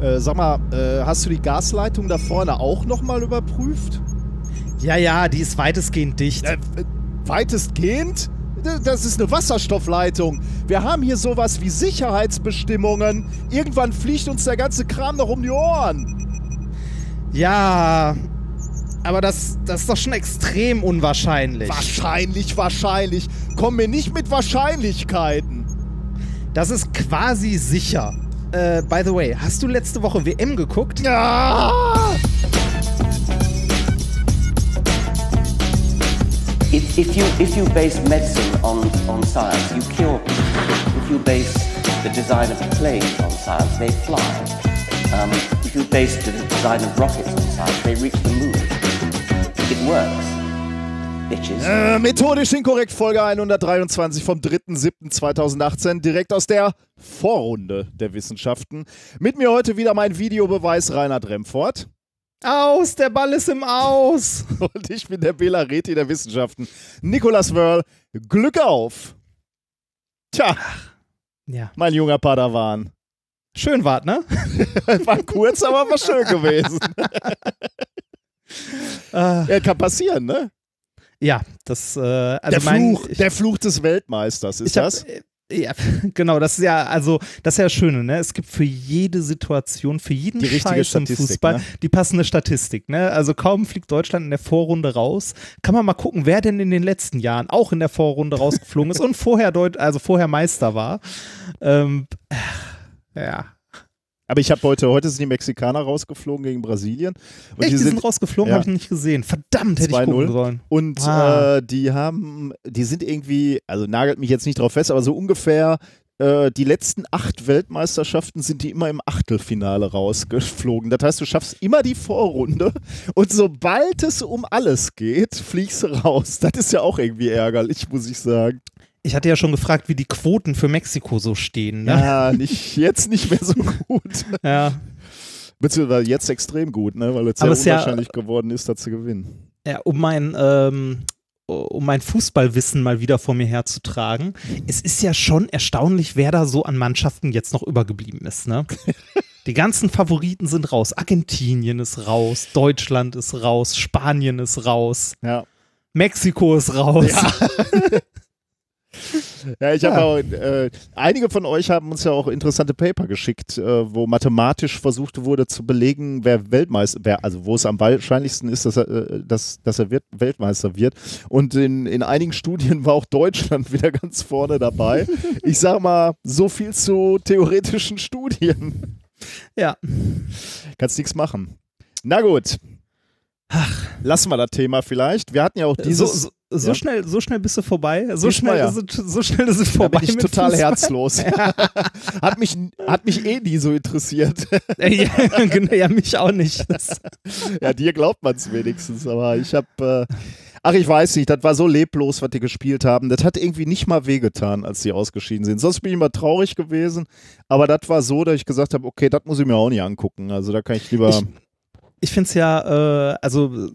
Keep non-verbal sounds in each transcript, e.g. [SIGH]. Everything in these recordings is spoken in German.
Äh, sag mal, äh, hast du die Gasleitung da vorne auch nochmal überprüft? Ja, ja, die ist weitestgehend dicht. Äh, weitestgehend? Das ist eine Wasserstoffleitung. Wir haben hier sowas wie Sicherheitsbestimmungen. Irgendwann fliegt uns der ganze Kram noch um die Ohren. Ja, aber das, das ist doch schon extrem unwahrscheinlich. Wahrscheinlich, wahrscheinlich. Komm mir nicht mit Wahrscheinlichkeiten. Das ist quasi sicher. Äh, by the way, hast du letzte Woche WM geguckt? Ja! If, if, you, if you base medicine on, on science, you cure people. If you base the design of planes on science, they fly. Um, if you base the design of rockets on science, they reach the moon. It works. Bitches. Äh, methodisch inkorrekt, Folge 123 vom 3.7.2018, direkt aus der Vorrunde der Wissenschaften. Mit mir heute wieder mein Videobeweis Reinhard Remfort. Aus, der Ball ist im Aus. [LAUGHS] Und ich bin der Bela Reti der Wissenschaften. Nikolas Wörl, Glück auf. Tja, Ja. mein junger Padawan. Schön wart, ne? [LAUGHS] War kurz, aber war schön gewesen. Äh, [LAUGHS] Ja, kann passieren, ne? Ja, das, äh, also der, mein, Fluch, ich, der Fluch des Weltmeisters ist hab, das? äh, Ja, [LAUGHS] genau, das ist ja, also, das ist ja das Schöne, ne? Es gibt für jede Situation, für jeden Die Scheiß im Fußball ne? die passende Statistik, ne? Also kaum fliegt Deutschland in der Vorrunde raus, kann man mal gucken, wer denn in den letzten Jahren auch in der Vorrunde rausgeflogen ist und [LAUGHS] vorher Deut also vorher Meister war. Ähm, ja. Aber ich habe heute, heute sind die Mexikaner rausgeflogen gegen Brasilien. Und Echt, die sind, sind rausgeflogen, ja. habe ich nicht gesehen. Verdammt, hätte ich 2-0. gucken sollen. Und Ah. äh, die haben, die sind irgendwie, also nagelt mich jetzt nicht drauf fest, aber so ungefähr äh, die letzten acht Weltmeisterschaften sind die immer im Achtelfinale rausgeflogen. Das heißt, du schaffst immer die Vorrunde und sobald es um alles geht, fliegst du raus. Das ist ja auch irgendwie ärgerlich, muss ich sagen. Ich hatte ja schon gefragt, wie die Quoten für Mexiko so stehen, ne? Ja, nicht, jetzt nicht mehr so gut. [LAUGHS] Ja. Beziehungsweise jetzt extrem gut, ne? weil es Aber sehr es ist ja- unwahrscheinlich geworden ist, da zu gewinnen. Ja, um mein, ähm, um mein Fußballwissen mal wieder vor mir herzutragen. Es ist ja schon erstaunlich, wer da so an Mannschaften jetzt noch übergeblieben ist, ne? [LAUGHS] Die ganzen Favoriten sind raus. Argentinien ist raus, Deutschland ist raus, Spanien ist raus, Ja. Mexiko ist raus. Ja, [LAUGHS] ich habe auch, äh, einige von euch haben uns ja auch interessante Paper geschickt, äh, wo mathematisch versucht wurde zu belegen, wer Weltmeister, wer, also wo es am wahrscheinlichsten ist, dass er, äh, dass, dass er wird, Weltmeister wird. Und in, in einigen Studien war auch Deutschland [LAUGHS] wieder ganz vorne dabei. Ich sag mal, so viel zu theoretischen Studien. Ja. Kannst nichts machen. Na gut. Lassen wir das Thema vielleicht. Wir hatten ja auch So, dieses. so, so ja. schnell, so schnell bist du vorbei. So schnell, ja. ist es, so schnell ist es da vorbei. bin ich total Fußball. herzlos. [LAUGHS] [LAUGHS] hat, mich, hat mich eh nie so interessiert. ja, [LAUGHS] genau, ja, mich auch nicht. Das, Ja, dir glaubt man es wenigstens, aber ich habe. Äh, ach, ich weiß nicht, das war so leblos, was die gespielt haben. Das hat irgendwie nicht mal wehgetan, als die ausgeschieden sind. Sonst bin ich immer traurig gewesen, aber das war so, dass ich gesagt habe: Okay, das muss ich mir auch nicht angucken. Also da kann ich lieber. Ich- ich finde es ja, äh, also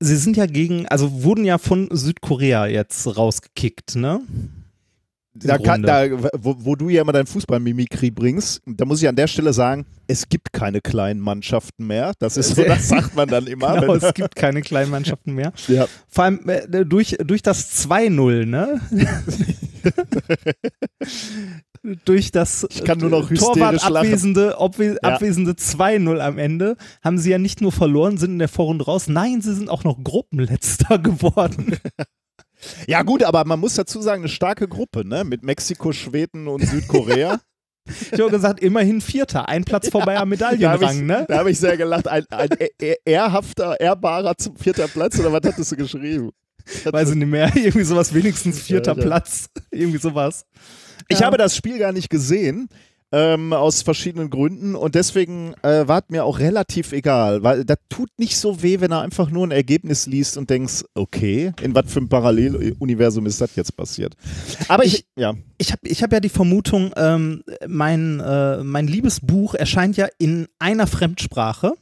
sie sind ja gegen, also wurden ja von Südkorea jetzt rausgekickt, ne? da kann, da, wo, wo du ja immer dein Fußballmimikry bringst, da muss ich an der Stelle sagen, es gibt keine kleinen Mannschaften mehr. Das ist so, das sagt man dann [LAUGHS] immer. Genau, es gibt keine kleinen Mannschaften mehr. ja. Vor allem äh, durch, durch das 2-0, ne? [LAUGHS] [LAUGHS] durch das Ich kann nur noch äh, Torwart abwesende, obwe Ja. abwesende 2-0 am Ende haben sie ja nicht nur verloren, sind in der Vorrunde raus, nein, sie sind auch noch Gruppenletzter [LAUGHS] geworden. [LAUGHS] ja, gut, aber man muss dazu sagen, eine starke Gruppe, ne? Mit Mexiko, Schweden und Südkorea. [LAUGHS] Ich habe gesagt, immerhin Vierter, ein Platz vorbei am Da habe Medaillenrang, ich, ne? da hab ich sehr gelacht. Ein, ein ehr- ehrhafter, ehrbarer zum vierter Platz oder was hattest du geschrieben? Weiß ich nicht mehr, irgendwie sowas, wenigstens vierter. Platz, irgendwie sowas. Ich habe das Spiel gar nicht gesehen. Ähm, aus verschiedenen Gründen und deswegen äh, war es mir auch relativ egal, weil das tut nicht so weh, wenn er einfach nur ein Ergebnis liest und denkst, okay, in was für einem Paralleluniversum ist das jetzt passiert. Aber ich, Ich- ja, Ich habe ich hab ja die Vermutung, ähm, mein, äh, mein Liebesbuch erscheint ja in einer Fremdsprache.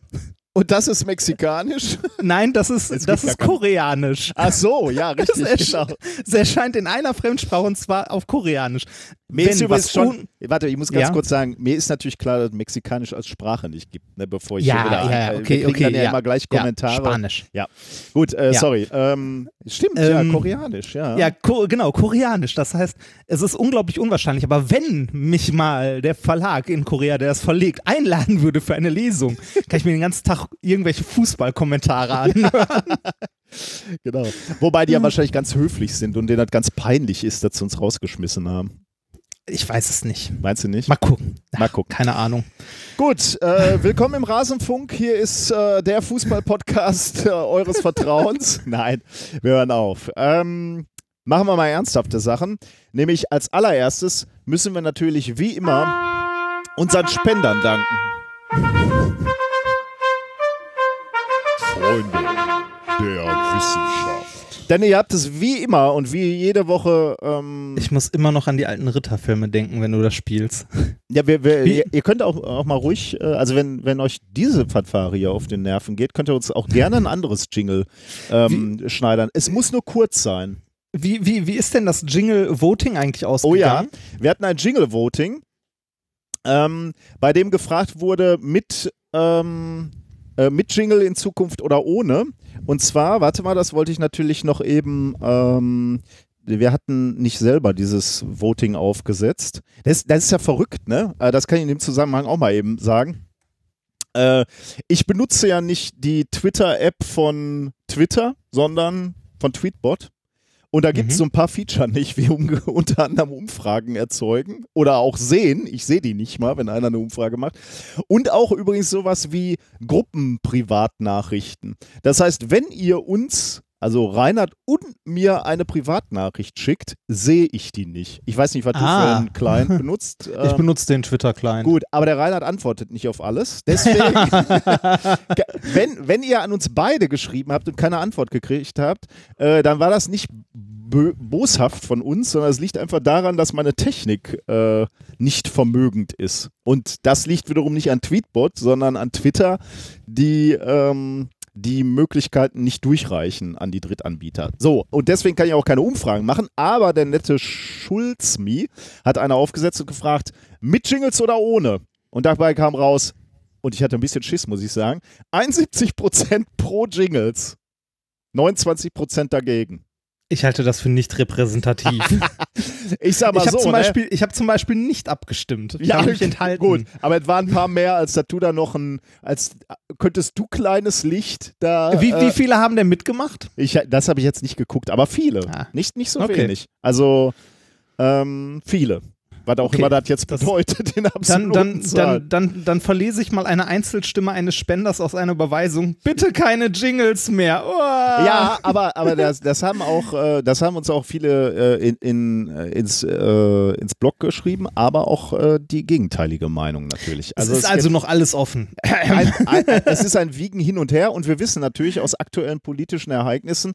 Und das ist mexikanisch? Nein, das ist, Es das ist ja Koreanisch. Ach so, ja, [LAUGHS] Es, richtig, ersch genau. es erscheint in einer Fremdsprache und zwar auf Koreanisch. Mir ist übrigens schon, warte, ich muss ganz Ja? kurz sagen, mir ist natürlich klar, dass Mexikanisch als Sprache nicht gibt, ne, bevor ich Ja, hier wieder ja, ja, okay, wir okay, dann ja, ja. immer gleich Ja, Kommentare. Spanisch. Ja, gut, äh, Ja. sorry. Ähm, stimmt, ja, Ähm, Koreanisch, ja. Ja, ko genau, koreanisch. Das heißt, es ist unglaublich unwahrscheinlich. Aber wenn mich mal der Verlag in Korea, der das verlegt, einladen würde für eine Lesung, kann ich mir den ganzen Tag irgendwelche Fußballkommentare anhören. [LAUGHS] Genau. Wobei die ja wahrscheinlich ganz höflich sind und denen das ganz peinlich ist, dass sie uns rausgeschmissen haben. Ich weiß es nicht. Meinst du nicht? Mal gucken. Mal gucken. Keine Ahnung. Gut, äh, willkommen im Rasenfunk. Hier ist äh, der Fußball-Podcast äh, eures Vertrauens. [LAUGHS] Nein, wir hören auf. Ähm, machen wir mal ernsthafte Sachen. Nämlich als allererstes müssen wir natürlich wie immer unseren Spendern danken. Freunde der Wissenschaft. Denn ihr habt es wie immer und wie jede Woche. Ähm, Ich muss immer noch an die alten Ritterfilme denken, wenn du das spielst. ja, wir, wir, ihr, ihr könnt auch, auch mal ruhig, äh, also wenn, wenn euch diese Fanfare hier auf den Nerven geht, könnt ihr uns auch gerne ein anderes Jingle ähm, schneidern. Es muss nur kurz sein. Wie, wie, wie ist denn das Jingle-Voting eigentlich Oh ausgegangen? ja, wir hatten ein Jingle-Voting, ähm, bei dem gefragt wurde, mit, ähm, äh, mit Jingle in Zukunft oder ohne. Und zwar, warte mal, das wollte ich natürlich noch eben, ähm, wir hatten nicht selber dieses Voting aufgesetzt. Das, das ist ja verrückt, ne? Äh, Das kann ich in dem Zusammenhang auch mal eben sagen. Äh, ich benutze ja nicht die Twitter-App von Twitter, sondern von Tweetbot. Und da gibt es Mhm. so ein paar Feature nicht, wie um, [LAUGHS] unter anderem Umfragen erzeugen oder auch sehen. Ich sehe die nicht mal, wenn einer eine Umfrage macht. Und auch übrigens sowas wie Gruppenprivatnachrichten. Das heißt, wenn ihr uns, also Reinhard und mir eine Privatnachricht schickt, sehe ich die nicht. Ich weiß nicht, was du Ah. für einen Client [LAUGHS] benutzt. Ich Ähm, benutze den Twitter-Client. Gut, aber der Reinhard antwortet nicht auf alles. Deswegen, [LAUGHS] wenn, wenn ihr an uns beide geschrieben habt und keine Antwort gekriegt habt, äh, dann war das nicht boshaft von uns, sondern es liegt einfach daran, dass meine Technik äh, nicht vermögend ist. Und das liegt wiederum nicht an Tweetbot, sondern an Twitter, die ähm, die Möglichkeiten nicht durchreichen an die Drittanbieter. So, und deswegen kann ich auch keine Umfragen machen, aber der nette Schulzmi hat eine aufgesetzt und gefragt, mit Jingles oder ohne? Und dabei kam raus, und ich hatte ein bisschen Schiss, muss ich sagen, 71% pro Jingles, 29% dagegen. Ich halte das für nicht repräsentativ. [LAUGHS] Ich sag mal ich habe so, zum, ne? Beispiel, ich hab zum Beispiel nicht abgestimmt. Ich habe mich enthalten. Gut, aber es waren ein paar mehr, als dass du da noch ein, als könntest du kleines Licht da. Wie, wie äh, viele haben denn mitgemacht? ich, das habe ich jetzt nicht geguckt, aber viele. Ah. Nicht, nicht so Okay. wenig. Also ähm, viele. Was auch Okay, immer das jetzt das- bedeutet in Dann, absoluten dann, dann, dann, dann verlese ich mal eine Einzelstimme eines Spenders aus einer Überweisung. Bitte keine Jingles mehr. Oh. Ja, aber, aber das, das haben auch, äh, das haben uns auch viele äh, in, in, äh, ins, ins Blog geschrieben, aber auch die gegenteilige Meinung natürlich. es ist also noch alles offen. ein, ein, [LAUGHS] es ist ein Wiegen hin und her und wir wissen natürlich aus aktuellen politischen Ereignissen,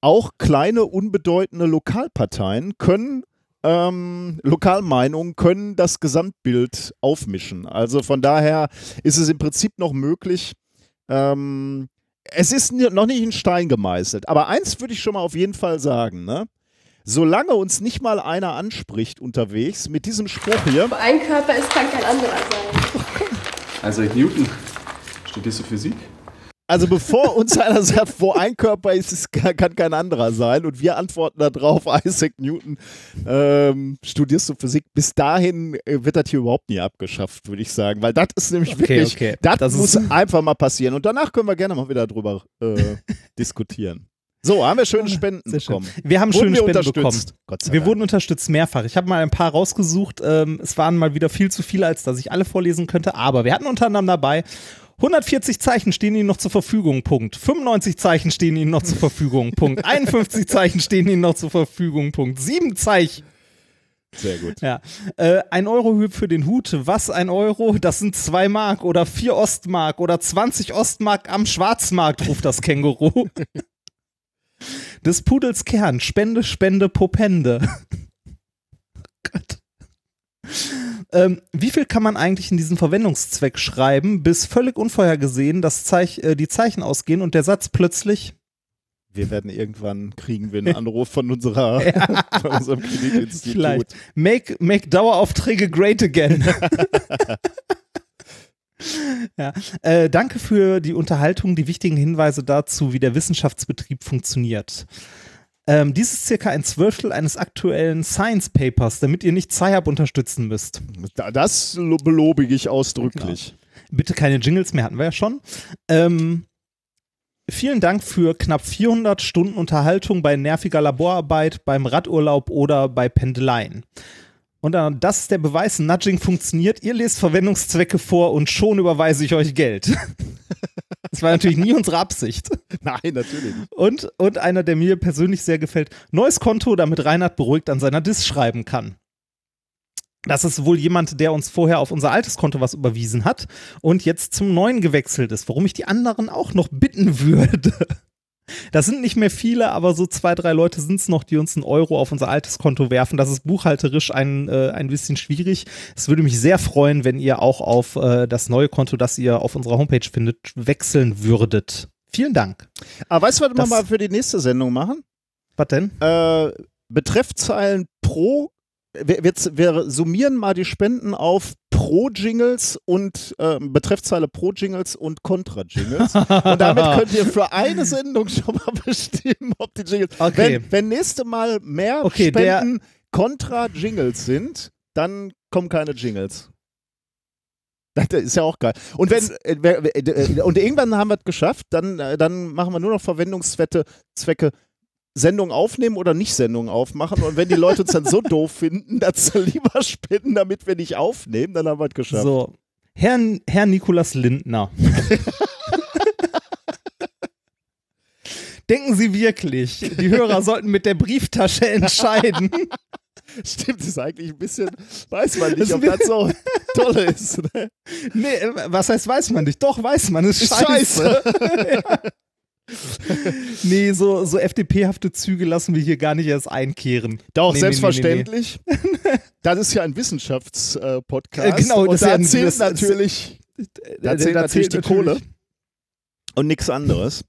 auch kleine, unbedeutende Lokalparteien können ähm, Lokalmeinungen können das Gesamtbild aufmischen. Also von daher ist es im Prinzip noch möglich. Ähm, es ist noch nicht in Stein gemeißelt, aber eins würde ich schon mal auf jeden Fall sagen, ne? Solange uns nicht mal einer anspricht unterwegs mit diesem Spruch hier, Wo ein Körper ist, kann kein anderer sein. Also Newton, studierst du Physik? Also bevor uns einer sagt, wo ein Körper ist, kann, kein anderer sein und wir antworten darauf, [LAUGHS] Isaac Newton, ähm, studierst du Physik, bis dahin äh, wird das hier überhaupt nie abgeschafft, würde ich sagen, weil das ist nämlich Okay, wirklich, okay. das, Das muss [LAUGHS] einfach mal passieren und danach können wir gerne mal wieder drüber äh, [LAUGHS] diskutieren. So, haben wir schöne Spenden Sehr schön. bekommen. Wir haben Wurden schöne wir Spenden unterstützt? bekommen. Wir wurden unterstützt mehrfach. Ich habe mal ein paar rausgesucht. Ähm, es waren mal wieder viel zu viele, als dass ich alle vorlesen könnte. Aber wir hatten unter anderem dabei 140 Zeichen stehen Ihnen noch zur Verfügung, Punkt. 95 Zeichen stehen Ihnen noch zur Verfügung, Punkt. [LAUGHS] 51 Zeichen stehen Ihnen noch zur Verfügung, Punkt. 7 Zeichen. Sehr gut. Ja. Äh, ein Euro für den Hut. Was ein Euro? Das sind zwei Mark oder vier Ostmark oder 20 Ostmark am Schwarzmarkt, ruft das Känguru. [LAUGHS] Des Pudels Kern. Spende, Spende, Popende. [LAUGHS] Gott. Ähm, wie viel kann man eigentlich in diesen Verwendungszweck schreiben, bis völlig unvorhergesehen das Zeich, äh, die Zeichen ausgehen und der Satz plötzlich Wir werden irgendwann kriegen wir einen Anruf von unserer [LAUGHS] von unserem Kreditinstitut. Vielleicht. Make, make Daueraufträge great again. [LAUGHS] ja. Äh, danke für die Unterhaltung, die wichtigen Hinweise dazu, wie der Wissenschaftsbetrieb funktioniert. Ähm, dies ist circa ein Zwölftel eines aktuellen Science Papers, damit ihr nicht Sci-Hub unterstützen müsst. Da- Das lo- belobige ich ausdrücklich. Bitte keine Jingles mehr, hatten wir ja schon. Ähm, vielen Dank für knapp 400 Stunden Unterhaltung bei nerviger Laborarbeit, beim Radurlaub oder bei Pendeleien. Und dann, das ist der Beweis, Nudging funktioniert. Ihr lest Verwendungszwecke vor und schon überweise ich euch Geld. [LAUGHS] Das war natürlich nie unsere Absicht. [LAUGHS] Nein, natürlich nicht. Und, und einer, der mir persönlich sehr gefällt, neues Konto, damit Reinhard beruhigt an seiner Dis schreiben kann. Das ist wohl jemand, der uns vorher auf unser altes Konto was überwiesen hat und jetzt zum neuen gewechselt ist, warum ich die anderen auch noch bitten [LAUGHS] würde. Das sind nicht mehr viele, aber so zwei, drei Leute sind es noch, die uns einen Euro auf unser altes Konto werfen. Das ist buchhalterisch ein, äh, ein bisschen schwierig. Es würde mich sehr freuen, wenn ihr auch auf äh, das neue Konto, das ihr auf unserer Homepage findet, wechseln würdet. Vielen Dank. Aber weißt du, was wir Das- mal für die nächste Sendung machen? Was denn? Äh, Betreffzeilen pro. Wir, wir, summieren mal die Spenden auf Pro-Jingles und äh, Betreffzeile Pro-Jingles und Contra-Jingles. und damit [LAUGHS] könnt ihr für eine Sendung schon mal [LAUGHS] bestimmen, ob die Jingles. Okay. Wenn, wenn nächste Mal mehr Okay, Spenden Contra-Jingles sind, dann kommen keine Jingles. Das ist ja auch geil. Und wenn äh, äh, und irgendwann haben wir es geschafft, dann, äh, dann machen wir nur noch Verwendungszwecke Zwecke Sendung aufnehmen oder nicht Sendung aufmachen. Und wenn die Leute uns dann so [LAUGHS] doof finden, dass sie lieber spenden, damit wir nicht aufnehmen, dann haben wir es geschafft. So, Herr, Herr Nikolas Lindner. [LAUGHS] Denken Sie wirklich, die Hörer sollten mit der Brieftasche entscheiden? [LAUGHS] Stimmt, ist eigentlich ein bisschen, weiß man nicht, ob das so toll ist. Ne? Nee, äh, was heißt weiß man nicht? Doch, weiß man, ist Ist scheiße. Nee, so, so FDP-hafte Züge lassen wir hier gar nicht erst einkehren. Doch, Nee, nee, selbstverständlich. [LAUGHS] Das ist ja ein Wissenschaftspodcast. Äh, genau, und das ist da ja zählt natürlich, da Äh, zählt natürlich die Kohle und nichts anderes.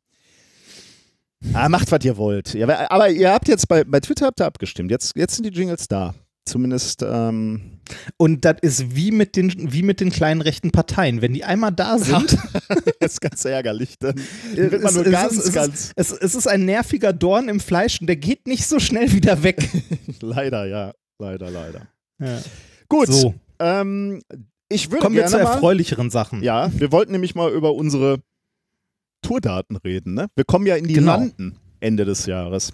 Ah, macht, was ihr wollt. Ja, aber- aber ihr habt jetzt bei, bei Twitter habt ihr abgestimmt. Jetzt, jetzt sind die Jingles da. Zumindest, ähm, Und das ist wie mit, den, wie mit den kleinen rechten Parteien. Wenn die einmal da sind, das [LAUGHS] [LAUGHS] ist ganz ärgerlich. Dann wird man es, nur es, ganz, ist, es, ganz. Ist, es, es ist ein nerviger Dorn im Fleisch und der geht nicht so schnell wieder weg. [LAUGHS] Leider, ja. Leider, leider. Ja. Gut. So, Ähm, ich würde kommen wir zu mal, erfreulicheren Sachen. Ja, wir wollten nämlich mal über unsere Tourdaten reden. Ne? Wir kommen ja in die Genau. Landen Ende des Jahres.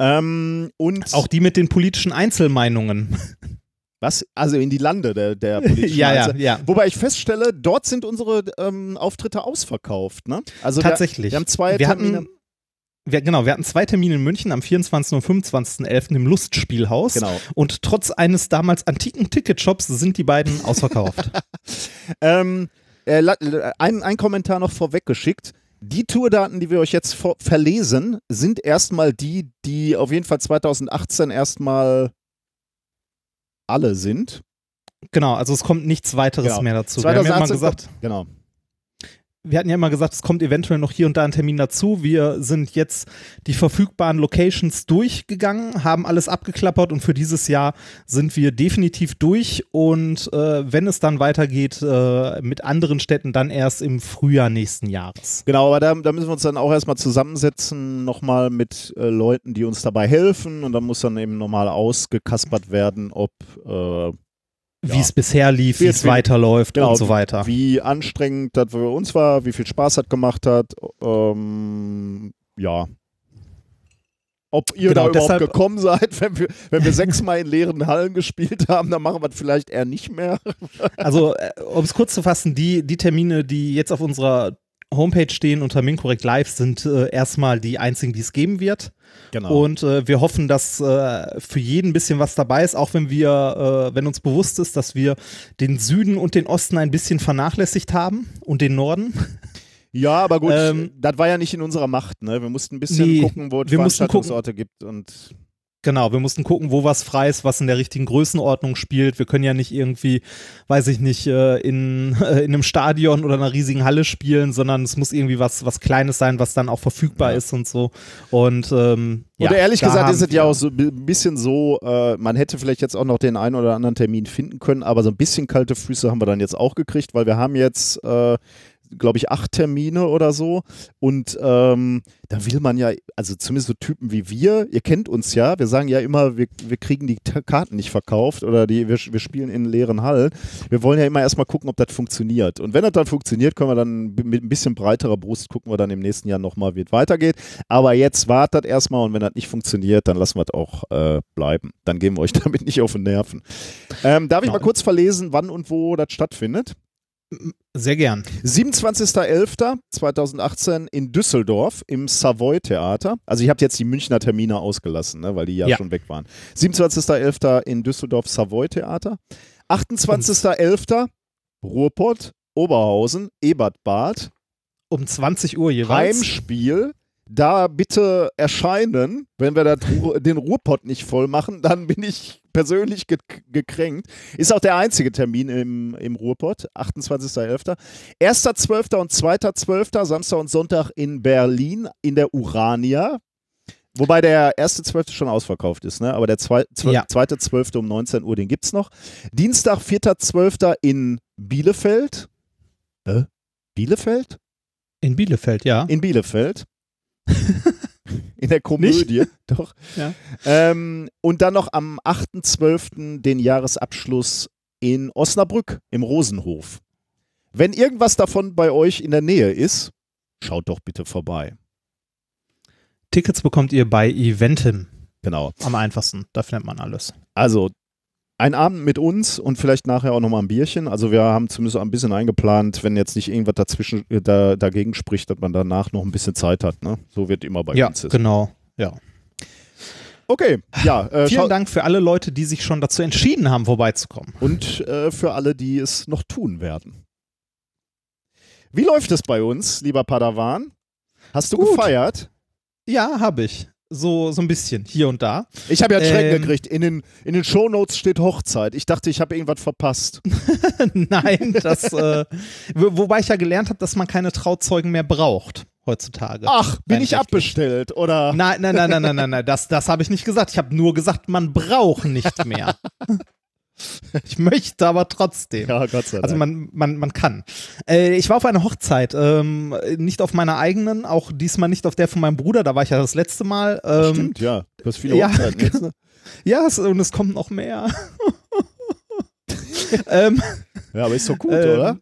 Ähm, und Auch die mit den politischen Einzelmeinungen. [LAUGHS] was? Also in die Lande der, der [LAUGHS] politischen ja, ja, ja. Wobei ich feststelle, dort sind unsere ähm, Auftritte ausverkauft. Ne? Also Tatsächlich. Wir, wir haben zwei wir Termine. hatten, wir, genau, wir hatten zwei Termine in München am 24. und 25.11. im Lustspielhaus. Genau. Und trotz eines damals antiken Ticketshops sind die beiden ausverkauft. [LAUGHS] Ähm, äh, äh, ein, ein Kommentar noch vorweggeschickt. Die Tourdaten, die wir euch jetzt verlesen, sind erstmal die, die auf jeden Fall 2018 erstmal alle sind. genau, also es kommt nichts weiteres Genau. mehr dazu. Wir haben ja immer 2018 gesagt, Genau. Wir hatten ja immer gesagt, es kommt eventuell noch hier und da ein Termin dazu. Wir sind jetzt die verfügbaren Locations durchgegangen, haben alles abgeklappert und für dieses Jahr sind wir definitiv durch. Und äh, wenn es dann weitergeht äh, mit anderen Städten, dann erst im Frühjahr nächsten Jahres. Genau, aber da, da müssen wir uns dann auch erstmal zusammensetzen, nochmal mit äh, Leuten, die uns dabei helfen. Und dann muss dann eben nochmal ausgekaspert werden, ob äh, Wie es bisher lief, wie es weiterläuft genau, und so weiter. wie anstrengend das für uns war, wie viel Spaß das gemacht hat. Ähm, ja. Ob ihr Genau, da überhaupt deshalb- gekommen seid, [LAUGHS] wenn wir, wenn wir sechsmal in leeren Hallen gespielt haben, dann machen wir es vielleicht eher nicht mehr. [LAUGHS] Also, äh, um es kurz zu fassen, die, die Termine, die jetzt auf unserer Homepage stehen unter Minkorrekt Live, sind äh, erstmal die einzigen, die es geben wird. Genau. Und äh, wir hoffen, dass äh, für jeden ein bisschen was dabei ist, auch wenn wir, äh, wenn uns bewusst ist, dass wir den Süden und den Osten ein bisschen vernachlässigt haben und den Norden. ja, aber gut, ähm, das war ja nicht in unserer Macht. Ne? Wir mussten ein bisschen Nee, gucken, wo es mussten gucken. Veranstaltungsorte gibt. Und Genau, wir mussten gucken, wo was frei ist, was in der richtigen Größenordnung spielt. Wir können ja nicht irgendwie, weiß ich nicht, äh, in, [LAUGHS] äh, in einem Stadion oder einer riesigen Halle spielen, sondern es muss irgendwie was, was Kleines sein, was dann auch verfügbar Ja. ist und so. Und ähm, Oder ja, ehrlich gesagt ist es ja auch so ein bisschen so, äh, man hätte vielleicht jetzt auch noch den einen oder anderen Termin finden können, aber so ein bisschen kalte Füße haben wir dann jetzt auch gekriegt, weil wir haben jetzt, äh, glaube ich, acht Termine oder so. Und ähm, da will man ja, also zumindest so Typen wie wir, ihr kennt uns ja, wir sagen ja immer, wir, wir kriegen die Karten nicht verkauft oder die, wir, wir spielen in leeren Hallen. Wir wollen ja immer erstmal gucken, ob das funktioniert. Und wenn das dann funktioniert, können wir dann mit ein bisschen breiterer Brust gucken wir dann im nächsten Jahr nochmal, wie es weitergeht. Aber jetzt wartet erstmal und wenn das nicht funktioniert, dann lassen wir es auch äh, bleiben. Dann gehen wir euch [LAUGHS] damit nicht auf den Nerven. Ähm, darf ich Genau. mal kurz verlesen, wann und wo das stattfindet? Sehr gern. 27.11.2018 in Düsseldorf im Savoy Theater. Also ich habe jetzt die Münchner Termine ausgelassen, ne, weil die ja, Ja. schon weg waren. 27.11. in Düsseldorf Savoy Theater. 28.11. Ruhrpott, Oberhausen, Ebertbad. Um 20 Uhr jeweils. Heimspiel. Da bitte erscheinen. Wenn wir den Ruhrpott nicht voll machen, dann bin ich persönlich ge gekränkt. Ist auch der einzige Termin im, im Ruhrpott, 28.11. 1.12. und 2.12. Samstag und Sonntag in Berlin in der Urania. Wobei der erste Zwölfte schon ausverkauft ist, ne? aber der zwei, zwölf, Ja. zweite Zwölfte um 19 Uhr, den gibt's noch. Dienstag, 4.12. in Bielefeld. Äh? Bielefeld? In Bielefeld, ja. In Bielefeld. [LAUGHS] [LAUGHS] In der Komödie. [LAUGHS] Doch. Ja. Ähm, und dann noch am 8.12. den Jahresabschluss in Osnabrück im Rosenhof. Wenn irgendwas davon bei euch in der Nähe ist, schaut doch bitte vorbei. Tickets bekommt ihr bei Eventim. Genau. Am einfachsten. Da findet man alles. Also ein Abend mit uns und vielleicht nachher auch nochmal ein Bierchen. Also wir haben zumindest ein bisschen eingeplant, wenn jetzt nicht irgendwas dazwischen äh, da, dagegen spricht, dass man danach noch ein bisschen Zeit hat. Ne? So wird immer bei ja, uns ist. genau. Ja. Okay, ja. Äh, Vielen Dank für alle Leute, die sich schon dazu entschieden haben, vorbeizukommen. und äh, für alle, die es noch tun werden. Wie läuft es bei uns, lieber Padawan? Hast du Gut. gefeiert? Ja, habe ich. So, so ein bisschen, hier und da. Ich habe ja einen Schrecken Ähm. gekriegt. In den, in den Shownotes steht Hochzeit. Ich dachte, ich habe irgendwas verpasst. [LAUGHS] Nein, das, äh, wo- wobei ich ja gelernt habe, dass man keine Trauzeugen mehr braucht heutzutage. Ach, bin ich rechtlich. abbestellt, oder? Nein, nein, nein, nein, nein, nein, nein, das, das habe ich nicht gesagt. Ich habe nur gesagt, man braucht nicht mehr. [LAUGHS] [LAUGHS] Ich möchte aber trotzdem. Ja, Gott sei Dank. Also man, man, man kann. Äh, ich war auf einer Hochzeit, ähm, nicht auf meiner eigenen, auch diesmal nicht auf der von meinem Bruder, da war ich ja das letzte Mal. Ähm, Stimmt, ja. Du hast viele ja, Hochzeiten jetzt, ne? Ja, es, und es kommt noch mehr. [LAUGHS] ähm, Ja, aber ist doch gut, ähm, oder?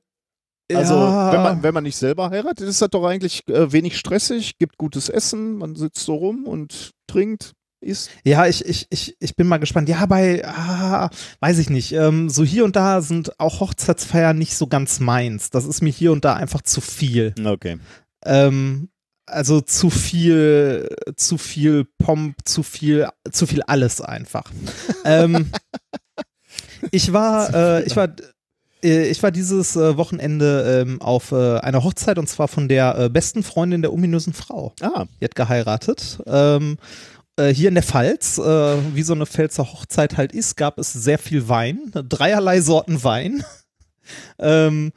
Also, ja, wenn, man, wenn man nicht selber heiratet, ist das doch eigentlich äh, wenig stressig, gibt gutes Essen, man sitzt so rum und trinkt, isst. Ja, ich, ich, ich, ich bin mal gespannt. Ja, bei, ah, weiß ich nicht. Ähm, so hier und da sind auch Hochzeitsfeiern nicht so ganz meins. Das ist mir hier und da einfach zu viel. Okay. Ähm, also zu viel, zu viel Pomp, zu viel, zu viel alles einfach. ähm, [LAUGHS] ich war, äh, ich war, äh, ich war dieses äh, Wochenende ähm, auf äh, einer Hochzeit und zwar von der äh, besten Freundin der ominösen Frau. Ah, Die hat geheiratet. Ähm, äh, hier in der Pfalz, äh, wie so eine Pfälzer Hochzeit halt ist, gab es sehr viel Wein, dreierlei Sorten Wein. [LAUGHS] Ähm,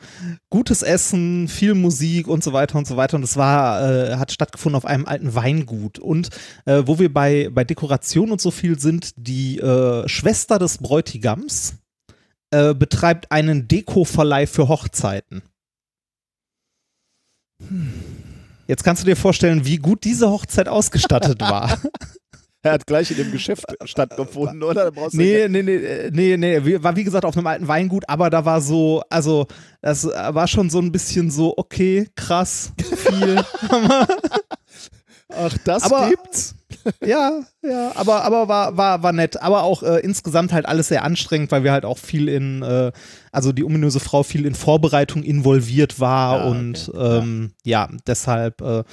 gutes Essen, viel Musik und so weiter und so weiter. Und es war, äh, hat stattgefunden auf einem alten Weingut. Und äh, wo wir bei, bei Dekoration und so viel sind, die äh, Schwester des Bräutigams äh, betreibt einen Dekoverleih für Hochzeiten. Jetzt kannst du dir vorstellen, wie gut diese Hochzeit ausgestattet war. [LAUGHS] er hat gleich in dem Geschäft stattgefunden, oder? Da brauchst du Nee, nee, nee, äh, nee, nee, wir- war wie gesagt auf einem alten Weingut, aber da war so, also das war schon so ein bisschen so, okay, krass, viel. [LAUGHS] Ach, das Aber- gibt's? Ja, ja, aber, aber war, war, war nett. Aber auch äh, insgesamt halt alles sehr anstrengend, weil wir halt auch viel in, äh, also die ominöse Frau viel in Vorbereitung involviert war Ja, und okay, ähm, ja. deshalb, äh,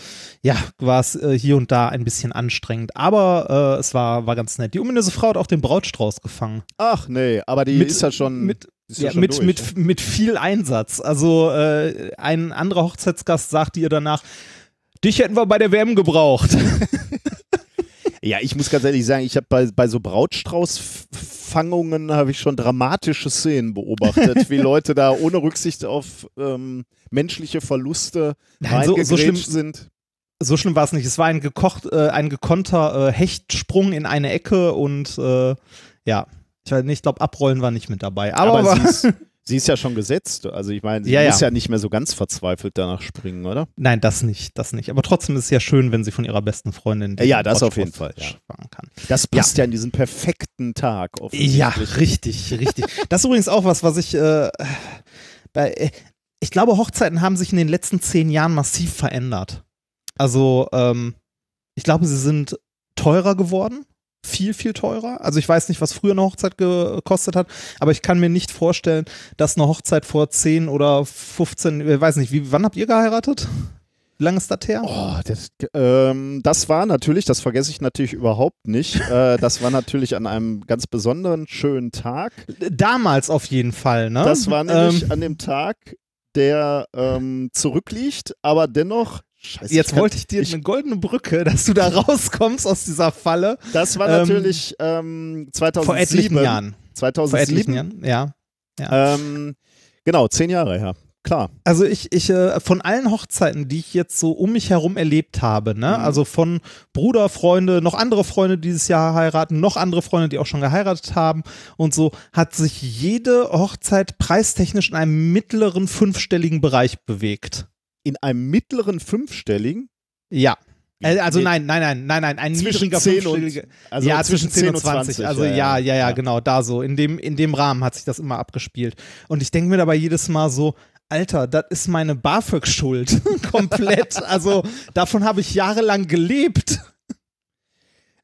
ja, war es äh, hier und da ein bisschen anstrengend. Aber äh, es war, war ganz nett. Die ominöse Frau hat auch den Brautstrauß gefangen. Ach nee, aber die Mit- ist ja schon. mit- ja Ja, mit, durch, mit, ne? mit viel Einsatz. Also äh, ein anderer Hochzeitsgast sagte ihr danach, dich hätten wir bei der WM gebraucht. [LAUGHS] Ja, ich muss ganz ehrlich sagen, ich habe bei, bei so Brautstraußfangungen habe ich schon dramatische Szenen beobachtet, wie [LAUGHS] Leute da ohne Rücksicht auf ähm, menschliche Verluste Nein, so- so schlimm- sind. So schlimm war es nicht. Es war ein gekocht, äh, ein gekonnter äh, Hechtsprung in eine Ecke und äh, ja, ich weiß nicht, ich glaube, abrollen war nicht mit dabei. Aber, Aber, [LAUGHS] aber sie ist ja schon gesetzt. Also ich meine, sie Ja, ja. muss ja nicht mehr so ganz verzweifelt danach springen, oder? nein, das nicht, das nicht. Aber trotzdem ist es ja schön, wenn sie von ihrer besten Freundin den Ja, das auf jeden Fall, ja. kann. Das passt ja, in diesen perfekten Tag. Ja, richtig, richtig. Das ist übrigens auch was, was ich äh, bei, äh, ich glaube, Hochzeiten haben sich in den letzten zehn Jahren massiv verändert. Also, ähm, ich glaube, sie sind teurer geworden. Viel, viel teurer. Also ich weiß nicht, was früher eine Hochzeit gekostet hat, aber ich kann mir nicht vorstellen, dass eine Hochzeit vor 10 oder 15, ich weiß nicht, wie, wann habt ihr geheiratet? Wie lange ist das her? Oh, das, ähm, das war natürlich, das vergesse ich natürlich überhaupt nicht. äh, das war natürlich an einem ganz besonderen, schönen Tag. Damals auf jeden Fall, ne? Das war nämlich Ähm, an dem Tag, der ähm, zurückliegt, aber dennoch. Scheiße, Jetzt wollte ich dir ich- eine goldene Brücke, [LAUGHS] dass du da rauskommst aus dieser Falle. Das war ähm, natürlich ähm, 2007. Vor etlichen Jahren. 2007. Vor etlichen Jahren, ja. Ähm, genau, zehn Jahre her. Klar. Also ich, ich, äh, von allen Hochzeiten, die ich jetzt so um mich herum erlebt habe, ne, Mhm. also von Bruder, Freunde, noch andere Freunde die dieses Jahr heiraten, noch andere Freunde, die auch schon geheiratet haben und so, hat sich jede Hochzeit preistechnisch in einem mittleren fünfstelligen Bereich bewegt. In einem mittleren fünfstelligen. Ja. Äh, Also nein, nein, nein, nein, nein, ein Zwischen niedriger 10 und- fünfstelliger. Also ja, zwischen 10 und 20. Also ja, ja, ja, genau, da so. In dem, in dem Rahmen hat sich das immer abgespielt. Und ich denke mir dabei jedes Mal so, Alter, das ist meine BAföG-Schuld. [LAUGHS] Komplett. Also davon habe ich jahrelang gelebt.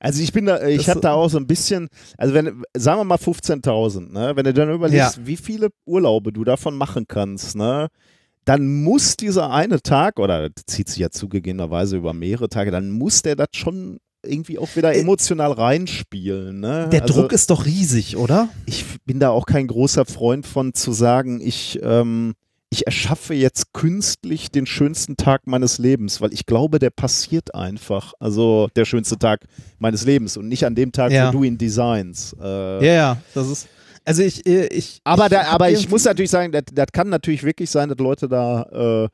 Also ich bin da, ich Das- habe da auch so ein bisschen, also wenn, sagen wir mal 15.000, ne, wenn du dann überlegst, wie viele Urlaube du davon machen kannst, ne, dann muss dieser eine Tag, oder zieht sich ja zugegebenerweise über mehrere Tage, dann muss der das schon irgendwie auch wieder Äh, emotional reinspielen, ne. Der also, Druck ist doch riesig, oder? ich bin da auch kein großer Freund von zu sagen, ich, ähm, ich erschaffe jetzt künstlich den schönsten Tag meines Lebens, weil ich glaube, der passiert einfach. Also der schönste Tag meines Lebens und nicht an dem Tag, Ja. wo du ihn designst. Äh, Ja, ja, das ist. Also ich, äh, ich. aber da, hab aber ich muss natürlich sagen, das, das kann natürlich wirklich sein, dass Leute da äh,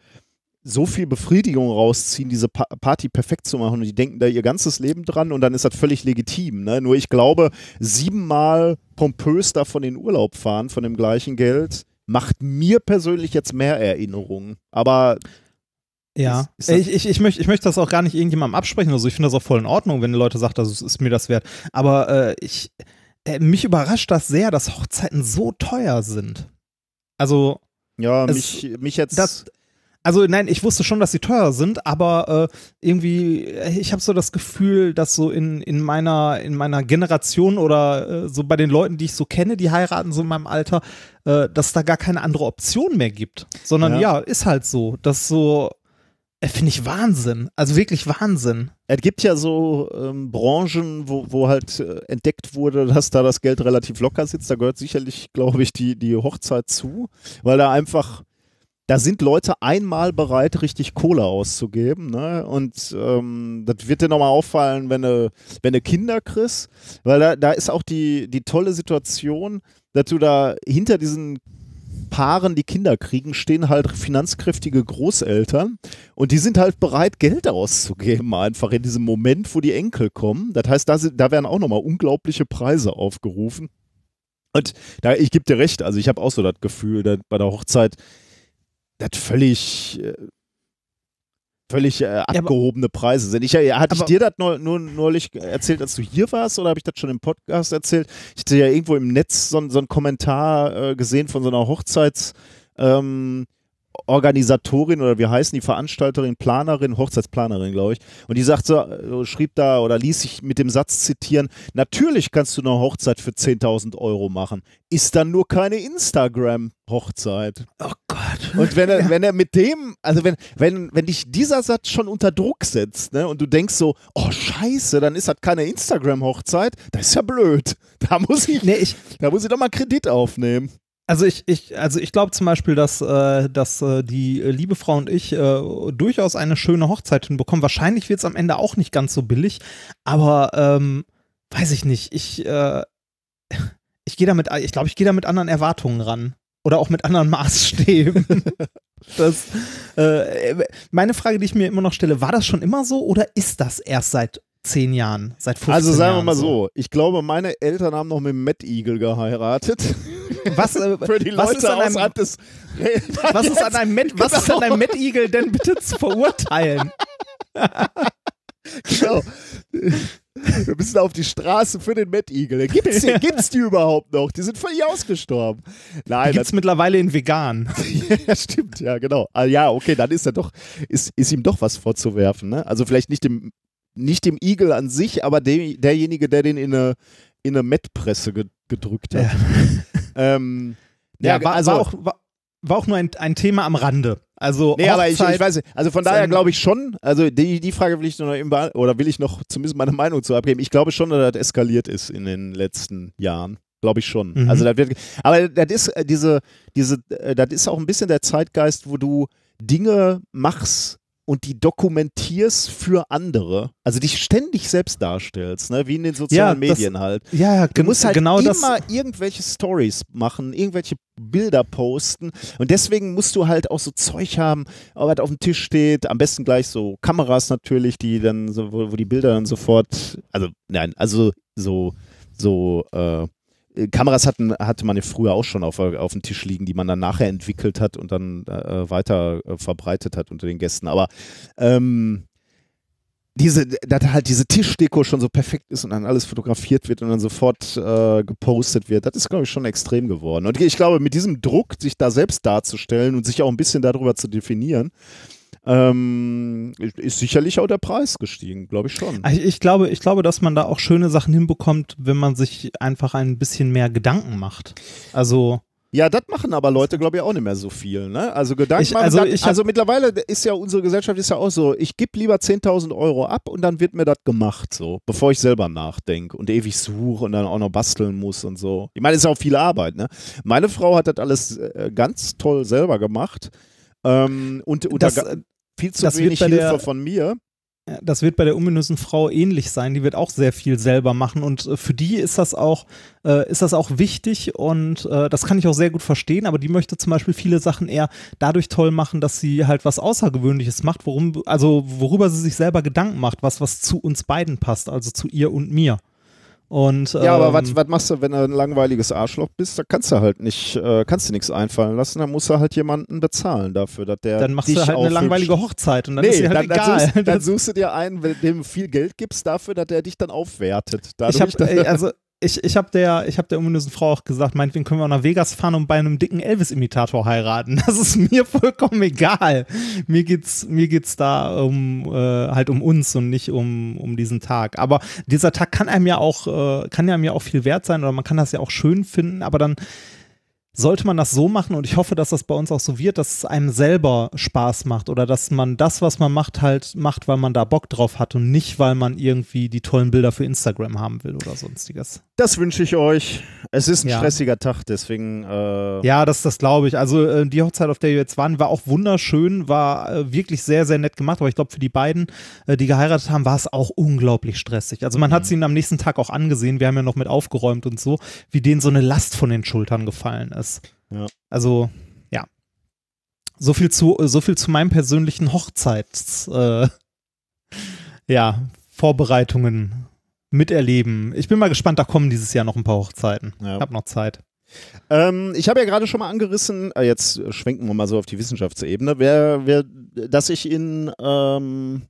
so viel Befriedigung rausziehen, diese pa Party perfekt zu machen und die denken da ihr ganzes Leben dran und dann ist das völlig legitim. Ne? Nur ich glaube, siebenmal pompös davon in Urlaub fahren von dem gleichen Geld macht mir persönlich jetzt mehr Erinnerungen. Aber Ja, Ist- ist ich, ich, ich, möchte, ich möchte das auch gar nicht irgendjemandem absprechen. Also ich finde das auch voll in Ordnung, wenn die Leute sagen, das ist mir das wert. Aber äh, ich, äh, mich überrascht das sehr, dass Hochzeiten so teuer sind. Also, ja, Es- mich, mich jetzt. das, also nein, ich wusste schon, dass sie teuer sind, aber äh, irgendwie, äh, ich habe so das Gefühl, dass so in, in, meiner, in meiner Generation oder äh, so bei den Leuten, die ich so kenne, die heiraten so in meinem Alter, äh, dass da gar keine andere Option mehr gibt. Sondern Ja. ja, ist halt so. Das so, finde ich Wahnsinn. Also wirklich Wahnsinn. Es gibt ja so ähm, Branchen, wo, wo halt äh, entdeckt wurde, dass da das Geld relativ locker sitzt. Da gehört sicherlich, glaube ich, die, die Hochzeit zu, weil da einfach, da sind Leute einmal bereit, richtig Kohle auszugeben. Ne? Und ähm, das wird dir nochmal auffallen, wenn du, wenn du Kinder kriegst, weil da, da ist auch die, die tolle Situation, dass du da hinter diesen Paaren, die Kinder kriegen, stehen halt finanzkräftige Großeltern und die sind halt bereit, Geld auszugeben, einfach in diesem Moment, wo die Enkel kommen. Das heißt, da, sind, da werden auch nochmal unglaubliche Preise aufgerufen. Und da, ich gebe dir recht, also ich habe auch so das Gefühl, dass bei der Hochzeit das völlig, äh, völlig äh, abgehobene Preise sind. Ich, äh, hatte ich dir das neu- nur neulich erzählt, als du hier warst, oder habe ich das schon im Podcast erzählt? Ich hatte ja irgendwo im Netz so, so einen Kommentar äh, gesehen von so einer Hochzeits- ähm, Organisatorin oder wie heißen die Veranstalterin, Planerin, Hochzeitsplanerin, glaube ich. Und die sagt so, äh, schrieb da oder ließ sich mit dem Satz zitieren, natürlich kannst du eine Hochzeit für 10.000 Euro machen, ist dann nur keine Instagram-Hochzeit. Oh Gott. Und wenn er, wenn er mit dem, also wenn, wenn, wenn dich dieser Satz schon unter Druck setzt, ne, und du denkst so, oh scheiße, dann ist das keine Instagram-Hochzeit, das ist ja blöd. [LAUGHS] Da muss ich, Nee, ich, da muss ich doch mal Kredit aufnehmen. Also ich, ich, also ich glaube zum Beispiel, dass, äh, dass äh, die liebe Frau und ich äh, durchaus eine schöne Hochzeit hinbekommen. Wahrscheinlich wird es am Ende auch nicht ganz so billig, aber ähm, weiß ich nicht. Ich, äh, [LAUGHS] ich gehe damit, ich glaube, ich gehe da mit anderen Erwartungen ran. Oder auch mit anderen [LAUGHS] Maßstäben. das, äh, meine Frage, die ich mir immer noch stelle, war das schon immer so oder ist das erst seit zehn Jahren, seit 15 Jahren? Also sagen wir Jahren mal so, ich glaube, meine Eltern haben noch mit Matt Eagle geheiratet. Was, äh, [LAUGHS] Für die was Leute ist an einem, außerhalb des [LAUGHS] was ist an einem Met, was ist an einem Met Eagle denn bitte zu verurteilen? Genau. Wir müssen auf die Straße für den Eagle. Gibt's die, [LAUGHS] gibt's die überhaupt noch? Die sind völlig ausgestorben. Nein, Gibt es mittlerweile in vegan. [LAUGHS] ja, stimmt, ja, genau. Ah, ja, okay, dann ist er doch, ist, ist ihm doch was vorzuwerfen. Ne? Also vielleicht nicht dem, nicht dem Eagle an sich, aber dem, derjenige, der den in eine, in eine Met-Presse ge, gedrückt hat. Ja. Ähm, Ja, ja, war, also, war, auch, war, war auch nur ein, ein Thema am Rande. Also Nee, aber ich, Hochzeit- ich weiß nicht. Also von daher glaube ich schon, also die, die Frage will ich noch eben oder will ich noch zumindest meine Meinung zu abgeben. Ich glaube schon, dass das eskaliert ist in den letzten Jahren. Glaube ich schon. Mhm. Also das wird, aber das ist äh, diese, diese, äh, das ist auch ein bisschen der Zeitgeist, wo du Dinge machst und die dokumentierst für andere. Also dich ständig selbst darstellst, ne? wie in den sozialen Ja, das- Medien halt. ja, ja, Du musst halt genau das. immer irgendwelche Stories machen, irgendwelche Bilder posten und deswegen musst du halt auch so Zeug haben, was auf dem Tisch steht, am besten gleich so Kameras natürlich, die dann so, wo, wo die Bilder dann sofort, also nein, also so, so, äh, Kameras hatten, hatte man ja früher auch schon auf, auf dem Tisch liegen, die man dann nachher entwickelt hat und dann äh, weiter äh, verbreitet hat unter den Gästen. Aber ähm, diese, dass halt diese Tischdeko schon so perfekt ist und dann alles fotografiert wird und dann sofort äh, gepostet wird, das ist, glaube ich, schon extrem geworden. Und ich glaube, mit diesem Druck, sich da selbst darzustellen und sich auch ein bisschen darüber zu definieren, ähm, ist sicherlich auch der Preis gestiegen, glaube ich schon. Ich, ich, glaube, ich glaube, dass man da auch schöne Sachen hinbekommt, wenn man sich einfach ein bisschen mehr Gedanken macht. Also, Ja, das machen aber Leute, glaube ich, auch nicht mehr so viel. Ne? Also Gedanken Ich- machen, also ich hab- also mittlerweile ist ja unsere Gesellschaft ist ja auch so, ich gebe lieber 10.000 Euro ab und dann wird mir das gemacht, so, bevor ich selber nachdenke und ewig suche und dann auch noch basteln muss und so. Ich meine, es ist auch viel Arbeit. Ne? Meine Frau hat das alles äh, ganz toll selber gemacht ähm, und unter Das, äh, viel zu das wird wenig bei der- Hilfe von mir. das wird bei der ominösen Frau ähnlich sein. Die wird auch sehr viel selber machen und äh, für die ist das auch, äh, ist das auch wichtig und äh, das kann ich auch sehr gut verstehen. Aber die möchte zum Beispiel viele Sachen eher dadurch toll machen, dass sie halt was Außergewöhnliches macht, worum, also worüber sie sich selber Gedanken macht, was was zu uns beiden passt, also zu ihr und mir. Und, Ja, aber ähm, was, machst du, wenn du ein langweiliges Arschloch bist? Da kannst du halt nicht, äh, kannst du nichts einfallen lassen. Dann musst du halt jemanden bezahlen dafür, dass der dann machst dich du halt eine aufhübscht. langweilige Hochzeit und dann nee, ist sie halt dann, dann, egal. suchst, dann [LAUGHS] suchst du dir einen, wenn- dem du viel Geld gibst dafür, dass der dich dann aufwertet. Dadurch, ich habe dass- also ich, ich habe der ich habe der ominösen Frau auch gesagt, meinetwegen können wir nach Vegas fahren und bei einem dicken Elvis Imitator heiraten. Das ist mir vollkommen egal. Mir geht's mir geht's da um äh, halt um uns und nicht um um diesen Tag. Aber dieser Tag kann einem ja auch äh, kann ja mir auch viel wert sein oder man kann das ja auch schön finden, aber dann sollte man das so machen und ich hoffe, dass das bei uns auch so wird, dass es einem selber Spaß macht oder dass man das, was man macht, halt macht, weil man da Bock drauf hat und nicht, weil man irgendwie die tollen Bilder für Instagram haben will oder sonstiges. das wünsche ich euch. Es ist ein Ja. stressiger Tag, deswegen. Äh, Ja, das, das glaube ich. Also äh, die Hochzeit, auf der wir jetzt waren, war auch wunderschön, war äh, wirklich sehr, sehr nett gemacht. Aber ich glaube, für die beiden, äh, die geheiratet haben, war es auch unglaublich stressig. Also man hat es ihnen am nächsten Tag auch angesehen. Wir haben ja noch mit aufgeräumt und so, wie denen so eine Last von den Schultern gefallen ist. Ja. Also, ja. So viel zu, so viel zu meinem persönlichen Hochzeits, äh, ja, Vorbereitungen miterleben. Ich bin mal gespannt, da kommen dieses Jahr noch ein paar Hochzeiten. Ja. Ich habe noch Zeit. Ähm, ich habe ja gerade schon mal angerissen, äh, jetzt schwenken wir mal so auf die Wissenschaftsebene, wer, wer, dass ich in, ähm,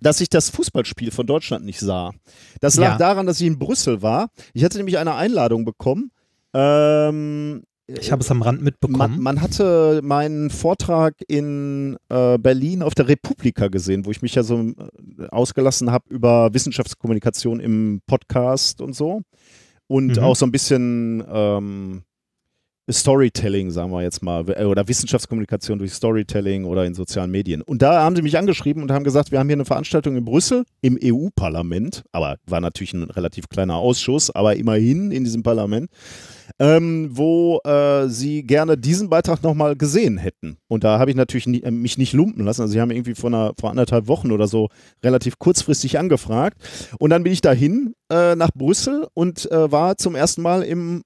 dass ich das Fußballspiel von Deutschland nicht sah. Das lag Ja. daran, dass ich in Brüssel war. Ich hatte nämlich eine Einladung bekommen. Ähm, Ich habe es am Rand mitbekommen. man, man hatte meinen Vortrag in äh, Berlin auf der Republika gesehen, wo ich mich ja so äh, ausgelassen habe über Wissenschaftskommunikation im Podcast und so. Und Mhm. auch so ein bisschen ähm, Storytelling, sagen wir jetzt mal, äh, oder Wissenschaftskommunikation durch Storytelling oder in sozialen Medien. Und da haben sie mich angeschrieben und haben gesagt, wir haben hier eine Veranstaltung in Brüssel im EU-Parlament, aber war natürlich ein relativ kleiner Ausschuss, aber immerhin in diesem Parlament. Ähm, wo äh, sie gerne diesen Beitrag nochmal gesehen hätten. Und da habe ich natürlich nie, äh, mich nicht lumpen lassen. Also sie haben irgendwie vor, einer, vor anderthalb Wochen oder so relativ kurzfristig angefragt. Und dann bin ich dahin äh, nach Brüssel und äh, war zum ersten Mal im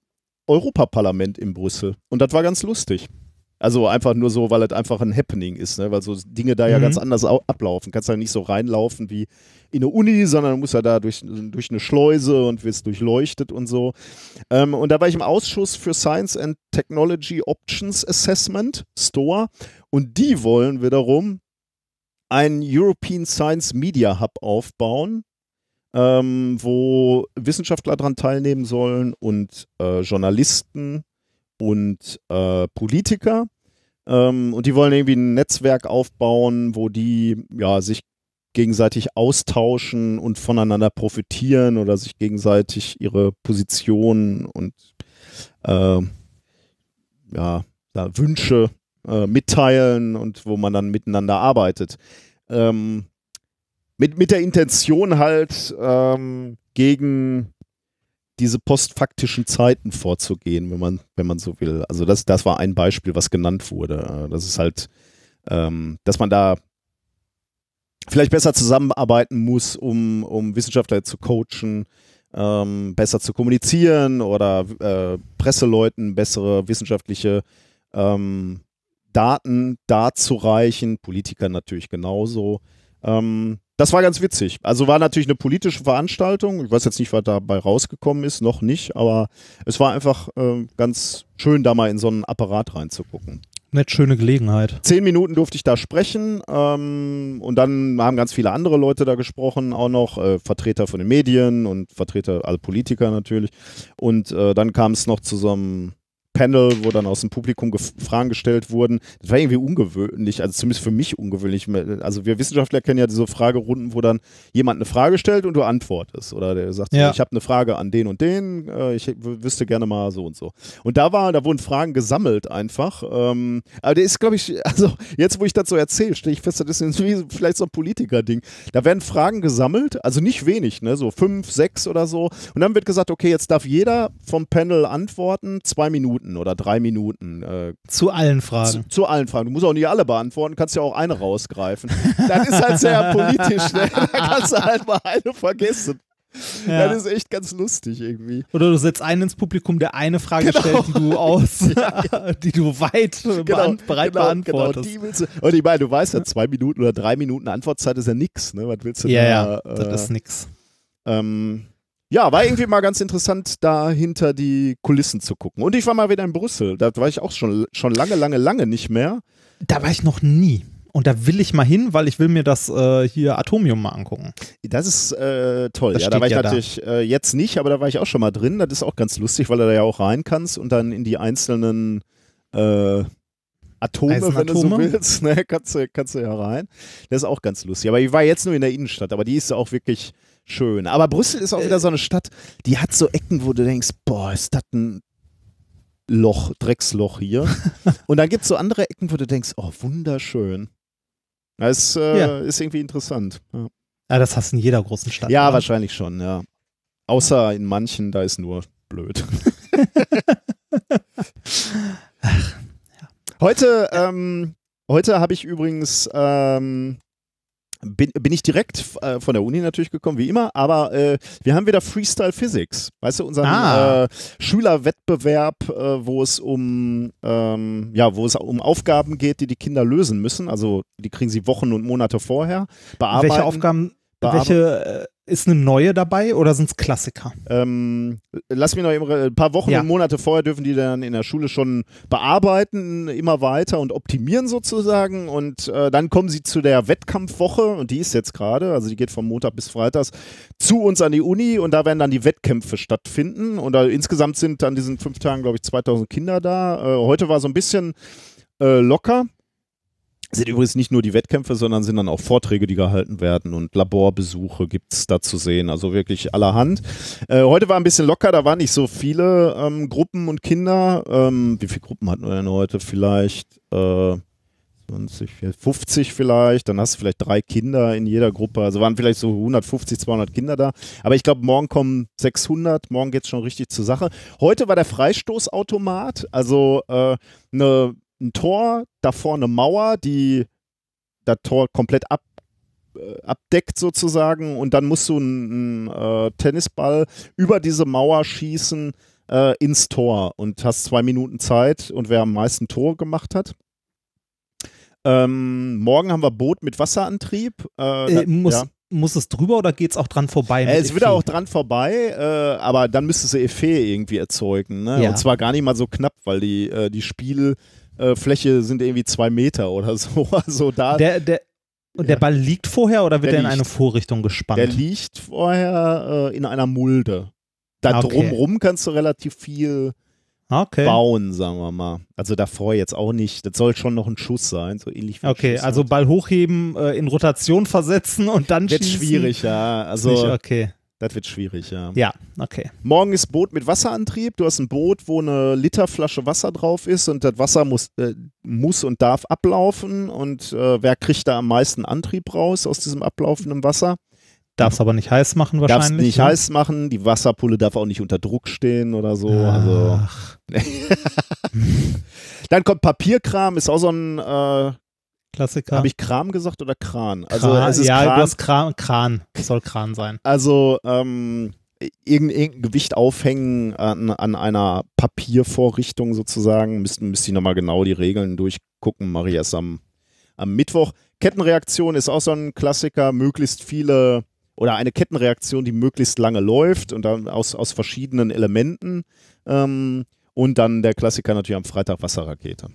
Europaparlament in Brüssel. Und das war ganz lustig. Also einfach nur so, weil es einfach ein Happening ist, ne? weil so Dinge da ja Mhm. ganz anders au- ablaufen. Kannst ja nicht so reinlaufen wie in eine Uni, sondern du musst ja da durch, durch eine Schleuse und wirst durchleuchtet und so. Ähm, und da war ich im Ausschuss für Science and Technology Options Assessment, STOA, und die wollen wiederum einen European Science Media Hub aufbauen, ähm, wo Wissenschaftler dran teilnehmen sollen und äh, Journalisten und äh, Politiker. Ähm, und die wollen irgendwie ein Netzwerk aufbauen, wo die ja, sich gegenseitig austauschen und voneinander profitieren oder sich gegenseitig ihre Positionen und äh, ja, da Wünsche äh, mitteilen und wo man dann miteinander arbeitet. Ähm, mit, mit der Intention halt ähm, gegen diese postfaktischen Zeiten vorzugehen, wenn man, wenn man so will. Also das, das war ein Beispiel, was genannt wurde. Äh, Das ist halt, ähm, dass man da vielleicht besser zusammenarbeiten muss, um, um Wissenschaftler zu coachen, ähm, besser zu kommunizieren oder äh, Presseleuten bessere wissenschaftliche ähm, Daten darzureichen, Politikern natürlich genauso. Ähm, das war ganz witzig. Also war natürlich eine politische Veranstaltung. Ich weiß jetzt nicht, was dabei rausgekommen ist, noch nicht, aber es war einfach ähm, ganz schön, da mal in so einen Apparat reinzugucken. Nett schöne Gelegenheit. Zehn Minuten durfte ich da sprechen ähm, und dann haben ganz viele andere Leute da gesprochen, auch noch äh, Vertreter von den Medien und Vertreter, alle Politiker natürlich. Und äh, dann kam es noch zu so einem Panel, wo dann aus dem Publikum Fragen gestellt wurden. Das war irgendwie ungewöhnlich, also zumindest für mich ungewöhnlich. Also wir Wissenschaftler kennen ja diese Fragerunden, wo dann jemand eine Frage stellt und du antwortest. Oder der sagt, Ja. ich habe eine Frage an den und den, äh, ich wüsste gerne mal so und so. Und da war, da wurden Fragen gesammelt einfach. Ähm, aber der ist, glaube ich, [LAUGHS] also jetzt, wo ich das so erzähle, stelle ich fest, das ist vielleicht so ein Politiker-Ding. Da werden Fragen gesammelt, also nicht wenig, ne, so fünf, sechs oder so. Und dann wird gesagt, okay, jetzt darf jeder vom Panel antworten, zwei Minuten oder drei Minuten. Äh, Zu allen zu, Fragen. zu allen Fragen. Du musst auch nicht alle beantworten, kannst ja auch eine rausgreifen. Das ist halt sehr [LAUGHS] politisch, ne? Da kannst du halt mal eine vergessen. Ja. Das ist echt ganz lustig irgendwie. Oder du setzt einen ins Publikum, der eine Frage Genau. stellt, die du [LAUGHS] aus, [LAUGHS] die du weit beant bereit genau, beantwortest. die willst du, und ich meine, du weißt ja, zwei Minuten oder drei Minuten Antwortzeit ist ja nix, ne? Was willst du ja, da? ja, äh, das ist nix. ähm, ja, war irgendwie mal ganz interessant, da hinter die Kulissen zu gucken. Und ich war mal wieder in Brüssel. Da war ich auch schon, schon lange, lange, lange nicht mehr. Da war ich noch nie. Und da will ich mal hin, weil ich will mir das äh, hier Atomium mal angucken. Das ist äh, toll. Das ja, da war ich ja natürlich äh, jetzt nicht, aber da war ich auch schon mal drin. Das ist auch ganz lustig, weil du da ja auch rein kannst und dann in die einzelnen äh, Atome, wenn du so Eisenatome? willst, [LAUGHS] ne, kannst, du, kannst du ja rein. Das ist auch ganz lustig. Aber ich war jetzt nur in der Innenstadt, aber die ist auch wirklich schön. Aber Brüssel ist auch Äh. wieder so eine Stadt, die hat so Ecken, wo du denkst, boah, ist das ein Loch, Drecksloch hier. [LAUGHS] und dann gibt es so andere Ecken, wo du denkst, oh, wunderschön. Das äh, Ja. ist irgendwie interessant. Ja. Ja, das hast du in jeder großen Stadt. Ja, oder? wahrscheinlich schon, ja. Außer in manchen, da ist nur blöd. [LAUGHS] Heute, ähm, heute habe ich übrigens, ähm, bin, bin ich direkt äh, von der Uni natürlich gekommen, wie immer, aber äh, wir haben wieder Freestyle Physics, weißt du, unseren Ah. äh, Schülerwettbewerb, äh, wo es um ähm, ja, wo es um Aufgaben geht, die die Kinder lösen müssen. Also die kriegen sie Wochen und Monate vorher. Bearbeiten. Welche Aufgaben, welche äh, ist eine neue dabei oder sind es Klassiker? Ähm, lass mich noch eben, ein paar Wochen Ja. und Monate vorher dürfen die dann in der Schule schon bearbeiten, immer weiter und optimieren sozusagen. Und äh, dann kommen sie zu der Wettkampfwoche und die ist jetzt gerade, also die geht vom Montag bis Freitags zu uns an die Uni und da werden dann die Wettkämpfe stattfinden. Und da, insgesamt sind an diesen fünf Tagen, glaube ich, 2000 Kinder da. Äh, heute war so ein bisschen äh, locker. Sind übrigens nicht nur die Wettkämpfe, sondern sind dann auch Vorträge, die gehalten werden und Laborbesuche gibt es da zu sehen. Also wirklich allerhand. Äh, heute war ein bisschen locker, da waren nicht so viele ähm, Gruppen und Kinder. Ähm, wie viele Gruppen hatten wir denn heute? Vielleicht äh, 20, 50 vielleicht, dann hast du vielleicht drei Kinder in jeder Gruppe, also waren vielleicht so 150, 200 Kinder da. Aber ich glaube, morgen kommen 600, morgen geht es schon richtig zur Sache. Heute war der Freistoßautomat, also äh, ne, ein Tor, davor eine Mauer, die das Tor komplett ab, äh, abdeckt sozusagen und dann musst du einen äh, Tennisball über diese Mauer schießen äh, ins Tor und hast zwei Minuten Zeit und wer am meisten Tore gemacht hat. Ähm, morgen haben wir Boot mit Wasserantrieb. Äh, Äh, muss, ja. muss es drüber oder geht es auch dran vorbei? Äh, es wird auch dran vorbei, aber dann müsstest du Effet irgendwie erzeugen. Ne? Ja. Und zwar gar nicht mal so knapp, weil die, äh, Spielfläche sind irgendwie zwei Meter oder [LAUGHS] so. Also da, Der, der, und der. Ball liegt vorher oder wird Der er in eine liegt. Vorrichtung gespannt? der liegt vorher äh, in einer Mulde. Da Ah, okay. drumrum kannst du relativ viel okay. bauen, sagen wir mal. Also davor jetzt auch nicht. Das soll schon noch ein Schuss sein, so ähnlich wie Okay, also halt. Ball hochheben, äh, in Rotation versetzen und dann wird schießen. schwierig, ja. Also nicht okay. Das wird schwierig, ja. Ja, okay. Morgen ist Boot mit Wasserantrieb. Du hast ein Boot, wo eine Literflasche Wasser drauf ist und das Wasser muss, äh, muss und darf ablaufen. Und äh, wer kriegt da am meisten Antrieb raus aus diesem ablaufenden Wasser? Darf's aber nicht heiß machen Darf es wahrscheinlich. nicht ne? heiß machen. Die Wasserpulle darf auch nicht unter Druck stehen oder so. Also. Ach, [LAUGHS] Dann kommt Papierkram, ist auch so ein, äh, Klassiker. habe ich Kram gesagt oder Kran? Also Kran, es ist ja, Kran, du hast Kran, Kran. Soll Kran sein. Also ähm, irgendein, irgendein Gewicht aufhängen an, an einer Papiervorrichtung sozusagen. Müssten müsste ich nochmal genau die Regeln durchgucken. Mache ich erst am, am Mittwoch. Kettenreaktion ist auch so ein Klassiker. Möglichst viele oder eine Kettenreaktion, die möglichst lange läuft und dann aus, aus verschiedenen Elementen. Ähm, und dann der Klassiker natürlich am Freitag Wasserrakete.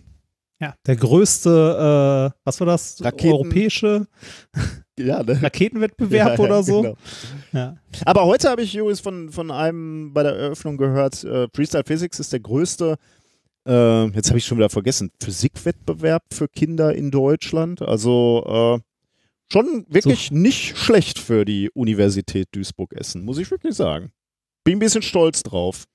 Ja. Der größte, äh, was war das? Raketen- Europäische [LAUGHS] Ja, ne? Raketenwettbewerb [LAUGHS] Ja, oder so. genau. Ja. Aber heute habe ich übrigens von, von einem bei der Eröffnung gehört, äh, Freestyle Physics ist der größte, äh, jetzt habe ich schon wieder vergessen, Physikwettbewerb für Kinder in Deutschland. Also äh, schon wirklich nicht schlecht für die Universität Duisburg-Essen, muss ich wirklich sagen. Bin ein bisschen stolz drauf.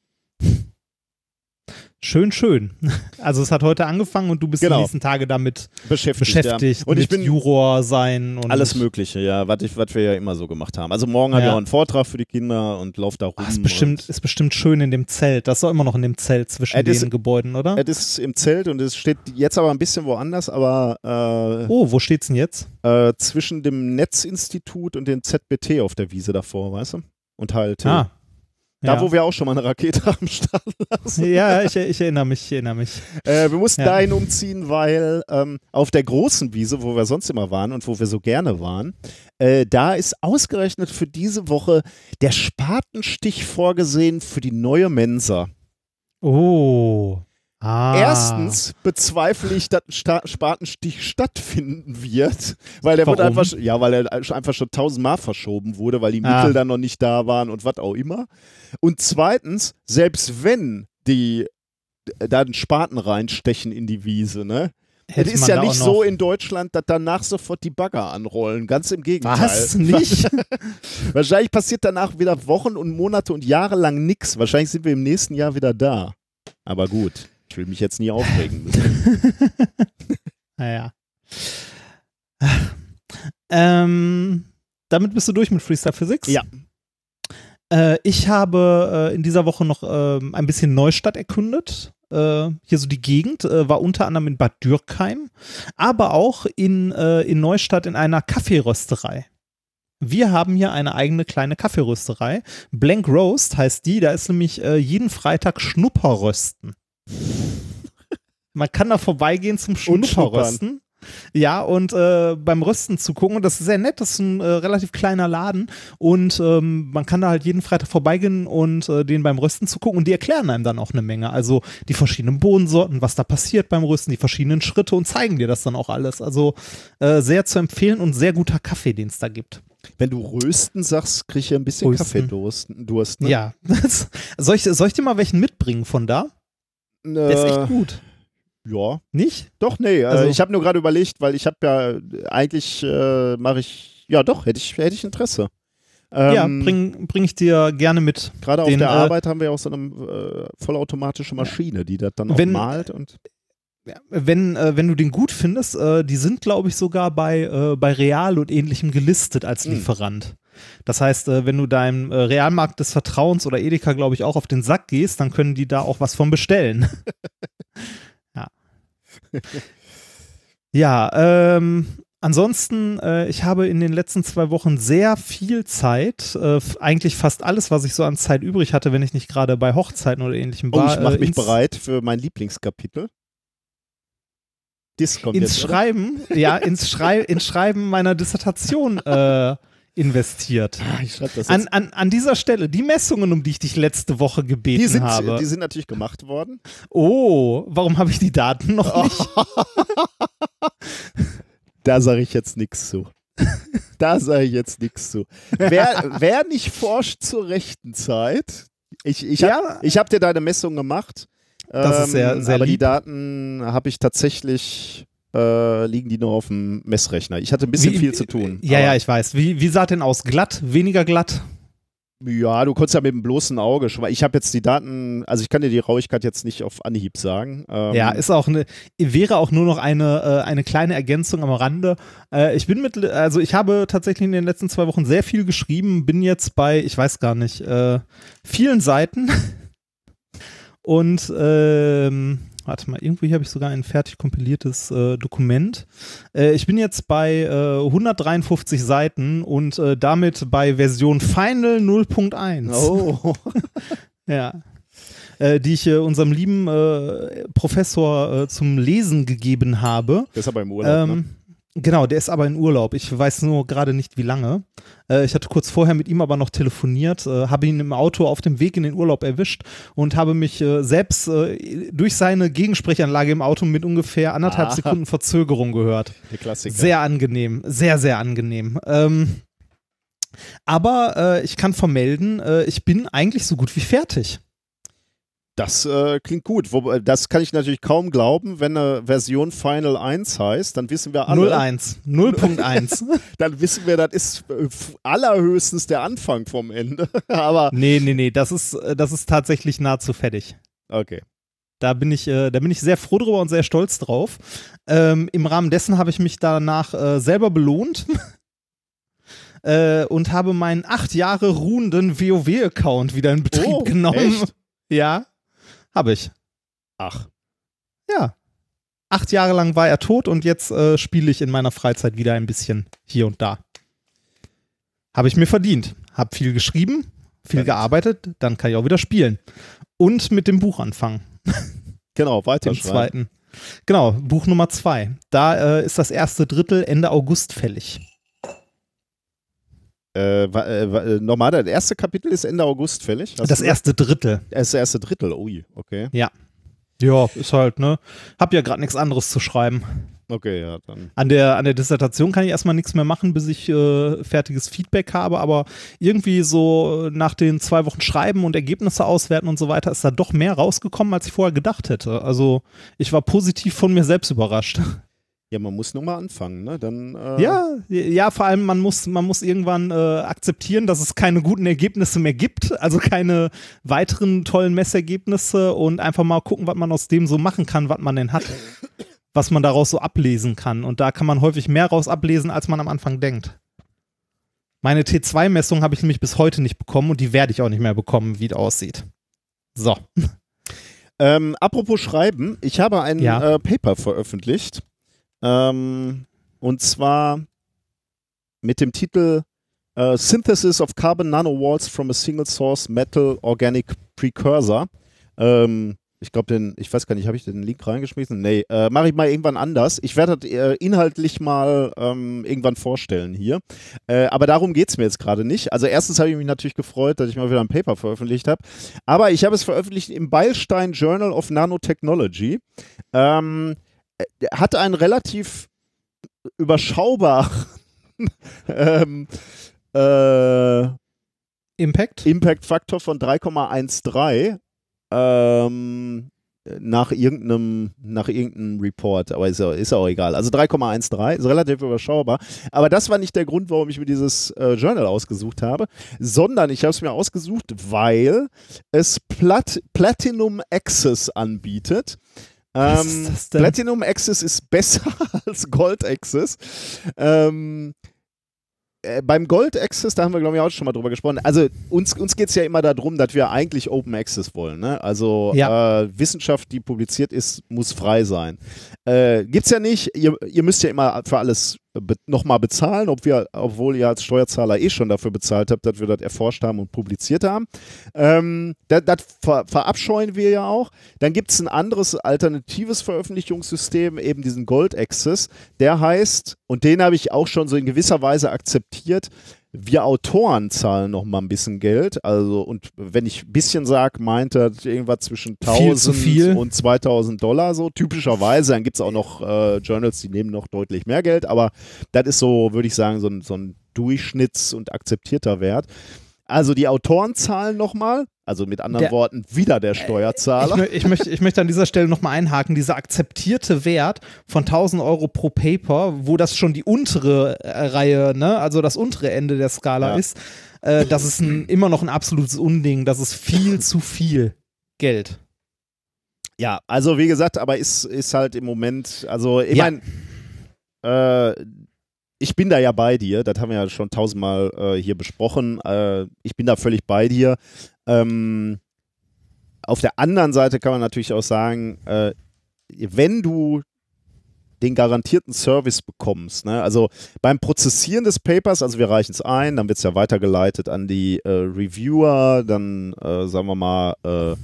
Schön, schön. Also es hat heute angefangen und du bist Genau. die nächsten Tage damit Beschäftigt. beschäftigt. Ja. Und ich bin Juror sein und alles Mögliche, ja, was ich- was wir ja immer so gemacht haben. Also morgen habe ich Ja. auch einen Vortrag für die Kinder und laufe da rum. Ah, ist bestimmt, ist bestimmt schön in dem Zelt. Das ist doch immer noch in dem Zelt zwischen Äh, den das- Gebäuden, oder? es ist im Zelt und es steht jetzt aber ein bisschen woanders, aber äh, oh, wo steht's denn jetzt? äh, zwischen dem Netzinstitut und dem ZBT auf der Wiese davor, weißt du? Und halt Ah. Da, ja. wo wir auch schon mal eine Rakete [LAUGHS] haben starten lassen. ja, ich, ich erinnere mich, ich erinnere mich. Äh, wir mussten Ja. dahin umziehen, weil ähm, auf der großen Wiese, wo wir sonst immer waren und wo wir so gerne waren, äh, da ist ausgerechnet für diese Woche der Spatenstich vorgesehen für die neue Mensa. Oh. Ah. Erstens bezweifle ich, dass ein Sta Spatenstich stattfinden wird, weil der wird einfach, ja, weil er einfach schon tausendmal verschoben wurde, weil die Ah. Mittel dann noch nicht da waren und was auch immer. Und zweitens, selbst wenn die da einen Spaten reinstechen in die Wiese, ne? Hätte es ist ja nicht so in Deutschland, dass danach sofort die Bagger anrollen. Ganz im Gegenteil. Was? Nicht? [LAUGHS] Wahrscheinlich passiert danach wieder Wochen und Monate und Jahre lang nichts. Wahrscheinlich sind wir im nächsten Jahr wieder da. Aber gut, ich will mich jetzt nie aufregen müssen. [LAUGHS] naja. Ähm, damit bist du durch mit Freestyle Physics? Ja. Äh, ich habe äh, in dieser Woche noch ähm, ein bisschen Neustadt erkundet. Äh, hier so die Gegend, war unter anderem in Bad Dürkheim, aber auch in, in Neustadt in einer Kaffeerösterei. Wir haben hier eine eigene kleine Kaffeerösterei. Blank Roast heißt die, da ist nämlich jeden Freitag Schnupperrösten. Man kann da vorbeigehen zum. Schnupperrösten. Ja, und äh, beim Rösten zugucken. Und das ist sehr nett. Das ist ein äh, relativ kleiner Laden. Und ähm, man kann da halt jeden Freitag vorbeigehen und äh, den beim Rösten zugucken. Und die erklären einem dann auch eine Menge. Also die verschiedenen Bohnensorten, was da passiert beim Rösten, die verschiedenen Schritte und zeigen dir das dann auch alles. Also äh, sehr zu empfehlen und sehr guter Kaffee, den es da gibt. Wenn du Rösten sagst, krieg ich ja ein bisschen Rösten. Kaffeedurst. Durst, ne? Ja. [LAUGHS] Soll, ich, soll ich dir mal welchen mitbringen von da? Äh, Der ist echt gut. Ja, Nicht? doch, nee. Also- Also, ich habe nur gerade überlegt, weil ich habe ja äh, eigentlich äh, mache ich, ja doch, hätte ich, hätte ich Interesse. ja, Ähm, bring, bring ich dir gerne mit. Gerade auf der äh, Arbeit haben wir auch so eine äh, vollautomatische Maschine, die das dann auch wenn- malt und Ja, wenn, wenn du den gut findest, die sind, glaube ich, sogar bei, bei Real und ähnlichem gelistet als Hm. Lieferant. Das heißt, äh, wenn du deinem äh, Realmarkt des Vertrauens oder Edeka, glaube ich, auch auf den Sack gehst, dann können die da auch was von bestellen. [LAUGHS] ja. ja, ähm, ansonsten, äh, ich habe in den letzten zwei Wochen sehr viel Zeit, äh, eigentlich fast alles, was ich so an Zeit übrig hatte, wenn ich nicht gerade bei Hochzeiten oder ähnlichem Oh, war. ich mache äh, mich bereit für mein Lieblingskapitel. Das kommt ins jetzt? Schreiben, ja, ins, Schrei ins Schreiben meiner Dissertation äh, investiert. Ah, Ich schreibe das jetzt. An, an, an dieser Stelle, die Messungen, um die ich dich letzte Woche gebeten die, sind, habe. die sind natürlich gemacht worden. oh, warum habe ich die Daten noch nicht? [LAUGHS] Da sage ich jetzt nichts zu. Da sage ich jetzt nichts zu. Wer, wer nicht forscht zur rechten Zeit, ich, ich habe Ja. ich hab dir deine Messung gemacht. Das ist sehr- ähm, sehr aber die lieb. Daten habe ich tatsächlich, äh, liegen die nur auf dem Messrechner. Ich hatte ein bisschen Wie- viel zu tun. Ja, ja, ich weiß. Wie, wie sah denn aus? Glatt? Weniger glatt? Ja, du konntest ja mit dem bloßen Auge schon mal. Ich habe jetzt die Daten, also ich kann dir die Rauigkeit jetzt nicht auf Anhieb sagen. Ähm, Ja, ist auch eine, wäre auch nur noch eine, äh, eine kleine Ergänzung am Rande. Äh, ich bin mit, also ich habe tatsächlich in den letzten zwei Wochen sehr viel geschrieben, bin jetzt bei, ich weiß gar nicht, äh, vielen Seiten. Und ähm, warte mal, irgendwie habe ich sogar ein fertig kompiliertes äh, Dokument. Äh, ich bin jetzt bei äh, 153 Seiten und äh, damit bei Version Final 0.1. Oh. [LAUGHS] Ja. Äh, die ich äh, unserem lieben Professor zum Lesen gegeben habe. Das ist aber im Urlaub. ne? Genau, der ist aber in Urlaub. Ich weiß nur gerade nicht, wie lange. Äh, ich hatte kurz vorher mit ihm aber noch telefoniert, äh, habe ihn im Auto auf dem Weg in den Urlaub erwischt und habe mich äh, selbst äh, durch seine Gegensprechanlage im Auto mit ungefähr anderthalb Ah. Sekunden Verzögerung gehört. Der Klassiker. Sehr angenehm, sehr, sehr angenehm. Ähm, aber äh, ich kann vermelden, äh, ich bin eigentlich so gut wie fertig. Das äh, klingt gut. Wobei, das kann ich natürlich kaum glauben, wenn eine Version Final 1 heißt, dann wissen wir alle. 01, 0.1. [LAUGHS] Dann wissen wir, das ist äh, allerhöchstens der Anfang vom Ende. [LAUGHS] Aber nee, nee, nee, das ist, äh, das ist tatsächlich nahezu fertig. okay. Da bin ich, äh, da bin ich sehr froh drüber und sehr stolz drauf. Ähm, Im Rahmen dessen habe ich mich danach äh, selber belohnt [LAUGHS] äh, und habe meinen acht Jahre ruhenden WoW-Account wieder in Betrieb Oh, genommen. echt? Ja, habe ich. Ach, Ja. Acht Jahre lang war er tot und jetzt äh, spiele ich in meiner Freizeit wieder ein bisschen hier und da. Habe ich mir verdient. Hab viel geschrieben, viel Verdient. gearbeitet, dann kann ich auch wieder spielen. Und mit dem Buch anfangen. [LAUGHS] genau, weiter Dem zweiten. Genau, Buch Nummer zwei. Da äh, ist das erste Drittel Ende August fällig. Äh, äh, äh, normal, das erste Kapitel ist Ende August fällig. Hast das erste Drittel. Das erste Drittel, ui, okay. Ja, ist halt, ne? Hab ja gerade nichts anderes zu schreiben. Okay, ja, dann. An der, an der Dissertation kann ich erstmal nichts mehr machen, bis ich äh, fertiges Feedback habe, aber irgendwie so nach den zwei Wochen Schreiben und Ergebnisse auswerten und so weiter ist da doch mehr rausgekommen, als ich vorher gedacht hätte. Also ich war positiv von mir selbst überrascht. Ja, man muss nur mal anfangen, ne? Dann. Äh, Ja, ja, vor allem man muss, man muss irgendwann äh, akzeptieren, dass es keine guten Ergebnisse mehr gibt, also keine weiteren tollen Messergebnisse und einfach mal gucken, was man aus dem so machen kann, was man denn hat, was man daraus so ablesen kann. Und da kann man häufig mehr raus ablesen, als man am Anfang denkt. Meine T2-Messung habe ich nämlich bis heute nicht bekommen und die werde ich auch nicht mehr bekommen, wie es aussieht. So. Ähm, apropos Schreiben, ich habe ein Ja. äh, Paper veröffentlicht. Ähm, und zwar mit dem Titel äh, Synthesis of Carbon Nanowalls from a Single Source Metal Organic Precursor. Ähm, ich glaube, den, ich weiß gar nicht, habe ich den Link reingeschmissen? Nee, äh, mache ich mal irgendwann anders. Ich werde das äh, inhaltlich mal ähm, irgendwann vorstellen hier. Äh, aber darum geht es mir jetzt gerade nicht. Also erstens habe ich mich natürlich gefreut, dass ich mal wieder ein Paper veröffentlicht habe. Aber ich habe es veröffentlicht im Beilstein Journal of Nanotechnology. Ähm, äh, hat einen relativ überschaubaren [LAUGHS] ähm, äh, Impact? Impact-Faktor von 3,13 ähm, nach irgendeinem nach irgendeinem Report, aber ist, ist auch egal. Also 3,13 ist relativ überschaubar. Aber das war nicht der Grund, warum ich mir dieses äh, Journal ausgesucht habe, sondern ich habe es mir ausgesucht, weil es Plat Platinum Access anbietet. Ähm? Platinum Access ist besser [LAUGHS] als Gold Access. Ähm, äh, beim Gold Access, da haben wir, glaube ich, auch schon mal drüber gesprochen. Also, uns, uns geht es ja immer darum, dass wir eigentlich Open Access wollen. Ne? Also, äh, Wissenschaft, die publiziert ist, muss frei sein. Äh, gibt's ja nicht. Ihr, ihr müsst ja immer für alles be nochmal bezahlen, ob wir, obwohl ihr als Steuerzahler eh schon dafür bezahlt habt, dass wir das erforscht haben und publiziert haben. Ähm, das ver verabscheuen wir ja auch. Dann gibt es ein anderes alternatives Veröffentlichungssystem, eben diesen Gold Access. Der heißt, und den habe ich auch schon so in gewisser Weise akzeptiert, wir Autoren zahlen noch mal ein bisschen Geld. Also, und wenn ich ein bisschen sage, meint er irgendwas zwischen Viel zu 1000 viel. und 2000 Dollar so. Typischerweise, dann gibt es auch noch äh, Journals, die nehmen noch deutlich mehr Geld, aber das ist so, würde ich sagen, so ein, so ein Durchschnitts- und akzeptierter Wert. Also die Autoren zahlen nochmal, also mit anderen Der- Worten wieder der Ich, Steuerzahler. mö- ich, möchte, ich möchte an dieser Stelle nochmal einhaken, dieser akzeptierte Wert von 1000 Euro pro Paper, wo das schon die untere äh, Reihe, ne, also das untere Ende der Skala Ja. ist, äh, das ist ein, immer noch ein absolutes Unding, das ist viel zu viel Geld. Ja, also wie gesagt, aber ist, ist halt im Moment, also ich Ja. meine, äh, ich bin da ja bei dir, das haben wir ja schon tausendmal äh, hier besprochen. Äh, ich bin da völlig bei dir. Ähm, auf der anderen Seite kann man natürlich auch sagen, äh, wenn du den garantierten Service bekommst. Ne? Also beim Prozessieren des Papers, also wir reichen es ein, dann wird es ja weitergeleitet an die äh, Reviewer, dann äh, sagen wir mal, äh,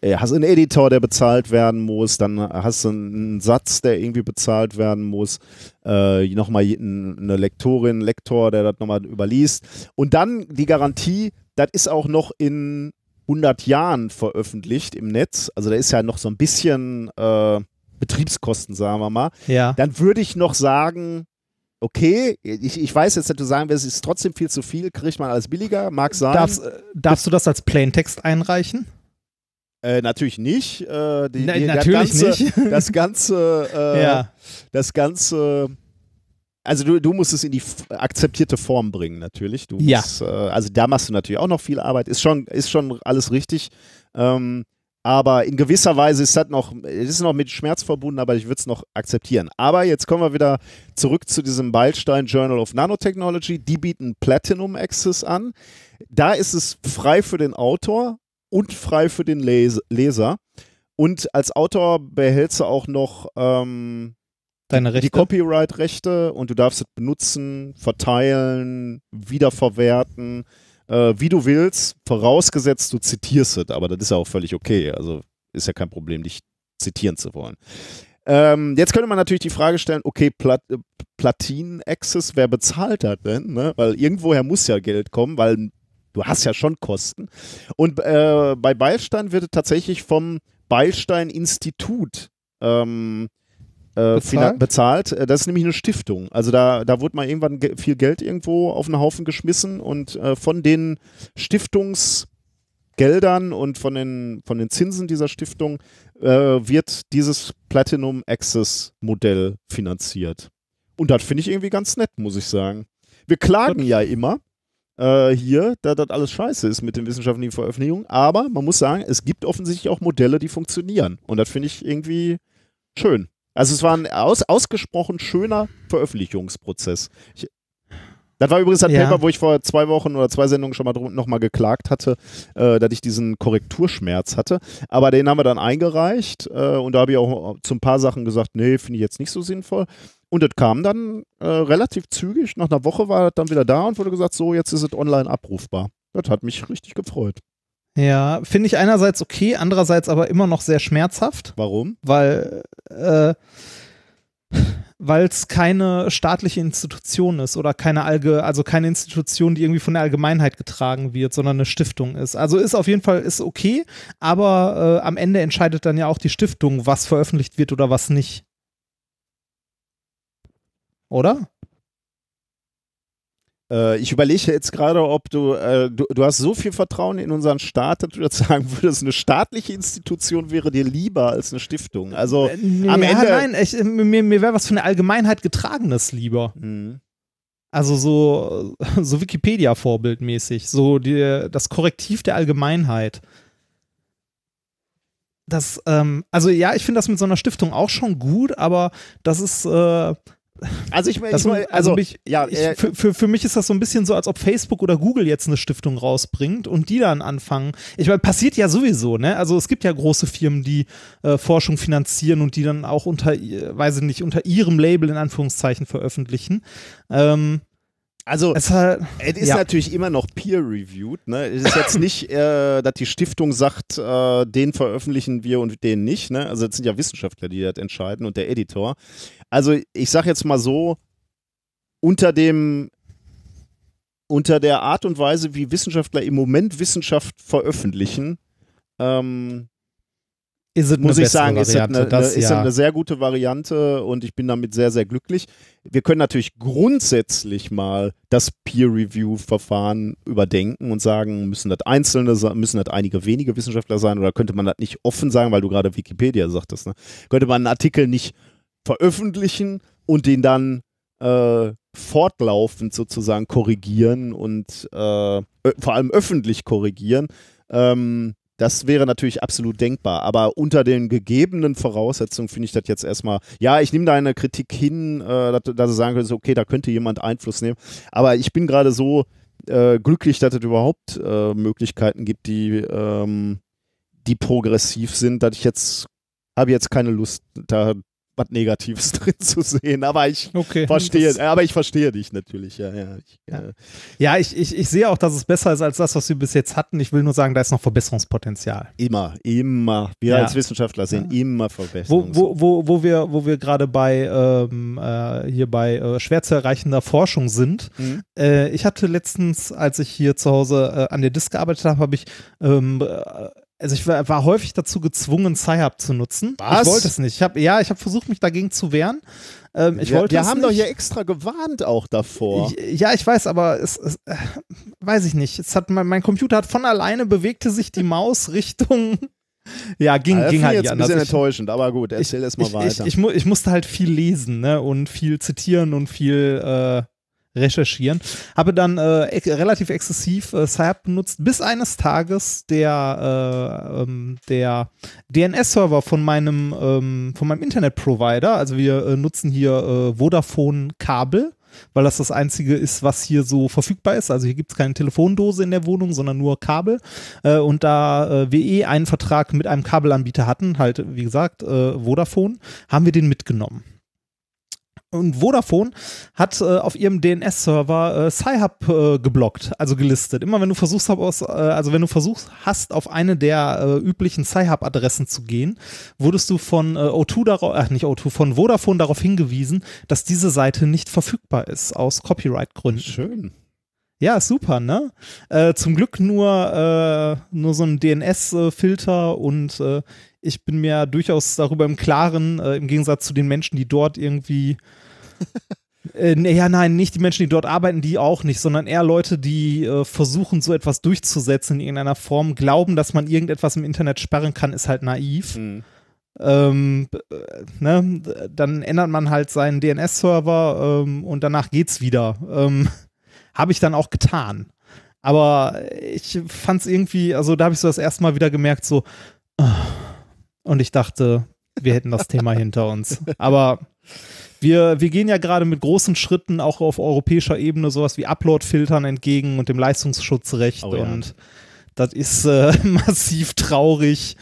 äh, hast einen Editor, der bezahlt werden muss, dann hast du einen Satz, der irgendwie bezahlt werden muss, äh, nochmal eine Lektorin, Lektor, der das nochmal überliest. Und dann die Garantie, das ist auch noch in 100 Jahren veröffentlicht im Netz. Also da ist ja noch so ein bisschen äh, Betriebskosten, sagen wir mal. Ja. Dann würde ich noch sagen, okay, ich, ich weiß jetzt, dass du sagen wirst, es ist trotzdem viel zu viel, kriegt man alles billiger, mag sein. Darfst, äh, darfst du das als Plaintext einreichen? Äh, natürlich nicht. Äh, die, Nein, die, das natürlich ganze, nicht. [LAUGHS] Das ganze, äh, ja. das ganze, also du, du musst es in die akzeptierte Form bringen, natürlich. Du Ja. musst, äh, also da machst du natürlich auch noch viel Arbeit. Ist schon, ist schon alles richtig. Ähm, aber in gewisser Weise ist das noch, ist noch mit Schmerz verbunden, aber ich würde es noch akzeptieren. Aber jetzt kommen wir wieder zurück zu diesem Beilstein Journal of Nanotechnology. Die bieten Platinum Access an. Da ist es frei für den Autor und frei für den Les Leser. Und als Autor behältst du auch noch ähm, Deine die Rechte. Copyright-Rechte und du darfst es benutzen, verteilen, wiederverwerten, äh, wie du willst, vorausgesetzt du zitierst es, aber das ist ja auch völlig okay. Also ist ja kein Problem, dich zitieren zu wollen. Ähm, jetzt könnte man natürlich die Frage stellen, okay, Plat äh, Platin-Access, wer bezahlt das denn? Ne? Weil irgendwoher muss ja Geld kommen, weil du hast ja schon Kosten. Und äh, bei Beilstein wird tatsächlich vom Beilstein-Institut ähm, äh, Bezahlt? bezahlt? Äh, Das ist nämlich eine Stiftung. Also da, da wurde mal irgendwann ge viel Geld irgendwo auf einen Haufen geschmissen und äh, von den Stiftungsgeldern und von den, von den Zinsen dieser Stiftung äh, wird dieses Platinum Access Modell finanziert. Und das finde ich irgendwie ganz nett, muss ich sagen. Wir klagen ja immer äh, hier, da das alles scheiße ist mit den wissenschaftlichen Veröffentlichungen, aber man muss sagen, es gibt offensichtlich auch Modelle, die funktionieren. Und das finde ich irgendwie schön. Also es war ein aus, ausgesprochen schöner Veröffentlichungsprozess. Ich, das war übrigens ein Ja. Paper, wo ich vor zwei Wochen oder zwei Sendungen schon mal drum, noch mal geklagt hatte, äh, dass ich diesen Korrekturschmerz hatte. Aber den haben wir dann eingereicht äh, und da habe ich auch zu ein paar Sachen gesagt, nee, finde ich jetzt nicht so sinnvoll. Und das kam dann äh, relativ zügig. Nach einer Woche war das dann wieder da und wurde gesagt, so, jetzt ist es online abrufbar. Das hat mich richtig gefreut. Ja, finde ich einerseits okay, andererseits aber immer noch sehr schmerzhaft, Warum? weil äh, weil es keine staatliche Institution ist oder keine Allge also keine Institution, die irgendwie von der Allgemeinheit getragen wird, sondern eine Stiftung ist. Also ist auf jeden Fall ist okay, aber äh, am Ende entscheidet dann ja auch die Stiftung, was veröffentlicht wird oder was nicht. Oder? Äh, ich überlege jetzt gerade, ob du, äh, du, du hast so viel Vertrauen in unseren Staat, dass du jetzt [LAUGHS] sagen würdest, eine staatliche Institution wäre dir lieber als eine Stiftung. Also Äh, am ja, Ende- nein, ich, mir, mir wäre was von der Allgemeinheit getragenes lieber. mh. Also so, [LAUGHS] so Wikipedia-Vorbildmäßig, so die, das Korrektiv der Allgemeinheit. das, ähm, also ja, ich finde das mit so einer Stiftung auch schon gut, aber das ist, äh, Also ich, das, ich also, also mich, ja, ich, äh, für, für, für mich ist das so ein bisschen so, als ob Facebook oder Google jetzt eine Stiftung rausbringt und die dann anfangen. Ich meine, passiert ja sowieso, ne? Also es gibt ja große Firmen, die äh, Forschung finanzieren und die dann auch unter, äh, weiß ich nicht, unter ihrem Label in Anführungszeichen veröffentlichen. Ähm, also es ist halt, Es ist ja. natürlich immer noch peer-reviewed. Ne? Es ist jetzt nicht, äh, dass die Stiftung sagt, äh, den veröffentlichen wir und den nicht. Ne? Also es sind ja Wissenschaftler, die das entscheiden und der Editor. Also ich sage jetzt mal so, unter dem unter der Art und Weise, wie Wissenschaftler im Moment Wissenschaft veröffentlichen, ähm, ist es muss ich sagen, ist Variante. eine, das, ist ja. eine sehr gute Variante und ich bin damit sehr, sehr glücklich. Wir können natürlich grundsätzlich mal das Peer-Review-Verfahren überdenken und sagen, müssen das einzelne, se- müssen das einige wenige Wissenschaftler sein oder könnte man das nicht offen sagen, weil du gerade Wikipedia sagtest, ne? könnte man einen Artikel nicht veröffentlichen und den dann äh, fortlaufend sozusagen korrigieren und äh, vor allem öffentlich korrigieren. Ähm, das wäre natürlich absolut denkbar, aber unter den gegebenen Voraussetzungen finde ich das jetzt erstmal, ja, ich nehme deine Kritik hin, äh, dass, du- sagen könntest, okay, da könnte jemand Einfluss nehmen, aber ich bin gerade so äh, glücklich, dass es überhaupt äh, Möglichkeiten gibt, die, ähm, die progressiv sind, dass ich jetzt, habe jetzt keine Lust, da was Negatives [LAUGHS] drin zu sehen, aber ich Okay. verstehe, Das- aber ich verstehe dich natürlich, ja, ja. Ich, Ja. Äh, Ja, ich, ich, ich sehe auch, dass es besser ist als das, was wir bis jetzt hatten. Ich will nur sagen, da ist noch Verbesserungspotenzial. immer, immer, wir Ja. als Wissenschaftler sehen immer Wo, Verbesserungen. wo, wo, wo wir, wo wir gerade bei ähm, äh, hier bei äh, schwer zu erreichender Forschung sind. Mhm. Äh, ich hatte letztens, als ich hier zu Hause äh, an der Disk gearbeitet habe, habe ich ähm, äh, also ich war, war häufig dazu gezwungen, Sci-Hub zu nutzen. Was? Ich wollte es nicht. Ich hab, ja, ich habe versucht, mich dagegen zu wehren. Ähm, ich wir, wollte wir haben nicht. doch hier extra gewarnt auch davor. Ich, ja, ich weiß, aber es, es äh, weiß ich nicht. Es hat mein, mein Computer hat von alleine bewegte sich die Maus [LAUGHS] Richtung. Ja, ging, Ah, ging halt jetzt ein bisschen. Ich- enttäuschend, aber gut, erzähl ich, weiter. Ich, ich musste halt viel lesen ne? und viel zitieren und viel äh, recherchieren. Habe dann äh, ex relativ exzessiv äh, Skype benutzt, bis eines Tages der, äh, ähm, der DNS-Server von meinem, ähm, von meinem Internetprovider, also wir äh, nutzen hier äh, Vodafone-Kabel, weil das das einzige ist, was hier so verfügbar ist. Also hier gibt es keine Telefondose in der Wohnung, sondern nur Kabel. Äh, und da äh, wir eh einen Vertrag mit einem Kabelanbieter hatten, halt wie gesagt äh, Vodafone, haben wir den mitgenommen. Und Vodafone hat äh, auf ihrem DNS-Server äh, Sci-Hub äh, geblockt, also gelistet. Immer wenn du versuchst, aus, äh, also wenn du versuchst hast, auf eine der äh, üblichen Sci-Hub-Adressen zu gehen, wurdest du von äh, O2 darauf, ach nicht O2, von Vodafone darauf hingewiesen, dass diese Seite nicht verfügbar ist aus Copyright-Gründen. Schön. Ja, super, ne? Äh, zum Glück nur, nur so ein DNS-Filter und ich bin mir durchaus darüber im Klaren, im Gegensatz zu den Menschen, die dort irgendwie. [LAUGHS] äh, nee, ja, nein, nicht die Menschen, die dort arbeiten, die auch nicht, sondern eher Leute, die äh, versuchen, so etwas durchzusetzen in irgendeiner Form, glauben, dass man irgendetwas im Internet sperren kann, ist halt naiv Hm. ähm, äh, ne, dann ändert man halt seinen DNS-Server ähm, und danach geht's wieder. Ähm, [LAUGHS] habe ich dann auch getan. Aber ich fand es irgendwie, also da habe ich so das erste Mal wieder gemerkt, so, ah. und ich dachte, wir hätten das Thema [LAUGHS] hinter uns. Aber wir, wir gehen ja gerade mit großen Schritten auch auf europäischer Ebene sowas wie Upload-Filtern entgegen und dem Leistungsschutzrecht. Oh ja. Und das ist äh, [LAUGHS] massiv traurig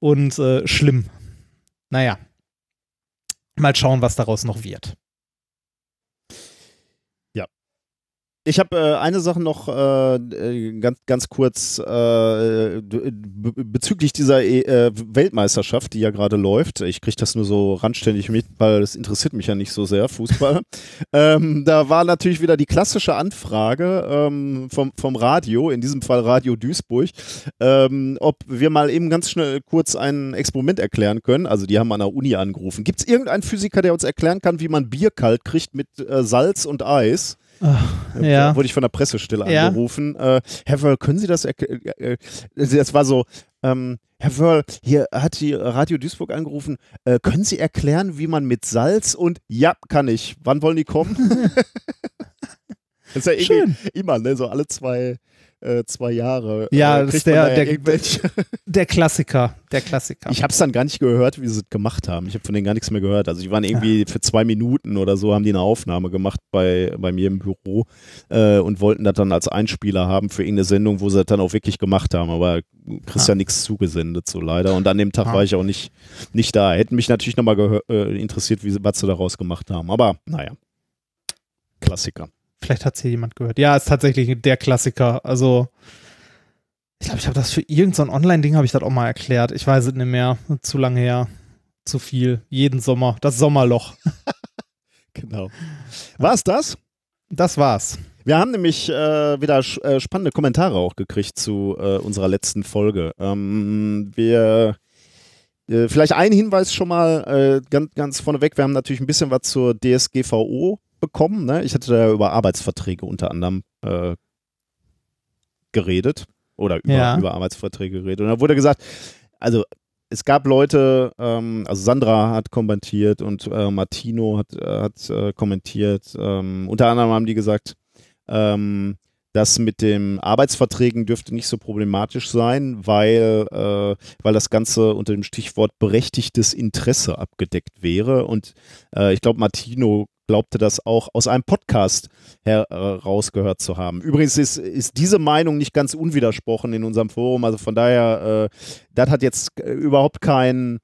und äh, schlimm. Naja. Mal schauen, was daraus noch wird. Ich habe äh, eine Sache noch äh, äh, ganz, ganz kurz äh, bezüglich dieser e äh, Weltmeisterschaft, die ja gerade läuft. Ich kriege das nur so randständig mit, weil das interessiert mich ja nicht so sehr, Fußball. [LAUGHS] ähm, da war natürlich wieder die klassische Anfrage ähm, vom, vom Radio, in diesem Fall Radio Duisburg, ähm, ob wir mal eben ganz schnell kurz ein Experiment erklären können. Also die haben an der Uni angerufen. Gibt es irgendeinen Physiker, der uns erklären kann, wie man Bier kalt kriegt mit äh, Salz und Eis? Ja. Wurde ich von der Pressestelle Ja. angerufen. Äh, Herr Wörl, können Sie das erklären? Äh, äh, das war so, ähm, Herr Wörl, hier hat die Radio Duisburg angerufen. Äh, können Sie erklären, wie man mit Salz und ja, kann ich. Wann wollen die kommen? das [LAUGHS] [LAUGHS] ist ja Schön. immer, ne? So alle zwei, äh, zwei Jahre. Ja, äh, das kriegt ist der- ja der-. [LAUGHS] Der Klassiker, der Klassiker. Ich habe es dann gar nicht gehört, wie sie es gemacht haben. Ich habe von denen gar nichts mehr gehört. Also die waren irgendwie für zwei Minuten oder so, haben die eine Aufnahme gemacht bei, bei mir im Büro äh, und wollten das dann als Einspieler haben für irgendeine Sendung, wo sie das dann auch wirklich gemacht haben. Aber kriegst Ah. ja nichts zugesendet, so leider. Und an dem Tag war ich auch nicht, nicht da. Hätten mich natürlich nochmal äh, interessiert, wie, was sie daraus gemacht haben. Aber naja, Klassiker. Vielleicht hat es hier jemand gehört. Ja, ist tatsächlich der Klassiker. Also, ich glaube, ich habe das für irgendein so Online-Ding habe ich das auch mal erklärt. Ich weiß es nicht mehr. Zu lange her. Zu viel. Jeden Sommer. Das Sommerloch. [LAUGHS] Genau. War es das? Das war's. Wir haben nämlich äh, wieder äh, spannende Kommentare auch gekriegt zu äh, unserer letzten Folge. Ähm, wir äh, vielleicht ein Hinweis schon mal äh, ganz, ganz vorneweg. Wir haben natürlich ein bisschen was zur DSGVO bekommen. Ne? Ich hatte da über Arbeitsverträge unter anderem äh, geredet oder über, Ja. über Arbeitsverträge geredet. Und da wurde gesagt, also es gab Leute, ähm, also Sandra hat kommentiert und äh, Martino hat, äh, hat äh, kommentiert. Ähm, unter anderem haben die gesagt, ähm, das mit den Arbeitsverträgen dürfte nicht so problematisch sein, weil, äh, weil das Ganze unter dem Stichwort berechtigtes Interesse abgedeckt wäre. Und äh, ich glaube, Martino glaubte das auch aus einem Podcast herausgehört zu haben. Übrigens ist, ist diese Meinung nicht ganz unwidersprochen in unserem Forum. Also von daher, äh, das hat jetzt äh, überhaupt keinen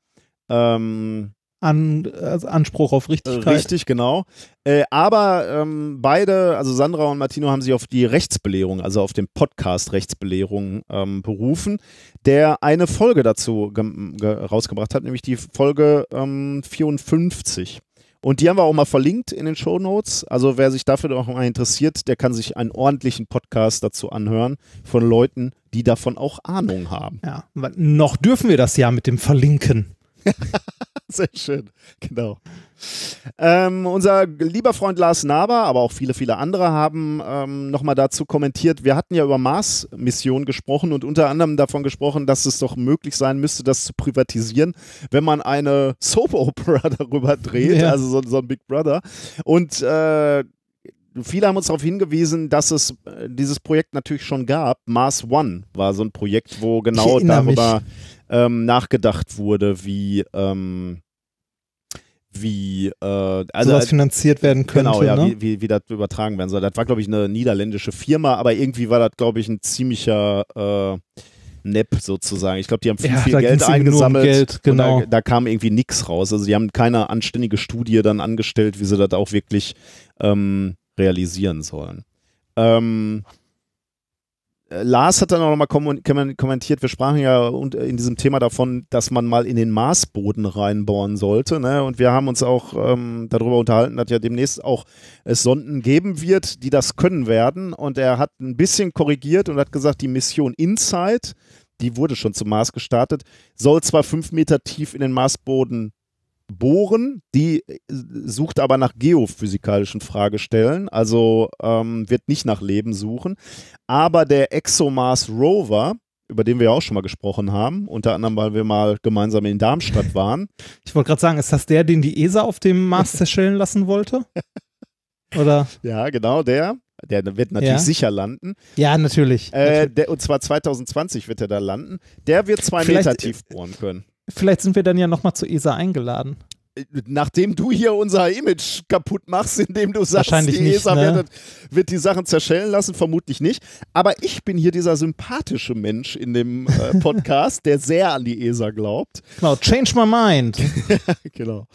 ähm, An, also Anspruch auf Richtigkeit. Richtig, genau. Äh, aber ähm, beide, also Sandra und Martino, haben sich auf die Rechtsbelehrung, also auf den Podcast Rechtsbelehrung ähm, berufen, der eine Folge dazu rausgebracht hat, nämlich die Folge ähm, 54. Und die haben wir auch mal verlinkt in den Show Notes. Also wer sich dafür auch mal interessiert, der kann sich einen ordentlichen Podcast dazu anhören von Leuten, die davon auch Ahnung haben. Ja, noch dürfen wir das ja mit dem Verlinken. [LAUGHS] [LAUGHS] Sehr schön, genau. Ähm, unser lieber Freund Lars Naber, aber auch viele, viele andere haben ähm, nochmal dazu kommentiert. Wir hatten ja über Mars-Missionen gesprochen und unter anderem davon gesprochen, dass es doch möglich sein müsste, das zu privatisieren, wenn man eine [LAUGHS] Soap-Opera darüber dreht, Ja. also so, so ein Big Brother. Und äh, viele haben uns darauf hingewiesen, dass es äh, dieses Projekt natürlich schon gab. Mars One war so ein Projekt, wo genau erinnere mich. Ähm, nachgedacht wurde, wie ähm, wie äh, also sowas finanziert werden könnte. genau ja ne? wie, wie, wie das übertragen werden soll. Das war glaube ich eine niederländische Firma, aber irgendwie war das glaube ich ein ziemlicher äh, Nepp sozusagen. Ich glaube, die haben viel, Ja, viel Geld eingesammelt. Geld, genau. Und da, da kam irgendwie nichts raus. Also die haben keine anständige Studie dann angestellt, wie sie das auch wirklich ähm, realisieren sollen. Ähm, äh, Lars hat dann auch nochmal kommentiert, wir sprachen ja und- in diesem Thema davon, dass man mal in den Marsboden reinbohren sollte. Ne? Und wir haben uns auch ähm, darüber unterhalten, dass ja demnächst auch es Sonden geben wird, die das können werden. Und er hat ein bisschen korrigiert und hat gesagt, die Mission Insight, die wurde schon zum Mars gestartet, soll zwar fünf Meter tief in den Marsboden bohren, die äh, sucht aber nach geophysikalischen Fragestellen, also ähm, wird nicht nach Leben suchen. Aber der ExoMars Rover, über den wir ja auch schon mal gesprochen haben, unter anderem, weil wir mal gemeinsam in Darmstadt [LAUGHS] waren, Ich wollte gerade sagen, ist das der, den die ESA auf dem Mars [LAUGHS] zerschellen lassen wollte? [LAUGHS] Oder? ja, genau, der, der wird natürlich Ja. sicher landen. Ja, natürlich. Äh, der, und zwar 2020 wird er da landen. Der wird zwei Vielleicht- Meter tief bohren können. Vielleicht sind wir dann ja nochmal zur ESA eingeladen. Nachdem du hier unser Image kaputt machst, indem du sagst, die nicht, ESA ne? wird, wird die Sachen zerschellen lassen, vermutlich nicht. Aber ich bin hier dieser sympathische Mensch in dem äh, [LAUGHS] Podcast, der sehr an die ESA glaubt. Genau, change my mind. [LAUGHS] genau.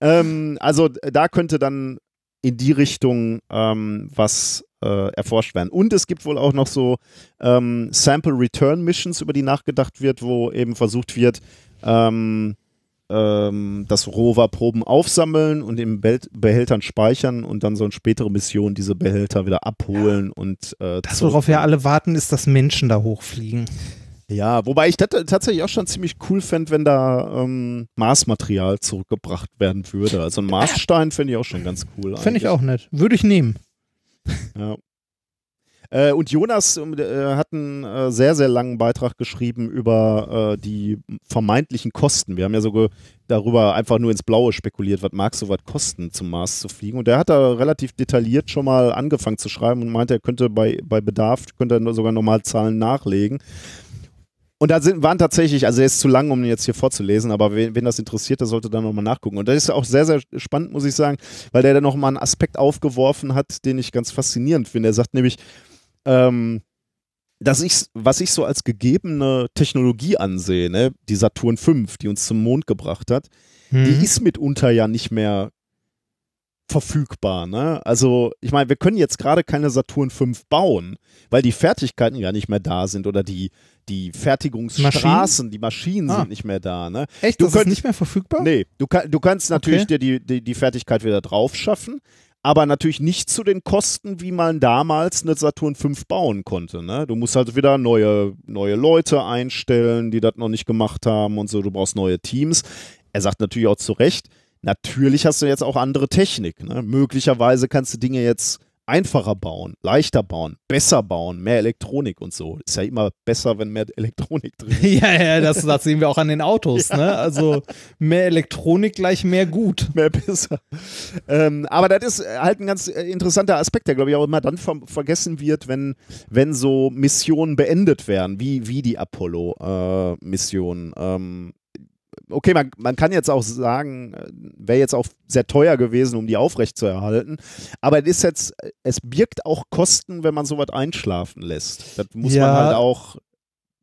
Ähm, also da könnte dann in die Richtung ähm, was äh, erforscht werden. Und es gibt wohl auch noch so ähm, Sample Return Missions, über die nachgedacht wird, wo eben versucht wird, ähm, ähm, das Rover Proben aufsammeln und in Bel Behältern speichern und dann sollen spätere Missionen diese Behälter wieder abholen und äh, Das, worauf wir alle warten, ist, dass Menschen da hochfliegen. ja, wobei ich das tatsächlich auch schon ziemlich cool fände, wenn da ähm, Marsmaterial zurückgebracht werden würde. Also ein Marsstein fände ich auch schon ganz cool. Fände ich auch nett. Würde ich nehmen. Ja. Äh, und Jonas äh, hat einen äh, sehr, sehr langen Beitrag geschrieben über äh, die vermeintlichen Kosten. Wir haben ja sogar darüber einfach nur ins Blaue spekuliert, was mag so was kosten, zum Mars zu fliegen. Und der hat da relativ detailliert schon mal angefangen zu schreiben und meinte, er könnte bei, bei Bedarf, könnte er sogar nochmal Zahlen nachlegen. Und da sind, waren tatsächlich, also er ist zu lang, um ihn jetzt hier vorzulesen, aber wen, wen das interessiert, der sollte da nochmal nachgucken. Und das ist auch sehr, sehr spannend, muss ich sagen, weil der da nochmal einen Aspekt aufgeworfen hat, den ich ganz faszinierend finde. Er sagt nämlich, ähm, dass ich, was ich so als gegebene Technologie ansehe, ne, die Saturn V, die uns zum Mond gebracht hat, Mhm. die ist mitunter ja nicht mehr verfügbar. Ne? Also, ich meine, wir können jetzt gerade keine Saturn V bauen, weil die Fertigkeiten ja nicht mehr da sind oder die, die Fertigungsstraßen, die Maschinen Ah. sind nicht mehr da. Ne? Echt? Du das ist könnt- nicht mehr verfügbar? Nee, du, kann, du kannst natürlich Okay. dir die, die, die Fertigkeit wieder drauf schaffen, aber natürlich nicht zu den Kosten, wie man damals eine Saturn V bauen konnte. Ne? Du musst halt wieder neue, neue Leute einstellen, die das noch nicht gemacht haben und so. Du brauchst neue Teams. Er sagt natürlich auch zu Recht, natürlich hast du jetzt auch andere Technik. Ne? Möglicherweise kannst du Dinge jetzt einfacher bauen, leichter bauen, besser bauen, mehr Elektronik und so. Ist ja immer besser, wenn mehr Elektronik drin ist. [LAUGHS] Ja, ja, das, das sehen wir auch an den Autos, ne? Also mehr Elektronik gleich mehr gut. mehr besser. Ähm, aber das ist halt ein ganz äh, interessanter Aspekt, der, glaube ich, auch immer dann ver vergessen wird, wenn, wenn so Missionen beendet werden, wie, wie die Apollo-Mission. ähm, okay, man, man kann jetzt auch sagen, äh, wäre jetzt auch sehr teuer gewesen, um die aufrechtzuerhalten. Aber es ist jetzt, es birgt auch Kosten, wenn man sowas einschlafen lässt. Das muss Ja. man halt auch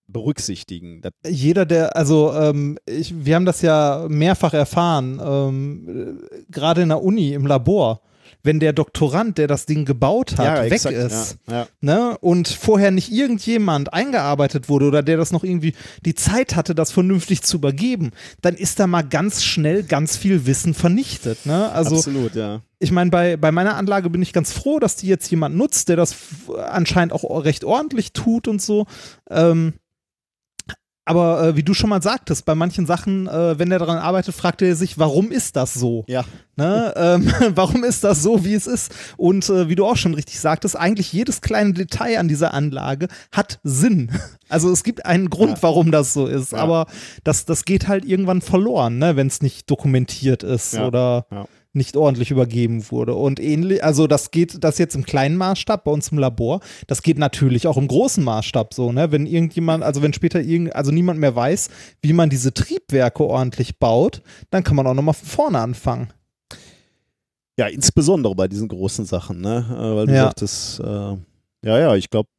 berücksichtigen. Das, Jeder, der, also ähm, ich, wir haben das ja mehrfach erfahren, ähm, äh, gerade in der Uni, im Labor, wenn der Doktorand, der das Ding gebaut hat, weg exakt, ist, Ja, ja. ne, und vorher nicht irgendjemand eingearbeitet wurde oder der das noch irgendwie die Zeit hatte, das vernünftig zu übergeben, dann ist da mal ganz schnell ganz viel Wissen vernichtet. Ne? Also Absolut, ja. ich meine, bei, bei meiner Anlage bin ich ganz froh, dass die jetzt jemand nutzt, der das anscheinend auch recht ordentlich tut und so. Ähm, aber äh, wie du schon mal sagtest, bei manchen Sachen, äh, wenn der daran arbeitet, fragt er sich, warum ist das so? Ja. Ne? [LAUGHS] Ähm, warum ist das so, wie es ist? Und äh, wie du auch schon richtig sagtest, eigentlich jedes kleine Detail an dieser Anlage hat Sinn. [LAUGHS] Also es gibt einen Grund, Ja. warum das so ist, Ja. aber das, das geht halt irgendwann verloren, ne? wenn es nicht dokumentiert ist Ja. oder Ja. Nicht ordentlich übergeben wurde. Und ähnlich, also das geht das jetzt im kleinen Maßstab bei uns im Labor, das geht natürlich auch im großen Maßstab so, ne? Wenn irgendjemand, also wenn später irgend, also niemand mehr weiß, wie man diese Triebwerke ordentlich baut, dann kann man auch nochmal von vorne anfangen. Ja, insbesondere bei diesen großen Sachen, ne? Äh, weil du Ja. sagtest, äh, ja, ja, ich glaube,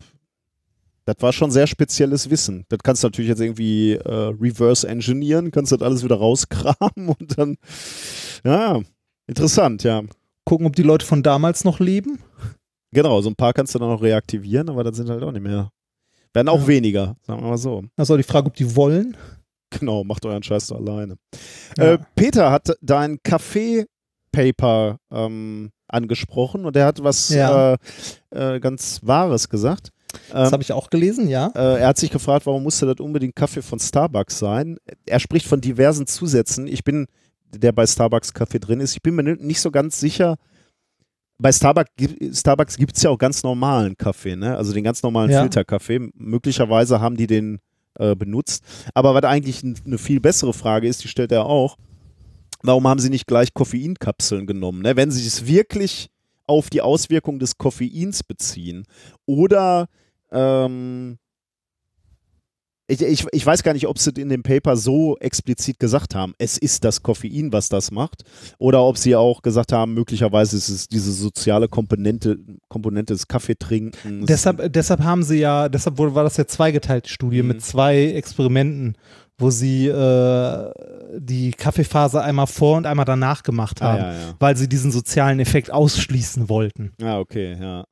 das war schon sehr spezielles Wissen. Das kannst du natürlich jetzt irgendwie äh, reverse engineeren, kannst das alles wieder rauskramen [LAUGHS] und dann, ja, interessant, ja. Gucken, ob die Leute von damals noch leben. Genau, so ein paar kannst du dann noch reaktivieren, aber dann sind halt auch nicht mehr. Werden auch Ja. weniger, sagen wir mal so. Auch die Frage, ob die wollen. Genau, macht euren Scheiß doch alleine. Ja. Äh, Peter hat dein Kaffee-Paper ähm, angesprochen und er hat was Ja. äh, äh, ganz Wahres gesagt. Das Ähm, habe ich auch gelesen, ja. äh, er hat sich gefragt, warum musste das unbedingt Kaffee von Starbucks sein? Er spricht von diversen Zusätzen. Ich bin, der bei Starbucks Kaffee drin ist, ich bin mir nicht so ganz sicher. Bei Starbucks, Starbucks gibt es ja auch ganz normalen Kaffee, ne? also den ganz normalen Ja. Filterkaffee. Möglicherweise haben die den äh, benutzt. Aber was eigentlich eine viel bessere Frage ist, die stellt er auch, warum haben sie nicht gleich Koffeinkapseln genommen? Ne? Wenn sie es wirklich auf die Auswirkung des Koffeins beziehen oder ähm, ich, ich, ich weiß gar nicht, ob sie in dem Paper so explizit gesagt haben, es ist das Koffein, was das macht, oder ob sie auch gesagt haben, möglicherweise ist es diese soziale Komponente, Komponente des Kaffeetrinkens. Deshalb, deshalb haben sie ja, deshalb wurde, war das ja zweigeteilte Studie Mhm. mit zwei Experimenten, wo sie äh, die Kaffeephase einmal vor und einmal danach gemacht ah, haben, ja, ja. weil sie diesen sozialen Effekt ausschließen wollten. Ah, okay, ja.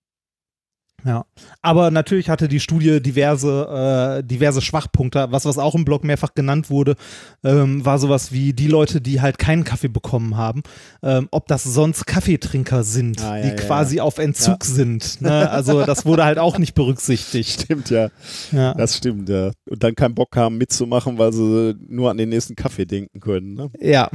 Ja, aber natürlich hatte die Studie diverse, äh, diverse Schwachpunkte. Was, was auch im Blog mehrfach genannt wurde, ähm, war sowas wie die Leute, die halt keinen Kaffee bekommen haben, ähm, ob das sonst Kaffeetrinker sind, Ah, ja, die ja, quasi auf Entzug sind. Ne? Also das wurde halt auch nicht berücksichtigt. [LAUGHS] Stimmt, ja. Ja. Das stimmt, ja. Und dann keinen Bock haben mitzumachen, weil sie nur an den nächsten Kaffee denken können. Ne? ja.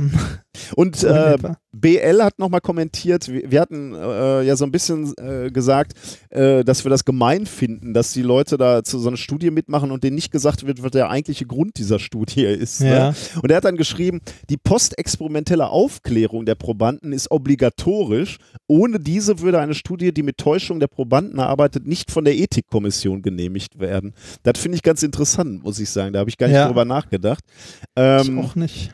Und äh. BL hat nochmal kommentiert, wir, wir hatten äh, ja so ein bisschen äh, gesagt, äh, dass wir das gemein finden, dass die Leute da zu so einer Studie mitmachen und denen nicht gesagt wird, was der eigentliche Grund dieser Studie ist. Ja. Ne? Und er hat dann geschrieben, die postexperimentelle Aufklärung der Probanden ist obligatorisch. Ohne diese würde eine Studie, die mit Täuschung der Probanden arbeitet, nicht von der Ethikkommission genehmigt werden. Das finde ich ganz interessant, muss ich sagen. Da habe ich gar nicht Ja. drüber nachgedacht. Ich Ähm, auch nicht.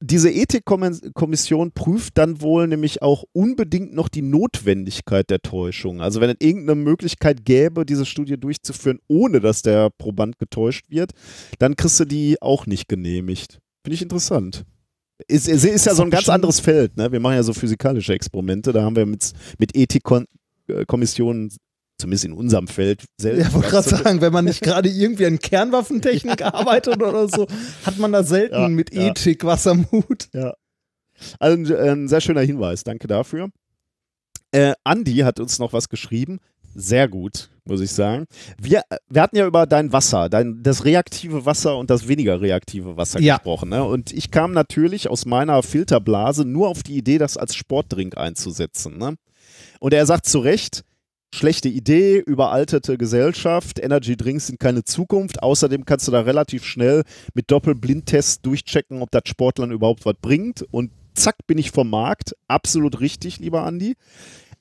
Diese Ethikkommission prüft dann wohl nämlich auch unbedingt noch die Notwendigkeit der Täuschung. Also wenn es irgendeine Möglichkeit gäbe, diese Studie durchzuführen, ohne dass der Proband getäuscht wird, dann kriegst du die auch nicht genehmigt. Finde ich interessant. Ist, ist, ist ja so ein ganz anderes Feld. Ne? Wir machen ja so physikalische Experimente. Da haben wir mit, mit Ethikkommissionen, zumindest in unserem Feld, selten. Ja, wollte gerade sagen, wenn man nicht [LAUGHS] gerade irgendwie an Kernwaffentechnik arbeitet oder so, hat man da selten Ja, mit ja. Ethik was am Hut. Also ein, ein sehr schöner Hinweis, danke dafür. Äh, Andi hat uns noch was geschrieben. Sehr gut, muss ich sagen. Wir, wir hatten ja über dein Wasser, dein, das reaktive Wasser und das weniger reaktive Wasser Ja. gesprochen. Ne? Und ich kam natürlich aus meiner Filterblase nur auf die Idee, das als Sportdrink einzusetzen. Ne? Und er sagt zu Recht, schlechte Idee, überaltete Gesellschaft, Energy Drinks sind keine Zukunft. Außerdem kannst du da relativ schnell mit Doppelblindtests durchchecken, ob das Sportlern überhaupt was bringt. Und zack, bin ich vom Markt. Absolut richtig, lieber Andi.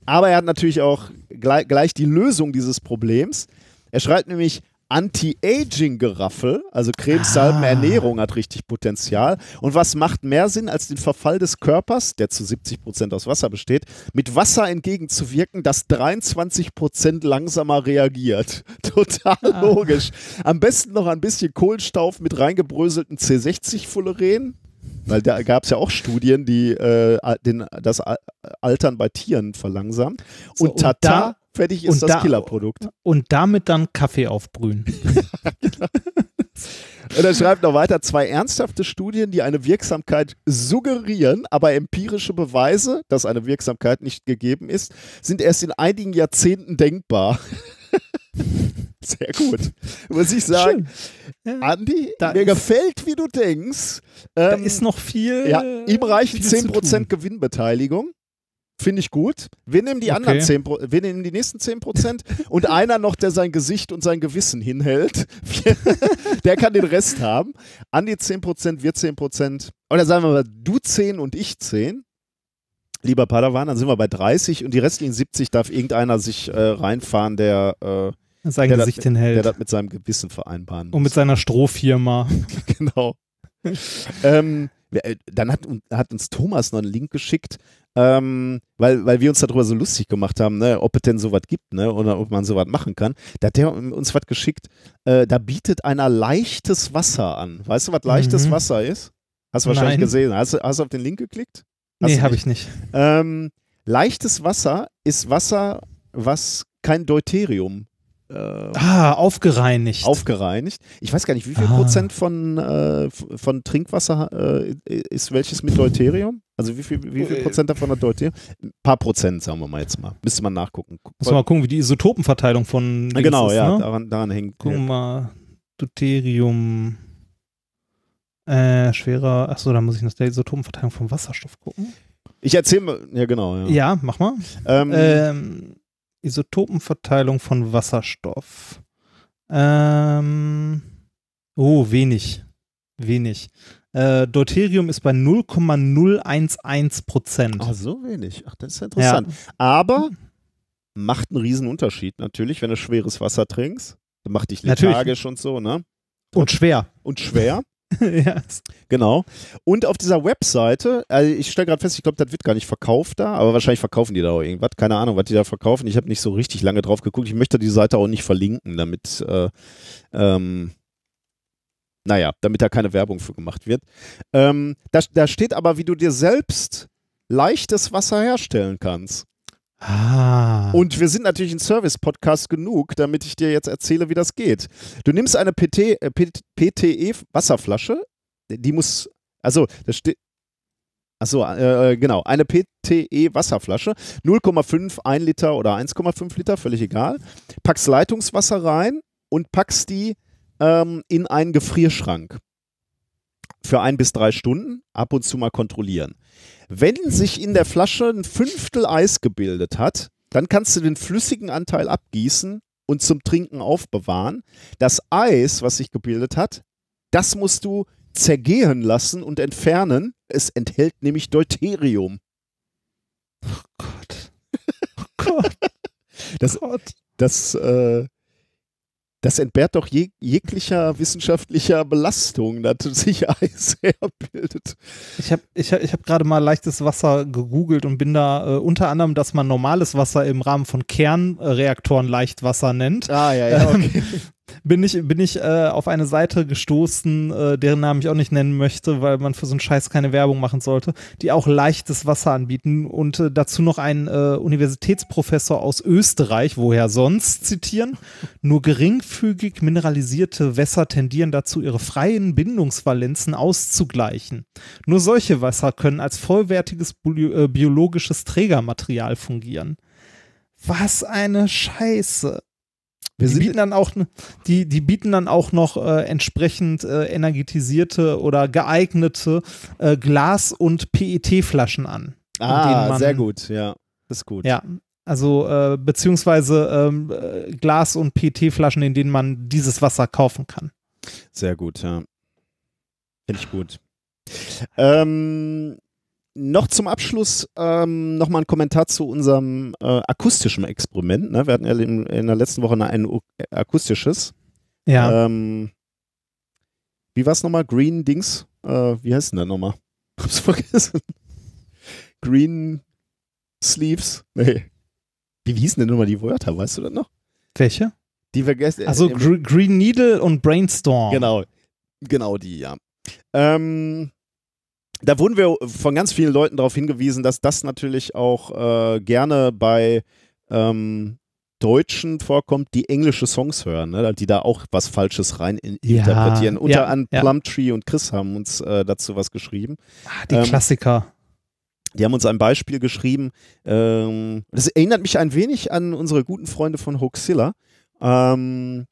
Aber er hat natürlich auch gleich, gleich die Lösung dieses Problems. Er schreibt nämlich, Anti-Aging-Geraffel, also Cremes, Salben, Ah. Ernährung hat richtig Potenzial. Und was macht mehr Sinn, als den Verfall des Körpers, der zu 70 Prozent aus Wasser besteht, mit Wasser entgegenzuwirken, das 23 Prozent langsamer reagiert? [LAUGHS] Total logisch. Am besten noch ein bisschen Kohlenstauf mit reingebröselten C60-Fulleren. Weil da gab es ja auch Studien, die äh, den, das Al- Altern bei Tieren verlangsamen. So, und und tata, fertig ist und das da- Killerprodukt. Und damit dann Kaffee aufbrühen. [LAUGHS] Und er schreibt noch weiter, zwei ernsthafte Studien, die eine Wirksamkeit suggerieren, aber empirische Beweise, dass eine Wirksamkeit nicht gegeben ist, sind erst in einigen Jahrzehnten denkbar. [LAUGHS] Sehr gut. Muss ich sagen, Ja. Andi, Da mir gefällt, wie du denkst. Da Ähm, ist noch viel. ja, ihm reichen viel zu 10% Gewinnbeteiligung. Finde ich gut. Wir nehmen die Okay. anderen 10 Pro- wir nehmen die nächsten 10% [LAUGHS] und einer noch, der sein Gesicht und sein Gewissen hinhält, [LAUGHS] der kann den Rest haben. Andi 10%, wir 10%. Oder sagen wir mal, du 10 und ich 10. Lieber Padawan, dann sind wir bei 30 und die restlichen 70 darf irgendeiner sich äh, reinfahren, der, äh, sein der, Gesicht das, der hinhält. das mit seinem Gewissen vereinbaren muss. Und mit seiner Strohfirma. [LAUGHS] genau. ähm, äh, dann hat, hat uns Thomas noch einen Link geschickt, ähm, weil, weil wir uns darüber so lustig gemacht haben, ne, ob es denn sowas gibt ne, oder ob man sowas machen kann. Da hat der uns was geschickt, äh, da bietet einer leichtes Wasser an. Weißt du, was leichtes Mhm. Wasser ist? Hast du wahrscheinlich Nein. gesehen. Hast, du- hast du auf den Link geklickt? Hast Nee, habe ich nicht. Ähm, leichtes Wasser ist Wasser, was kein Deuterium äh, Ah, aufgereinigt. aufgereinigt. Ich weiß gar nicht, wie viel Ah. Prozent von, äh, von Trinkwasser äh, ist welches mit Deuterium? Also wie viel, wie viel Äh. Prozent davon hat Deuterium? Ein paar Prozent, sagen wir mal jetzt mal. Müsste man nachgucken. Guck- Muss mal gucken, wie die Isotopenverteilung von. Ja, Dings genau, ist, ja, Ne? daran, daran hängt. Gucken wir mal. Deuterium. Äh, schwerer. Achso, da muss ich nach der Isotopenverteilung vom Wasserstoff gucken. Ich erzähle mal, ja genau. Ja. Ja, mach mal. Ähm, Ähm, Isotopenverteilung von Wasserstoff. Ähm, oh, wenig. Wenig. Äh, Deuterium ist bei 0,011 Prozent. Ach, so wenig. Ach, das ist ja interessant. Aber macht einen riesen Unterschied natürlich, wenn du schweres Wasser trinkst. Dann macht dich Natürlich. lethargisch und so, ne? Und schwer. Und schwer. [LAUGHS] ja. Genau. Und auf dieser Webseite, also ich stelle gerade fest, ich glaube, das wird gar nicht verkauft da, aber wahrscheinlich verkaufen die da auch irgendwas. Keine Ahnung, was die da verkaufen. Ich habe nicht so richtig lange drauf geguckt. Ich möchte die Seite auch nicht verlinken, damit, äh, ähm, naja, damit da keine Werbung für gemacht wird. Ähm, da, da steht aber, wie du dir selbst leichtes Wasser herstellen kannst. Ah. Und wir sind natürlich ein Service-Podcast genug, damit ich dir jetzt erzähle, wie das geht. Du nimmst eine PT, äh, PTE-Wasserflasche, die muss, also, das steht, Achso, äh, genau. Eine PTE-Wasserflasche, 0,5, 1 Liter oder 1,5 Liter, völlig egal. Packst Leitungswasser rein und packst die ähm, in einen Gefrierschrank. Für ein bis drei Stunden, ab und zu mal kontrollieren. Wenn sich in der Flasche ein Fünftel Eis gebildet hat, dann kannst du den flüssigen Anteil abgießen und zum Trinken aufbewahren. Das Eis, was sich gebildet hat, das musst du zergehen lassen und entfernen. Es enthält nämlich Deuterium. Oh Gott. Oh Gott. Das, Gott. das, äh, das entbehrt doch jeg jeglicher wissenschaftlicher Belastung, dass [LAUGHS] sich Eis herbildet. Ich habe ich hab, ich hab gerade mal leichtes Wasser gegoogelt und bin da äh, unter anderem, dass man normales Wasser im Rahmen von Kernreaktoren Leichtwasser nennt. Ah, ja, ja, okay. Bin ich, bin ich äh, auf eine Seite gestoßen, äh, deren Namen ich auch nicht nennen möchte, weil man für so einen Scheiß keine Werbung machen sollte, die auch leichtes Wasser anbieten und äh, dazu noch einen äh, Universitätsprofessor aus Österreich, woher sonst zitieren, nur geringfügig mineralisierte Wässer tendieren dazu, ihre freien Bindungsvalenzen auszugleichen. Nur solche Wasser können als vollwertiges bio äh, biologisches Trägermaterial fungieren. Was eine Scheiße. Wir die bieten dann auch, die, die bieten dann auch noch äh, entsprechend äh, energetisierte oder geeignete äh, Glas- und PET-Flaschen an. Ah, man- sehr gut, ja. Das ist gut. Ja, also äh, beziehungsweise ähm, äh, Glas- und PET-Flaschen, in denen man dieses Wasser kaufen kann. Sehr gut, ja. Finde ich gut. Ähm, noch zum Abschluss ähm, nochmal ein Kommentar zu unserem äh, akustischen Experiment. Ne? Wir hatten ja in, in der letzten Woche ein u- akustisches. Ja, Ähm, wie war es nochmal? Green Dings? Äh, wie heißt denn der nochmal? [LAUGHS] Hab's vergessen. Green Sleeves? Nee. Wie hießen denn nochmal die Wörter? Weißt du das noch? welche? Die vergessen. Also Gr Green Needle und Brainstorm. Genau, genau die, ja. Ähm, da wurden wir von ganz vielen Leuten darauf hingewiesen, dass das natürlich auch äh, gerne bei ähm, Deutschen vorkommt, die englische Songs hören, ne? die da auch was Falsches rein in Ja, interpretieren. Unter ja, anderem ja. Plumtree und Chris haben uns äh, dazu was geschrieben. Ah, die Ähm, Klassiker. Die haben uns ein Beispiel geschrieben. Ähm, das erinnert mich ein wenig an unsere guten Freunde von Hoaxilla. Ähm,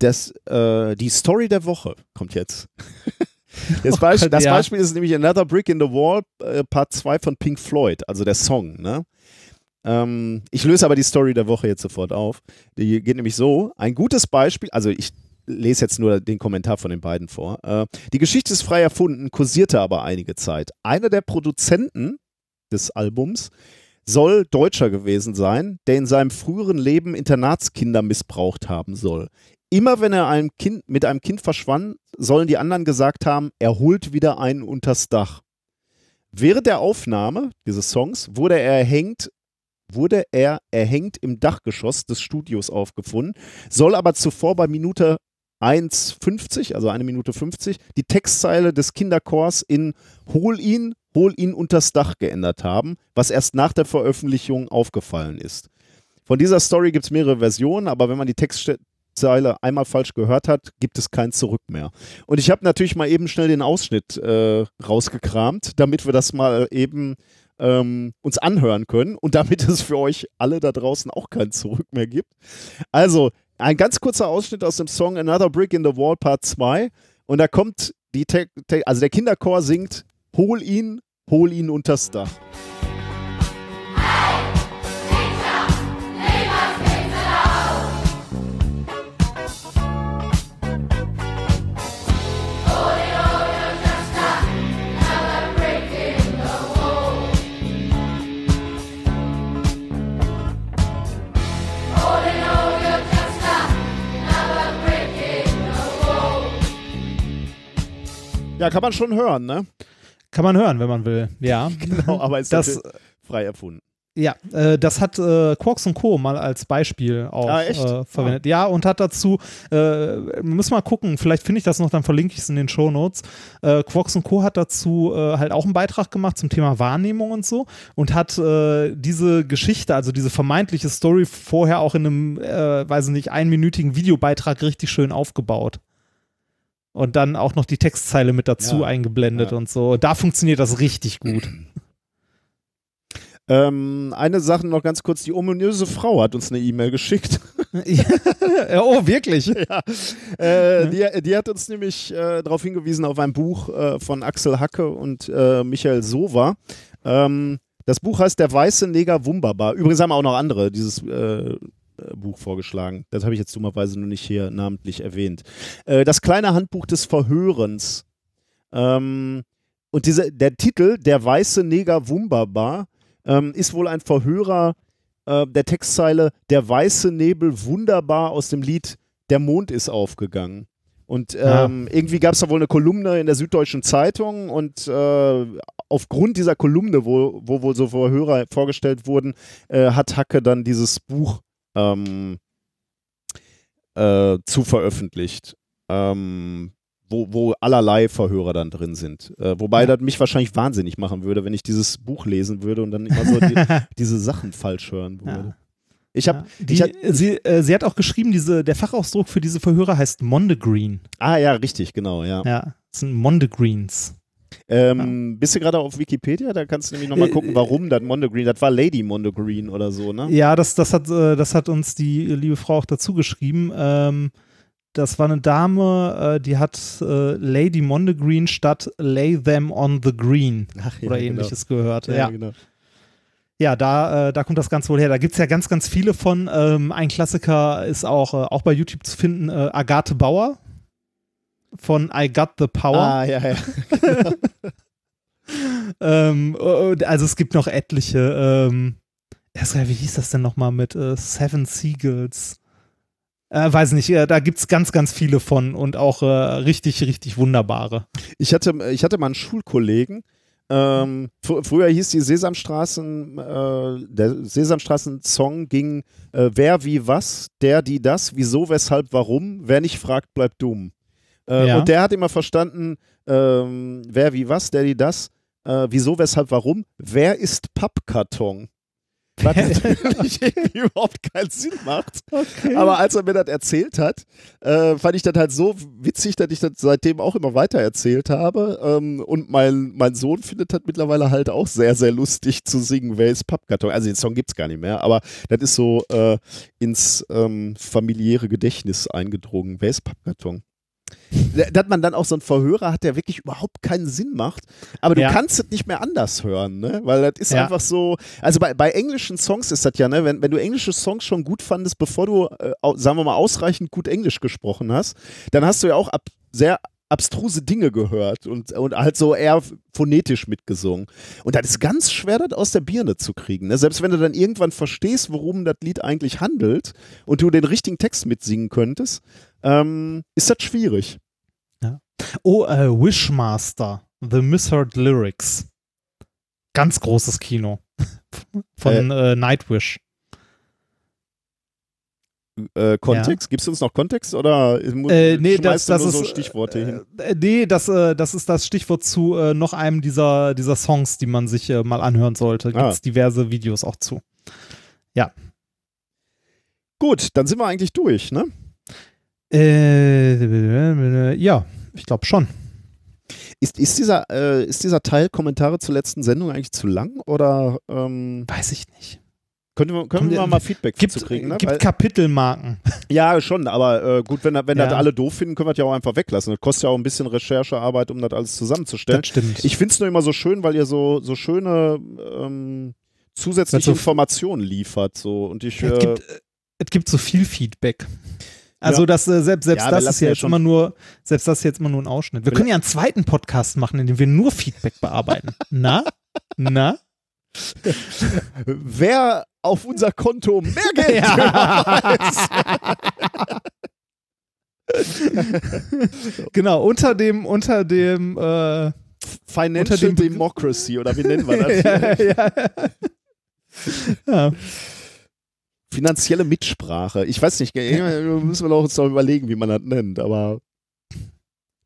das, äh, die Story der Woche kommt jetzt. [LAUGHS] [LAUGHS] Das, Beisp Gott, das ja. Beispiel ist nämlich Another Brick in the Wall, äh, Part 2 von Pink Floyd, also der Song. Ne? Ähm, ich löse aber die Story der Woche jetzt sofort auf. Die geht nämlich so: Ein gutes Beispiel, also ich lese jetzt nur den Kommentar von den beiden vor. Äh, die Geschichte ist frei erfunden, kursierte aber einige Zeit. Einer der Produzenten des Albums soll Deutscher gewesen sein, der in seinem früheren Leben Internatskinder missbraucht haben soll. Immer wenn er einem kind, mit einem Kind verschwand, sollen die anderen gesagt haben, er holt wieder einen unters Dach. Während der Aufnahme dieses Songs wurde er erhängt, wurde er erhängt im Dachgeschoss des Studios aufgefunden, soll aber zuvor bei Minute 1,50, also eine Minute 50, die Textzeile des Kinderchors in Hol ihn, hol ihn unters Dach geändert haben, was erst nach der Veröffentlichung aufgefallen ist. Von dieser Story gibt es mehrere Versionen, aber wenn man die Textzeile einmal falsch gehört hat, gibt es kein Zurück mehr. Und ich habe natürlich mal eben schnell den Ausschnitt äh, rausgekramt, damit wir das mal eben ähm, uns anhören können und damit es für euch alle da draußen auch kein Zurück mehr gibt. Also, ein ganz kurzer Ausschnitt aus dem Song Another Brick in the Wall Part 2 und da kommt die, Te Te also der Kinderchor singt Hol ihn, hol ihn unters Dach. Ja, kann man schon hören, ne? Kann man hören, wenn man will. Ja. [LAUGHS] Genau, aber ist Das- frei erfunden. Ja, äh, das hat äh, Quarks und Co. mal als Beispiel auch Ah, echt? äh, verwendet. Ja, und hat dazu, äh, müssen wir mal gucken, vielleicht finde ich das noch, dann verlinke ich es in den Shownotes. Äh, Quarks und Co. hat dazu äh, halt auch einen Beitrag gemacht zum Thema Wahrnehmung und so und hat äh, diese Geschichte, also diese vermeintliche Story vorher auch in einem, äh, weiß ich nicht, einminütigen Videobeitrag richtig schön aufgebaut. Und dann auch noch die Textzeile mit dazu Ja, eingeblendet ja. und so. Da funktioniert das richtig gut. [CLEARS THROAT] Ähm, eine Sache noch ganz kurz, die ominöse Frau hat uns eine E-Mail geschickt. [LAUGHS] Ja, oh, wirklich? [LAUGHS] ja. Äh, die, die hat uns nämlich äh, darauf hingewiesen auf ein Buch äh, von Axel Hacke und äh, Michael Sova. Ähm, das Buch heißt Der weiße Neger Wunderbar. Übrigens haben auch noch andere dieses äh, Buch vorgeschlagen. Das habe ich jetzt dummerweise nur nicht hier namentlich erwähnt. Äh, das kleine Handbuch des Verhörens. Ähm, und diese, der Titel, Der weiße Neger Wunderbar, ähm, ist wohl ein Verhörer äh, der Textzeile Der weiße Nebel wunderbar aus dem Lied Der Mond ist aufgegangen. Und ähm, irgendwie gab es da wohl eine Kolumne in der Süddeutschen Zeitung und äh, aufgrund dieser Kolumne, wo, wo wohl so Verhörer vorgestellt wurden, äh, hat Hacke dann dieses Buch ähm, äh, zu veröffentlicht. Ähm, wo, wo allerlei Verhörer dann drin sind. Äh, wobei Ja. das mich wahrscheinlich wahnsinnig machen würde, wenn ich dieses Buch lesen würde und dann immer so die, [LAUGHS] diese Sachen falsch hören würde. Ja. Ich habe, Ja. Sie, äh, sie hat auch geschrieben, diese, der Fachausdruck für diese Verhörer heißt Mondegreen. ah ja, richtig, genau, ja. Ja, das sind Mondegreens. Ähm, Bist du gerade auf Wikipedia? Da kannst du nämlich nochmal Äh, gucken, warum das Mondegreen, das war Lady Mondegreen oder so, ne? Ja, das, das, hat, äh, das hat uns die liebe Frau auch dazu geschrieben. Ähm, das war eine Dame, äh, die hat äh, Lady Mondegreen statt Lay Them on the Green Ach, ja, oder genau. ähnliches gehört. Ja, Ja, genau. ja da, äh, da kommt das Ganze wohl her. Da gibt es ja ganz, ganz viele von. Ähm, ein Klassiker ist auch, äh, auch bei YouTube zu finden, äh, Agathe Bauer von I Got the Power. Ah, ja, ja. [LAUGHS] Ähm, äh, also es gibt noch etliche. Ähm, wie hieß das denn nochmal mit äh, Seven Seagulls? Äh, weiß nicht, äh, da gibt es ganz, ganz viele von und auch äh, richtig, richtig wunderbare. Ich hatte, ich hatte mal einen Schulkollegen, ähm, fr früher hieß die Sesamstraßen, äh, der Sesamstraßen-Song ging äh, Wer, wie, was, der, die, das, wieso, weshalb, warum, wer nicht fragt, bleibt dumm. Äh, Ja. Und der hat immer verstanden, ähm, wer, wie, was, der, die, das, äh, wieso, weshalb, warum, wer ist Pappkarton? [LAUGHS] Was natürlich überhaupt keinen Sinn macht. Okay. Aber als er mir das erzählt hat, äh, fand ich das halt so witzig, dass ich das seitdem auch immer weiter erzählt habe. Ähm, und mein, mein Sohn findet das mittlerweile halt auch sehr, sehr lustig zu singen, wer ist Pappkarton. Also den Song gibt es gar nicht mehr, aber das ist so äh, ins ähm, familiäre Gedächtnis eingedrungen. Wer ist Pappkarton? D- Dass man dann auch so einen Verhörer hat, der wirklich überhaupt keinen Sinn macht. Aber du Ja. kannst es nicht mehr anders hören, ne? Weil das ist Ja. einfach so. Also bei, bei englischen Songs ist das ja, ne? Wenn, wenn du englische Songs schon gut fandest, bevor du, äh, sagen wir mal, ausreichend gut Englisch gesprochen hast, dann hast du ja auch ab, sehr abstruse Dinge gehört und, und halt so eher phonetisch mitgesungen. Und das ist ganz schwer, das aus der Birne zu kriegen. Ne? Selbst wenn du dann irgendwann verstehst, worum das Lied eigentlich handelt und du den richtigen Text mitsingen könntest, ähm, ist das schwierig. oh, äh, Wishmaster, The Misheard Lyrics. Ganz großes Kino. [LAUGHS] Von äh, Nightwish. Äh, Kontext? Gibst du uns noch Kontext oder Äh, nee, das, das nur ist, so Stichworte hin? Äh, nee, das, äh, das ist das Stichwort zu äh, noch einem dieser, dieser Songs, die man sich äh, mal anhören sollte. Gibt es Ah. diverse Videos auch zu. Gut, dann sind wir eigentlich durch, ne? Äh, ja, ich glaube schon. Ist, ist, dieser, äh, ist dieser Teil Kommentare zur letzten Sendung eigentlich zu lang oder ähm, Weiß ich nicht. können wir, können wir mal Feedback Gibt, zu kriegen? Ne? gibt Weil, Kapitelmarken. [LAUGHS] ja, schon, aber äh, gut, wenn, wenn Ja. das alle doof finden, können wir das ja auch einfach weglassen. Das kostet ja auch ein bisschen Recherchearbeit, um das alles zusammenzustellen. Das stimmt. Ich finde es nur immer so schön, weil ihr so, so schöne ähm, zusätzliche so- Informationen liefert. So. Und ich, es, äh, gibt, äh, es gibt so viel Feedback. Also Ja. das äh, selbst, selbst Ja, das ist ja ja jetzt schon- immer nur, selbst das ist jetzt immer nur ein Ausschnitt. Wir können ja einen zweiten Podcast machen, in dem wir nur Feedback bearbeiten. Na? Na? [LAUGHS] wer auf unser Konto mehr Geld [LAUGHS] [LAUGHS] genau, unter dem, unter dem, äh, Financial Unter dem- Democracy oder wie nennen wir das? ja, ja. ja. Finanzielle Mitsprache. Ich weiß nicht, müssen wir noch uns noch überlegen, wie man das nennt, aber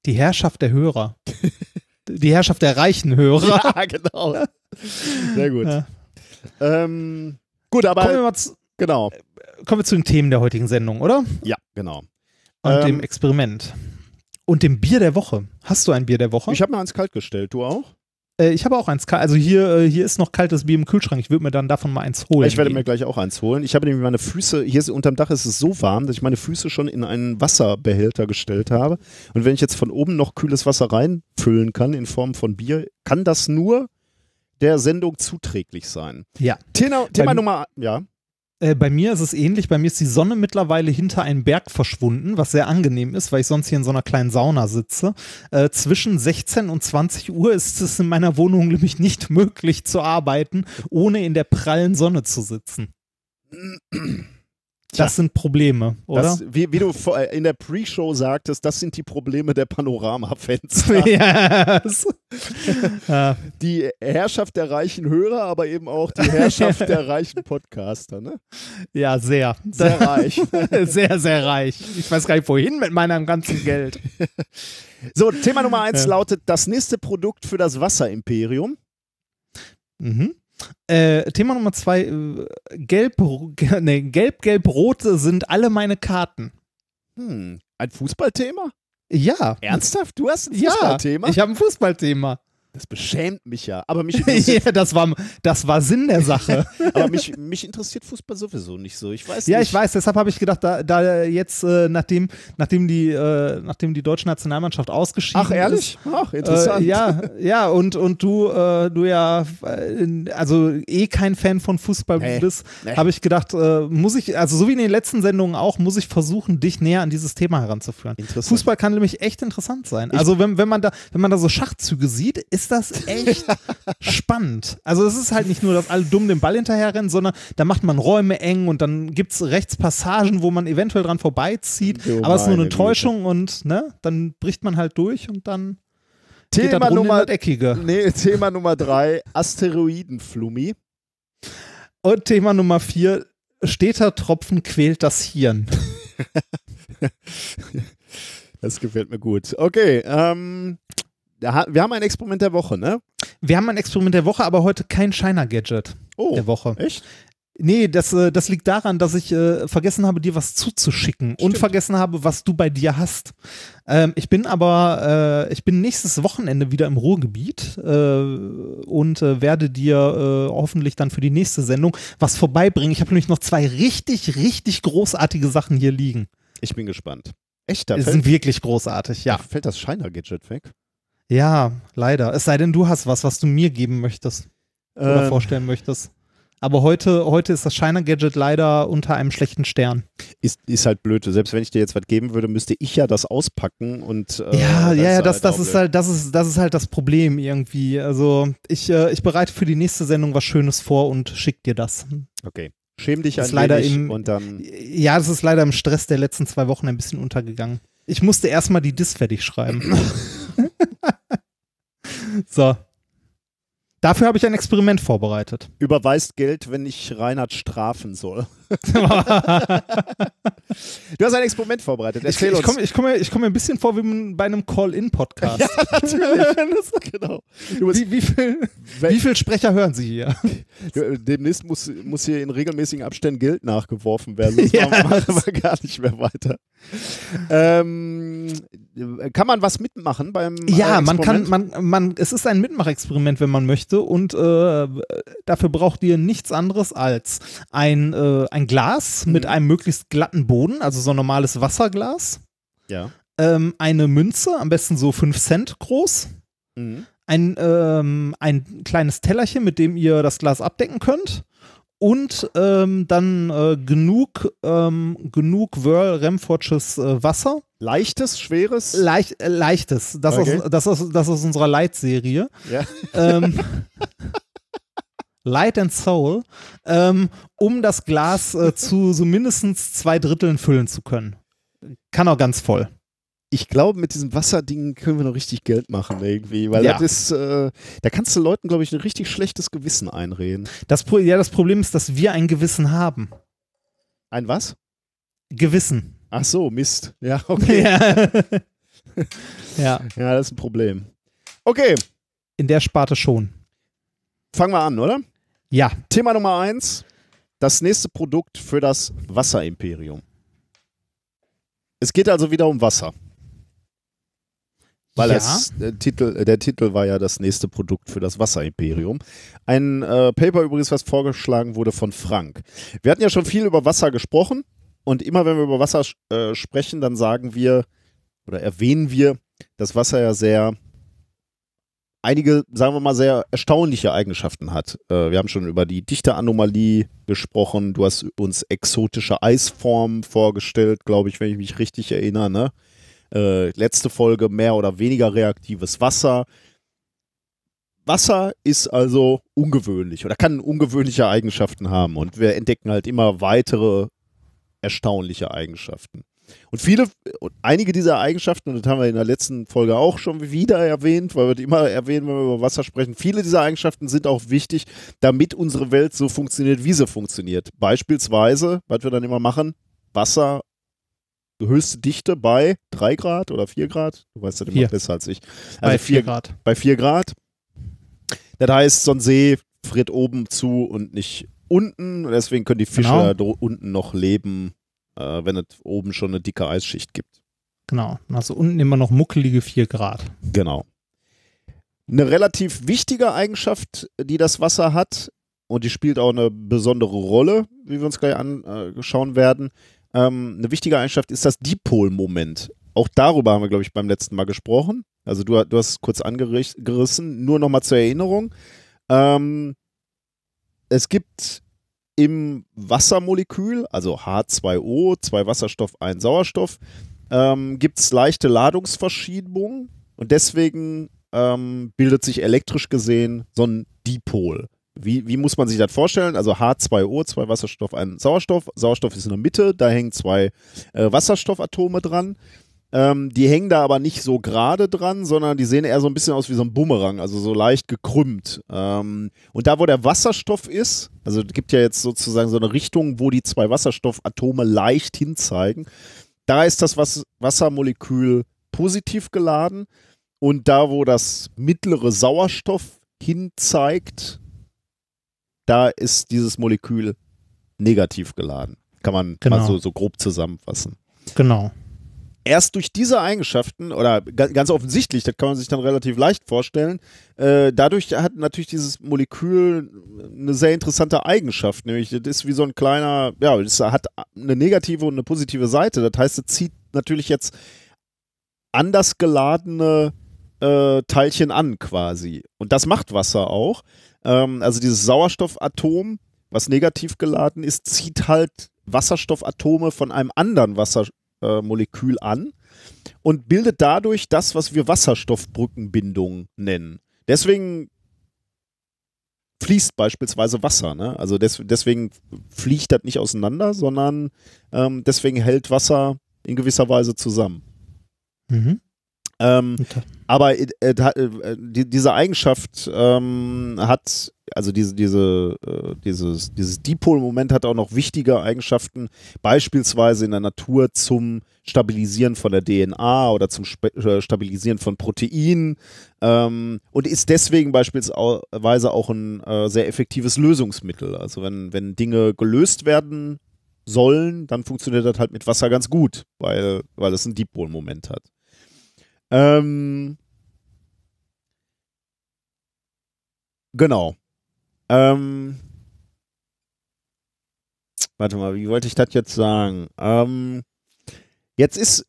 Die Herrschaft der Hörer. [LAUGHS] Die Herrschaft der reichen Hörer. ja, genau. Sehr gut. Ja. Ähm, gut, aber Kommen, wir mal zu, genau. kommen wir zu den Themen der heutigen Sendung, oder? Ja, genau. Und Ähm, dem Experiment. Und dem Bier der Woche. Hast du ein Bier der Woche? Ich habe mir eins kalt gestellt, du auch? Äh, ich habe auch eins. Also hier, äh, hier ist noch kaltes Bier im Kühlschrank. Ich würde mir dann davon mal eins holen. Ich werde gehen. mir gleich auch eins holen. Ich habe nämlich meine Füße, hier ist, unterm Dach ist es so warm, dass ich meine Füße schon in einen Wasserbehälter gestellt habe. Und wenn ich jetzt von oben noch kühles Wasser reinfüllen kann in Form von Bier, kann das nur der Sendung zuträglich sein. Ja. Thema, Thema Nummer, ja. Äh, bei mir ist es ähnlich. Bei mir ist die Sonne mittlerweile hinter einen Berg verschwunden, was sehr angenehm ist, weil ich sonst hier in so einer kleinen Sauna sitze. Äh, zwischen 16 und 20 Uhr ist es in meiner Wohnung nämlich nicht möglich zu arbeiten, ohne in der prallen Sonne zu sitzen. [CLEARS THROAT] Das sind Probleme, oder? Das, wie, wie du in der Pre-Show sagtest, das sind die Probleme der Panorama-Fenster. [LAUGHS] yes. [LAUGHS] ja, Die Herrschaft der reichen Hörer, aber eben auch die Herrschaft der reichen Podcaster. Ne? ja, sehr. Sehr reich. [LAUGHS] sehr, sehr reich. Ich weiß gar nicht, wohin mit meinem ganzen Geld. So, Thema Nummer eins Ja. lautet das nächste Produkt für das Wasserimperium. Mhm. Äh, Thema Nummer zwei, äh, gelb, [LAUGHS] nee, gelb, gelb, rot sind alle meine Karten. Hm, ein Fußballthema? Ja. Ernsthaft? Du hast ein Ja, Fußballthema? ich habe ein Fußballthema. Das beschämt mich ja. Aber mich [LAUGHS] ja, das, war, das war Sinn der Sache. [LAUGHS] aber mich, mich interessiert Fußball sowieso nicht so. Ich weiß ja, nicht. ich weiß, deshalb habe ich gedacht, da, da jetzt, äh, nachdem, nachdem, die, äh, nachdem die deutsche Nationalmannschaft ausgeschieden Ach, ehrlich? Ach, ist. interessant. Äh, ja, ja, und, und du, äh, du ja, äh, also eh kein Fan von Fußball Nee, bist, nee. habe ich gedacht, äh, muss ich, also so wie in den letzten Sendungen auch, muss ich versuchen, dich näher an dieses Thema heranzuführen. Fußball kann nämlich echt interessant sein. Also wenn, wenn man da, wenn man da so Schachzüge sieht, ist das [LAUGHS] echt spannend. Also es ist halt nicht nur, dass alle dumm den Ball hinterherrennen, sondern da macht man Räume eng und dann gibt es rechts Passagen, wo man eventuell dran vorbeizieht, Du aber es ist nur eine Täuschung und ne, dann bricht man halt durch und dann Thema Nummer, nee, Thema Nummer drei, Asteroidenflummi. Und Thema Nummer vier, steter Tropfen quält das Hirn. [LAUGHS] Das gefällt mir gut. Okay, ähm, wir haben ein Experiment der Woche, ne? Wir haben ein Experiment der Woche, aber heute kein Shiner-Gadget Oh, der Woche. echt? Nee, das, äh, das liegt daran, dass ich äh, vergessen habe, dir was zuzuschicken und Stimmt. vergessen habe, was du bei dir hast. Ähm, ich bin aber, äh, ich bin nächstes Wochenende wieder im Ruhrgebiet äh, und äh, werde dir äh, hoffentlich dann für die nächste Sendung was vorbeibringen. Ich habe nämlich noch zwei richtig, richtig großartige Sachen hier liegen. Ich bin gespannt. Echt? Da sind wirklich großartig, ja. da fällt das Shiner-Gadget weg. Ja, leider. Es sei denn, du hast was, was du mir geben möchtest oder Ähm, vorstellen möchtest. Aber heute, heute ist das Shiner-Gadget leider unter einem schlechten Stern. ist, ist halt blöd. Selbst wenn ich dir jetzt was geben würde, müsste ich ja das auspacken und äh, Ja, ja, ja, das, das auch ist blöd. halt, das ist, das ist halt das Problem irgendwie. Also ich, äh, ich bereite für die nächste Sendung was Schönes vor und schick dir das. Okay. Schäm dich Ist ein leider im- und dann. Ja, das ist leider im Stress der letzten zwei Wochen ein bisschen untergegangen. Ich musste erstmal die Dis fertig schreiben. [LAUGHS] [LAUGHS] so. Dafür habe ich ein Experiment vorbereitet. Überweist Geld, wenn ich Reinhard strafen soll. Du hast ein Experiment vorbereitet. Ich, Erzähl ich uns. komme ich komm mir, ich komm mir ein bisschen vor wie bei einem Call-In-Podcast. ja, natürlich. [LAUGHS] genau. Wie, wie, viel, wie viel Sprecher hören Sie hier? demnächst muss, muss hier in regelmäßigen Abständen Geld nachgeworfen werden. Sonst [LAUGHS] Ja. machen wir gar nicht mehr weiter. Ähm, kann man was mitmachen beim Ja, äh, man kann, man, man, es ist ein Mitmachexperiment, wenn man möchte, und äh, dafür braucht ihr nichts anderes als ein, äh, ein Glas mit Mhm. einem möglichst glatten Boden, also so ein normales Wasserglas, Ja. ähm, eine Münze, am besten so 5 Cent groß, Mhm. ein, ähm, ein kleines Tellerchen, mit dem ihr das Glas abdecken könnt. Und ähm, dann äh, genug, ähm, genug Whirl Remforges äh, Wasser. Leichtes, schweres? Leicht, äh, leichtes. Das, Okay. aus, das, aus, das aus unserer Leitserie. ja. [LAUGHS] Light and Soul, ähm, um das Glas äh, [LAUGHS] zu so mindestens zwei Dritteln füllen zu können. Kann auch ganz voll. Ich glaube, mit diesem Wasserding können wir noch richtig Geld machen irgendwie, weil Ja. das ist, äh, da kannst du Leuten, glaube ich, ein richtig schlechtes Gewissen einreden. Das, ja, das Problem ist, dass wir ein Gewissen haben. Ein was? Gewissen. Ach so, Mist. Ja, [LAUGHS] okay. Ja. [LAUGHS] ja, Ja, das ist ein Problem. Okay, in der Sparte schon. fangen wir an, oder? Ja, Thema Nummer eins: Das nächste Produkt für das Wasserimperium. Es geht also wieder um Wasser. Weil Ja. das, der, Titel, äh, der Titel war ja das nächste Produkt für das Wasserimperium. Ein äh, Paper übrigens, was vorgeschlagen wurde von Frank. Wir hatten ja schon viel über Wasser gesprochen und immer wenn wir über Wasser äh, sprechen, dann sagen wir oder erwähnen wir, dass Wasser ja sehr einige, sagen wir mal, sehr erstaunliche Eigenschaften hat. Äh, wir haben schon über die Dichteanomalie gesprochen. Du hast uns exotische Eisformen vorgestellt, glaube ich, wenn ich mich richtig erinnere. Ne? Äh, letzte Folge mehr oder weniger reaktives Wasser. Wasser ist also ungewöhnlich oder kann ungewöhnliche Eigenschaften haben und wir entdecken halt immer weitere erstaunliche Eigenschaften. Und viele, und einige dieser Eigenschaften, und das haben wir in der letzten Folge auch schon wieder erwähnt, weil wir die immer erwähnen, wenn wir über Wasser sprechen, viele dieser Eigenschaften sind auch wichtig, damit unsere Welt so funktioniert, wie sie funktioniert. Beispielsweise, was wir dann immer machen, Wasser, höchste Dichte bei 3 Grad oder 4 Grad, du weißt das immer Vier. besser als ich. Bei Also 4 Grad. bei 4 Grad. Das heißt, so ein See friert oben zu und nicht unten. Und Deswegen können die Fische Genau. da unten noch leben, äh, wenn es oben schon eine dicke Eisschicht gibt. Genau. Also unten immer noch muckelige 4 Grad. Genau. Eine relativ wichtige Eigenschaft, die das Wasser hat, und die spielt auch eine besondere Rolle, wie wir uns gleich anschauen werden. Ähm, eine wichtige Eigenschaft ist das Dipolmoment. Auch darüber haben wir, glaube ich, beim letzten Mal gesprochen. Also du, du hast es kurz angerissen. Nur nochmal zur Erinnerung. Ähm, es gibt im Wassermolekül, also H2O, zwei Wasserstoff, ein Sauerstoff, ähm, gibt es leichte Ladungsverschiebungen und deswegen ähm, bildet sich elektrisch gesehen so ein Dipol. Wie, wie muss man sich das vorstellen? Also H2O, zwei Wasserstoff, ein Sauerstoff. Sauerstoff ist in der Mitte, da hängen zwei äh, Wasserstoffatome dran. Ähm, die hängen da aber nicht so gerade dran, sondern die sehen eher so ein bisschen aus wie so ein Bumerang, also so leicht gekrümmt. Ähm, und da, wo der Wasserstoff ist, also es gibt ja jetzt sozusagen so eine Richtung, wo die zwei Wasserstoffatome leicht hinzeigen, da ist das Was Wassermolekül positiv geladen und da, wo das mittlere Sauerstoff hinzeigt, da ist dieses Molekül negativ geladen. Kann man Genau. mal so, so grob zusammenfassen Genau. Erst durch diese Eigenschaften, oder ga- ganz offensichtlich, das kann man sich dann relativ leicht vorstellen, äh, dadurch hat natürlich dieses Molekül eine sehr interessante Eigenschaft, nämlich das ist wie so ein kleiner, ja, es hat eine negative und eine positive Seite. Das heißt, es zieht natürlich jetzt anders geladene äh, Teilchen an quasi. Und das macht Wasser auch. Ähm, also dieses Sauerstoffatom, was negativ geladen ist, zieht halt Wasserstoffatome von einem anderen Wassermolekül äh, Molekül an und bildet dadurch das, was wir Wasserstoffbrückenbindung nennen. Deswegen fließt beispielsweise Wasser. Ne? Also des, deswegen fliegt das nicht auseinander, sondern ähm, deswegen hält Wasser in gewisser Weise zusammen. Mhm. Ähm, Und, aber äh, äh, die, diese Eigenschaft ähm, hat, also diese, diese, äh, dieses, dieses Dipolmoment hat auch noch wichtige Eigenschaften, beispielsweise in der Natur zum Stabilisieren von der DNA oder zum Spe äh, Stabilisieren von Proteinen ähm, und ist deswegen beispielsweise auch ein äh, sehr effektives Lösungsmittel. Also wenn, wenn Dinge gelöst werden sollen, dann funktioniert das halt mit Wasser ganz gut, weil, weil es ein Dipolmoment hat. Ähm, genau. Ähm, warte mal, wie wollte ich das jetzt sagen? Ähm, jetzt ist,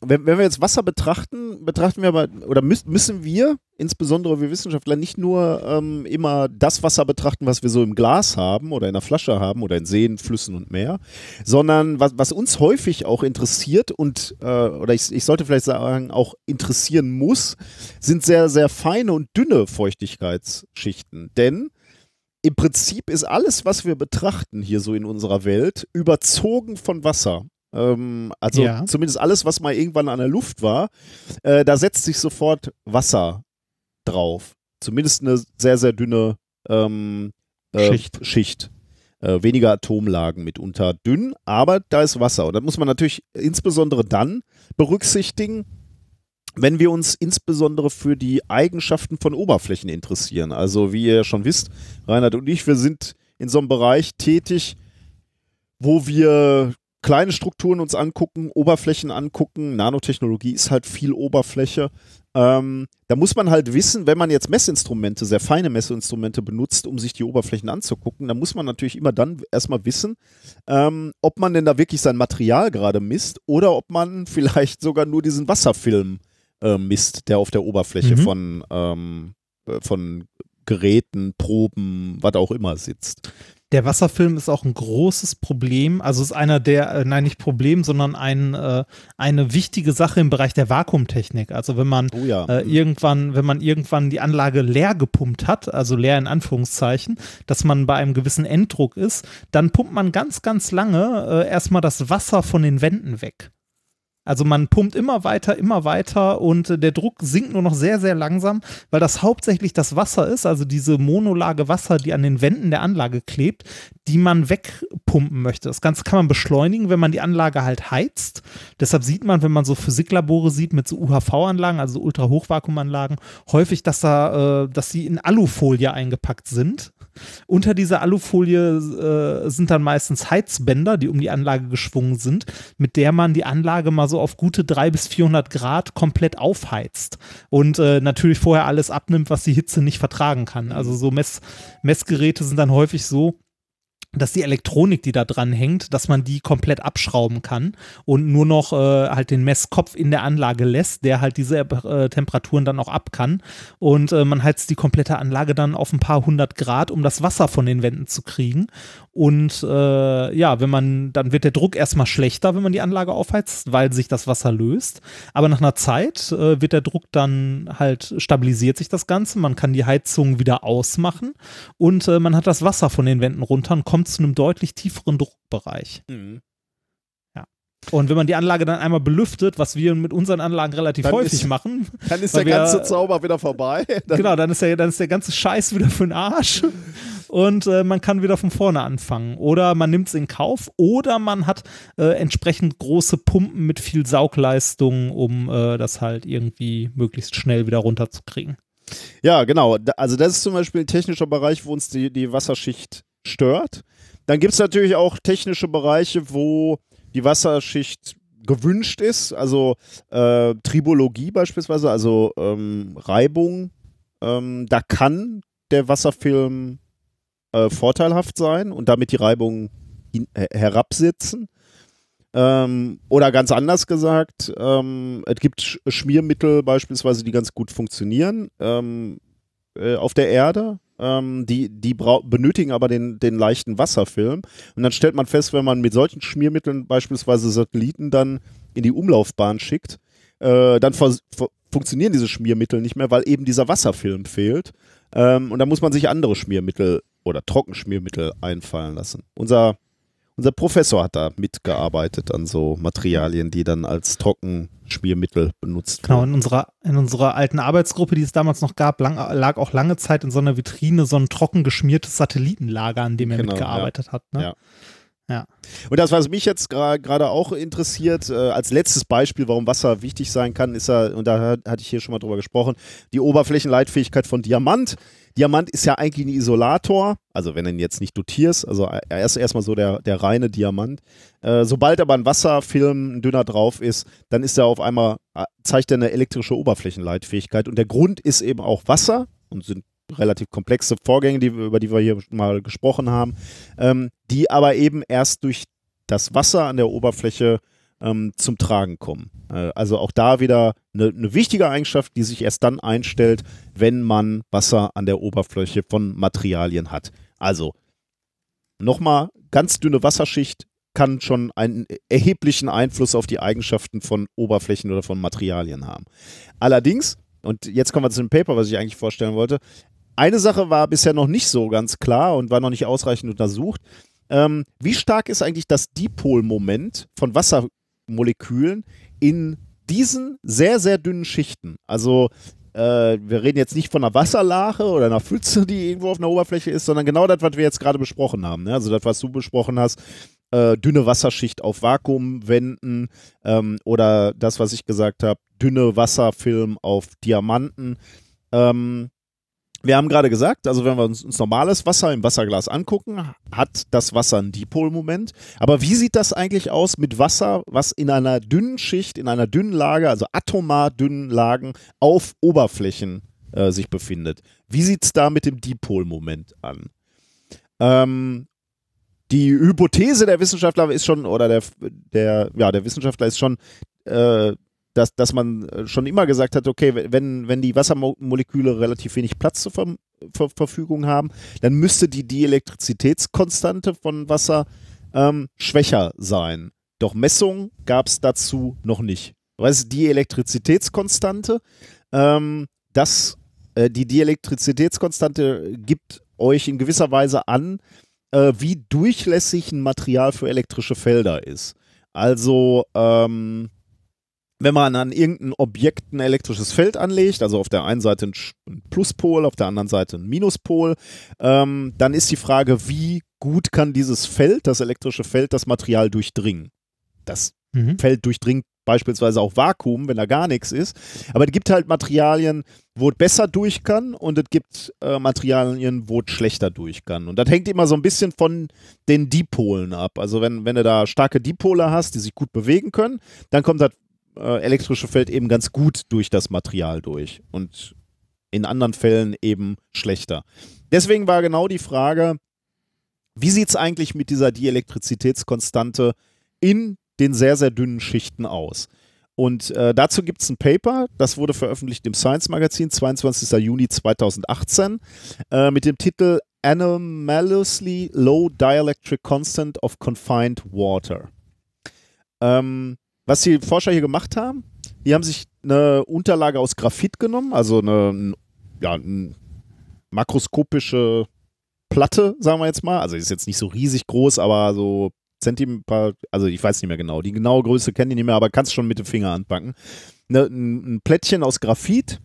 wenn, wenn wir jetzt Wasser betrachten, betrachten wir aber, oder müssen, müssen wir, insbesondere wir Wissenschaftler, nicht nur ähm, immer das Wasser betrachten, was wir so im Glas haben oder in der Flasche haben oder in Seen, Flüssen und Meer, sondern was, was uns häufig auch interessiert und, äh, oder ich, ich sollte vielleicht sagen, auch interessieren muss, sind sehr, sehr feine und dünne Feuchtigkeitsschichten. Denn im Prinzip ist alles, was wir betrachten hier so in unserer Welt, überzogen von Wasser. Ähm, also Ja. zumindest alles, was mal irgendwann an der Luft war, äh, da setzt sich sofort Wasser drauf. Zumindest eine sehr, sehr dünne ähm, äh, Schicht. Schicht. Äh, weniger Atomlagen mitunter dünn, aber da ist Wasser. Und das muss man natürlich insbesondere dann berücksichtigen, wenn wir uns insbesondere für die Eigenschaften von Oberflächen interessieren. Also wie ihr schon wisst, Reinhard und ich, wir sind in so einem Bereich tätig, wo wir kleine Strukturen uns angucken, Oberflächen angucken. Nanotechnologie ist halt viel Oberfläche. Ähm, da muss man halt wissen, wenn man jetzt Messinstrumente, sehr feine Messinstrumente benutzt, um sich die Oberflächen anzugucken, dann muss man natürlich immer dann erstmal wissen, ähm, ob man denn da wirklich sein Material gerade misst oder ob man [LAUGHS] vielleicht sogar nur diesen Wasserfilm äh, misst, der auf der Oberfläche Mhm. von, ähm, äh, von Geräten, Proben, was auch immer sitzt. Der Wasserfilm ist auch ein großes Problem. Also ist einer der, äh, nein, nicht Problem, sondern ein, äh, eine wichtige Sache im Bereich der Vakuumtechnik. Also wenn man Oh ja. äh, irgendwann, wenn man irgendwann die Anlage leer gepumpt hat, also leer in Anführungszeichen, dass man bei einem gewissen Enddruck ist, dann pumpt man ganz, ganz lange äh, erstmal das Wasser von den Wänden weg. Also man pumpt immer weiter, immer weiter und äh, der Druck sinkt nur noch sehr, sehr langsam, weil das hauptsächlich das Wasser ist, also diese monolage Wasser, die an den Wänden der Anlage klebt, die man wegpumpen möchte. Das Ganze kann man beschleunigen, wenn man die Anlage halt heizt. Deshalb sieht man, wenn man so Physiklabore sieht mit so UHV-Anlagen, also Ultrahochvakuumanlagen, häufig, dass da, äh, dass sie in Alufolie eingepackt sind. Unter dieser Alufolie äh, sind dann meistens Heizbänder, die um die Anlage geschwungen sind, mit der man die Anlage mal so auf gute 300 bis 400 Grad komplett aufheizt und äh, natürlich vorher alles abnimmt, was die Hitze nicht vertragen kann. Also so Mess Messgeräte sind dann häufig so, dass die Elektronik, die da dran hängt, dass man die komplett abschrauben kann und nur noch äh, halt den Messkopf in der Anlage lässt, der halt diese äh, Temperaturen dann auch ab kann. Und äh, man heizt die komplette Anlage dann auf ein paar hundert Grad, um das Wasser von den Wänden zu kriegen. Und äh, ja, wenn man, dann wird der Druck erstmal schlechter, wenn man die Anlage aufheizt, weil sich das Wasser löst. Aber nach einer Zeit äh, wird der Druck dann halt, stabilisiert sich das Ganze. Man kann die Heizung wieder ausmachen und äh, man hat das Wasser von den Wänden runter und kommt zu einem deutlich tieferen Druckbereich. Und wenn man die Anlage dann einmal belüftet, was wir mit unseren Anlagen relativ Dann häufig ist- machen, Dann ist der ganze wir- Zauber wieder vorbei. Dann [LAUGHS] genau, dann ist, der, dann ist der ganze Scheiß wieder für den Arsch und äh, man kann wieder von vorne anfangen. Oder man nimmt es in Kauf oder man hat äh, entsprechend große Pumpen mit viel Saugleistung, um äh, das halt irgendwie möglichst schnell wieder runterzukriegen. Ja, genau. Also das ist zum Beispiel ein technischer Bereich, wo uns die, die Wasserschicht stört. Dann gibt es natürlich auch technische Bereiche, wo die Wasserschicht gewünscht ist. Also äh, Tribologie beispielsweise, also ähm, Reibung. Ähm, da kann der Wasserfilm äh, vorteilhaft sein und damit die Reibung hin, her- herabsitzen. Ähm, oder ganz anders gesagt, ähm, es gibt Sch Schmiermittel beispielsweise, die ganz gut funktionieren ähm, äh, auf der Erde. Ähm, die die benötigen aber den, den leichten Wasserfilm. Und dann stellt man fest, wenn man mit solchen Schmiermitteln beispielsweise Satelliten dann in die Umlaufbahn schickt, äh, dann funktionieren diese Schmiermittel nicht mehr, weil eben dieser Wasserfilm fehlt. Ähm, und da muss man sich andere Schmiermittel oder Trockenschmiermittel einfallen lassen. Unser unser Professor hat da mitgearbeitet an so Materialien, die dann als Trockenschmiermittel benutzt Genau, wurden. in unserer, in unserer alten Arbeitsgruppe, die es damals noch gab, lang, lag auch lange Zeit in so einer Vitrine so ein trocken geschmiertes Satellitenlager, an dem er Genau, mitgearbeitet hat. Ne? Ja. Ja. Und das, was mich jetzt gra- gerade auch interessiert, äh, als letztes Beispiel, warum Wasser wichtig sein kann, ist ja, und da hat- hatte ich hier schon mal drüber gesprochen, die Oberflächenleitfähigkeit von Diamant. Diamant ist ja eigentlich ein Isolator, also wenn du ihn jetzt nicht dotierst, also er ist erstmal so der, der reine Diamant. Äh, sobald aber ein Wasserfilm ein dünner drauf ist, dann ist er auf einmal, äh, zeigt er eine elektrische Oberflächenleitfähigkeit. Und der Grund ist eben auch Wasser und sind relativ komplexe Vorgänge, die, über die wir hier mal gesprochen haben, ähm, die aber eben erst durch das Wasser an der Oberfläche ähm, zum Tragen kommen. Äh, also auch da wieder eine, eine wichtige Eigenschaft, die sich erst dann einstellt, wenn man Wasser an der Oberfläche von Materialien hat. Also nochmal, ganz dünne Wasserschicht kann schon einen erheblichen Einfluss auf die Eigenschaften von Oberflächen oder von Materialien haben. Allerdings, und jetzt kommen wir zu dem Paper, was ich eigentlich vorstellen wollte, eine Sache war bisher noch nicht so ganz klar und war noch nicht ausreichend untersucht. Ähm, wie stark ist eigentlich das Dipolmoment von Wassermolekülen in diesen sehr, sehr dünnen Schichten? Also äh, wir reden jetzt nicht von einer Wasserlache oder einer Pfütze, die irgendwo auf einer Oberfläche ist, sondern genau das, was wir jetzt gerade besprochen haben. Ne? Also das, was du besprochen hast, äh, dünne Wasserschicht auf Vakuumwänden ähm, oder das, was ich gesagt habe, dünne Wasserfilm auf Diamanten. Ähm, wir haben gerade gesagt, also wenn wir uns, normales Wasser im Wasserglas angucken, hat das Wasser einen Dipolmoment. Aber wie sieht das eigentlich aus mit Wasser, was in einer dünnen Schicht, in einer dünnen Lage, also atomar dünnen Lagen auf Oberflächen äh, sich befindet? Wie sieht es da mit dem Dipolmoment an? Ähm, die Hypothese der Wissenschaftler ist schon, oder der, der, ja, der Wissenschaftler ist schon, äh, dass, dass man äh, schon immer gesagt hat, okay, wenn, wenn die Wassermoleküle relativ wenig Platz zur Ver Ver Verfügung haben, dann müsste die Dielektrizitätskonstante von Wasser ähm, schwächer sein. Doch Messungen gab es dazu noch nicht. Was ist die Elektrizitätskonstante? Ähm, das, äh, die Dielektrizitätskonstante gibt euch in gewisser Weise an, äh, wie durchlässig ein Material für elektrische Felder ist. Also, ähm, wenn man an irgendein Objekt ein elektrisches Feld anlegt, also auf der einen Seite ein Pluspol, auf der anderen Seite ein Minuspol, ähm, dann ist die Frage, wie gut kann dieses Feld, das elektrische Feld, das Material durchdringen? Das mhm. Feld durchdringt beispielsweise auch Vakuum, wenn da gar nichts ist. Aber es gibt halt Materialien, wo es besser durch kann und es gibt äh, Materialien, wo es schlechter durch kann. Und das hängt immer so ein bisschen von den Dipolen ab. Also wenn, wenn du da starke Dipole hast, die sich gut bewegen können, dann kommt das äh, elektrische Feld eben ganz gut durch das Material durch und in anderen Fällen eben schlechter. Deswegen war genau die Frage, wie sieht es eigentlich mit dieser Dielektrizitätskonstante in den sehr, sehr dünnen Schichten aus? Und äh, dazu gibt es ein Paper, das wurde veröffentlicht im Science Magazin, 22. Juni 2018, äh, mit dem Titel Anomalously Low Dielectric Constant of Confined Water. Ähm, was die Forscher hier gemacht haben, die haben sich eine Unterlage aus Graphit genommen, also eine, ja, eine makroskopische Platte, sagen wir jetzt mal. Also ist jetzt nicht so riesig groß, aber so Zentimeter, also ich weiß nicht mehr genau. Die genaue Größe kenne ich nicht mehr, aber kannst schon mit dem Finger anpacken. Eine, ein Plättchen aus Graphit.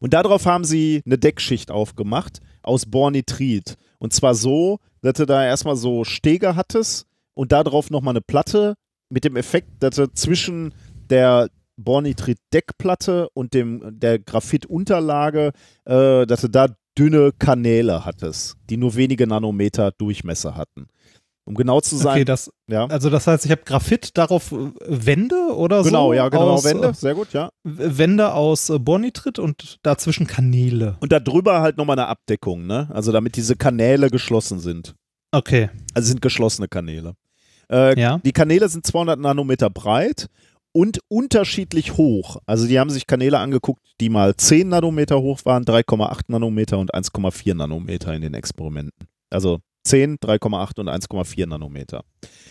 Und darauf haben sie eine Deckschicht aufgemacht aus Bornitrit. Und zwar so, dass du da erstmal so Stege hattest und darauf nochmal eine Platte mit dem Effekt, dass er zwischen der Bornitrit-Deckplatte und dem, der Graphit-Unterlage, äh, dass du da dünne Kanäle hattest, die nur wenige Nanometer Durchmesser hatten. Um genau zu sein. Okay, das, ja. Also das heißt, ich habe Graphit darauf äh, Wände oder genau, so? Genau, ja, genau, aus, Wände, sehr gut, ja. Wände aus äh, Bornitrit und dazwischen Kanäle. Und darüber halt nochmal eine Abdeckung, ne? Also damit diese Kanäle geschlossen sind. Okay. Also sind geschlossene Kanäle. Äh, ja. Die Kanäle sind 200 Nanometer breit und unterschiedlich hoch. Also die haben sich Kanäle angeguckt, die mal 10 Nanometer hoch waren, 3,8 Nanometer und 1,4 Nanometer in den Experimenten. Also 10, 3,8 und 1,4 Nanometer.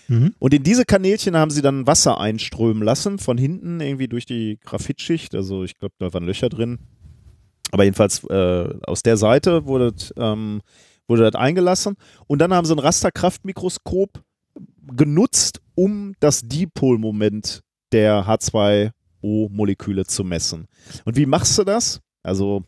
Mhm. Und in diese Kanälchen haben sie dann Wasser einströmen lassen, von hinten irgendwie durch die Graphitschicht. Also ich glaube, da waren Löcher drin. Aber jedenfalls äh, aus der Seite wurde, ähm, wurde das eingelassen. Und dann haben sie ein Rasterkraftmikroskop genutzt, um das Dipolmoment der H2O-Moleküle zu messen. Und wie machst du das? Also,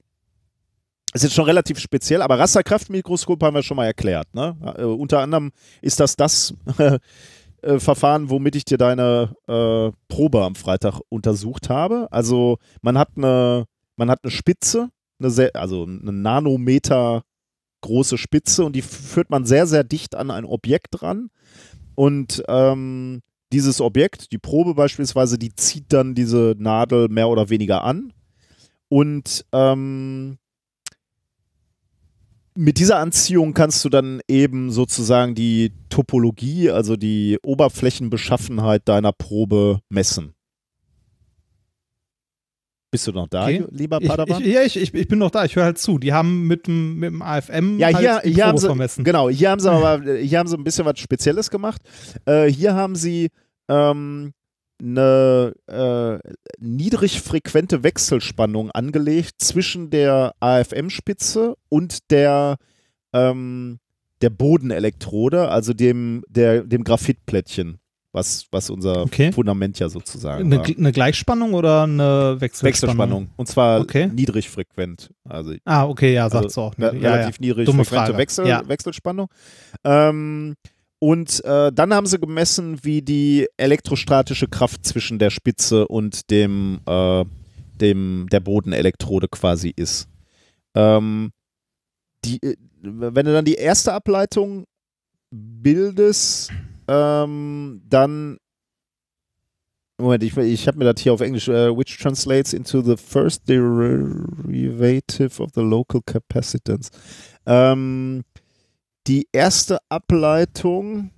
ist jetzt schon relativ speziell, aber Rasterkraftmikroskop haben wir schon mal erklärt. Ne? Äh, unter anderem ist das das [LAUGHS] äh, Verfahren, womit ich dir deine äh, Probe am Freitag untersucht habe. Also, man hat eine, man hat eine Spitze, eine sehr, also eine Nanometer große Spitze und die führt man sehr, sehr dicht an ein Objekt ran. Und ähm, dieses Objekt, die Probe beispielsweise, die zieht dann diese Nadel mehr oder weniger an. Und ähm, mit dieser Anziehung kannst du dann eben sozusagen die Topologie, also die Oberflächenbeschaffenheit deiner Probe messen. Bist du noch da, okay. lieber Padawan? Ich, ich, ja, ich, ich, ich, bin noch da. Ich höre halt zu. Die haben mit dem, mit dem AFM ja, hier, halt die hier Probe haben sie, vermessen. Genau, hier haben sie [LAUGHS] aber hier haben sie ein bisschen was Spezielles gemacht. Äh, hier haben sie ähm, eine äh, niedrigfrequente Wechselspannung angelegt zwischen der AFM-Spitze und der, ähm, der Bodenelektrode, also dem, der, dem Graphitplättchen was, was unser okay. Fundament ja sozusagen eine, war. Eine Gleichspannung oder eine Wechselspannung? Wechselspannung. Und zwar okay. niedrigfrequent. Also, ah, okay, ja, sagst also, du auch. Ne, ja, relativ ja. niedrigfrequente Wechsel, ja. Wechselspannung. Ähm, und äh, dann haben sie gemessen, wie die elektrostatische Kraft zwischen der Spitze und dem, äh, dem der Bodenelektrode quasi ist. Ähm, die, äh, wenn du dann die erste Ableitung bildest, ähm, dann Moment, ich, ich habe mir das hier auf Englisch, uh, which translates into the first derivative of the local capacitance. Ähm, die erste Ableitung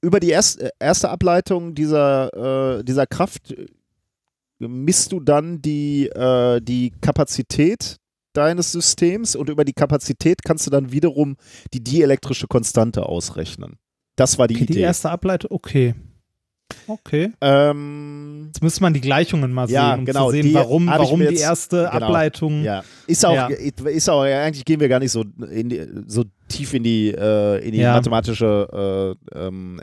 über die erst, erste Ableitung dieser, äh, dieser Kraft misst du dann die, äh, die Kapazität deines Systems und über die Kapazität kannst du dann wiederum die dielektrische Konstante ausrechnen. Das war die Okay, Idee. die erste Ableitung, okay. Okay. ähm, Jetzt müsste man die Gleichungen mal Ja, sehen, um genau, zu sehen, warum, warum die erste genau. Ableitung. ja, ist auch, Ja. ist auch, eigentlich gehen wir gar nicht so, die, so tief in die, äh, in die mathematische äh, ähm,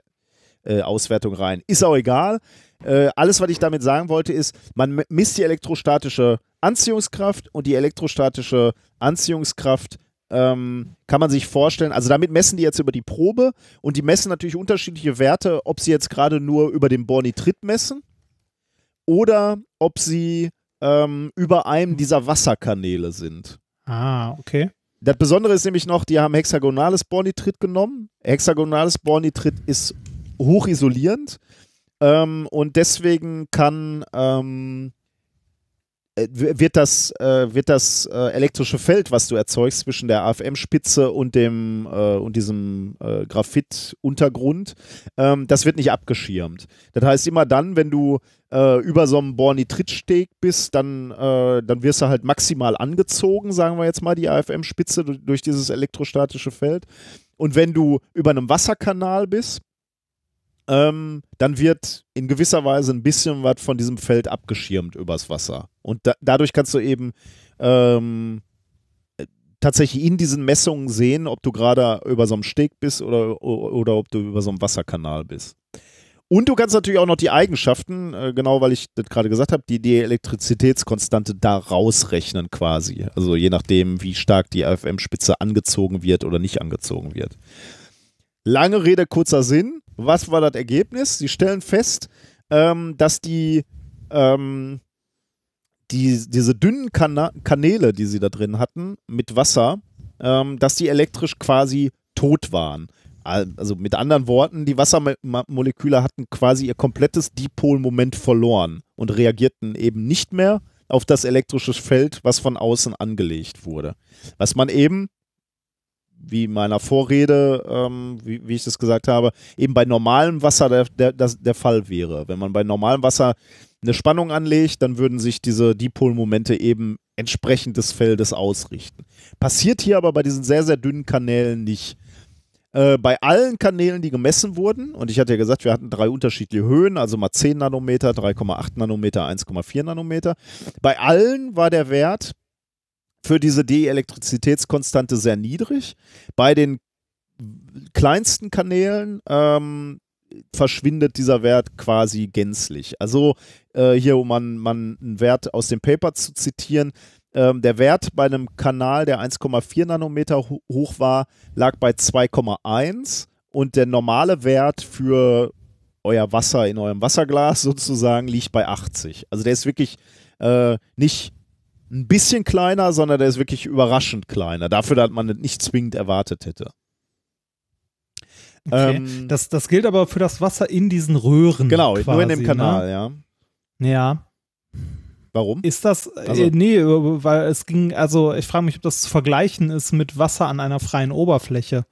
äh, Auswertung rein. Ist auch egal. Äh, alles, was ich damit sagen wollte, ist, man misst die elektrostatische Anziehungskraft und die elektrostatische Anziehungskraft ähm, kann man sich vorstellen, also damit messen die jetzt über die Probe und die messen natürlich unterschiedliche Werte, ob sie jetzt gerade nur über den Bornitrit messen oder ob sie ähm, über einem dieser Wasserkanäle sind. Ah, okay. Das Besondere ist nämlich noch, die haben hexagonales Bornitrit genommen. Hexagonales Bornitrit ist hochisolierend ähm, und deswegen kann ähm, äh, wird das, äh, wird das äh, elektrische Feld, was du erzeugst zwischen der AFM-Spitze und dem äh, und diesem äh, Graphit-Untergrund, ähm, das wird nicht abgeschirmt. Das heißt, immer dann, wenn du äh, über so einem Bornitritsteg bist, dann, dann wirst du halt maximal angezogen, sagen wir jetzt mal, die AFM-Spitze durch dieses elektrostatische Feld. Und wenn du über einem Wasserkanal bist, ähm, dann wird in gewisser Weise ein bisschen was von diesem Feld abgeschirmt übers Wasser. Und da, dadurch kannst du eben ähm, äh, tatsächlich in diesen Messungen sehen, ob du gerade über so einem Steg bist oder, oder ob du über so einem Wasserkanal bist. Und du kannst natürlich auch noch die Eigenschaften, äh, genau weil ich das gerade gesagt habe, die, die Elektrizitätskonstante da rausrechnen quasi. Also je nachdem, wie stark die AFM-Spitze angezogen wird oder nicht angezogen wird. Lange Rede, kurzer Sinn. Was war das Ergebnis? Sie stellen fest, ähm, dass die, ähm, die diese dünnen Kana Kanäle, die sie da drin hatten, mit Wasser, ähm, dass die elektrisch quasi tot waren. Al- Also mit anderen Worten, die Wassermoleküle hatten quasi ihr komplettes Dipolmoment verloren und reagierten eben nicht mehr auf das elektrische Feld, was von außen angelegt wurde. Was man eben wie in meiner Vorrede, ähm, wie, wie ich das gesagt habe, eben bei normalem Wasser der, der, das, der Fall wäre. Wenn man bei normalem Wasser eine Spannung anlegt, dann würden sich diese Dipolmomente eben entsprechend des Feldes ausrichten. Passiert hier aber bei diesen sehr, sehr dünnen Kanälen nicht. Äh, bei allen Kanälen, die gemessen wurden, und ich hatte ja gesagt, wir hatten drei unterschiedliche Höhen, also mal 10 Nanometer, 3,8 Nanometer, 1,4 Nanometer. Bei allen war der Wert für diese Dielektrizitätskonstante sehr niedrig. Bei den kleinsten Kanälen ähm, verschwindet dieser Wert quasi gänzlich. Also äh, hier, um man, man einen Wert aus dem Paper zu zitieren, ähm, der Wert bei einem Kanal, der 1,4 Nanometer ho hoch war, lag bei 2,1 und der normale Wert für euer Wasser in eurem Wasserglas sozusagen liegt bei 80. Also der ist wirklich äh, nicht ein bisschen kleiner, sondern der ist wirklich überraschend kleiner. Dafür, dass man es nicht zwingend erwartet hätte. okay. Ähm, das, das gilt aber für das Wasser in diesen Röhren. genau, quasi, nur in dem Kanal, Ne? ja. Ja. Warum? Ist das, Also- äh, nee, weil es ging, also ich frage mich, ob das zu vergleichen ist mit Wasser an einer freien Oberfläche,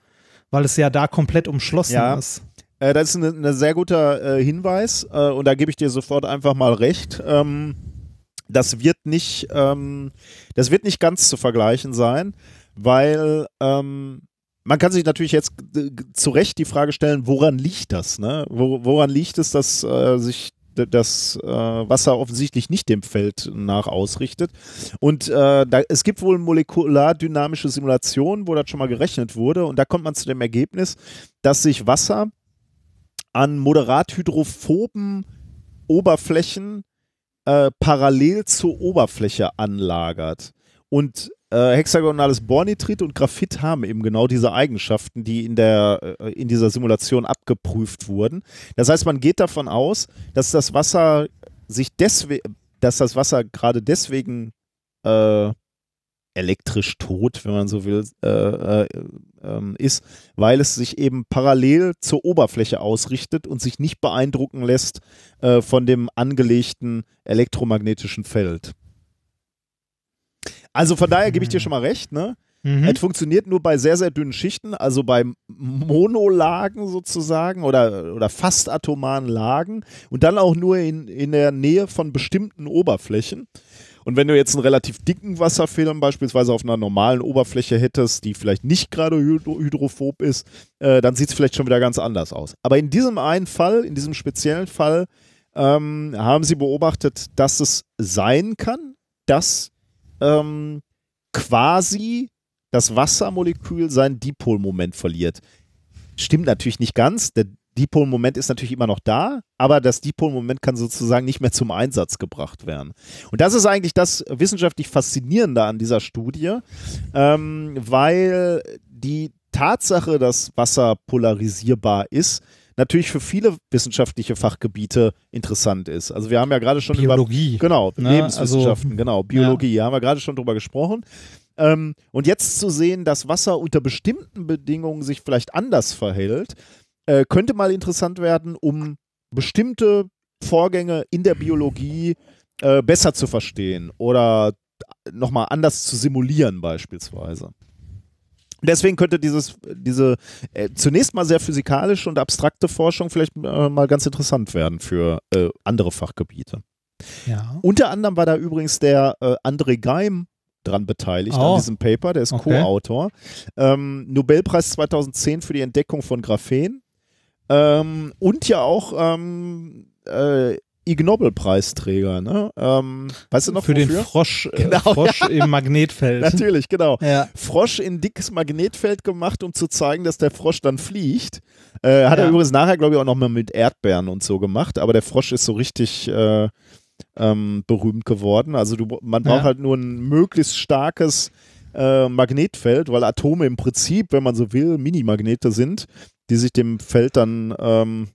weil es ja da komplett umschlossen Ja. ist. Äh, das ist ein ein sehr guter äh, Hinweis äh, und da gebe ich dir sofort einfach mal recht. Ähm, das wird nicht, ähm, das wird nicht ganz zu vergleichen sein, weil ähm, man kann sich natürlich jetzt äh, zu Recht die Frage stellen, woran liegt das? Ne? Wo, woran liegt es, dass äh, sich das äh, Wasser offensichtlich nicht dem Feld nach ausrichtet? Und äh, da, es gibt wohl molekulardynamische Simulationen, wo das schon mal gerechnet wurde und da kommt man zu dem Ergebnis, dass sich Wasser an moderat hydrophoben Oberflächen äh, parallel zur Oberfläche anlagert. Und äh, hexagonales Bornitrit und Graphit haben eben genau diese Eigenschaften, die in, der, äh, in dieser Simulation abgeprüft wurden. Das heißt, man geht davon aus, dass das Wasser sich deswegen dass das Wasser gerade deswegen äh, elektrisch tot, wenn man so will, äh, ähm, ist, weil es sich eben parallel zur Oberfläche ausrichtet und sich nicht beeindrucken lässt äh, von dem angelegten elektromagnetischen Feld. Also von daher gebe ich dir schon mal recht, ne? Mhm. Es funktioniert nur bei sehr, sehr dünnen Schichten, also bei Monolagen sozusagen oder, oder fast atomaren Lagen und dann auch nur in, in der Nähe von bestimmten Oberflächen. Und wenn du jetzt einen relativ dicken Wasserfilm beispielsweise auf einer normalen Oberfläche hättest, die vielleicht nicht gerade hydro hydrophob ist, äh, dann sieht es vielleicht schon wieder ganz anders aus. Aber in diesem einen Fall, in diesem speziellen Fall, ähm, haben sie beobachtet, dass es sein kann, dass ähm, quasi das Wassermolekül sein Dipolmoment verliert. Stimmt natürlich nicht ganz. Der Dipolmoment ist natürlich immer noch da, aber das Dipolmoment kann sozusagen nicht mehr zum Einsatz gebracht werden. Und das ist eigentlich das wissenschaftlich Faszinierende an dieser Studie, ähm, weil die Tatsache, dass Wasser polarisierbar ist, natürlich für viele wissenschaftliche Fachgebiete interessant ist. Also wir haben ja gerade schon Biologie. über genau Ne, Lebenswissenschaften, also- genau Biologie, haben wir gerade schon drüber gesprochen. Ähm, und jetzt zu sehen, dass Wasser unter bestimmten Bedingungen sich vielleicht anders verhält, äh, könnte mal interessant werden, um bestimmte Vorgänge in der Biologie äh, besser zu verstehen oder nochmal anders zu simulieren beispielsweise. Deswegen könnte dieses, diese äh, zunächst mal sehr physikalische und abstrakte Forschung vielleicht äh, mal ganz interessant werden für äh, andere Fachgebiete. Ja. Unter anderem war da übrigens der äh, André Geim dran beteiligt Oh. an diesem Paper, der ist Okay. Co-Autor. Ähm, Nobelpreis 2010 für die Entdeckung von Graphen ähm, und ja auch ähm, äh, Ig Nobel-Preisträger, ne? Ähm, weißt du noch Für den wofür? Frosch, äh, Genau, Frosch im Magnetfeld. [LAUGHS] Natürlich, genau. Ja. Frosch in dickes Magnetfeld gemacht, um zu zeigen, dass der Frosch dann fliegt. Äh, hat er Ja. übrigens nachher, glaube ich, auch nochmal mit Erdbeeren und so gemacht, aber der Frosch ist so richtig äh, ähm, berühmt geworden. Also du, man braucht Ja. halt nur ein möglichst starkes äh, Magnetfeld, weil Atome im Prinzip, wenn man so will, Minimagnete sind, die sich dem Feld dann ähm,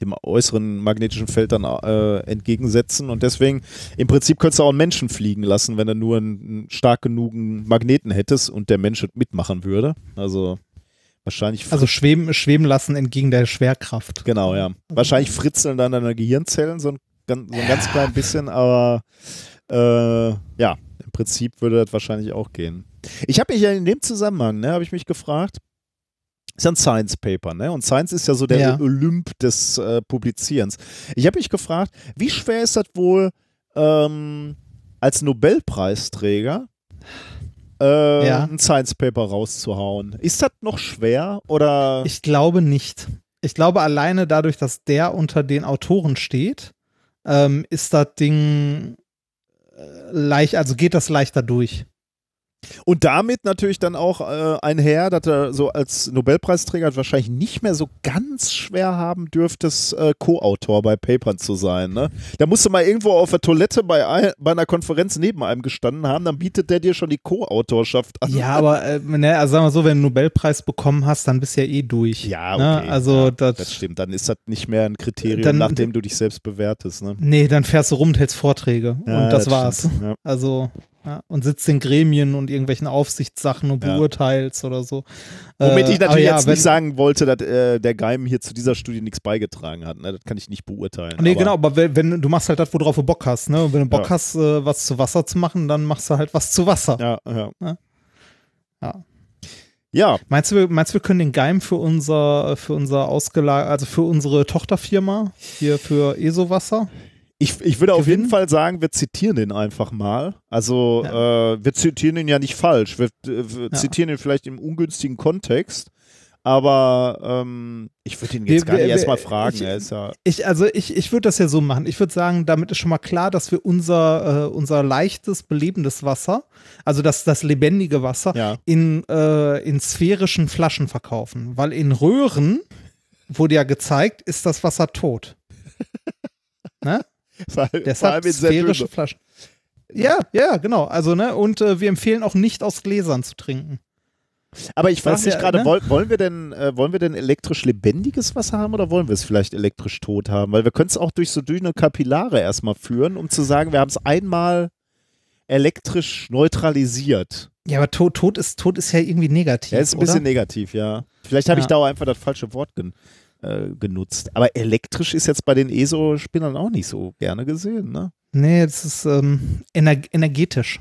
dem äußeren magnetischen Feld dann äh, entgegensetzen und deswegen im Prinzip könntest du auch einen Menschen fliegen lassen, wenn du nur einen, stark genugen Magneten hättest und der Mensch mitmachen würde. Also wahrscheinlich Also schweben, schweben lassen entgegen der Schwerkraft. genau, ja. Wahrscheinlich fritzeln dann deine Gehirnzellen so ein, ganz- so ein ganz klein bisschen, aber äh, ja, im Prinzip würde das wahrscheinlich auch gehen. Ich habe mich ja in dem Zusammenhang, ne, habe ich mich gefragt, ist ja ein Science Paper, ne? Und Science ist ja so der Ja. Olymp des äh, Publizierens. Ich habe mich gefragt, wie schwer ist das wohl ähm, als Nobelpreisträger äh, Ja. ein Science Paper rauszuhauen? Ist das noch schwer oder? Ich glaube nicht. Ich glaube alleine dadurch, dass der unter den Autoren steht, ähm, ist das Ding äh, leicht, also geht das leichter durch. Und damit natürlich dann auch äh, einher, dass er so als Nobelpreisträger wahrscheinlich nicht mehr so ganz schwer haben dürftest, äh, Co-Autor bei Papern zu sein. Ne? Da musst du mal irgendwo auf der Toilette bei, ein, bei einer Konferenz neben einem gestanden haben, dann bietet der dir schon die Co-Autorschaft an. Ja, aber äh, ne, also sagen wir so, wenn du einen Nobelpreis bekommen hast, dann bist du ja eh durch. Ja, Ne? okay. Also ja, das, das stimmt. Dann ist das nicht mehr ein Kriterium, Dann- nach dem du dich selbst bewertest. Ne? nee, dann fährst du rum und hältst Vorträge Ja, und das, war's. stimmt. Ja. Also ja, und sitzt in Gremien und irgendwelchen Aufsichtssachen und Ja. beurteilst oder so. Womit Äh, ich aber natürlich ja, jetzt nicht sagen wollte, dass äh, der Geim hier zu dieser Studie nichts beigetragen hat. Ne? Das kann ich nicht beurteilen. Nee, aber, genau, aber wenn, wenn du machst halt das, worauf du Bock hast, ne? Und wenn du Bock Ja. hast, äh, was zu Wasser zu machen, dann machst du halt was zu Wasser. Ja, ja. Ja. Ja, Meinst du, wir- meinst du, wir können den Geim für unser, für unser ausgelag, also für unsere Tochterfirma, hier für ESO-Wasser? Ich, ich würde auf jeden Fall sagen, wir zitieren den einfach mal. Also äh, wir zitieren ihn ja nicht falsch. Wir, äh, wir Ja. zitieren ihn vielleicht im ungünstigen Kontext. Aber ähm, ich würde ihn jetzt Wir- gar nicht wir- erst mal wir- fragen. ich- ja, Ich, also ich, ich würde das ja so machen. Ich würde sagen, damit ist schon mal klar, dass wir unser, äh, unser leichtes, belebendes Wasser, also das, das lebendige Wasser, ja. in, äh, in sphärischen Flaschen verkaufen. Weil in Röhren, wurde ja gezeigt, ist das Wasser tot. [LAUGHS] ne? [LAUGHS] Vor, vor Deshalb allem in sehr sphärische. Flaschen. Ja, ja, genau. Also, ne, und äh, wir empfehlen auch nicht aus Gläsern zu trinken. Aber ich frage mich ja, gerade, ne? woll, wollen wir denn, äh, wollen wir denn elektrisch lebendiges Wasser haben oder wollen wir es vielleicht elektrisch tot haben? Weil wir können es auch durch so dünne Kapillare erstmal führen, um zu sagen, wir haben es einmal elektrisch neutralisiert. Ja, aber Tod, Tod, ist, Tod ist ja irgendwie negativ. Ja, ist ein oder? bisschen negativ, ja. Vielleicht habe ich Ja. da auch einfach das falsche Wort gen äh, genutzt. Aber elektrisch ist jetzt bei den ESO-Spinnern auch nicht so gerne gesehen, ne? Nee, das ist ähm, ener energetisch.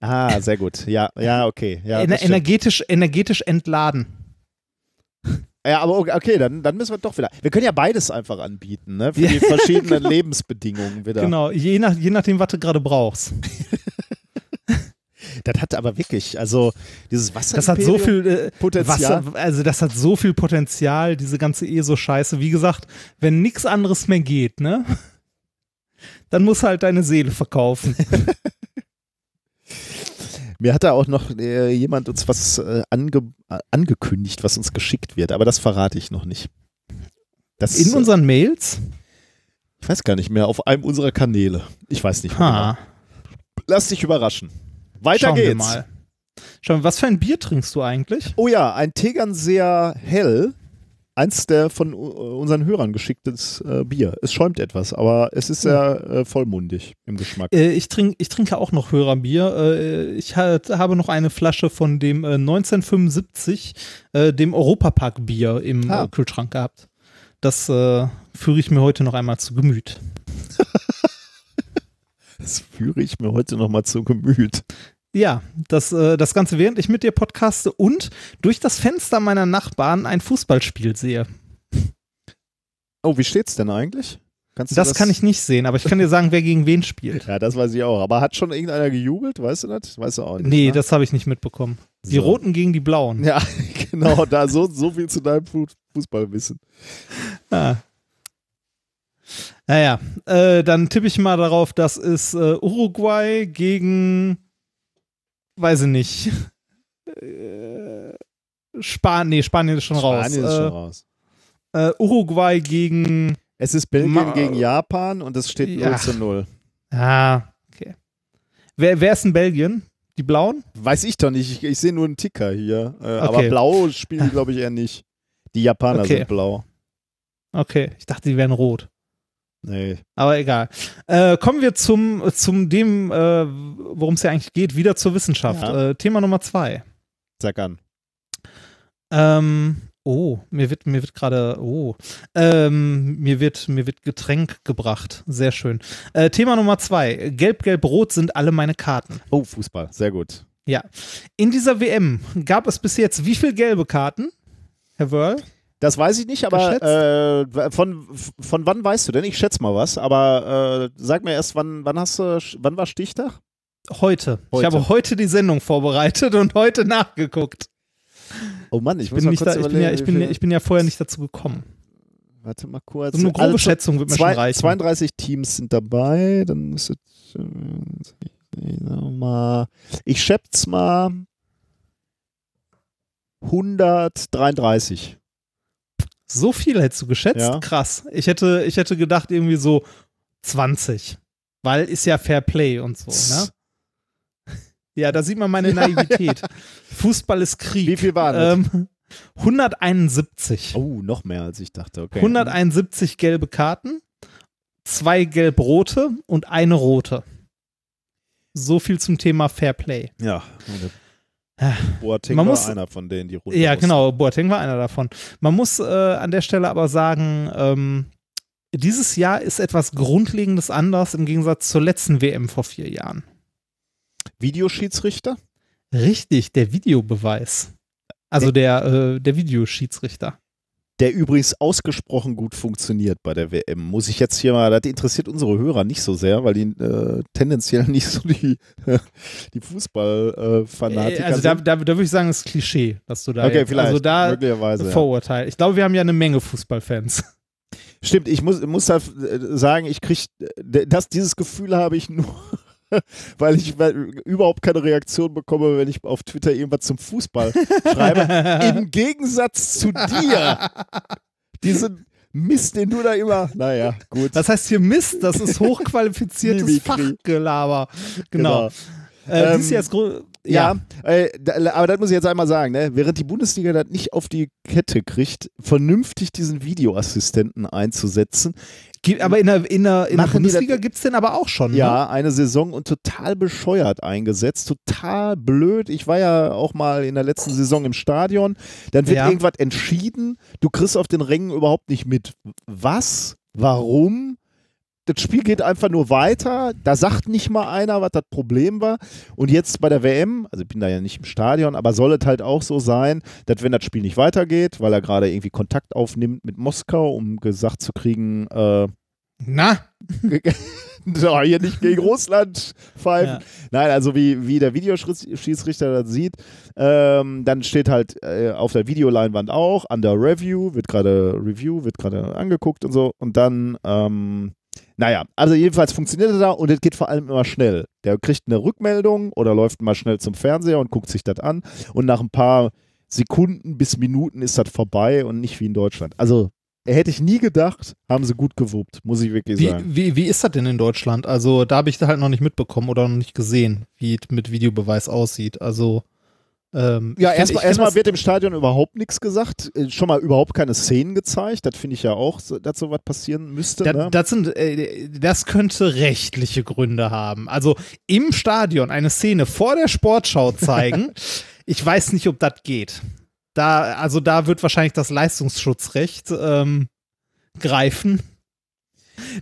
Ah, sehr gut. Ja, ja, okay. Ja, Ener energetisch, energetisch entladen. ja aber okay, dann, dann müssen wir doch wieder. Wir können ja beides einfach anbieten, ne? Für die [LAUGHS] verschiedenen Lebensbedingungen wieder. Genau, je, nach, je nachdem, was du gerade brauchst. [LAUGHS] Das hat aber wirklich, also dieses Wasser. Das hat so viel äh, Potenzial. Wasser, also das hat so viel Potenzial, diese ganze ESO-Scheiße. Wie gesagt, wenn nichts anderes mehr geht, ne? [LAUGHS] Dann musst du halt deine Seele verkaufen. [LAUGHS] Mir hat da auch noch äh, jemand uns was äh, ange äh, angekündigt, was uns geschickt wird, aber das verrate ich noch nicht. Das, In unseren Mails? ich weiß gar nicht mehr, auf einem unserer Kanäle. Ich weiß nicht mehr. Ha, Genau. Lass dich überraschen. Weiter schauen wir geht's. mal. Schauen, wir, was für ein Bier trinkst du eigentlich? Oh ja, ein Tegernseer Hell. Eins der von äh, unseren Hörern geschicktes äh, Bier. Es schäumt etwas, aber es ist sehr äh, vollmundig im Geschmack. Äh, ich, trink, ich trinke auch noch Hörerbier. Äh, ich halt, habe noch eine Flasche von dem äh, 1975, äh, dem Europapark-Bier im Ah. äh, Kühlschrank gehabt. Das äh, führe ich mir heute noch einmal zu Gemüt. [LAUGHS] Das führe ich mir heute nochmal zu Gemüt. Ja, das, äh, das Ganze während ich mit dir podcaste und durch das Fenster meiner Nachbarn ein Fußballspiel sehe. Oh, wie steht's denn eigentlich? Du Das, kann ich nicht sehen, aber ich kann dir sagen, wer gegen wen spielt. [LAUGHS] Ja, das weiß ich auch. Aber hat schon irgendeiner gejubelt? Weißt du das? Weißt du auch nicht. Nee, ne? das habe ich nicht mitbekommen. Die So. Roten gegen die Blauen. Ja, [LAUGHS] genau. Da so, so viel zu deinem Fu- Fußballwissen. Ah. Naja, äh, dann tippe ich mal darauf, das ist äh, Uruguay gegen, weiß ich nicht, äh, Span nee, Spanien ist schon raus. Spanien ist äh, schon raus. Äh, Uruguay gegen, Es ist Belgien Ma- gegen Japan und es steht 0 Ja. zu 0. ah, okay. Wer, wer ist in Belgien? Die Blauen? Weiß ich doch nicht. Ich, ich sehe nur einen Ticker hier. Äh, Aber Okay. blau spielen die, glaube ich, eher nicht. Die Japaner Okay. sind blau. Okay, ich dachte, die wären rot. Nee. Aber egal. Äh, kommen wir zum, zum dem, äh, worum es ja eigentlich geht, wieder zur Wissenschaft. Ja. Äh, Thema Nummer zwei. Sag an. Ähm, oh, mir wird, mir wird gerade, oh, ähm, mir wird, mir wird Getränk gebracht. Sehr schön. Äh, Thema Nummer zwei. Gelb, gelb, rot sind alle meine Karten. Oh, Fußball. Sehr gut. Ja. In dieser WM gab es bis jetzt wie viel gelbe Karten? Herr Wörl? Das weiß ich nicht, aber äh, von, von wann weißt du denn? Ich schätze mal was, aber äh, sag mir erst, wann, wann hast du, wann war Stichtag? Heute. Ich Heute. habe heute die Sendung vorbereitet und heute nachgeguckt. Oh Mann, ich muss Bin nicht da, ich, bin ja, ich, bin, ich bin ja vorher nicht dazu gekommen. Warte mal kurz. So eine grobe Also, Schätzung wird mir zwei, schon reichen. 32 Teams sind dabei, dann müsste äh, mal, ich schätze mal 133. So viel hättest du geschätzt? Ja. Krass. Ich hätte, ich hätte gedacht, irgendwie so 20. Weil ist ja Fair Play und so, ne? [LAUGHS] Ja, da sieht man meine [LAUGHS] Naivität. Fußball ist Krieg. Wie viel waren es? ähm, 171. Oh, noch mehr als ich dachte. Okay. 171 gelbe Karten, zwei gelb-rote und eine rote. So viel zum Thema Fair Play. Ja. Ah. Boateng Man war muss- einer von denen, die runter Ja, mussten. genau, Boateng war einer davon. Man muss äh, an der Stelle aber sagen, ähm, dieses Jahr ist etwas Grundlegendes anders im Gegensatz zur letzten WM vor vier Jahren. Videoschiedsrichter? Richtig, der Videobeweis. Also der, äh, der Videoschiedsrichter. Der übrigens ausgesprochen gut funktioniert bei der WM. Muss ich jetzt hier mal, das interessiert unsere Hörer nicht so sehr, weil die äh, tendenziell [LAUGHS] nicht so die, die Fußballfanatiker Äh, also da, da, da würde ich sagen, das ist Klischee, dass du da okay, jetzt, vielleicht. also da möglicherweise. Ja. Vorurteil. Ich glaube, wir haben ja eine Menge Fußballfans. Stimmt, ich muss, muss da äh, sagen, ich kriege das, dieses Gefühl habe ich nur, [LAUGHS] weil ich überhaupt keine Reaktion bekomme, wenn ich auf Twitter irgendwas zum Fußball schreibe. [LAUGHS] Im Gegensatz zu dir. Diesen Mist, den du da immer. Naja, gut. Das heißt hier Mist, das ist [LAUGHS] hochqualifiziertes. Fachgelaber. Genau. Äh, Ähm, siehst du jetzt gro- Ja, äh, da, aber das muss ich jetzt einmal sagen, ne? während die Bundesliga das nicht auf die Kette kriegt, vernünftig diesen Videoassistenten einzusetzen. Aber in der, in der, in der Bundesliga gibt es den aber auch schon. Ne? Ja, eine Saison und total bescheuert eingesetzt, total blöd. Ich war ja auch mal in der letzten Saison im Stadion. Dann wird Ja. irgendwas entschieden, du kriegst auf den Rängen überhaupt nicht mit. Was? Warum? Das Spiel geht einfach nur weiter. Da sagt nicht mal einer, was das Problem war. Und jetzt bei der WM, also ich bin da ja nicht im Stadion, aber soll es halt auch so sein, dass wenn das Spiel nicht weitergeht, weil er gerade irgendwie Kontakt aufnimmt mit Moskau, um gesagt zu kriegen, äh, Na, [LAUGHS] so, hier nicht gegen Russland pfeifen. Ja. Nein, also wie, wie der Videoschiedsrichter das sieht, ähm, dann steht halt äh, auf der Videoleinwand auch, under Review, wird gerade Review, wird gerade angeguckt und so. Und dann, ähm, naja, also jedenfalls funktioniert er da und es geht vor allem immer schnell. Der kriegt eine Rückmeldung oder läuft mal schnell zum Fernseher und guckt sich das an. Und nach ein paar Sekunden bis Minuten ist das vorbei und nicht wie in Deutschland. Also hätte ich nie gedacht, haben sie gut gewuppt, muss ich wirklich wie, sagen. wie, wie ist das denn in Deutschland? Also da habe ich da halt noch nicht mitbekommen oder noch nicht gesehen, wie es mit Videobeweis aussieht. Also ähm, Ja, erstmal das- wird im Stadion überhaupt nichts gesagt, äh, schon mal überhaupt keine Szenen gezeigt. Das finde ich ja auch, so- dass sowas passieren müsste. Da, ne? das, sind, äh, das könnte rechtliche Gründe haben. Also im Stadion eine Szene vor der Sportschau [LAUGHS] zeigen, ich weiß nicht, ob das geht. Da, also da wird wahrscheinlich das Leistungsschutzrecht ähm, greifen.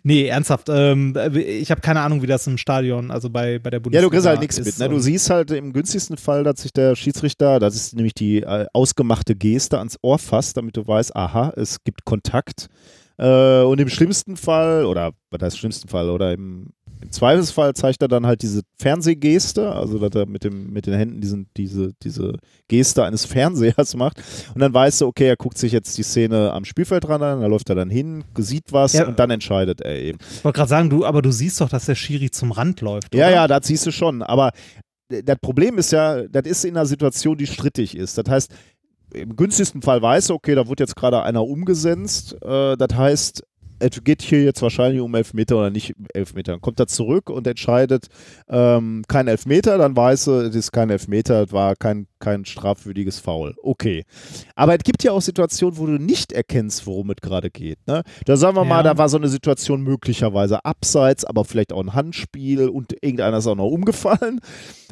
Nee, ernsthaft. Ähm, ich habe keine Ahnung, wie das im Stadion, also bei, bei der ja, Bundesliga du kriegst halt nichts mit. Ne? Du siehst halt im günstigsten Fall, dass sich der Schiedsrichter, das ist nämlich die äh, ausgemachte Geste, ans Ohr fasst, damit du weißt, aha, es gibt Kontakt. Äh, und im schlimmsten Fall, oder was heißt schlimmsten Fall, oder im, im Zweifelsfall zeigt er dann halt diese Fernsehgeste, also dass er mit, dem, mit den Händen diesen, diese, diese Geste eines [LAUGHS] Fernsehers macht. Und dann weißt du, okay, er guckt sich jetzt die Szene am Spielfeldrand an, da läuft er dann hin, sieht was Ja. und dann entscheidet er eben. Ich wollte gerade sagen, du, aber du siehst doch, dass der Schiri zum Rand läuft. Ja, oder? ja, das siehst du schon. Aber das Problem ist ja, das ist in einer Situation, die strittig ist. Das heißt, im günstigsten Fall weiß okay, da wird jetzt gerade einer umgesenzt. Äh, das heißt, es geht hier jetzt wahrscheinlich um Elfmeter oder nicht Elfmeter. Dann kommt er zurück und entscheidet ähm, kein Elfmeter, dann weiß er, es ist kein Elfmeter, es war kein, kein strafwürdiges Foul. Okay. Aber es gibt ja auch Situationen, wo du nicht erkennst, worum es gerade geht. Ne? Da sagen wir mal, Ja. da war so eine Situation möglicherweise abseits, aber vielleicht auch ein Handspiel und irgendeiner ist auch noch umgefallen.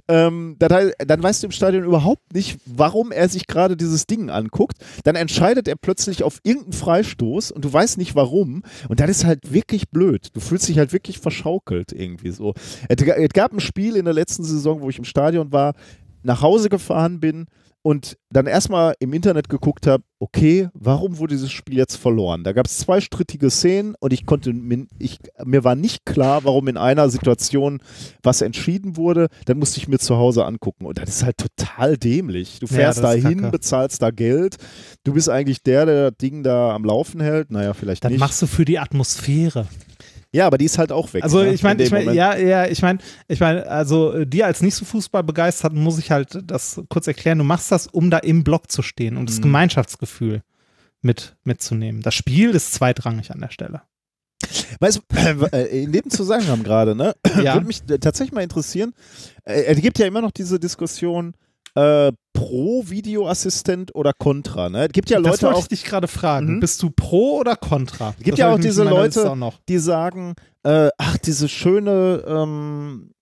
Ähm, heißt, dann weißt du im Stadion überhaupt nicht, warum er sich gerade dieses Ding anguckt. Dann entscheidet er plötzlich auf irgendeinen Freistoß und du weißt nicht warum. Und das ist halt wirklich blöd. Du fühlst dich halt wirklich verschaukelt irgendwie so. Es gab ein Spiel in der letzten Saison, wo ich im Stadion war, nach Hause gefahren bin und dann erstmal im Internet geguckt habe, okay, warum wurde dieses Spiel jetzt verloren? Da gab es zwei strittige Szenen und ich konnte, mir, ich, mir war nicht klar, warum in einer Situation was entschieden wurde. Dann musste ich mir zu Hause angucken und das ist halt total dämlich. Du Ja, fährst das ist da hin, kacke. bezahlst da Geld, du bist eigentlich der, der das Ding da am Laufen hält. Naja, vielleicht Das nicht. machst du für die Atmosphäre. Ja, aber die ist halt auch weg. Also ich meine, in ich Moment. ja, ja, ich meine, ich meine, also äh, dir als nicht so Fußball begeistert, muss ich halt das kurz erklären. Du machst das, um da im Block zu stehen, um das Mhm. Gemeinschaftsgefühl mit mitzunehmen. Das Spiel ist zweitrangig an der Stelle. Weißt du, äh, in dem Zusammenhang [LAUGHS] gerade, ne? Ja. Würde mich äh, tatsächlich mal interessieren. Äh, es gibt ja immer noch diese Diskussion äh, pro Videoassistent oder contra. Ne? Es gibt ja das Leute wollte auch, ich dich gerade fragen. Mhm. Bist du pro oder contra? Es gibt Das ja auch diese Leute, auch noch. die sagen, äh, ach, diese schöne, ähm,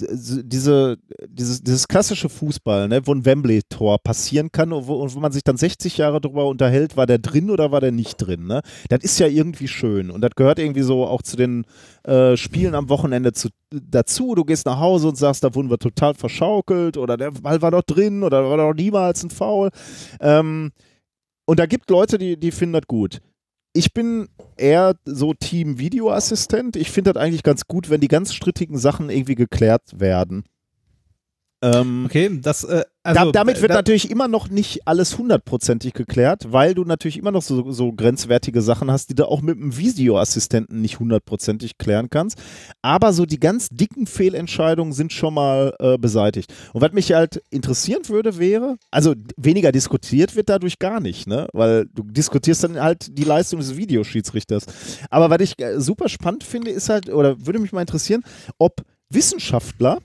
diese, dieses, dieses klassische Fußball, ne, wo ein Wembley-Tor passieren kann und wo, wo man sich dann 60 Jahre darüber unterhält, war der drin oder war der nicht drin. Ne? Das ist ja irgendwie schön und das gehört irgendwie so auch zu den äh, Spielen am Wochenende zu, dazu. Du gehst nach Hause und sagst, da wurden wir total verschaukelt oder der Ball war doch drin oder war doch niemals ein Foul. Ähm, und da gibt Leute, die, die finden das gut. Ich bin eher so Team Videoassistent. Ich finde das eigentlich ganz gut, wenn die ganz strittigen Sachen irgendwie geklärt werden. Ähm, Okay, das, äh, also, da, damit wird da, natürlich immer noch nicht alles hundertprozentig geklärt, weil du natürlich immer noch so, so grenzwertige Sachen hast, die du auch mit einem Videoassistenten nicht hundertprozentig klären kannst. Aber so die ganz dicken Fehlentscheidungen sind schon mal äh, beseitigt. Und was mich halt interessieren würde, wäre, also weniger diskutiert wird dadurch gar nicht, ne? Weil du diskutierst dann halt die Leistung des Videoschiedsrichters. Aber was ich äh, super spannend finde, ist halt, oder würde mich mal interessieren, ob Wissenschaftler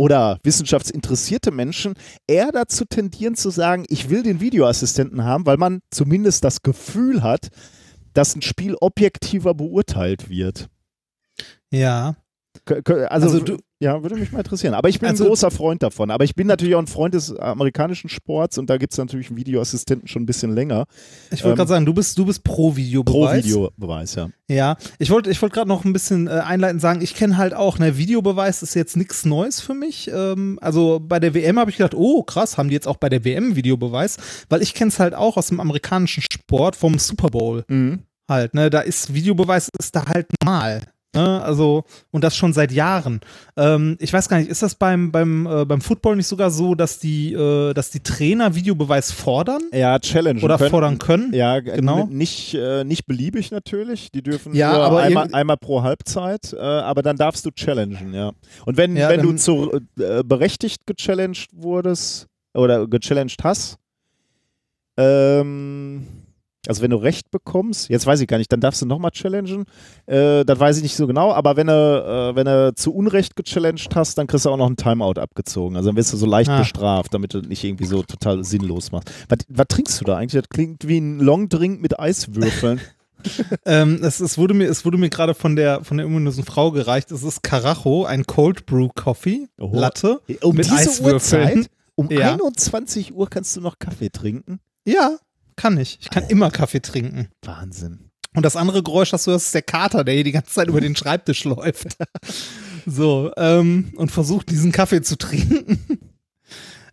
oder wissenschaftsinteressierte Menschen eher dazu tendieren zu sagen, ich will den Videoassistenten haben, weil man zumindest das Gefühl hat, dass ein Spiel objektiver beurteilt wird. Ja. Also, Also du- ja, würde mich mal interessieren. Aber ich bin Also- ein großer Freund davon. Aber ich bin natürlich auch ein Freund des amerikanischen Sports und da gibt es natürlich einen Videoassistenten schon ein bisschen länger. Ich wollte Ähm, gerade sagen, du bist, du bist pro Pro Videobeweis. Videobeweis, ja. Ja, ich wollte ich wollte gerade noch ein bisschen äh, einleitend sagen, ich kenne halt auch, ne, Videobeweis ist jetzt nichts Neues für mich. Ähm, also bei der WM habe ich gedacht, oh krass, haben die jetzt auch bei der WM Videobeweis, weil ich kenne es halt auch aus dem amerikanischen Sport vom Super Bowl halt, ne, da ist Videobeweis ist da halt normal. Ne? Also, und das schon seit Jahren. Ähm, ich weiß gar nicht, ist das beim, beim, äh, beim Football nicht sogar so, dass die, äh, dass die Trainer Videobeweis fordern Ja, Challenge. oder fordern können? Ja, g- Genau. Nicht, äh, nicht beliebig natürlich. Die dürfen Ja, nur aber einmal, einmal pro Halbzeit, äh, aber dann darfst du challengen, ja. Und wenn, Ja, wenn du zu äh, berechtigt gechallenged wurdest oder gechallenged hast, ähm, also wenn du Recht bekommst, jetzt weiß ich gar nicht, dann darfst du nochmal challengen. Äh, das weiß ich nicht so genau, aber wenn du, äh, wenn du zu Unrecht gechallenged hast, dann kriegst du auch noch einen Timeout abgezogen. Also dann wirst du so leicht Ah. bestraft, damit du nicht irgendwie so total sinnlos machst. Was, was trinkst du da eigentlich? Das klingt wie ein Longdrink mit Eiswürfeln. [LAUGHS] [LAUGHS] Ähm, es, es wurde mir, es wurde mir gerade von der, von der ominösen Frau gereicht. Es ist Carajo, ein Cold Brew Coffee, Oh. Latte. um Mit diese Eiswürfeln. Uhrzeit, um Ja. 21 Uhr kannst du noch Kaffee trinken? Ja, kann ich. Ich kann immer Kaffee trinken. Wahnsinn. Und das andere Geräusch, das du hörst, ist der Kater, der hier die ganze Zeit über den Schreibtisch [LAUGHS] läuft. So, ähm, und versucht, diesen Kaffee zu trinken.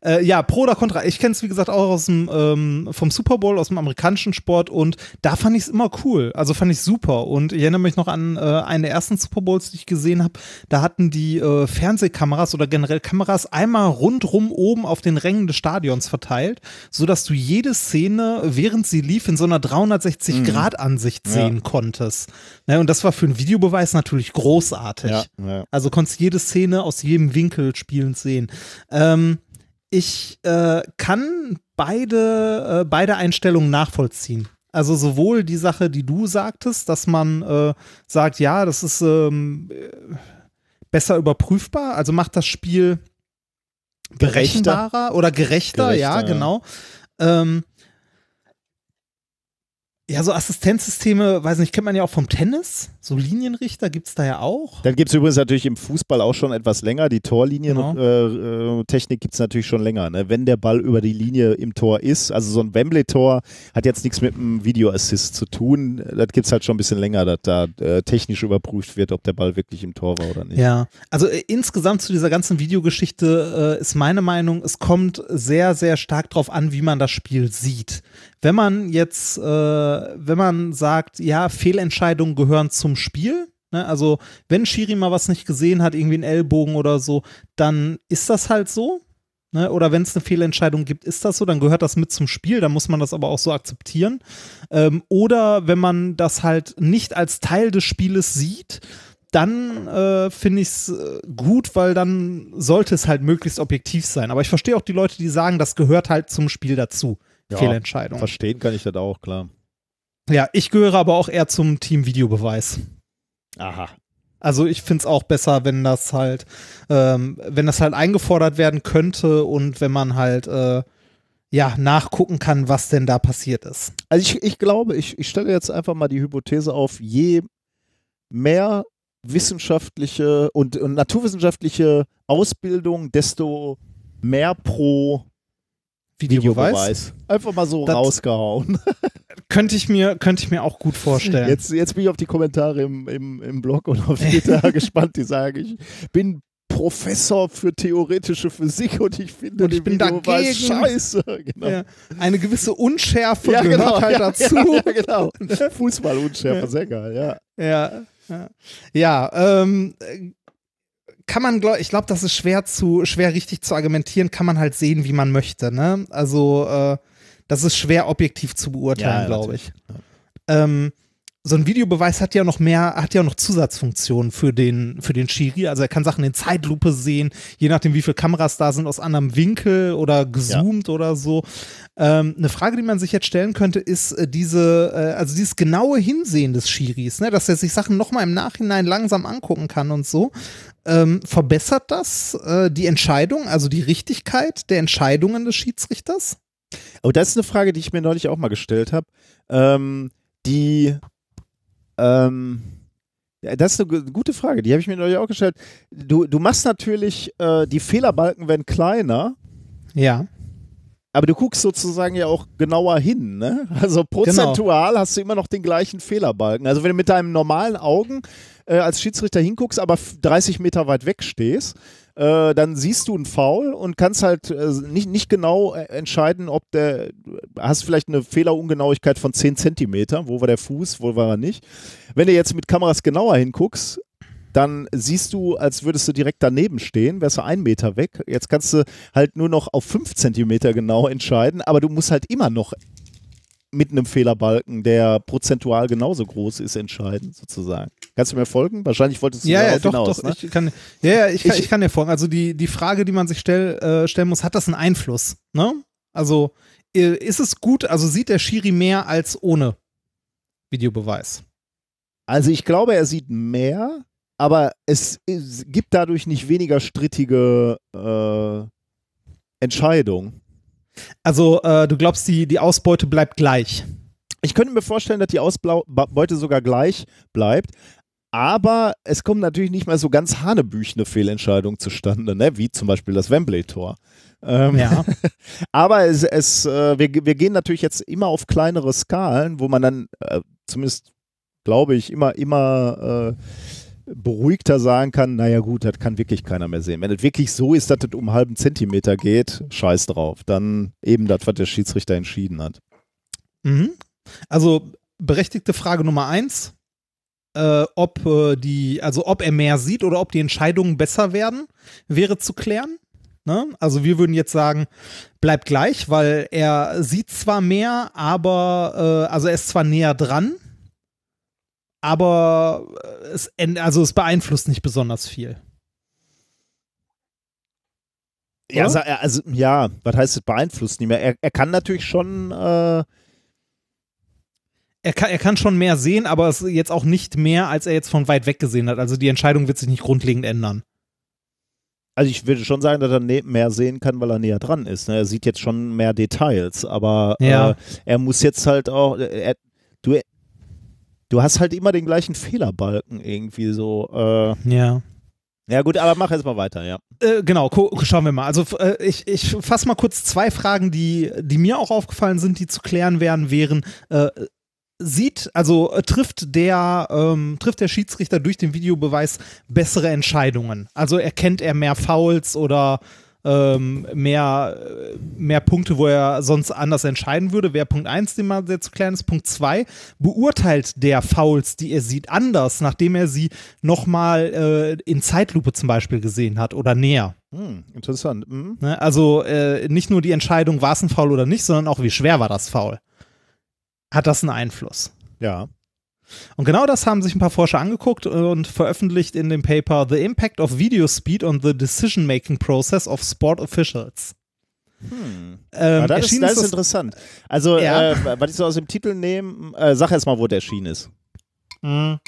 Äh, ja, Pro oder Contra. Ich kenne es, wie gesagt, auch aus dem, ähm, vom Super Bowl, aus dem amerikanischen Sport und da fand ich es immer cool. Also fand ich super. Und ich erinnere mich noch an äh, einen der ersten Super Bowls, die ich gesehen habe. Da hatten die äh, Fernsehkameras oder generell Kameras einmal rundrum oben auf den Rängen des Stadions verteilt, sodass du jede Szene, während sie lief, in so einer 360-Grad-Ansicht sehen konntest. Ne, und das war für einen Videobeweis natürlich großartig. Ja, ja. Also konntest jede Szene aus jedem Winkel spielend sehen. Ähm, ich äh, kann beide, äh, beide Einstellungen nachvollziehen. Also sowohl die Sache, die du sagtest, dass man äh, sagt, ja, das ist ähm, äh, besser überprüfbar, also macht das Spiel Gerechter. berechenbarer oder gerechter, Gerechter, ja, ja. genau. Ähm, ja, so Assistenzsysteme, weiß nicht, kennt man ja auch vom Tennis. So Linienrichter gibt es da ja auch. Dann gibt es übrigens natürlich im Fußball auch schon etwas länger. Die Genau. Torlinien-Technik gibt es natürlich schon länger. Ne? Wenn der Ball über die Linie im Tor ist, also so ein Wembley-Tor hat jetzt nichts mit einem Videoassist zu tun. Das gibt es halt schon ein bisschen länger, dass da äh, technisch überprüft wird, ob der Ball wirklich im Tor war oder nicht. Ja, also äh, insgesamt zu dieser ganzen Videogeschichte äh, ist meine Meinung, es kommt sehr, sehr stark drauf an, wie man das Spiel sieht. Wenn man jetzt, äh, wenn man sagt, ja, Fehlentscheidungen gehören zum Spiel, ne, also wenn Schiri mal was nicht gesehen hat, irgendwie einen Ellbogen oder so, dann ist das halt so. Ne? Oder wenn es eine Fehlentscheidung gibt, ist das so, dann gehört das mit zum Spiel, dann muss man das aber auch so akzeptieren. Ähm, oder wenn man das halt nicht als Teil des Spieles sieht, dann äh, finde ich es äh, gut, weil dann sollte es halt möglichst objektiv sein. Aber ich verstehe auch die Leute, die sagen, das gehört halt zum Spiel dazu. Ja, Fehlentscheidung. Verstehen kann ich das auch, klar. Ja, ich gehöre aber auch eher zum Team Videobeweis. Aha. Also ich finde es auch besser, wenn das halt, ähm, wenn das halt eingefordert werden könnte und wenn man halt äh, ja nachgucken kann, was denn da passiert ist. Also ich, ich glaube, ich, ich stelle jetzt einfach mal die Hypothese auf, je mehr wissenschaftliche und, und naturwissenschaftliche Ausbildung, desto mehr pro Videobeweis. Einfach mal so Das- rausgehauen. [LAUGHS] Könnte ich mir, könnte ich mir auch gut vorstellen. Jetzt, jetzt bin ich auf die Kommentare im, im, im Blog und auf Twitter [LAUGHS] gespannt, die sagen, ich bin Professor für theoretische Physik und ich finde Und ich bin Videobeweis dagegen. scheiße. Genau. Ja, eine gewisse Unschärfe Ja, gehört genau, halt ja, dazu. Ja, genau. [LAUGHS] Fußballunschärfe, Ja. sehr geil, ja. Ja, ja. ähm, äh, kann man, glaub, ich glaube, das ist schwer zu, schwer richtig zu argumentieren, kann man halt sehen, wie man möchte, ne? Also, äh, das ist schwer objektiv zu beurteilen, Ja, glaube ich. Ähm, so ein Videobeweis hat ja noch mehr, hat ja noch Zusatzfunktionen für den, für den Schiri. Also er kann Sachen in Zeitlupe sehen, je nachdem, wie viele Kameras da sind, aus anderem Winkel oder gezoomt oder so. Ähm, eine Frage, die man sich jetzt stellen könnte, ist äh, diese, äh, also dieses genaue Hinsehen des Schiris, ne, dass er sich Sachen nochmal im Nachhinein langsam angucken kann und so. Ähm, verbessert das äh, die Entscheidung, also die Richtigkeit der Entscheidungen des Schiedsrichters? Oh, das ist eine Frage, die ich mir neulich auch mal gestellt habe. Ähm, die, ähm, das ist eine gu- gute Frage, die habe ich mir neulich auch gestellt. Du, du machst natürlich, äh, die Fehlerbalken werden kleiner, Ja. aber du guckst sozusagen ja auch genauer hin, ne? Also prozentual hast du immer noch den gleichen Fehlerbalken. Also wenn du mit deinen normalen Augen äh, als Schiedsrichter hinguckst, aber f- 30 Meter weit weg stehst, äh, dann siehst du einen Foul und kannst halt äh, nicht, nicht genau äh, entscheiden, ob der, hast vielleicht eine Fehlerungenauigkeit von 10 Zentimeter, wo war der Fuß, wo war er nicht. Wenn du jetzt mit Kameras genauer hinguckst, dann siehst du, als würdest du direkt daneben stehen, wärst du einen Meter weg. Jetzt kannst du halt nur noch auf fünf Zentimeter genau entscheiden, aber du musst halt immer noch mit einem Fehlerbalken, der prozentual genauso groß ist, entscheiden, sozusagen. Kannst du mir folgen? Wahrscheinlich wolltest du Ja, ja, doch, hinaus, doch. ne? Ich kann, ja, ja, ich kann, Ich- ich, kann dir folgen. Also die, die Frage, die man sich stell, äh, stellen muss, hat das einen Einfluss? Ne? Also äh, ist es gut, also sieht der Schiri mehr als ohne Videobeweis? Also ich glaube, er sieht mehr, aber es, es gibt dadurch nicht weniger strittige äh, Entscheidungen. Also äh, du glaubst, die, die Ausbeute bleibt gleich. Ich könnte mir vorstellen, dass die Ausbeute sogar gleich bleibt. Aber es kommen natürlich nicht mehr so ganz hanebüchene Fehlentscheidungen zustande, ne? wie zum Beispiel das Wembley-Tor. Ähm, Ja. [LAUGHS] aber es, es, äh, wir, wir gehen natürlich jetzt immer auf kleinere Skalen, wo man dann äh, zumindest, glaube ich, immer, immer äh, beruhigter sagen kann, naja gut, das kann wirklich keiner mehr sehen. Wenn es wirklich so ist, dass es um einen halben Zentimeter geht, scheiß drauf. Dann eben das, was der Schiedsrichter entschieden hat. Mhm. Also berechtigte Frage Nummer eins, äh, ob äh, die, also ob er mehr sieht oder ob die Entscheidungen besser werden, wäre zu klären. Ne? Also wir würden jetzt sagen, bleibt gleich, weil er sieht zwar mehr, aber äh, also er ist zwar näher dran, aber äh, es, also es beeinflusst nicht besonders viel. Ja, er- also, ja, was heißt es beeinflusst nicht mehr? Er, er kann natürlich schon, äh, Er kann, er kann schon mehr sehen, aber es jetzt auch nicht mehr, als er jetzt von weit weg gesehen hat. Also die Entscheidung wird sich nicht grundlegend ändern. also ich würde schon sagen, dass er ne- mehr sehen kann, weil er näher dran ist. Ne? Er sieht jetzt schon mehr Details, aber Ja. äh, er muss jetzt halt auch, er, du, du hast halt immer den gleichen Fehlerbalken irgendwie so. Äh, Ja. ja gut, aber mach jetzt mal weiter, ja. Äh, genau, schauen wir mal. Also äh, ich, ich fasse mal kurz zwei Fragen, die, die mir auch aufgefallen sind, die zu klären wären, wären, äh, sieht, also äh, trifft der, ähm, trifft der Schiedsrichter durch den Videobeweis bessere Entscheidungen? Also erkennt er mehr Fouls oder ähm, mehr, mehr Punkte, wo er sonst anders entscheiden würde, wäre Punkt 1, den sehr zu klären ist. Punkt 2, beurteilt der Fouls, die er sieht, anders, nachdem er sie nochmal äh, in Zeitlupe zum Beispiel gesehen hat oder näher. Hm, interessant. Mhm. Also äh, nicht nur die Entscheidung, war es ein Foul oder nicht, sondern auch, wie schwer war das Foul. Hat das einen Einfluss? Ja. Und genau das haben sich ein paar Forscher angeguckt und veröffentlicht in dem Paper The Impact of Video Speed on the Decision-Making Process of Sport Officials. Hm. Ähm, Ja, das ist, das ist interessant. Also, Ja. äh, was ich so aus dem Titel nehme, äh, sag erst mal, wo der erschienen ist. Mhm.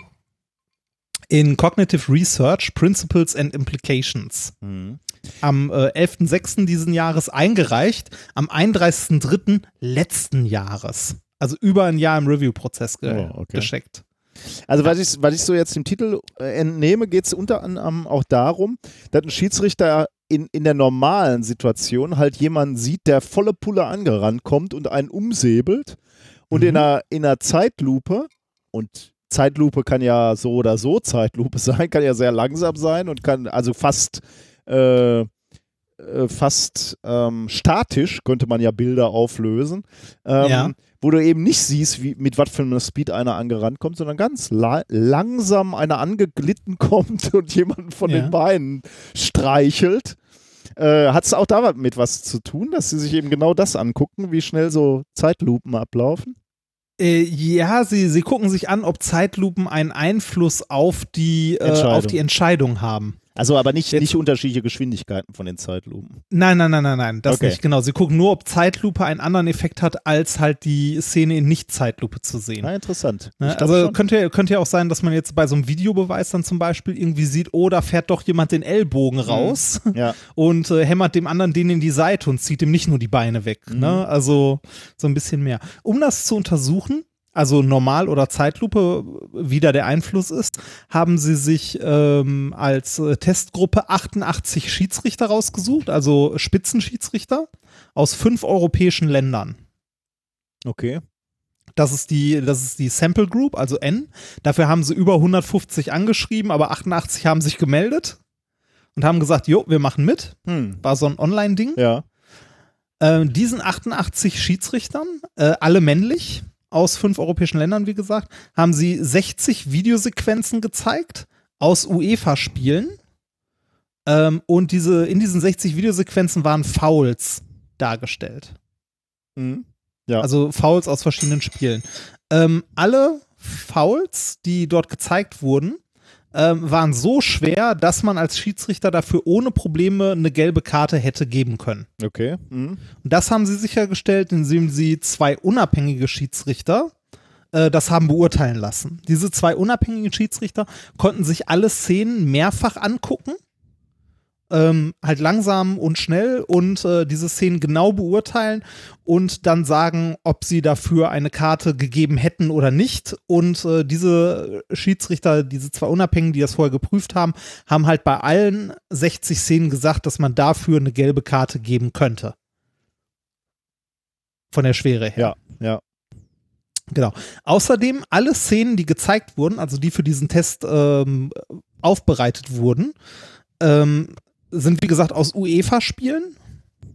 in Cognitive Research Principles and Implications. Mhm. Am äh, 11.06. diesen Jahres eingereicht, am 31.03. letzten Jahres. Also über ein Jahr im Review-Prozess ge Oh, okay. geschickt. Also, was ich, was ich so jetzt dem Titel äh, entnehme, geht es unter anderem auch darum, dass ein Schiedsrichter in, in der normalen Situation halt jemanden sieht, der volle Pulle angerannt kommt und einen umsäbelt und in, Mhm. einer, in einer Zeitlupe und Zeitlupe kann ja so oder so Zeitlupe [LAUGHS] sein, kann ja sehr langsam sein und kann also fast äh, äh, fast ähm, statisch könnte man ja Bilder auflösen, ähm, Ja. wo du eben nicht siehst, wie, mit was für einem Speed einer angerannt kommt, sondern ganz la langsam einer angeglitten [LAUGHS] kommt und jemanden von Ja. den Beinen streichelt. Äh, Hat es auch damit was zu tun, dass sie sich eben genau das angucken, wie schnell so Zeitlupen ablaufen? Äh, ja, sie, sie gucken sich an, ob Zeitlupen einen Einfluss auf die, äh, auf die Entscheidung haben. Also aber nicht, Jetzt- nicht unterschiedliche Geschwindigkeiten von den Zeitlupen. Nein, nein, nein, nein, nein, das Okay. nicht, genau. Sie gucken nur, ob Zeitlupe einen anderen Effekt hat, als halt die Szene in Nicht-Zeitlupe zu sehen. Na, interessant. Ne? Ich glaub Also schon. könnte, könnte ja auch sein, dass man jetzt bei so einem Videobeweis dann zum Beispiel irgendwie sieht, oh, da fährt doch jemand den Ellbogen raus [LAUGHS] ja. und äh, hämmert dem anderen den in die Seite und zieht ihm nicht nur die Beine weg. Mhm. Ne? Also so ein bisschen mehr. Um das zu untersuchen, also Normal- oder Zeitlupe, wie da der Einfluss ist, haben sie sich ähm, als äh, Testgruppe 88 Schiedsrichter rausgesucht, also Spitzenschiedsrichter aus fünf europäischen Ländern. Okay. Das ist die, das ist die Sample Group, also N. Dafür haben sie über 150 angeschrieben, aber 88 haben sich gemeldet und haben gesagt, jo, wir machen mit. Hm. War so ein Online-Ding. Ja. Ähm, diesen 88 Schiedsrichtern, äh, alle männlich, aus fünf europäischen Ländern, wie gesagt, haben sie 60 Videosequenzen gezeigt aus UEFA-Spielen. Ähm, und diese, in diesen 60 Videosequenzen waren Fouls dargestellt. Hm. Ja. Also Fouls aus verschiedenen Spielen. Ähm, alle Fouls, die dort gezeigt wurden, ähm, waren so schwer, dass man als Schiedsrichter dafür ohne Probleme eine gelbe Karte hätte geben können. Okay. Hm. Und das haben sie sichergestellt, indem sie zwei unabhängige Schiedsrichter äh, das haben beurteilen lassen. Diese zwei unabhängigen Schiedsrichter konnten sich alle Szenen mehrfach angucken, ähm, halt langsam und schnell und äh, diese Szenen genau beurteilen und dann sagen, ob sie dafür eine Karte gegeben hätten oder nicht. Und äh, diese Schiedsrichter, diese zwei Unabhängigen, die das vorher geprüft haben, haben halt bei allen 60 Szenen gesagt, dass man dafür eine gelbe Karte geben könnte. Von der Schwere her. Ja, ja. Genau. Außerdem alle Szenen, die gezeigt wurden, also die für diesen Test ähm, aufbereitet wurden, ähm, sind wie gesagt aus UEFA-Spielen,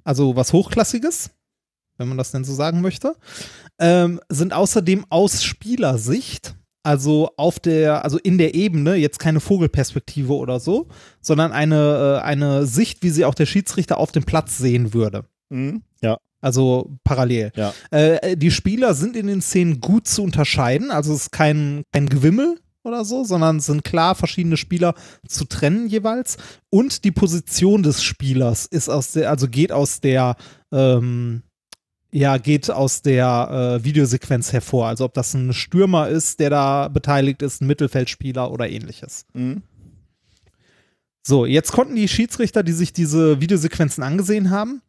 also was Hochklassiges, wenn man das denn so sagen möchte, ähm, sind außerdem aus Spielersicht, also auf der, also in der Ebene, jetzt keine Vogelperspektive oder so, sondern eine, äh, eine Sicht, wie sie auch der Schiedsrichter auf dem Platz sehen würde. Hm. Ja. Also parallel. Ja. Äh, die Spieler sind in den Szenen gut zu unterscheiden, also es ist kein, kein Gewimmel oder so, sondern es sind klar verschiedene Spieler zu trennen jeweils. Und die Position des Spielers ist aus der, also geht aus der, ähm, ja, geht aus der äh, Videosequenz hervor. Also ob das ein Stürmer ist, der da beteiligt ist, ein Mittelfeldspieler oder ähnliches. Hm. So, jetzt konnten die Schiedsrichter, die sich diese Videosequenzen angesehen haben,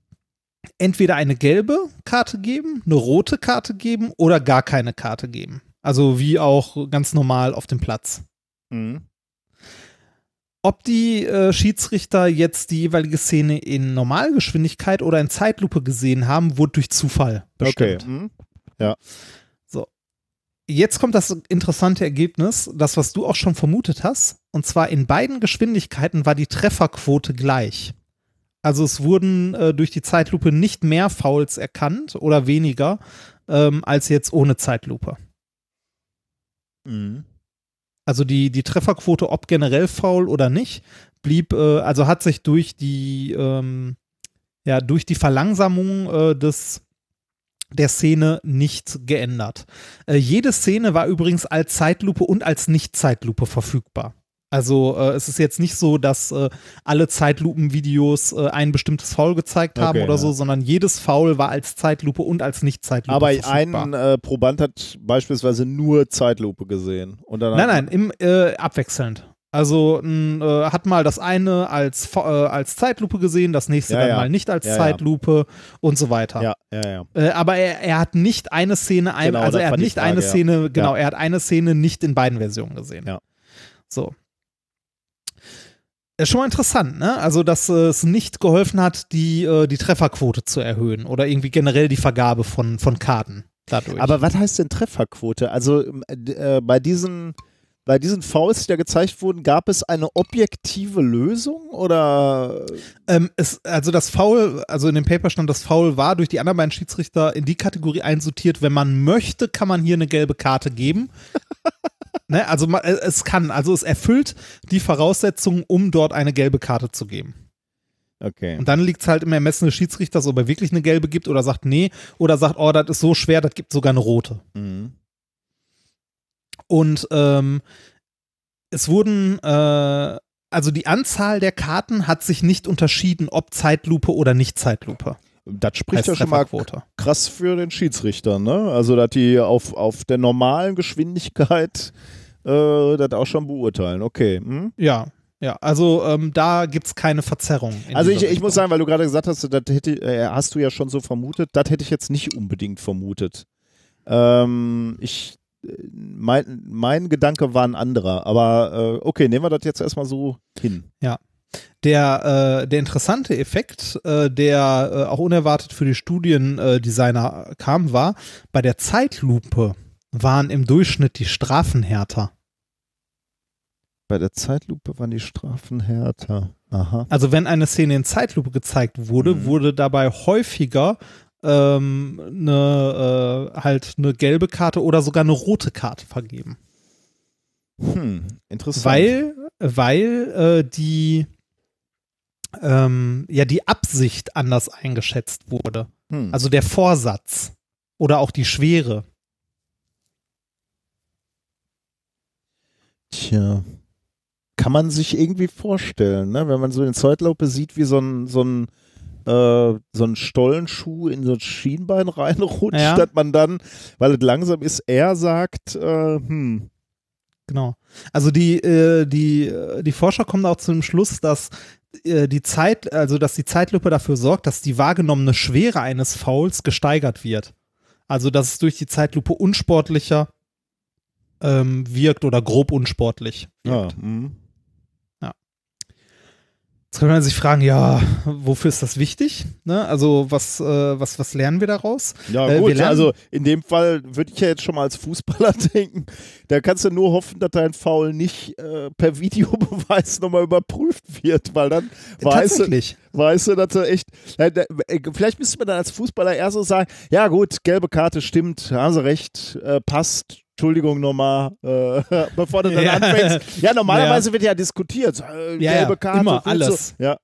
entweder eine gelbe Karte geben, eine rote Karte geben oder gar keine Karte geben. Also wie auch ganz normal auf dem Platz. Hm. Ob die äh, Schiedsrichter jetzt die jeweilige Szene in Normalgeschwindigkeit oder in Zeitlupe gesehen haben, wurde durch Zufall Okay. bestimmt. Hm. Jetzt kommt das interessante Ergebnis, das, was du auch schon vermutet hast. Und zwar in beiden Geschwindigkeiten war die Trefferquote gleich. Also es wurden äh, durch die Zeitlupe nicht mehr Fouls erkannt oder weniger ähm, als jetzt ohne Zeitlupe. Hm. Also die, die Trefferquote, ob generell faul oder nicht, blieb, äh, also hat sich durch die, ähm, ja, durch die Verlangsamung äh, des der Szene nicht geändert. Äh, jede Szene war übrigens als Zeitlupe und als Nicht-Zeitlupe verfügbar. Also äh, es ist jetzt nicht so, dass äh, alle Zeitlupenvideos äh, ein bestimmtes Foul gezeigt haben Okay, oder so, ja. sondern jedes Foul war als Zeitlupe und als Nicht-Zeitlupe Aber verfügbar. ein äh, Proband hat beispielsweise nur Zeitlupe gesehen. Und dann Nein, nein, im, äh, abwechselnd. Also n, äh, hat mal das eine als, äh, als Zeitlupe gesehen, das nächste Ja, dann ja. mal nicht als Ja. Zeitlupe und so weiter. Ja, ja, ja. Äh, aber er, er hat nicht eine Szene, ein, Genau, also er hat nicht Frage, eine. Szene, genau, er hat eine Szene nicht in beiden Versionen gesehen. Ja. So. Ist schon mal interessant, ne? Also, dass äh, es nicht geholfen hat, die, äh, die Trefferquote zu erhöhen oder irgendwie generell die Vergabe von, von Karten dadurch. Aber was heißt denn Trefferquote? Also äh, bei diesen bei diesen Fouls, die da gezeigt wurden, gab es eine objektive Lösung oder Ähm, es, also das Foul, also in dem Paper stand, das Foul war durch die anderen beiden Schiedsrichter in die Kategorie einsortiert, wenn man möchte, kann man hier eine gelbe Karte geben. [LAUGHS] ne, also äh, es kann, also es erfüllt die Voraussetzungen, um dort eine gelbe Karte zu geben. okay. Und dann liegt es halt im Ermessen des Schiedsrichters, ob er wirklich eine gelbe gibt oder sagt nee, oder sagt, oh, das ist so schwer, das gibt sogar eine rote. Mhm. Und ähm, es wurden, äh, also die Anzahl der Karten hat sich nicht unterschieden, ob Zeitlupe oder nicht Zeitlupe. Das spricht ja schon mal krass für den Schiedsrichter, ne? Also, dass die auf, auf der normalen Geschwindigkeit äh, das auch schon beurteilen. Okay. Hm? Ja, ja, also ähm, da gibt es keine Verzerrung. Also ich, ich muss sagen, weil du gerade gesagt hast, das hätte, äh, hast du ja schon so vermutet, das hätte ich jetzt nicht unbedingt vermutet. Ähm, ich, äh, mein, mein Gedanke war ein anderer, aber äh, okay, nehmen wir das jetzt erstmal so hin. Der, äh, der interessante Effekt, äh, der äh, auch unerwartet für die Studiendesigner kam, war, bei der Zeitlupe waren im Durchschnitt die Strafen härter. Bei der Zeitlupe waren die Strafen härter. Aha. Also wenn eine Szene in Zeitlupe gezeigt wurde, Mhm. wurde dabei häufiger ähm, eine, äh, halt eine gelbe Karte oder sogar eine rote Karte vergeben. Hm, interessant. Weil, weil äh, die ähm, ja die Absicht anders eingeschätzt wurde. hm. Also der Vorsatz oder auch die Schwere. Tja. Kann man sich irgendwie vorstellen, ne? wenn man so in Zeitlupe sieht, wie so ein, so ein, äh, so ein Stollenschuh in so ein Schienbein reinrutscht, Ja. dass man dann, weil es langsam ist, er sagt, äh, hm, Genau. Also die, äh, die, äh, die Forscher kommen auch zu dem Schluss, dass die Zeit, also dass die Zeitlupe dafür sorgt, dass die wahrgenommene Schwere eines Fouls gesteigert wird. Also dass es durch die Zeitlupe unsportlicher ähm, wirkt oder grob unsportlich ja, wirkt. Jetzt kann man sich fragen, ja, wofür ist das wichtig? Ne? Also was, äh, was, was lernen wir daraus? ja Äh, gut, lernen- also in dem Fall würde ich ja jetzt schon mal als Fußballer [LAUGHS] denken, da kannst du nur hoffen, dass dein Foul nicht äh, per Videobeweis [LAUGHS] nochmal überprüft wird, weil dann weißt du. Weißt du, dass du echt. Da- äh, Vielleicht müsste man dann als Fußballer eher so sagen: Ja, gut, gelbe Karte stimmt, haben sie recht, äh, passt. Entschuldigung nochmal, äh, [LAUGHS] bevor du dann Ja. anfängst. Ja, normalerweise wird ja diskutiert. Äh, Ja, gelbe ja, Karte. immer, willst du- alles. Ja,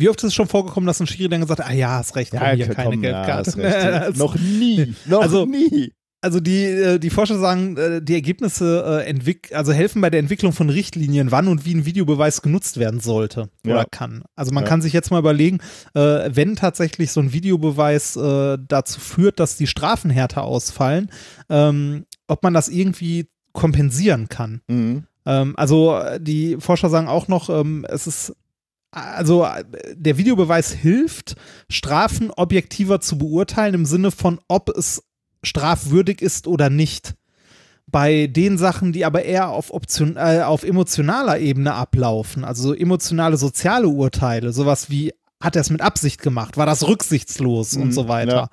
Wie oft ist es schon vorgekommen, dass ein Schiri dann gesagt hat, ah ja, hast recht, komm, ja, hier komm, keine ja, Gelbkarte. hast recht. [LAUGHS] [LAUGHS] Also- Noch nie. Noch Also- nie. Also die, äh, die Forscher sagen, äh, die Ergebnisse äh, entwick also helfen bei der Entwicklung von Richtlinien, wann und wie ein Videobeweis genutzt werden sollte Ja. oder kann. Also man Ja. kann sich jetzt mal überlegen, wenn tatsächlich so ein Videobeweis dazu führt, dass die Strafen härter ausfallen, ähm, ob man das irgendwie kompensieren kann. Mhm. Ähm, also die Forscher sagen auch noch, ähm, es ist also der Videobeweis hilft, Strafen objektiver zu beurteilen im Sinne von, ob es strafwürdig ist oder nicht. Bei den Sachen, die aber eher auf, Option, äh, auf emotionaler Ebene ablaufen, also so emotionale soziale Urteile, sowas wie, hat er es mit Absicht gemacht, war das rücksichtslos Mhm, und so weiter. ja.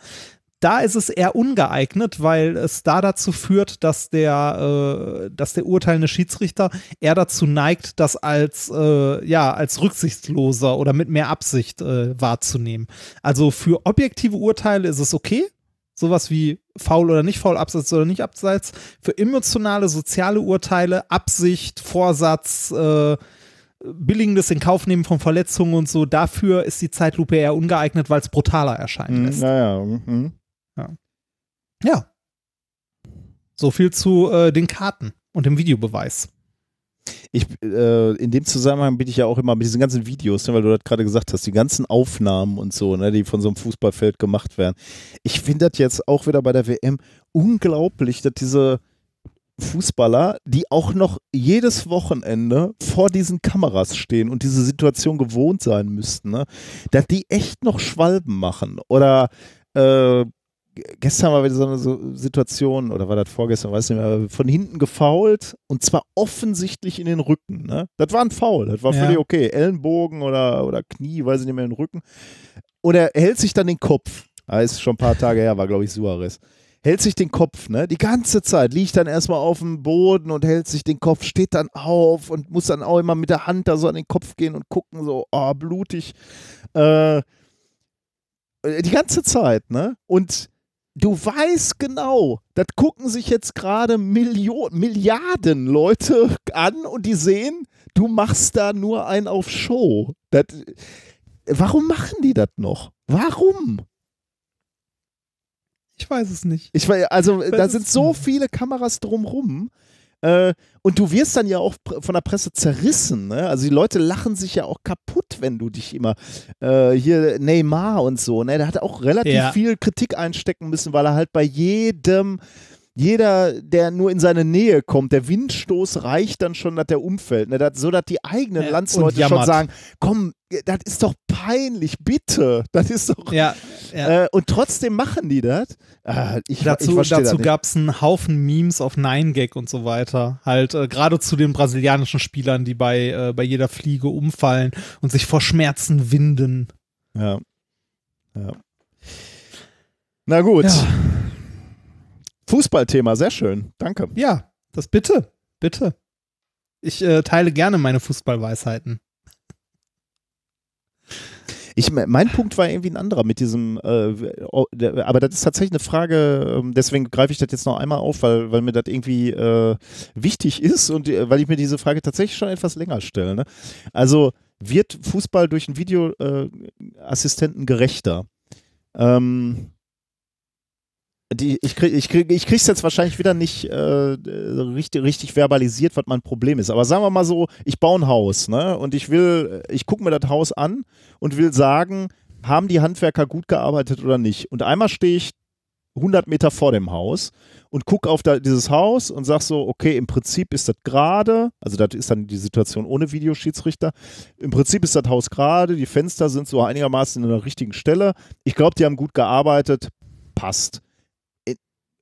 Da ist es eher ungeeignet, weil es da dazu führt, dass der, äh, dass der urteilende Schiedsrichter eher dazu neigt, das als, äh, ja, als rücksichtsloser oder mit mehr Absicht äh, wahrzunehmen. Also für objektive Urteile ist es okay, sowas wie faul oder nicht faul, Abseits oder nicht Abseits. Für emotionale, soziale Urteile, Absicht, Vorsatz, äh, billigendes in Kauf nehmen von Verletzungen und so, dafür ist die Zeitlupe eher ungeeignet, weil es brutaler erscheinen Mhm. lässt. Naja. Mhm. Ja. So viel zu äh, den Karten und dem Videobeweis. Ich, äh, in dem Zusammenhang bin ich ja auch immer mit diesen ganzen Videos, ne, weil du das gerade gesagt hast, die ganzen Aufnahmen und so, ne, die von so einem Fußballfeld gemacht werden. Ich finde das jetzt auch wieder bei der WM unglaublich, dass diese Fußballer, die auch noch jedes Wochenende vor diesen Kameras stehen und diese Situation gewohnt sein müssten, ne, dass die echt noch Schwalben machen. Oder äh, gestern war wieder so eine so Situation, oder war das vorgestern, weiß nicht mehr, von hinten gefault und zwar offensichtlich in den Rücken. Ne? Das war ein Foul, das war Ja. völlig okay. Ellenbogen oder, oder Knie, weiß ich nicht mehr, in den Rücken. Und er hält sich dann den Kopf. Ah, ist schon ein paar Tage her, war glaube ich Suarez. Hält sich den Kopf, ne? Die ganze Zeit. Liegt dann erstmal auf dem Boden und hält sich den Kopf, steht dann auf und muss dann auch immer mit der Hand da so an den Kopf gehen und gucken, so, oh, blutig. Äh, die ganze Zeit, ne? Und du weißt genau, das gucken sich jetzt gerade Milliarden Leute an und die sehen, du machst da nur ein auf Show. Das, warum machen die das noch? Warum? Ich weiß es nicht. Ich also da sind so viele Kameras drumrum. Äh, und du wirst dann ja auch von der Presse zerrissen. Ne? Also die Leute lachen sich ja auch kaputt, wenn du dich immer äh, hier Neymar und so. Ne? Der hat auch relativ Ja. viel Kritik einstecken müssen, weil er halt bei jedem jeder, der nur in seine Nähe kommt, der Windstoß reicht dann schon, dass der umfällt. Ne? Das, so dass die eigenen Ja, Landsleute schon jammert. sagen: Komm, das ist doch peinlich, bitte. Das ist doch. Ja, ja. Äh, und trotzdem machen die das. Ah, ich, ich Dazu, das dazu gab es einen Haufen Memes auf 9gag und so weiter. Halt äh, gerade zu den brasilianischen Spielern, die bei, äh, bei jeder Fliege umfallen und sich vor Schmerzen winden. Ja. ja. Na gut. Ja. Fußballthema, sehr schön. Danke. Ja, das bitte, bitte. Ich äh, teile gerne meine Fußballweisheiten. Ich, mein Punkt war irgendwie ein anderer mit diesem, äh, aber das ist tatsächlich eine Frage, ähm, deswegen greife ich das jetzt noch einmal auf, weil, weil mir das irgendwie äh, wichtig ist und äh, weil ich mir diese Frage tatsächlich schon etwas länger stelle. Ne? Also wird Fußball durch einen Videoassistenten äh, gerechter? Ähm, die, ich krieg, ich, krieg, ich krieg's jetzt wahrscheinlich wieder nicht äh, richtig, richtig verbalisiert, was mein Problem ist. Aber sagen wir mal so, ich baue ein Haus, ne? Und ich will, ich gucke mir das Haus an und will sagen, haben die Handwerker gut gearbeitet oder nicht? Und einmal stehe ich 100 Meter vor dem Haus und gucke auf da, dieses Haus und sag so, okay, im Prinzip ist das gerade, also das ist dann die Situation ohne Videoschiedsrichter, im Prinzip ist das Haus gerade, die Fenster sind so einigermaßen in der richtigen Stelle. Ich glaube, die haben gut gearbeitet, passt.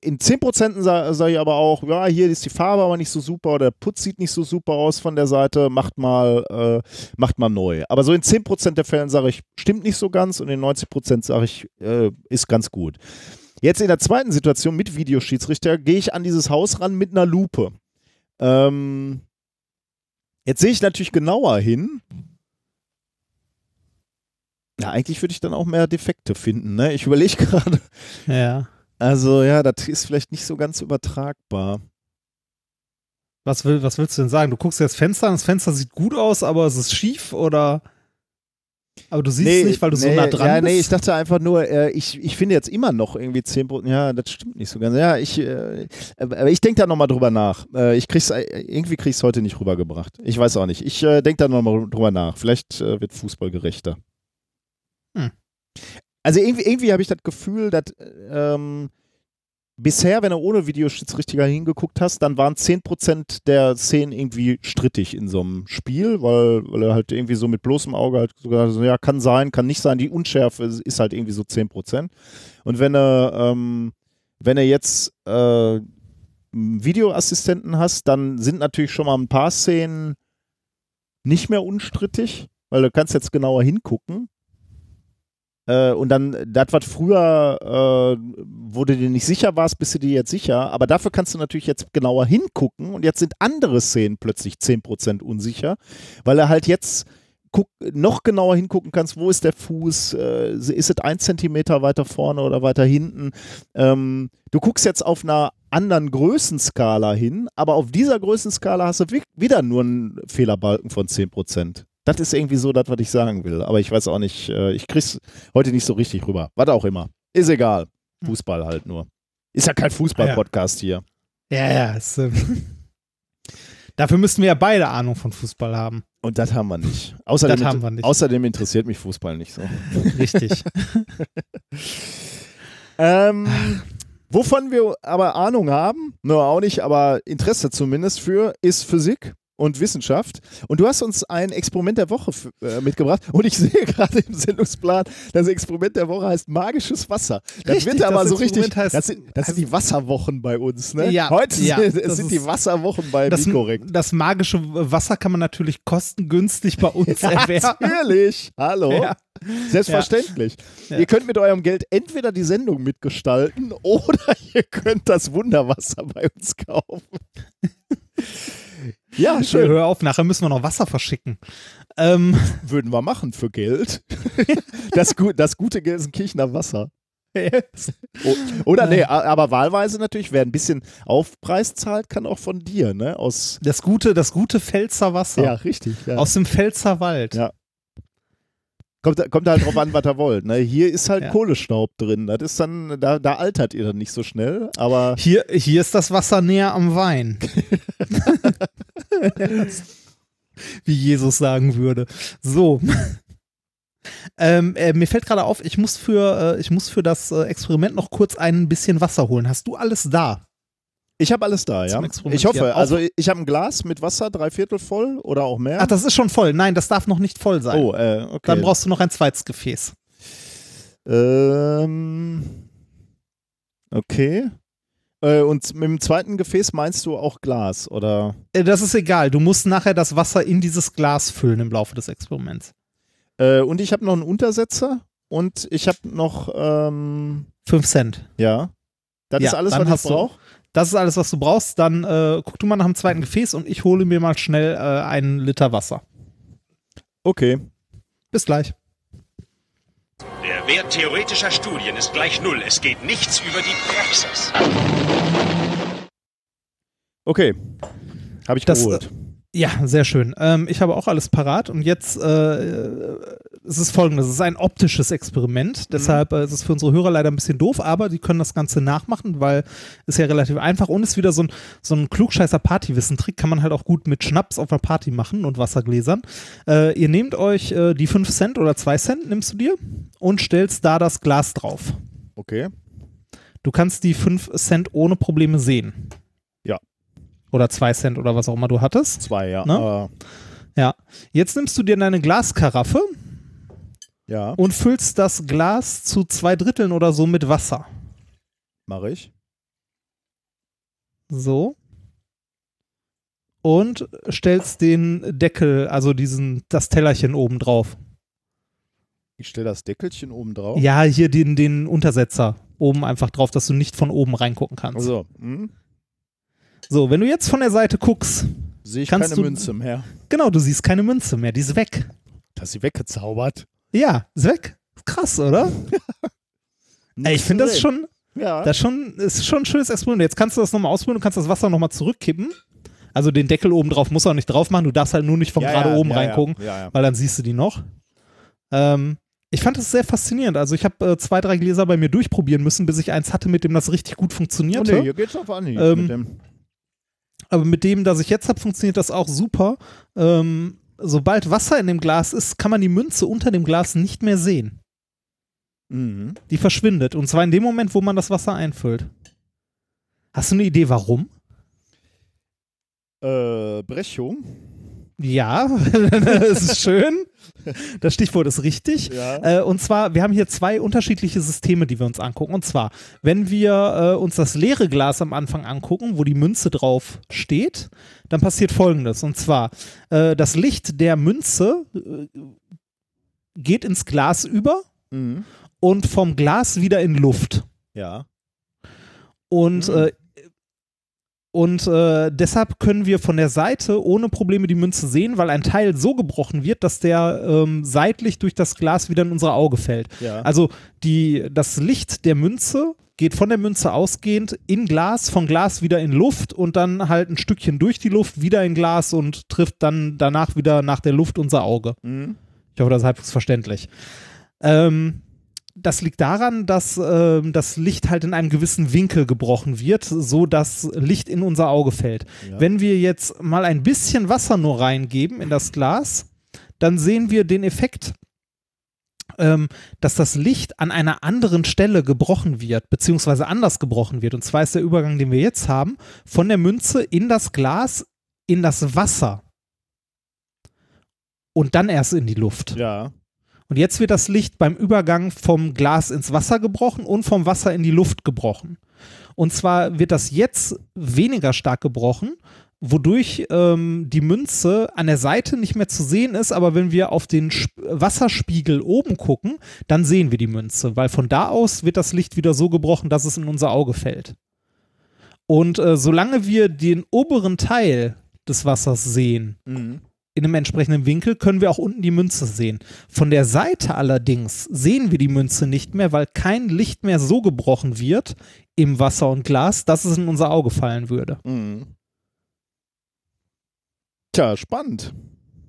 In, in 10% sage sag ich aber auch, ja, hier ist die Farbe aber nicht so super oder der Putz sieht nicht so super aus von der Seite, macht mal, äh, macht mal neu. Aber so in 10% der Fällen sage ich, stimmt nicht so ganz und in 90% sage ich, äh, ist ganz gut. Jetzt in der zweiten Situation mit Videoschiedsrichter gehe ich an dieses Haus ran mit einer Lupe. Ähm, jetzt sehe ich natürlich genauer hin. Ja, eigentlich würde ich dann auch mehr Defekte finden. Ne? Ich überlege [LAUGHS] gerade. Ja. Also ja, das ist vielleicht nicht so ganz übertragbar. Was, will, was willst du denn sagen? Du guckst dir das Fenster an, das Fenster sieht gut aus, aber es ist schief oder. Aber du siehst es nicht, weil du so nee, nah dran ja, bist. Nee, ich dachte einfach nur, äh, ich, ich finde jetzt immer noch irgendwie 10 Prozent. Ja, das stimmt nicht so ganz. Ja, ich, äh, aber ich denke da nochmal drüber nach. Äh, ich krieg's, äh, irgendwie krieg ich es heute nicht rübergebracht. Ich weiß auch nicht. Ich äh, denke da nochmal drüber nach. Vielleicht äh, wird Fußball gerechter. Hm. Also irgendwie, irgendwie habe ich das Gefühl, dass ähm, bisher, wenn du ohne Videoschiedsrichter hingeguckt hast, dann waren 10% der Szenen irgendwie strittig in so einem Spiel, weil, weil er halt irgendwie so mit bloßem Auge halt sogar so, ja, kann sein, kann nicht sein. Die Unschärfe ist halt irgendwie so 10%. Und wenn er, ähm, wenn er jetzt äh, Videoassistenten hast, dann sind natürlich schon mal ein paar Szenen nicht mehr unstrittig, weil du kannst jetzt genauer hingucken. Äh, und dann, das, was früher, äh, wo du dir nicht sicher warst, bist du dir jetzt sicher. Aber dafür kannst du natürlich jetzt genauer hingucken. Und jetzt sind andere Szenen plötzlich 10% unsicher, weil er halt jetzt guck, noch genauer hingucken kannst, wo ist der Fuß, äh, ist es ein Zentimeter weiter vorne oder weiter hinten. Ähm, du guckst jetzt auf einer anderen Größenskala hin, aber auf dieser Größenskala hast du wi- wieder nur einen Fehlerbalken von 10%. Das ist irgendwie so das, was ich sagen will. Aber ich weiß auch nicht, äh, ich krieg's heute nicht so richtig rüber. Was auch immer. Ist egal. Fußball halt nur. Ist ja kein Fußball-Podcast hier. Ja, ja. Es, ähm, [LAUGHS] Dafür müssten wir ja beide Ahnung von Fußball haben. Und das haben wir nicht. Außerdem, Das haben wir nicht. außerdem interessiert mich Fußball nicht so. [LAUGHS] Richtig. [LAUGHS] Ähm, wovon wir aber Ahnung haben, nur auch nicht, aber Interesse zumindest für, ist Physik und Wissenschaft. Und du hast uns ein Experiment der Woche äh, mitgebracht. Und ich [LAUGHS] sehe gerade im Sendungsplan, das Experiment der Woche heißt magisches Wasser. Das Richtig, wird aber das so richtig. Heißt- das sind, das sind die Wasserwochen bei uns, ne? Ja, Heute ja, sind, das es sind ist- die Wasserwochen bei Das, Mikorrekt. das magische Wasser kann man natürlich kostengünstig bei uns [LAUGHS] erwerben. Natürlich. Hallo. Ja. Selbstverständlich. Ja. Ihr könnt mit eurem Geld entweder die Sendung mitgestalten [LAUGHS] oder ihr könnt das Wunderwasser bei uns kaufen. Ja, Schön. [LAUGHS] schön. Hör auf, nachher müssen wir noch Wasser verschicken. Ähm, [LAUGHS] Würden wir machen für Geld. [LAUGHS] Das, das gute Gelsenkirchener Wasser. Oder nee, aber wahlweise natürlich, wer ein bisschen Aufpreis zahlt, kann auch von dir, ne? Aus. das gute, das gute Pfälzer Wasser. Ja, richtig. Ja. Aus dem Pfälzer Wald. Ja. Kommt, kommt halt drauf an, was ihr wollt. Ne? Hier ist halt Ja. Kohlestaub drin. Das ist dann, da, da altert ihr dann nicht so schnell, aber Hier, hier ist das Wasser näher am Wein. [LAUGHS] Wie Jesus sagen würde. So. Ähm, äh, mir fällt gerade auf, ich muss für, äh, ich muss für das äh, Experiment noch kurz ein bisschen Wasser holen. Hast du alles da? Ich habe alles da, ja. Ich hoffe, also ich habe ein Glas mit Wasser, drei Viertel voll oder auch mehr. Ach, das ist schon voll. Nein, das darf noch nicht voll sein. oh, äh, okay. Dann brauchst du noch ein zweites Gefäß. Ähm, okay. Äh, und mit dem zweiten Gefäß meinst du auch Glas, oder? Äh, das ist egal. Du musst nachher das Wasser in dieses Glas füllen im Laufe des Experiments. Äh, und ich habe noch einen Untersetzer und ich habe noch, ähm, Fünf Cent. ja. Das Ja, ist alles, was ich brauche? Das ist alles, was du brauchst. Dann äh, guck du mal nach dem zweiten Gefäß und ich hole mir mal schnell äh, einen Liter Wasser. Okay. Bis gleich. Der Wert theoretischer Studien ist gleich Null. Es geht nichts über die Praxis. Okay. Habe ich Das, geholt. Ja, sehr schön. Ähm, ich habe auch alles parat und jetzt äh, es ist folgendes: Es ist ein optisches Experiment, deshalb äh, ist es für unsere Hörer leider ein bisschen doof, aber die können das Ganze nachmachen, weil es ja relativ einfach und ist wieder so ein, so ein klugscheißer Partywissen-Trick, kann man halt auch gut mit Schnaps auf einer Party machen und Wassergläsern. Äh, ihr nehmt euch äh, die 5 Cent oder 2 Cent, nimmst du dir und stellst da das Glas drauf. Okay. Du kannst die 5 Cent ohne Probleme sehen. Oder 2 Cent oder was auch immer du hattest. Zwei, ja. Ne? Aber, Ja. Jetzt nimmst du dir deine Glaskaraffe ja, und füllst das Glas zu zwei Dritteln oder so mit Wasser. mache ich. So. Und stellst den Deckel, also diesen, das Tellerchen oben drauf. Ich stelle das Deckelchen oben drauf. Ja, hier den, den Untersetzer oben einfach drauf, dass du nicht von oben reingucken kannst. Also, hm, So, wenn du jetzt von der Seite guckst, sehe ich keine du- Münze mehr. genau, du siehst keine Münze mehr, die ist weg. Dass sie weggezaubert. Ja, ist weg. Krass, oder? [LAUGHS] Ey, ich finde das schon, Ja. Das ist schon, ist schon ein schönes Experiment. Jetzt kannst du das nochmal ausprobieren, du kannst das Wasser nochmal zurückkippen. Also den Deckel oben drauf muss er nicht drauf machen, du darfst halt nur nicht von ja, gerade ja, oben reingucken, weil dann siehst du die noch. Ähm, ich fand das sehr faszinierend. Also ich habe äh, zwei, drei Gläser bei mir durchprobieren müssen, bis ich eins hatte, mit dem das richtig gut Oh, funktionierte. nee, hier geht's auf Anhieb Ähm, mit dem. Aber mit dem, das ich jetzt habe, funktioniert das auch super. Ähm, sobald Wasser in dem Glas ist, kann man die Münze unter dem Glas nicht mehr sehen. Mhm. Die verschwindet. Und zwar in dem Moment, wo man das Wasser einfüllt. Hast du eine Idee, warum? Äh, Brechung. Ja, [LAUGHS] das ist schön. Das Stichwort ist richtig. Ja. Äh, und zwar, wir haben hier zwei unterschiedliche Systeme, die wir uns angucken. Und zwar, wenn wir äh, uns das leere Glas am Anfang angucken, wo die Münze drauf steht, dann passiert Folgendes. Und zwar, äh, das Licht der Münze äh, geht ins Glas über Mhm. und vom Glas wieder in Luft. Ja. Und, Mhm. Und äh, deshalb können wir von der Seite ohne Probleme die Münze sehen, weil ein Teil so gebrochen wird, dass der ähm, seitlich durch das Glas wieder in unser Auge fällt. Ja. Also die, das Licht der Münze geht von der Münze ausgehend in Glas, von Glas wieder in Luft und dann halt ein Stückchen durch die Luft wieder in Glas und trifft dann danach wieder nach der Luft unser Auge. Mhm. Ich hoffe, das ist halbwegs verständlich. Ähm, das liegt daran, dass ähm, das Licht halt in einem gewissen Winkel gebrochen wird, so dass Licht in unser Auge fällt. Ja. Wenn wir jetzt mal ein bisschen Wasser nur reingeben in das Glas, dann sehen wir den Effekt, ähm, dass das Licht an einer anderen Stelle gebrochen wird, beziehungsweise anders gebrochen wird. Und zwar ist der Übergang, den wir jetzt haben, von der Münze in das Glas, in das Wasser. Und dann erst in die Luft. Ja. Und jetzt wird das Licht beim Übergang vom Glas ins Wasser gebrochen und vom Wasser in die Luft gebrochen. Und zwar wird das jetzt weniger stark gebrochen, wodurch ähm, die Münze an der Seite nicht mehr zu sehen ist, aber wenn wir auf den Sp Wasserspiegel oben gucken, dann sehen wir die Münze, weil von da aus wird das Licht wieder so gebrochen, dass es in unser Auge fällt. Und äh, solange wir den oberen Teil des Wassers sehen, Mhm. In einem entsprechenden Winkel können wir auch unten die Münze sehen. Von der Seite allerdings sehen wir die Münze nicht mehr, weil kein Licht mehr so gebrochen wird im Wasser und Glas, dass es in unser Auge fallen würde. Mhm. Tja, spannend.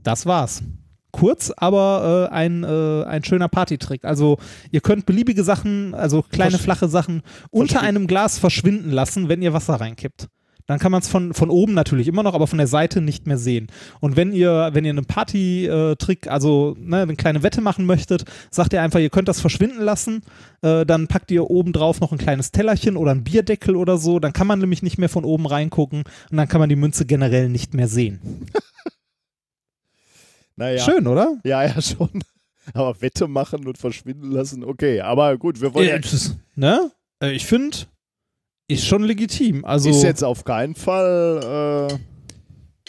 Das war's. kurz, aber äh, ein, äh, ein schöner Partytrick. Also ihr könnt beliebige Sachen, also kleine Versch- flache Sachen unter einem Glas verschwinden lassen, wenn ihr Wasser reinkippt. Dann kann man es von, von oben natürlich immer noch, aber von der Seite nicht mehr sehen. Und wenn ihr, wenn ihr einen Party-Trick, also ne, eine kleine Wette machen möchtet, sagt ihr einfach, ihr könnt das verschwinden lassen, äh, dann packt ihr oben drauf noch ein kleines Tellerchen oder ein Bierdeckel oder so, dann kann man nämlich nicht mehr von oben reingucken und dann kann man die Münze generell nicht mehr sehen. [LAUGHS] Naja. Schön, oder? Ja, ja, schon. [LAUGHS] Aber Wette machen und verschwinden lassen, okay. Aber gut, wir wollen ja, Äh, das- ne? Äh, ich finde, ist schon legitim. Also, ist jetzt auf keinen Fall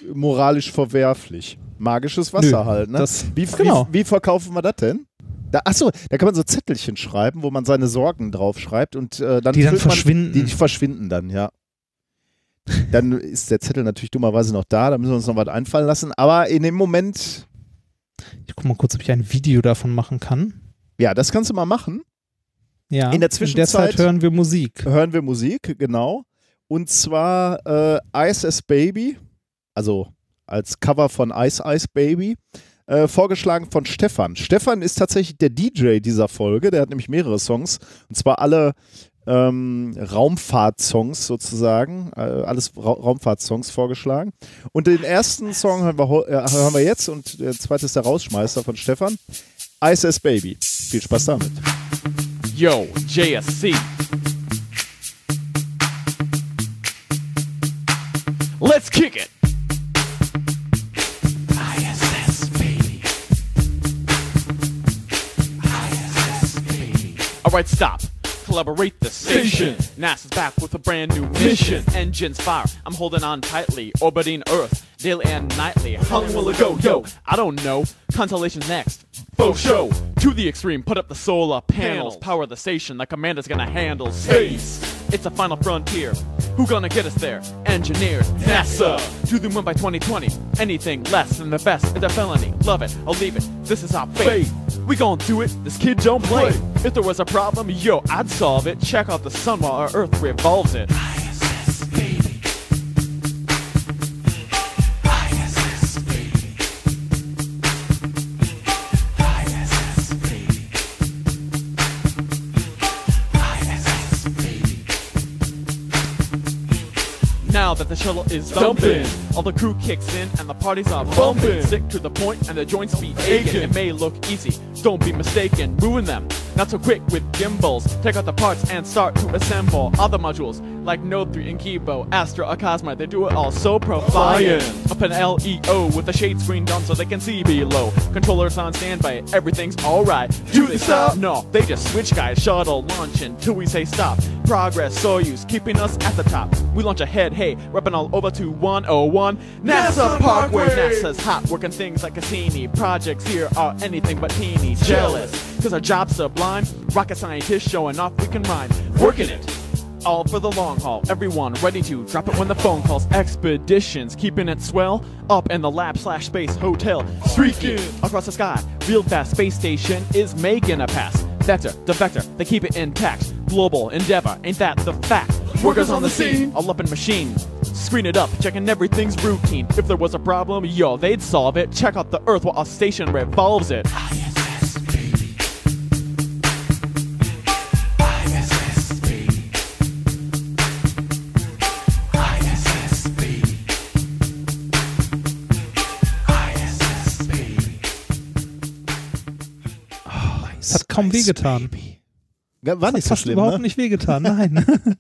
äh, moralisch verwerflich. Magisches Wasser Nö, halt, ne? das- wie, genau. wie, wie verkaufen wir das denn? Da, achso, da kann man so Zettelchen schreiben, wo man seine Sorgen drauf schreibt und äh, dann Die dann füllt man- verschwinden. Die verschwinden dann, ja. Dann ist der Zettel natürlich dummerweise noch da, da müssen wir uns noch was einfallen lassen. Aber in dem Moment, ich guck mal kurz, ob ich ein Video davon machen kann. ja, das kannst du mal machen. Ja. In der In der Zwischenzeit- Zeit hören wir Musik. hören wir Musik, genau. Und zwar äh, Ice as Baby, also als Cover von Ice Ice Baby, äh, vorgeschlagen von Stefan. Stefan ist tatsächlich der DJ dieser Folge, der hat nämlich mehrere Songs, und zwar alle ähm, Raumfahrt-Songs sozusagen, äh, alles Ra Raumfahrt-Songs vorgeschlagen. Und den ersten Song hören wir, äh, hören wir jetzt und der zweite ist der Rausschmeißer von Stefan. Ice as Baby. Viel Spaß damit. Yo, JSC. Let's kick it. ISS, baby. ISS, baby. Alright, stop. Collaborate the station. NASA's back with a brand new mission. Engines fire. I'm holding on tightly, orbiting Earth daily and nightly. How long will it go? Yo, I don't know. Constellation's next. Faux show to the extreme. Put up the solar panels, power the station. The commander's gonna handle space. It's a final frontier. Who gonna get us there? Engineers, NASA. To the moon by 2020. Anything less than the best is a felony. Love it, I'll leave it. This is our fate. We gon' do it. This kid don't play. If there was a problem, yo, I'd solve it. Check out the sun while our Earth revolves it. ISS, that the shuttle is dumping, all the crew kicks in and the parties are bumping. Stick to the point and the joints be aching. It may look easy, don't be mistaken. Ruin them, not so quick with gimbals. Take out the parts and start to assemble other modules like Node 3 and Kibo, Astra, or Cosma. They do it all so profiant. Up an LEO with the shade screen down so they can see below. Controllers on standby, everything's alright. Do they stop? No, they just switch guys. Shuttle launch until we say stop. Progress, Soyuz, keeping us at the top. We launch ahead, hey, repping all over to 101. NASA Parkway, NASA's hot, working things like Cassini. Projects here are anything but teeny. Jealous, cause our job's sublime. Rocket scientists showing off we can rhyme. Working it all for the long haul. Everyone ready to drop it when the phone calls. Expeditions keeping it swell. Up in the lab slash space hotel. Streaking across the sky. Real fast space station is making a pass. Vector, the vector, they keep it intact. Global endeavor, ain't that the fact? Workers on the scene, all up in machine. Screen it up, checking everything's routine. If there was a problem, yo, they'd solve it. Check out the Earth while our station revolves it. Ah, kaum wehgetan. Ja, War nicht so Fast schlimm, überhaupt ne? nicht wehgetan, nein. [LAUGHS]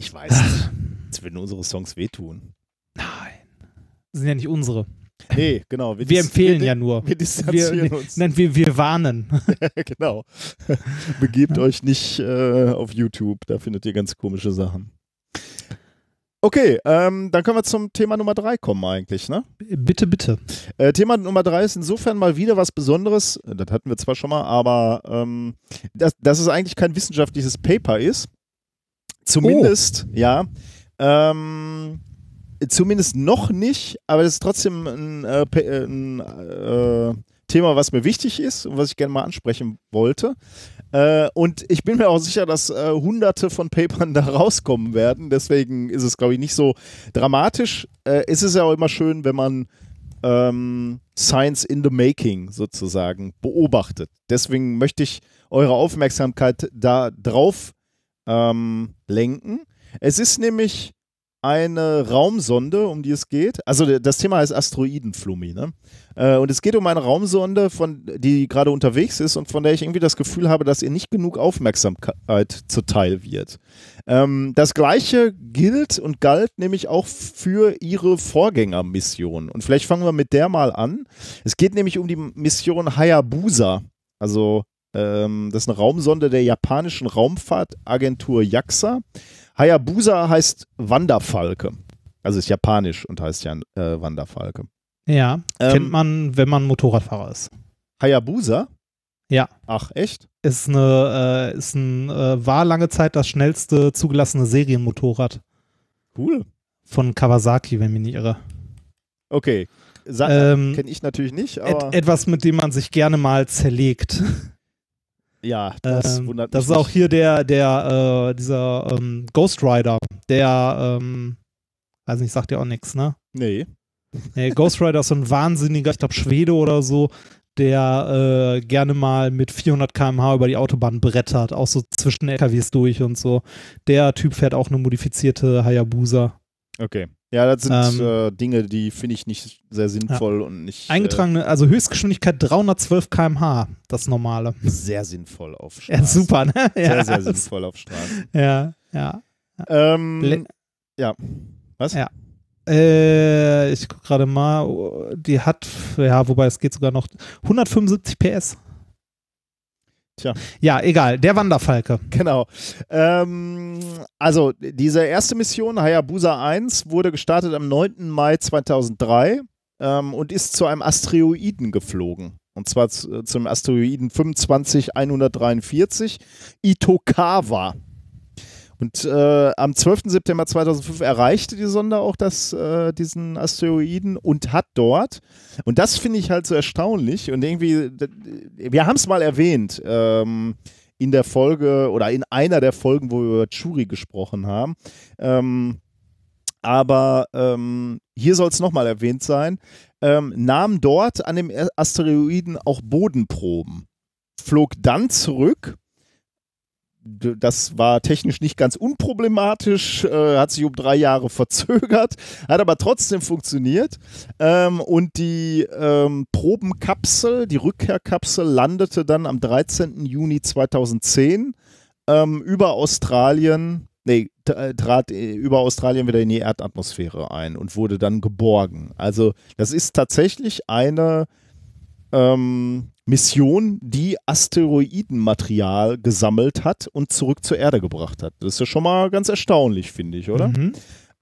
Ich weiß nicht. Als würden unsere Songs wehtun. nein. Das sind ja nicht unsere. Nee, genau. Wir dis- empfehlen ja nur. Wir distanzieren Wir, uns. nein, wir, wir warnen. [LAUGHS] genau. [LAUGHS] Begebt euch nicht äh, auf YouTube, da findet ihr ganz komische Sachen. Okay, ähm, dann können wir zum Thema Nummer drei kommen eigentlich, ne? bitte, bitte. Äh, Thema Nummer drei ist insofern mal wieder was Besonderes. Das hatten wir zwar schon mal, aber ähm, dass, dass es eigentlich kein wissenschaftliches Paper ist. Zumindest, ja. Ähm, zumindest noch nicht, aber es ist trotzdem ein, äh, äh, ein äh, Thema, was mir wichtig ist und was ich gerne mal ansprechen wollte. Äh, und ich bin mir auch sicher, dass äh, hunderte von Papern [LAUGHS] da rauskommen werden. Deswegen ist es, glaube ich, nicht so dramatisch. Äh, es ist ja auch immer schön, wenn man ähm, Science in the Making sozusagen beobachtet. Deswegen möchte ich eure Aufmerksamkeit da drauf ähm, lenken. Es ist nämlich eine Raumsonde, um die es geht. Also das Thema heißt Asteroidenflummi, ne? Äh, und es geht um eine Raumsonde, von, die gerade unterwegs ist und von der ich irgendwie das Gefühl habe, dass ihr nicht genug Aufmerksamkeit zuteil wird. Ähm, das gleiche gilt und galt nämlich auch für ihre Vorgängermission. Und vielleicht fangen wir mit der mal an. Es geht nämlich um die Mission Hayabusa. Also ähm, das ist eine Raumsonde der japanischen Raumfahrtagentur JAXA. Hayabusa heißt Wanderfalke. Also ist japanisch und heißt ja äh, Wanderfalke. Ja, Ähm, kennt man, wenn man Motorradfahrer ist. Hayabusa? Ja. Ach, echt? Ist eine, äh, ist ein, äh, war lange Zeit das schnellste zugelassene Serienmotorrad Cool. von Kawasaki, wenn mich nicht irre. Okay. Sa Ähm, Kenne ich natürlich nicht, aber Et, etwas, mit dem man sich gerne mal zerlegt. [LAUGHS] ja, das Ähm, wundert das ist auch hier der, der, äh, dieser ähm, Ghost Rider, der, ähm, weiß nicht, sagt ja auch nichts, ne? Nee. Nee, Ghost Rider ist so ein wahnsinniger, ich glaube Schwede oder so, der äh, gerne mal mit 400 km/h über die Autobahn brettert, auch so zwischen LKWs durch und so. Der Typ fährt auch eine modifizierte Hayabusa. Okay. Ja, das sind Ähm, äh, Dinge, die finde ich nicht sehr sinnvoll und nicht Eingetragene, also Höchstgeschwindigkeit 312 km/h, das normale. äh, sehr sinnvoll auf [LAUGHS] Straßen. Ja, super, ne? Sehr, ja, sehr sinnvoll auf Straßen. [LAUGHS] Ja, ja. Ähm, ja. Was? Ja. Äh, ich gucke gerade mal, die hat, ja, wobei es geht sogar noch 175 PS. Tja. Ja, egal, der Wanderfalke. Genau. Ähm, also, diese erste Mission, Hayabusa 1, wurde gestartet am 9. Mai 2003 ähm, und ist zu einem Asteroiden geflogen. Und zwar zu, zum Asteroiden 25143, Itokawa. Und äh, am 12. September 2005 erreichte die Sonde auch das, äh, diesen Asteroiden und hat dort, und das finde ich halt so erstaunlich, und irgendwie, wir haben es mal erwähnt, ähm, in der Folge oder in einer der Folgen, wo wir über Churi gesprochen haben. Ähm, aber ähm, hier soll es nochmal erwähnt sein, ähm, nahm dort an dem Asteroiden auch Bodenproben, flog dann zurück. Das war technisch nicht ganz unproblematisch, äh, hat sich um drei Jahre verzögert, hat aber trotzdem funktioniert. Ähm, und die ähm, Probenkapsel, die Rückkehrkapsel, landete dann am 13. Juni 2010 ähm, über Australien, nee, äh, trat äh, über Australien wieder in die Erdatmosphäre ein und wurde dann geborgen. Also das ist tatsächlich eine ähm, Mission, die Asteroidenmaterial gesammelt hat und zurück zur Erde gebracht hat. Das ist ja schon mal ganz erstaunlich, finde ich, oder? Mhm.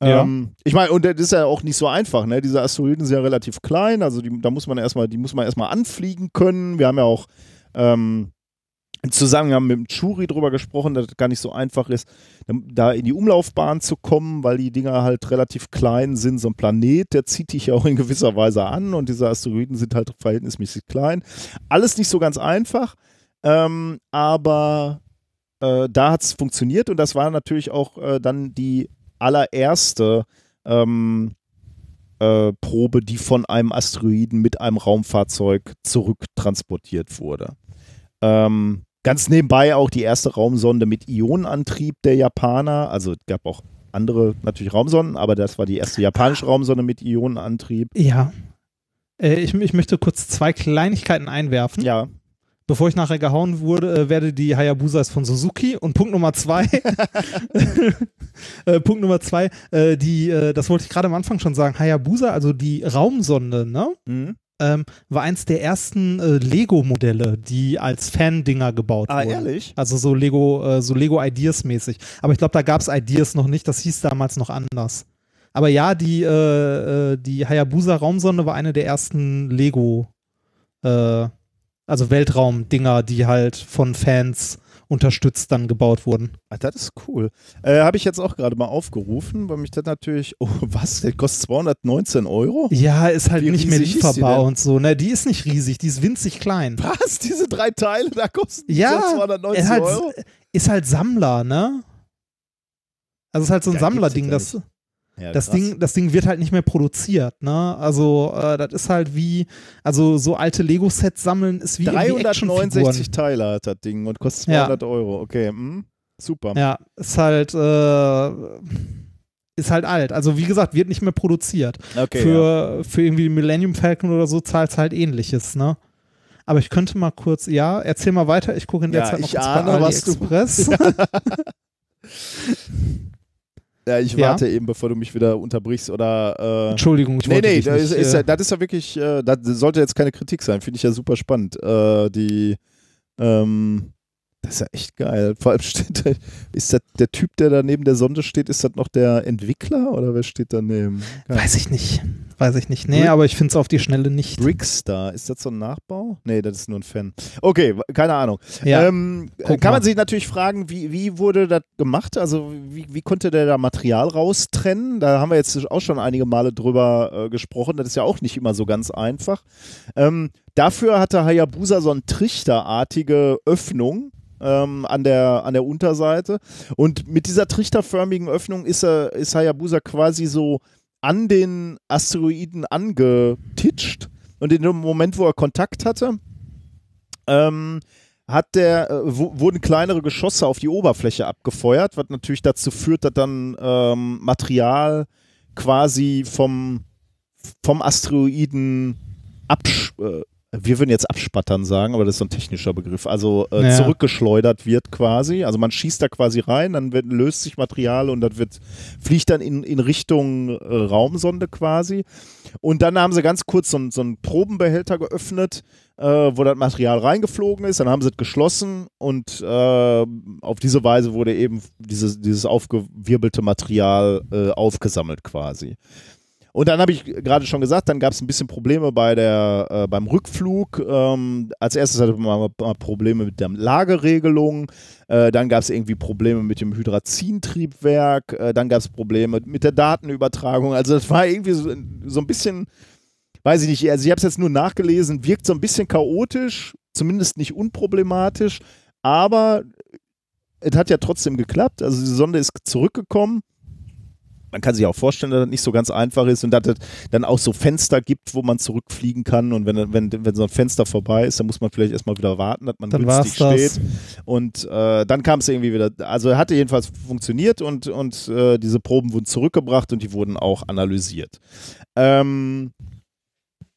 Ja. Ähm, ich meine, und das ist ja auch nicht so einfach, ne? Diese Asteroiden sind ja relativ klein, also die, da muss man erstmal, die muss man erstmal anfliegen können. Wir haben ja auch ähm, im Zusammenhang mit dem Churi drüber gesprochen, dass es gar nicht so einfach ist, da in die Umlaufbahn zu kommen, weil die Dinger halt relativ klein sind. So ein Planet, der zieht dich ja auch in gewisser Weise an und diese Asteroiden sind halt verhältnismäßig klein. Alles nicht so ganz einfach, ähm, aber äh, da hat es funktioniert und das war natürlich auch äh, dann die allererste ähm, äh, Probe, die von einem Asteroiden mit einem Raumfahrzeug zurücktransportiert wurde. Ähm, ganz nebenbei auch die erste Raumsonde mit Ionenantrieb der Japaner. Also es gab auch andere natürlich Raumsonden, aber das war die erste japanische Raumsonde mit Ionenantrieb. Ja. Äh, ich, ich möchte kurz zwei Kleinigkeiten einwerfen. Ja, Bevor ich nachher gehauen wurde, äh, werde die Hayabusa ist von Suzuki. Und Punkt Nummer zwei, [LAUGHS] [LAUGHS] äh, Punkt Nummer zwei, äh, die, äh, das wollte ich gerade am Anfang schon sagen, Hayabusa, also die Raumsonde, ne? Mhm. Ähm, war eins der ersten äh, Lego-Modelle, die als Fan-Dinger gebaut Ah, wurden. ehrlich? Also so Lego, äh, so Lego Ideas mäßig. Aber ich glaube, da gab es Ideas noch nicht. Das hieß damals noch anders. Aber ja, die, äh, äh, die Hayabusa Raumsonde war eine der ersten Lego, äh, also Weltraum-Dinger, die halt von Fans unterstützt dann gebaut wurden. Ah, das ist cool. Äh, Habe ich jetzt auch gerade mal aufgerufen, weil mich das natürlich, [LAUGHS] oh was, der kostet 219 Euro? Ja, ist halt Wie nicht mehr lieferbar und so. Ne, die ist nicht riesig, die ist winzig klein. Was? Diese drei Teile, da kosten Ja, so 290 ist halt, Euro? ist halt Sammler, ne? Also ist halt so ein Ja, Sammlerding, das. Ja, Das krass. Ding, das Ding wird halt nicht mehr produziert, ne? Also, äh, das ist halt wie, also so alte Lego-Sets sammeln ist wie irgendwie 369 Actionfiguren. Teile hat das Ding und kostet Ja. 200 Euro. Okay, hm, super. Ja, ist halt, äh, ist halt alt. Also, wie gesagt, wird nicht mehr produziert. Okay, ja. für, für irgendwie Millennium Falcon oder so zahlt es halt ähnliches, ne? Aber ich könnte mal kurz, ja, erzähl mal weiter. Ich gucke in der Ja, Zeit noch ich kurz ahne, bei was du- AliExpress. [LAUGHS] [LAUGHS] Ja, ich Ja. warte eben, bevor du mich wieder unterbrichst oder. Äh, Entschuldigung, ich nee, wollte nee, das nicht, ist, äh, ja, das ist ja wirklich, äh, das sollte jetzt keine Kritik sein, finde ich ja super spannend. Äh, die, ähm, das ist ja echt geil. Vor allem steht da, ist das der Typ, der da neben der Sonde steht, ist das noch der Entwickler oder wer steht daneben? Geil. Weiß ich nicht. Weiß ich nicht. Nee, Brick- aber ich finde es auf die Schnelle nicht. Brickstar, ist das so ein Nachbau? Nee, das ist nur ein Fan. Okay, keine Ahnung. Ja. Ähm, kann man mal. sich natürlich fragen, wie, wie wurde das gemacht? Also wie, wie konnte der da Material raustrennen? Da haben wir jetzt auch schon einige Male drüber äh, gesprochen. Das ist ja auch nicht immer so ganz einfach. Ähm, dafür hatte Hayabusa so eine trichterartige Öffnung. Ähm, an, der, an der Unterseite. Und mit dieser trichterförmigen Öffnung ist, er, ist Hayabusa quasi so an den Asteroiden angetitscht. Und in dem Moment, wo er Kontakt hatte, ähm, hat der, äh, wurden kleinere Geschosse auf die Oberfläche abgefeuert, was natürlich dazu führt, dass dann ähm, Material quasi vom, vom Asteroiden absch äh, wir würden jetzt abspattern sagen, aber das ist so ein technischer Begriff, also äh, Ja. zurückgeschleudert wird quasi. Also man schießt da quasi rein, dann wird, löst sich Material und das wird, fliegt dann in, in Richtung äh, Raumsonde quasi. Und dann haben sie ganz kurz so, einen- so einen Probenbehälter geöffnet, äh, wo das Material reingeflogen ist. Dann haben sie es geschlossen und äh, auf diese Weise wurde eben dieses, dieses aufgewirbelte Material äh, aufgesammelt quasi. Und dann habe ich gerade schon gesagt, dann gab es ein bisschen Probleme bei der, äh, beim Rückflug. Ähm, als erstes hatte man Probleme mit der Lageregelung. Äh, dann gab es irgendwie Probleme mit dem Hydrazintriebwerk. Äh, dann gab es Probleme mit der Datenübertragung. Also das war irgendwie so, so ein bisschen, weiß ich nicht, also ich habe es jetzt nur nachgelesen, wirkt so ein bisschen chaotisch, zumindest nicht unproblematisch, aber es hat ja trotzdem geklappt. Also die Sonde ist zurückgekommen. Man kann sich auch vorstellen, dass das nicht so ganz einfach ist und dass es dann auch so Fenster gibt, wo man zurückfliegen kann. Und wenn, wenn, wenn so ein Fenster vorbei ist, dann muss man vielleicht erstmal wieder warten, dass man Dann günstig steht. Und äh, dann kam es irgendwie wieder, also hatte jedenfalls funktioniert und, und äh, diese Proben wurden zurückgebracht und die wurden auch analysiert. Ähm,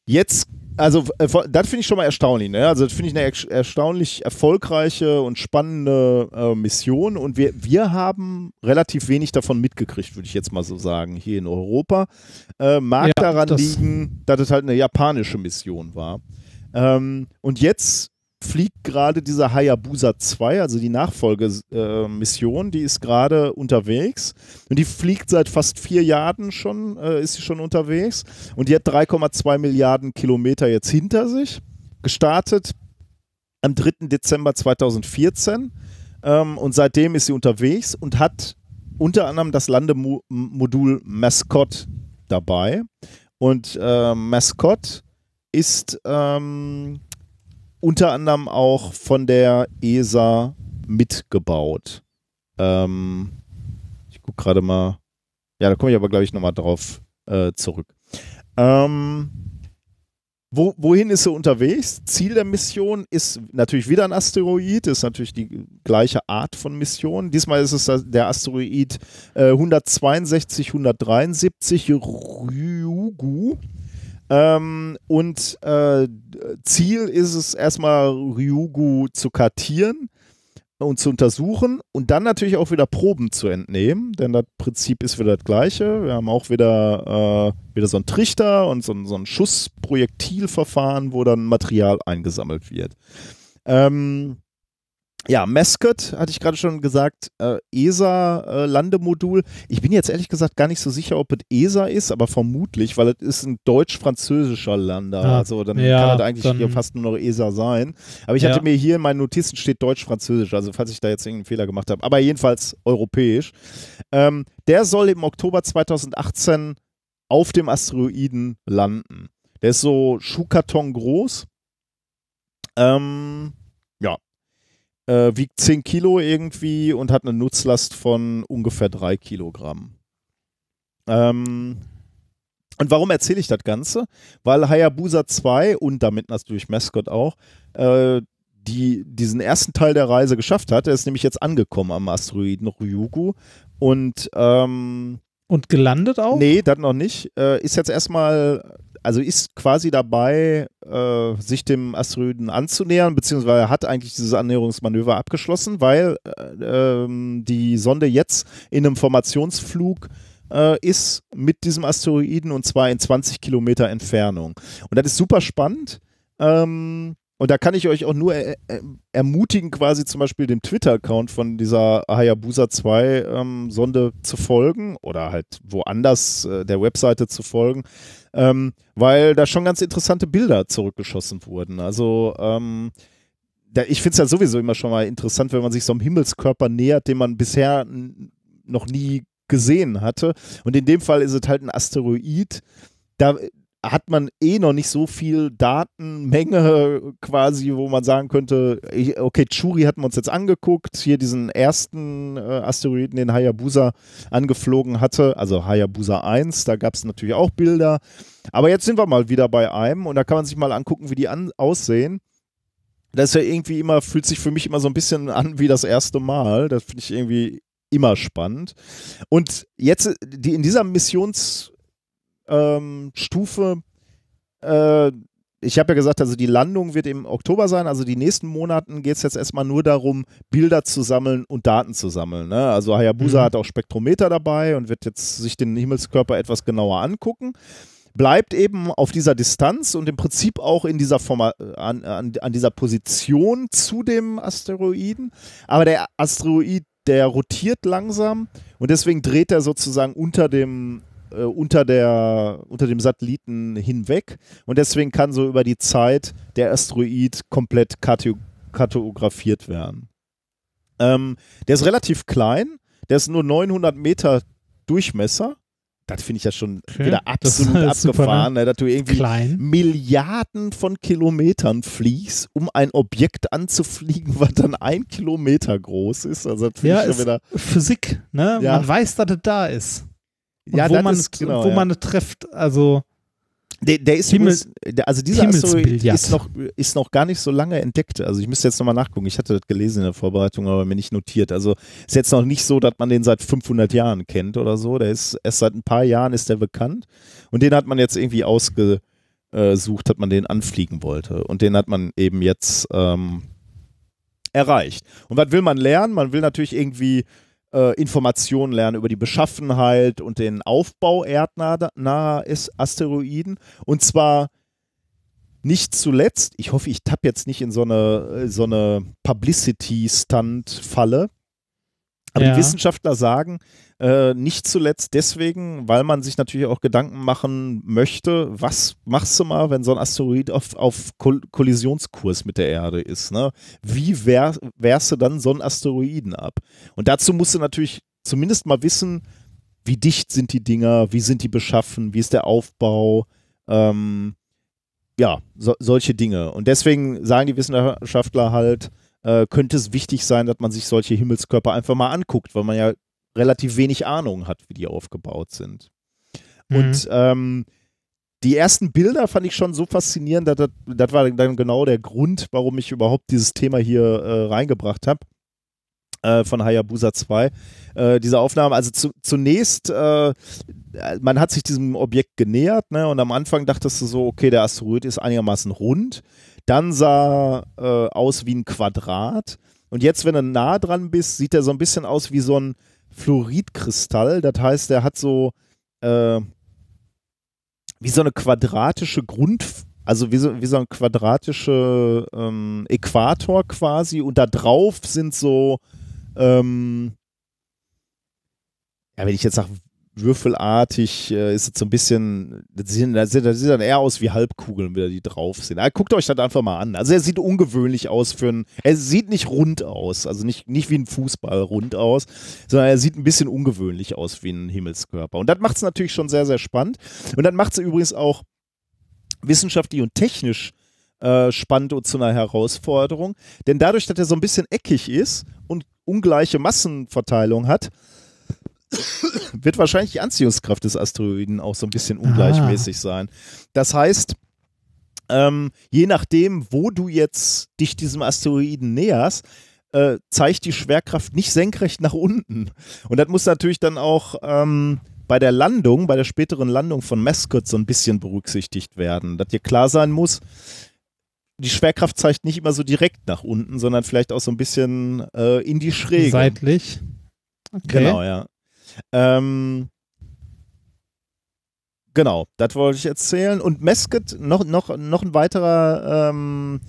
jetzt, also äh, das finde ich schon mal erstaunlich. Ne? Also das finde ich eine erstaunlich erfolgreiche und spannende äh, Mission und wir, wir haben relativ wenig davon mitgekriegt, würde ich jetzt mal so sagen, hier in Europa. Äh, mag Ja, daran das- liegen, dass es halt eine japanische Mission war. Ähm, und jetzt fliegt gerade dieser Hayabusa 2, also die Nachfolgemission, die ist gerade unterwegs. Und die fliegt seit fast vier Jahren schon, äh, ist sie schon unterwegs. Und die hat 3,2 Milliarden Kilometer jetzt hinter sich. Gestartet am 3. Dezember 2014. Ähm, und seitdem ist sie unterwegs und hat unter anderem das Landemodul Mascot dabei. Und äh, Mascot ist ähm, unter anderem auch von der ESA mitgebaut. Ähm, ich gucke gerade mal. Ja, da komme ich aber, glaube ich, nochmal drauf äh, zurück. Ähm, wo, wohin ist sie unterwegs? Ziel der Mission ist natürlich wieder ein Asteroid, ist natürlich die gleiche Art von Mission. Diesmal ist es der Asteroid äh, 162, 173 Ryugu. Ähm, und äh, Ziel ist es erstmal Ryugu zu kartieren und zu untersuchen und dann natürlich auch wieder Proben zu entnehmen, denn das Prinzip ist wieder das gleiche. Wir haben auch wieder, äh, wieder so einen Trichter und so, so ein Schussprojektilverfahren, wo dann Material eingesammelt wird. Ähm, ja, Mascot hatte ich gerade schon gesagt, äh, ESA-Landemodul. ich bin jetzt ehrlich gesagt gar nicht so sicher, ob es ESA ist, aber vermutlich, weil es ist ein deutsch-französischer Lander. Ah, also dann ja, kann das eigentlich dann- hier fast nur noch ESA sein. Aber ich Ja. hatte mir hier in meinen Notizen steht deutsch-französisch, also falls ich da jetzt irgendeinen Fehler gemacht habe. Aber jedenfalls europäisch. Ähm, der soll im Oktober 2018 auf dem Asteroiden landen. Der ist so Schuhkarton groß. Ähm, ja. Äh, wiegt 10 Kilo irgendwie und hat eine Nutzlast von ungefähr 3 Kilogramm. Ähm, und warum erzähle ich das Ganze? Weil Hayabusa 2 und damit natürlich Mascot auch äh, die diesen ersten Teil der Reise geschafft hat. Er ist nämlich jetzt angekommen am Asteroiden Ryugu und ähm, Und gelandet auch? Nee, das noch nicht. Äh, ist jetzt erstmal, also ist quasi dabei, äh, sich dem Asteroiden anzunähern, beziehungsweise hat eigentlich dieses Annäherungsmanöver abgeschlossen, weil äh, ähm, die Sonde jetzt in einem Formationsflug äh, ist mit diesem Asteroiden und zwar in 20 Kilometer Entfernung. Und das ist super spannend. Ähm, und da kann ich euch auch nur er er ermutigen, quasi zum Beispiel dem Twitter-Account von dieser Hayabusa 2 ähm, Sonde zu folgen oder halt woanders äh, der Webseite zu folgen, ähm, weil da schon ganz interessante Bilder zurückgeschossen wurden. Also ähm, da, ich finde es ja sowieso immer schon mal interessant, wenn man sich so einem Himmelskörper nähert, den man bisher noch nie gesehen hatte. Und in dem Fall ist es halt ein Asteroid. Da hat man eh noch nicht so viel Datenmenge [LAUGHS] quasi, wo man sagen könnte, okay, Churi hatten wir uns jetzt angeguckt, hier diesen ersten äh, Asteroiden, den Hayabusa angeflogen hatte, also Hayabusa 1, da gab es natürlich auch Bilder. Aber jetzt sind wir mal wieder bei einem und da kann man sich mal angucken, wie die an aussehen. Das ist ja irgendwie immer, fühlt sich für mich immer so ein bisschen an wie das erste Mal. Das finde ich irgendwie immer spannend. Und jetzt die, in dieser Missionsstufe, ähm, Stufe, äh, ich habe ja gesagt, also die Landung wird im Oktober sein, also die nächsten Monaten geht es jetzt erstmal nur darum, Bilder zu sammeln und Daten zu sammeln. Ne? Also Hayabusa Mhm. hat auch Spektrometer dabei und wird jetzt sich den Himmelskörper etwas genauer angucken. Bleibt eben auf dieser Distanz und im Prinzip auch in dieser Forma an, an, an dieser Position zu dem Asteroiden. Aber der Asteroid, der rotiert langsam und deswegen dreht er sozusagen unter dem äh, unter, der, unter dem Satelliten hinweg und deswegen kann so über die Zeit der Asteroid komplett karto kartografiert werden. Ähm, der ist relativ klein, der ist nur 900 Meter Durchmesser. Das finde ich ja schon Okay. wieder Das absolut [LAUGHS] ist super, abgefahren, ne? dass du irgendwie Klein. Milliarden von Kilometern fliegst, um ein Objekt anzufliegen, [LAUGHS] was dann ein Kilometer groß ist. Also das Ja, ich schon ist wieder. Physik, ne? Ja. Man weiß, dass es da ist. Ja, wo man, ist- genau, wo ja. man es trifft, also Der, der ist Himmel- übrigens, der, also dieser Asteroid ist noch, ist noch gar nicht so lange entdeckt. Also ich müsste jetzt nochmal nachgucken. Ich hatte das gelesen in der Vorbereitung, aber mir nicht notiert. Also ist jetzt noch nicht so, dass man den seit 500 Jahren kennt oder so. Der ist erst seit ein paar Jahren ist der bekannt und den hat man jetzt irgendwie ausgesucht, dass man den anfliegen wollte und den hat man eben jetzt ähm, erreicht. Und was will man lernen? Man will natürlich irgendwie äh, Informationen lernen über die Beschaffenheit und den Aufbau erdnaher Asteroiden. Und zwar nicht zuletzt, ich hoffe, ich tappe jetzt nicht in so eine, so eine Publicity-Stunt-Falle. Aber Ja. die Wissenschaftler sagen, äh, nicht zuletzt deswegen, weil man sich natürlich auch Gedanken machen möchte, was machst du mal, wenn so ein Asteroid auf, auf Koll Kollisionskurs mit der Erde ist. Ne? Wie wehr, wehrst du dann so einen Asteroiden ab? Und dazu musst du natürlich zumindest mal wissen, wie dicht sind die Dinger, wie sind die beschaffen, wie ist der Aufbau, ähm, ja, so, solche Dinge. Und deswegen sagen die Wissenschaftler halt, äh, könnte es wichtig sein, dass man sich solche Himmelskörper einfach mal anguckt, weil man ja relativ wenig Ahnung hat, wie die aufgebaut sind. Und ähm, die ersten Bilder fand ich schon so faszinierend, dass das, das war dann genau der Grund, warum ich überhaupt dieses Thema hier äh, reingebracht habe. Äh, von Hayabusa 2. Äh, diese Aufnahme, also zu, zunächst, äh, man hat sich diesem Objekt genähert ne, und am Anfang dachtest du so, okay, der Asteroid ist einigermaßen rund. Dann sah äh, aus wie ein Quadrat. Und jetzt, wenn du nah dran bist, sieht er so ein bisschen aus wie so ein Fluoridkristall. Das heißt, er hat so äh, wie so eine quadratische Grund, also wie so, wie so ein quadratische ähm, Äquator quasi und da drauf sind so, ähm, ja, wenn ich jetzt sage würfelartig, äh, ist es so ein bisschen, das sieht, das sieht, das sieht dann eher aus wie Halbkugeln, wieder die drauf sind. Aber guckt euch das einfach mal an. Also er sieht ungewöhnlich aus für ein, er sieht nicht rund aus, also nicht, nicht wie ein Fußball rund aus, sondern er sieht ein bisschen ungewöhnlich aus wie ein Himmelskörper. Und das macht es natürlich schon sehr, sehr spannend. Und dann macht es übrigens auch wissenschaftlich und technisch äh, spannend und zu einer Herausforderung. Denn dadurch, dass er so ein bisschen eckig ist und ungleiche Massenverteilung hat, [COUGHS] wird wahrscheinlich die Anziehungskraft des Asteroiden auch so ein bisschen ungleichmäßig sein. Das heißt, ähm, je nachdem, wo du jetzt dich diesem Asteroiden näherst, äh, zeigt die Schwerkraft nicht senkrecht nach unten. Und das muss natürlich dann auch ähm, bei der Landung, bei der späteren Landung von Mascot so ein bisschen berücksichtigt werden, dass dir klar sein muss, die Schwerkraft zeigt nicht immer so direkt nach unten, sondern vielleicht auch so ein bisschen äh, in die Schräge. Seitlich. Okay. Genau, ja. Ähm, genau, das wollte ich erzählen. Und Mesket, noch, noch, noch ein weiterer, ähm,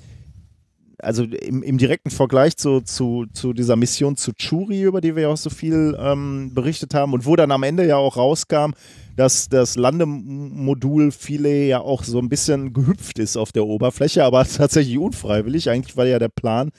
also im, im direkten Vergleich zu, zu, zu dieser Mission zu Churi, über die wir ja auch so viel ähm, berichtet haben und wo dann am Ende ja auch rauskam, dass das Landemodul Philae ja auch so ein bisschen gehüpft ist auf der Oberfläche, aber [LAUGHS] tatsächlich unfreiwillig. Eigentlich war ja der Plan,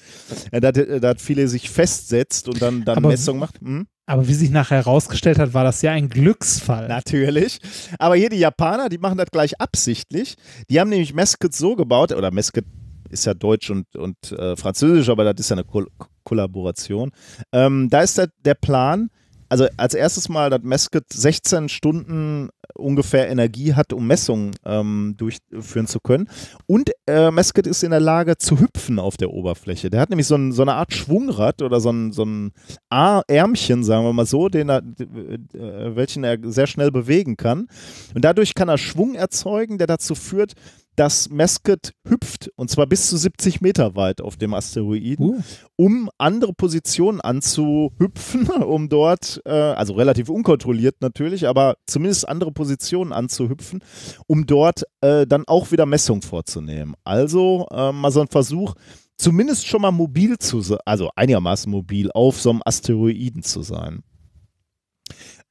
äh, dass, dass Philae sich festsetzt und dann, dann Aber- Messung macht. Hm? Aber wie sich nachher herausgestellt hat, war das ja ein Glücksfall. Natürlich. Aber hier die Japaner, die machen das gleich absichtlich. Die haben nämlich Mesket so gebaut, oder Mesket ist ja Deutsch und, und äh, Französisch, aber das ist ja eine Kol Kollaboration. Ähm, da ist der, der Plan, also als erstes mal, dass Mesket 16 Stunden ungefähr Energie hat, um Messungen ähm, durchführen zu können. Und äh, Mesket ist in der Lage zu hüpfen auf der Oberfläche. Der hat nämlich so, ein, so eine Art Schwungrad oder so ein, so ein Ärmchen, sagen wir mal so, den er, äh, welchen er sehr schnell bewegen kann. Und dadurch kann er Schwung erzeugen, der dazu führt, dass Mesket hüpft und zwar bis zu 70 Meter weit auf dem Asteroiden, Uh. um andere Positionen anzuhüpfen, [LAUGHS] um dort, äh, also relativ unkontrolliert natürlich, aber zumindest andere Positionen anzuhüpfen, um dort äh, dann auch wieder Messungen vorzunehmen. Also äh, mal so ein Versuch, zumindest schon mal mobil zu sein, also einigermaßen mobil auf so einem Asteroiden zu sein.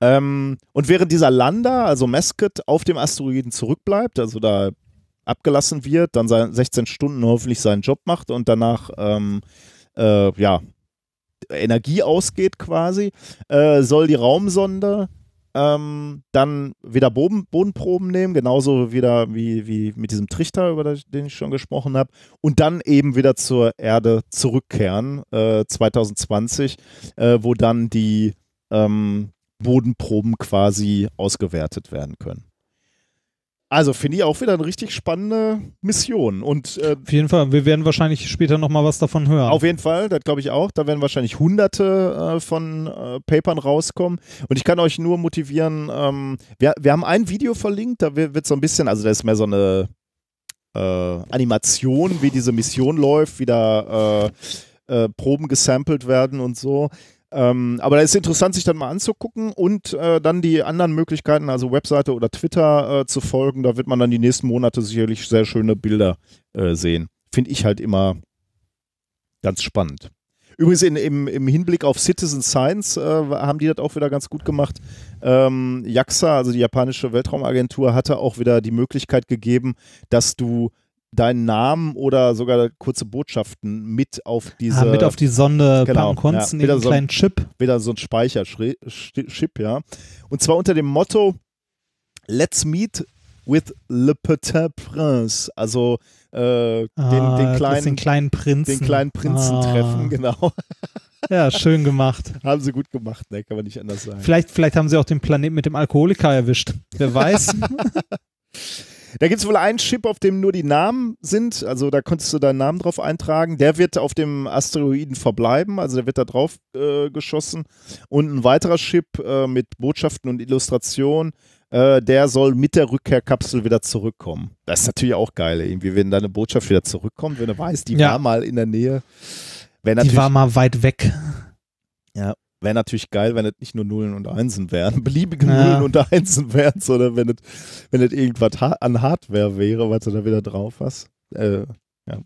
Ähm, und während dieser Lander, also Mesket, auf dem Asteroiden zurückbleibt, also da abgelassen wird, dann sein 16 Stunden hoffentlich seinen Job macht und danach ähm, äh, ja, Energie ausgeht quasi, äh, soll die Raumsonde ähm, dann wieder Boden, Bodenproben nehmen, genauso wieder wie, wie mit diesem Trichter, über den ich schon gesprochen habe, und dann eben wieder zur Erde zurückkehren, äh, 2020, äh, wo dann die ähm, Bodenproben quasi ausgewertet werden können. Also finde ich auch wieder eine richtig spannende Mission. Und äh, Auf jeden Fall, wir werden wahrscheinlich später nochmal was davon hören. auf jeden Fall, das glaube ich auch. Da werden wahrscheinlich hunderte äh, von äh, Papern rauskommen. Und ich kann euch nur motivieren, ähm, wir, wir haben ein Video verlinkt, da wird, so ein bisschen, also da ist mehr so eine äh, Animation, wie diese Mission läuft, wie da äh, äh, Proben gesampelt werden und so. Ähm, aber da ist interessant, sich dann mal anzugucken und äh, dann die anderen Möglichkeiten, also Webseite oder Twitter äh, zu folgen. Da wird man dann die nächsten Monate sicherlich sehr schöne Bilder äh, sehen. Finde ich halt immer ganz spannend. Übrigens in, im, im Hinblick auf Citizen Science äh, haben die das auch wieder ganz gut gemacht. Ähm, JAXA, also die japanische Weltraumagentur, hatte auch wieder die Möglichkeit gegeben, dass du deinen Namen oder sogar kurze Botschaften mit auf diese ah, mit auf die Sonde Genau, packen konntest, ja. Wieder so ein- kleinen Chip. wieder so ein Speicherchip, ja. Und zwar unter dem Motto Let's meet with le petit prince. Also äh, den, Ah, den, kleinen, den kleinen Prinzen. den kleinen Prinzen Ah. treffen, genau. Ja, schön gemacht. [LAUGHS] Haben sie gut gemacht, ne? Kann man nicht anders sagen. Vielleicht, vielleicht haben sie auch den Planeten mit dem Alkoholiker erwischt. Wer weiß. [LAUGHS] Da gibt es wohl einen Chip, auf dem nur die Namen sind. Also da konntest du deinen Namen drauf eintragen. Der wird auf dem Asteroiden verbleiben. Also der wird da drauf äh, geschossen. Und ein weiterer Chip äh, mit Botschaften und Illustrationen, äh, der soll mit der Rückkehrkapsel wieder zurückkommen. Das ist natürlich auch geil, irgendwie, wenn deine Botschaft wieder zurückkommt, wenn du weißt, die Ja. war mal in der Nähe. Die war mal weit weg. Wär natürlich geil, wenn es nicht nur Nullen und Einsen wären, [LAUGHS] beliebige Ja. Nullen und Einsen wären, sondern wenn es wenn irgendwas ha an Hardware wäre, was du da wieder drauf hast. Äh, ja.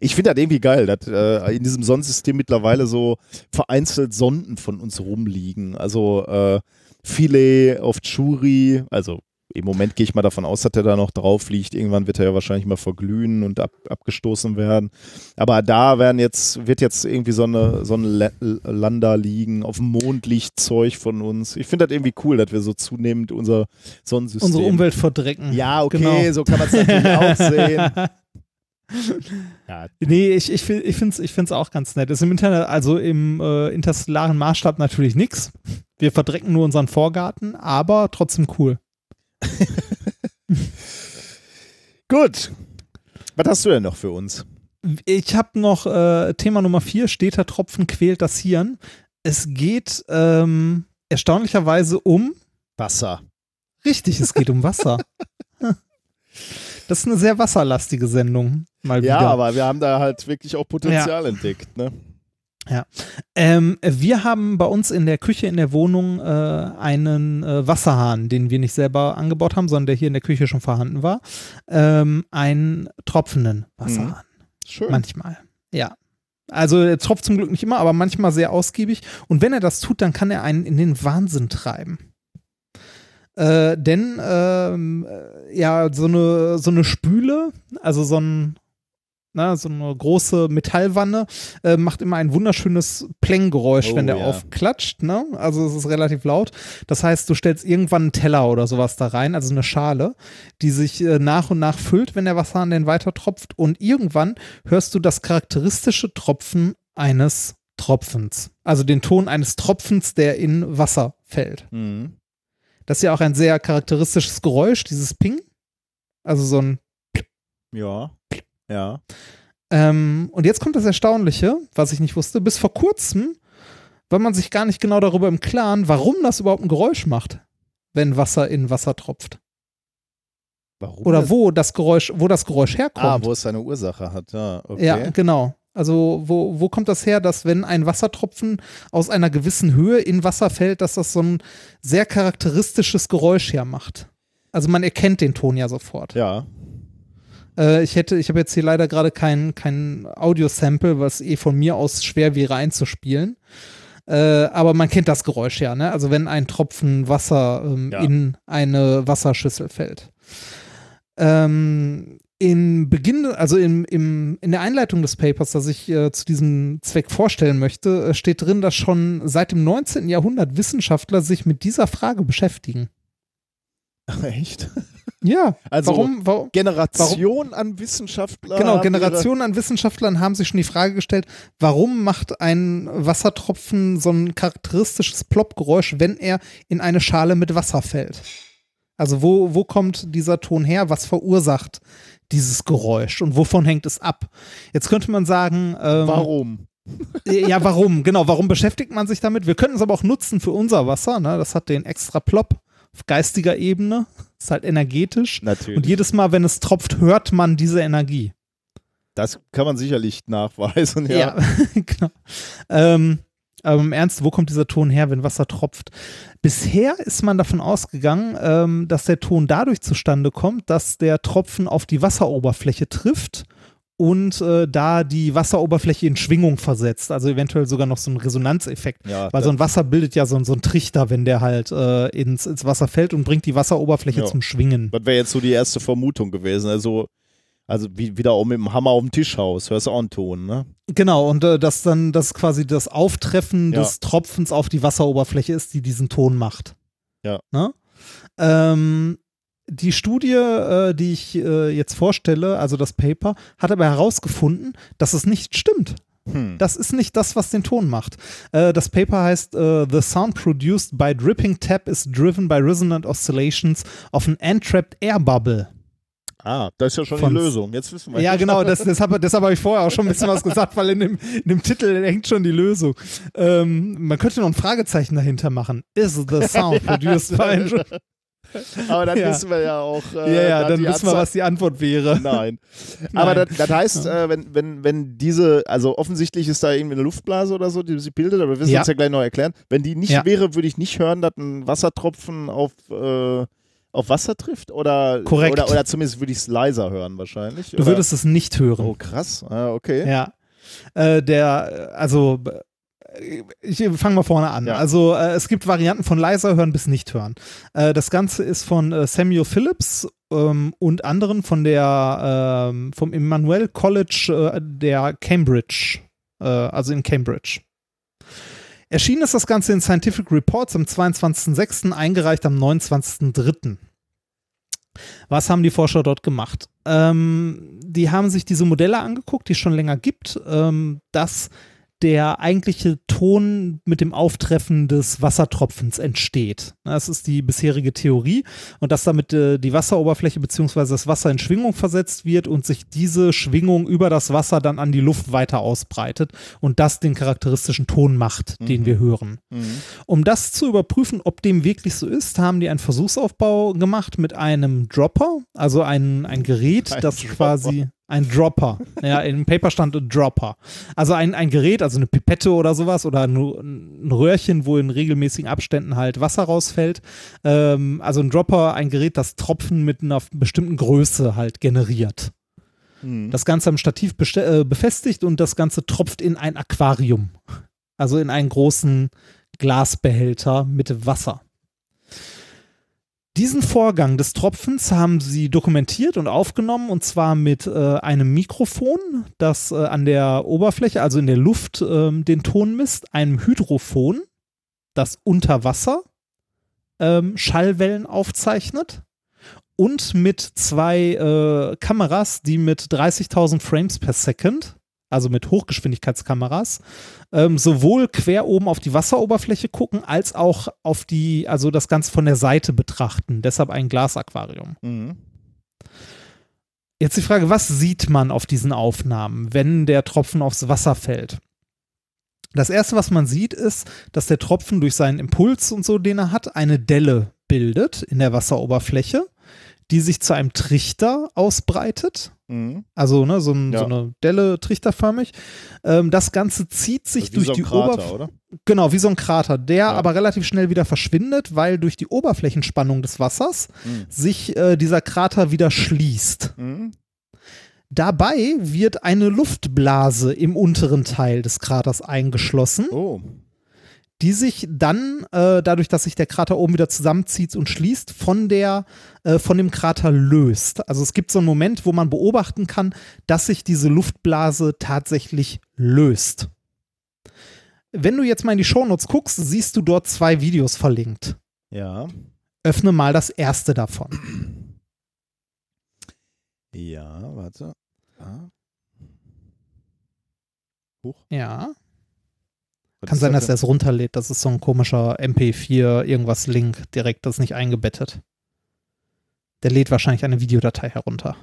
Ich finde das irgendwie geil, dass äh, in diesem Sonnensystem mittlerweile so vereinzelt Sonden von uns rumliegen. Also äh, Philae auf Churi, also im Moment gehe ich mal davon aus, dass der da noch drauf liegt. Irgendwann wird er ja wahrscheinlich mal verglühen und ab, abgestoßen werden. Aber da werden jetzt, wird jetzt irgendwie so eine, so ein La- Lander liegen. Auf dem Mond liegt Zeug von uns. Ich finde das irgendwie cool, dass wir so zunehmend unser Sonnensystem. Unsere Umwelt verdrecken. Ja, okay, Genau. so kann man es natürlich auch [LAUGHS] sehen. Ja, Nee, ich, ich, ich finde es ich find's auch ganz nett. Ist im Internet, also im äh, interstellaren Maßstab natürlich nichts. Wir verdrecken nur unseren Vorgarten, aber trotzdem cool. [LAUGHS] Gut. Was hast du denn noch für uns? Ich habe noch äh, Thema Nummer vier, steter Tropfen quält das Hirn. Es geht ähm, erstaunlicherweise um, Wasser. richtig, es geht um Wasser. [LAUGHS] Das ist eine sehr wasserlastige Sendung, mal Ja, wieder. aber wir haben da halt wirklich auch Potenzial entdeckt. Ne? Ähm, wir haben bei uns in der Küche in der Wohnung äh, einen äh, Wasserhahn, den wir nicht selber angebaut haben, sondern der hier in der Küche schon vorhanden war. Ähm, einen tropfenden Wasserhahn. Schön. Manchmal. Ja. Also er tropft zum Glück nicht immer, aber manchmal sehr ausgiebig. Und wenn er das tut, dann kann er einen in den Wahnsinn treiben. Äh, denn ähm, äh, ja, so eine, so eine Spüle, also so ein na, so eine große Metallwanne, äh, macht immer ein wunderschönes Plenggeräusch, Oh, wenn der ja. aufklatscht. Ne? Also es ist relativ laut. Das heißt, du stellst irgendwann einen Teller oder sowas da rein, also eine Schale, die sich äh, nach und nach füllt, wenn der Wasserhahn denn weiter tropft. Und irgendwann hörst du das charakteristische Tropfen eines Tropfens. Also den Ton eines Tropfens, der in Wasser fällt. Mhm. Das ist ja auch ein sehr charakteristisches Geräusch, dieses Ping. Also so ein Ja. Ja. Ähm, und jetzt kommt das Erstaunliche, was ich nicht wusste. Bis vor kurzem war man sich gar nicht genau darüber im Klaren, warum das überhaupt ein Geräusch macht, wenn Wasser in Wasser tropft. Warum? Oder das- wo das Geräusch, wo das Geräusch herkommt. Ah, wo es seine Ursache hat. Ja, okay. Ja, genau. Also wo, wo kommt das her, dass wenn ein Wassertropfen aus einer gewissen Höhe in Wasser fällt, dass das so ein sehr charakteristisches Geräusch hermacht? Also man erkennt den Ton ja sofort. Ja. Äh, ich hätte, ich habe jetzt hier leider gerade kein, kein Audio-Sample, was eh von mir aus schwer wäre einzuspielen. Äh, aber man kennt das Geräusch ja, ne? Also wenn ein Tropfen Wasser ähm, Ja. in eine Wasserschüssel fällt. Ähm, in Beginn, also im, im, in der Einleitung des Papers, das ich äh, zu diesem Zweck vorstellen möchte, äh, steht drin, dass schon seit dem 19. Jahrhundert Wissenschaftler sich mit dieser Frage beschäftigen. [LAUGHS] Echt? Ja, Also warum, warum, Generation an Wissenschaftlern. Genau, Generationen an Wissenschaftlern haben sich schon die Frage gestellt, warum macht ein Wassertropfen so ein charakteristisches Ploppgeräusch, wenn er in eine Schale mit Wasser fällt? Also wo, wo kommt dieser Ton her? Was verursacht dieses Geräusch und wovon hängt es ab? Jetzt könnte man sagen, ähm, warum? [LAUGHS] ja, warum? Genau, warum beschäftigt man sich damit? Wir könnten es aber auch nutzen für unser Wasser. Ne? Das hat den extra Plop geistiger Ebene. Ist halt energetisch. Natürlich. Und jedes Mal, wenn es tropft, hört man diese Energie. das kann man sicherlich nachweisen. Ja. Ja, [LAUGHS] genau. Ähm, aber im Ernst, wo kommt dieser Ton her, wenn Wasser tropft? Bisher ist man davon ausgegangen, ähm, dass der Ton dadurch zustande kommt, dass der Tropfen auf die Wasseroberfläche trifft und äh, da die Wasseroberfläche in Schwingung versetzt. Also eventuell sogar noch so ein Resonanzeffekt. Ja, Weil so ein Wasser bildet ja so, so einen Trichter, wenn der halt äh, ins, ins Wasser fällt und bringt die Wasseroberfläche Ja. zum Schwingen. Das wäre jetzt so die erste Vermutung gewesen. Also, also wie, wieder auch mit dem Hammer auf dem Tisch haust. Hörst du auch einen Ton, ne? Genau, und äh, dass dann das quasi das Auftreffen Ja. des Tropfens auf die Wasseroberfläche ist, die diesen Ton macht. Ja. Ne? Ähm, die Studie, äh, die ich äh, jetzt vorstelle, also das Paper, hat aber herausgefunden, dass es nicht stimmt. Hm. Das ist nicht das, was den Ton macht. Äh, das Paper heißt äh, The sound produced by dripping tap is driven by resonant oscillations of an entrapped air bubble. Ah, das ist ja schon Von- die Lösung. Jetzt wissen wir. Ja, genau, das, [LAUGHS] deshalb, deshalb habe ich vorher auch schon ein bisschen was gesagt, weil in dem, in dem Titel hängt schon die Lösung. Ähm, man könnte noch ein Fragezeichen dahinter machen. Is the sound produced by... [LAUGHS] [LAUGHS] Aber dann Ja. wissen wir ja auch. Ja, Äh, ja, dann die wissen wir, Anzahl- was die Antwort wäre. [LAUGHS] Nein. Aber Nein. das, das heißt, äh, wenn, wenn, wenn diese, also offensichtlich ist da irgendwie eine Luftblase oder so, die sich bildet, aber wir werden Ja. uns ja gleich noch erklären. Wenn die nicht Ja. wäre, würde ich nicht hören, dass ein Wassertropfen auf, äh, auf Wasser trifft? Oder, Korrekt. Oder, oder zumindest würde ich es leiser hören wahrscheinlich. Du oder? würdest es nicht hören. Oh, krass. Ah, okay. Ja. Äh, der, also, ich fange mal vorne an. Ja. Also, äh, es gibt Varianten von leiser hören bis nicht hören. Äh, das Ganze ist von äh, Samuel Phillips ähm, und anderen von der, ähm, vom Emmanuel College äh, der Cambridge, äh, also in Cambridge. Erschienen ist das Ganze in Scientific Reports am 22.06., eingereicht am 29.03. Was haben die Forscher dort gemacht? Ähm, die haben sich diese Modelle angeguckt, die es schon länger gibt, ähm, dass der eigentliche Ton mit dem Auftreffen des Wassertropfens entsteht. Das ist die bisherige Theorie und dass damit äh, die Wasseroberfläche bzw. das Wasser in Schwingung versetzt wird und sich diese Schwingung über das Wasser dann an die Luft weiter ausbreitet und das den charakteristischen Ton macht, den wir hören. Um das zu überprüfen, ob dem wirklich so ist, haben die einen Versuchsaufbau gemacht mit einem Dropper, also ein, ein Gerät, Ein das Dropper. quasi ein Dropper. Ja, im Paper stand ein Dropper. Also ein, ein Gerät, also eine Pipette oder sowas oder ein, ein Röhrchen, wo in regelmäßigen Abständen halt Wasser rausfällt. Ähm, also ein Dropper, ein Gerät, das Tropfen mit einer bestimmten Größe halt generiert. Mhm. Das Ganze am Stativ äh, befestigt und das Ganze tropft in ein Aquarium. Also in einen großen Glasbehälter mit Wasser. Diesen Vorgang des Tropfens haben sie dokumentiert und aufgenommen und zwar mit äh, einem Mikrofon, das äh, an der Oberfläche, also in der Luft, ähm, den Ton misst, einem Hydrophon, das unter Wasser ähm, Schallwellen aufzeichnet und mit zwei äh, Kameras, die mit 30.000 Frames per Second, also mit Hochgeschwindigkeitskameras, ähm, sowohl quer oben auf die Wasseroberfläche gucken, als auch auf die, also das Ganze von der Seite betrachten. Deshalb ein Glasaquarium. Mhm. Jetzt die Frage, was sieht man auf diesen Aufnahmen, wenn der Tropfen aufs Wasser fällt? Das erste, was man sieht, ist, dass der Tropfen durch seinen Impuls und so, den er hat, eine Delle bildet in der Wasseroberfläche, die sich zu einem Trichter ausbreitet. Mhm. Also ne, so, ein, Ja. so eine Delle trichterförmig. Ähm, das Ganze zieht sich Also durch so die Oberfläche. Genau, wie so ein Krater, der Ja. aber relativ schnell wieder verschwindet, weil durch die Oberflächenspannung des Wassers Mhm. sich äh, dieser Krater wieder schließt. Mhm. Dabei wird eine Luftblase im unteren Teil des Kraters eingeschlossen, Oh. Die sich dann, äh, dadurch, dass sich der Krater oben wieder zusammenzieht und schließt, von, der, äh, von dem Krater löst. Also es gibt so einen Moment, wo man beobachten kann, dass sich diese Luftblase tatsächlich löst. Wenn du jetzt mal in die Shownotes guckst, siehst du dort zwei Videos verlinkt. Ja. Öffne mal das erste davon. Ja, warte. Ah. Huch. Ja. Was Kann sein, dass das er es runterlädt. Das ist so ein komischer MP4 irgendwas Link direkt, das ist nicht eingebettet. Der lädt wahrscheinlich eine Videodatei herunter.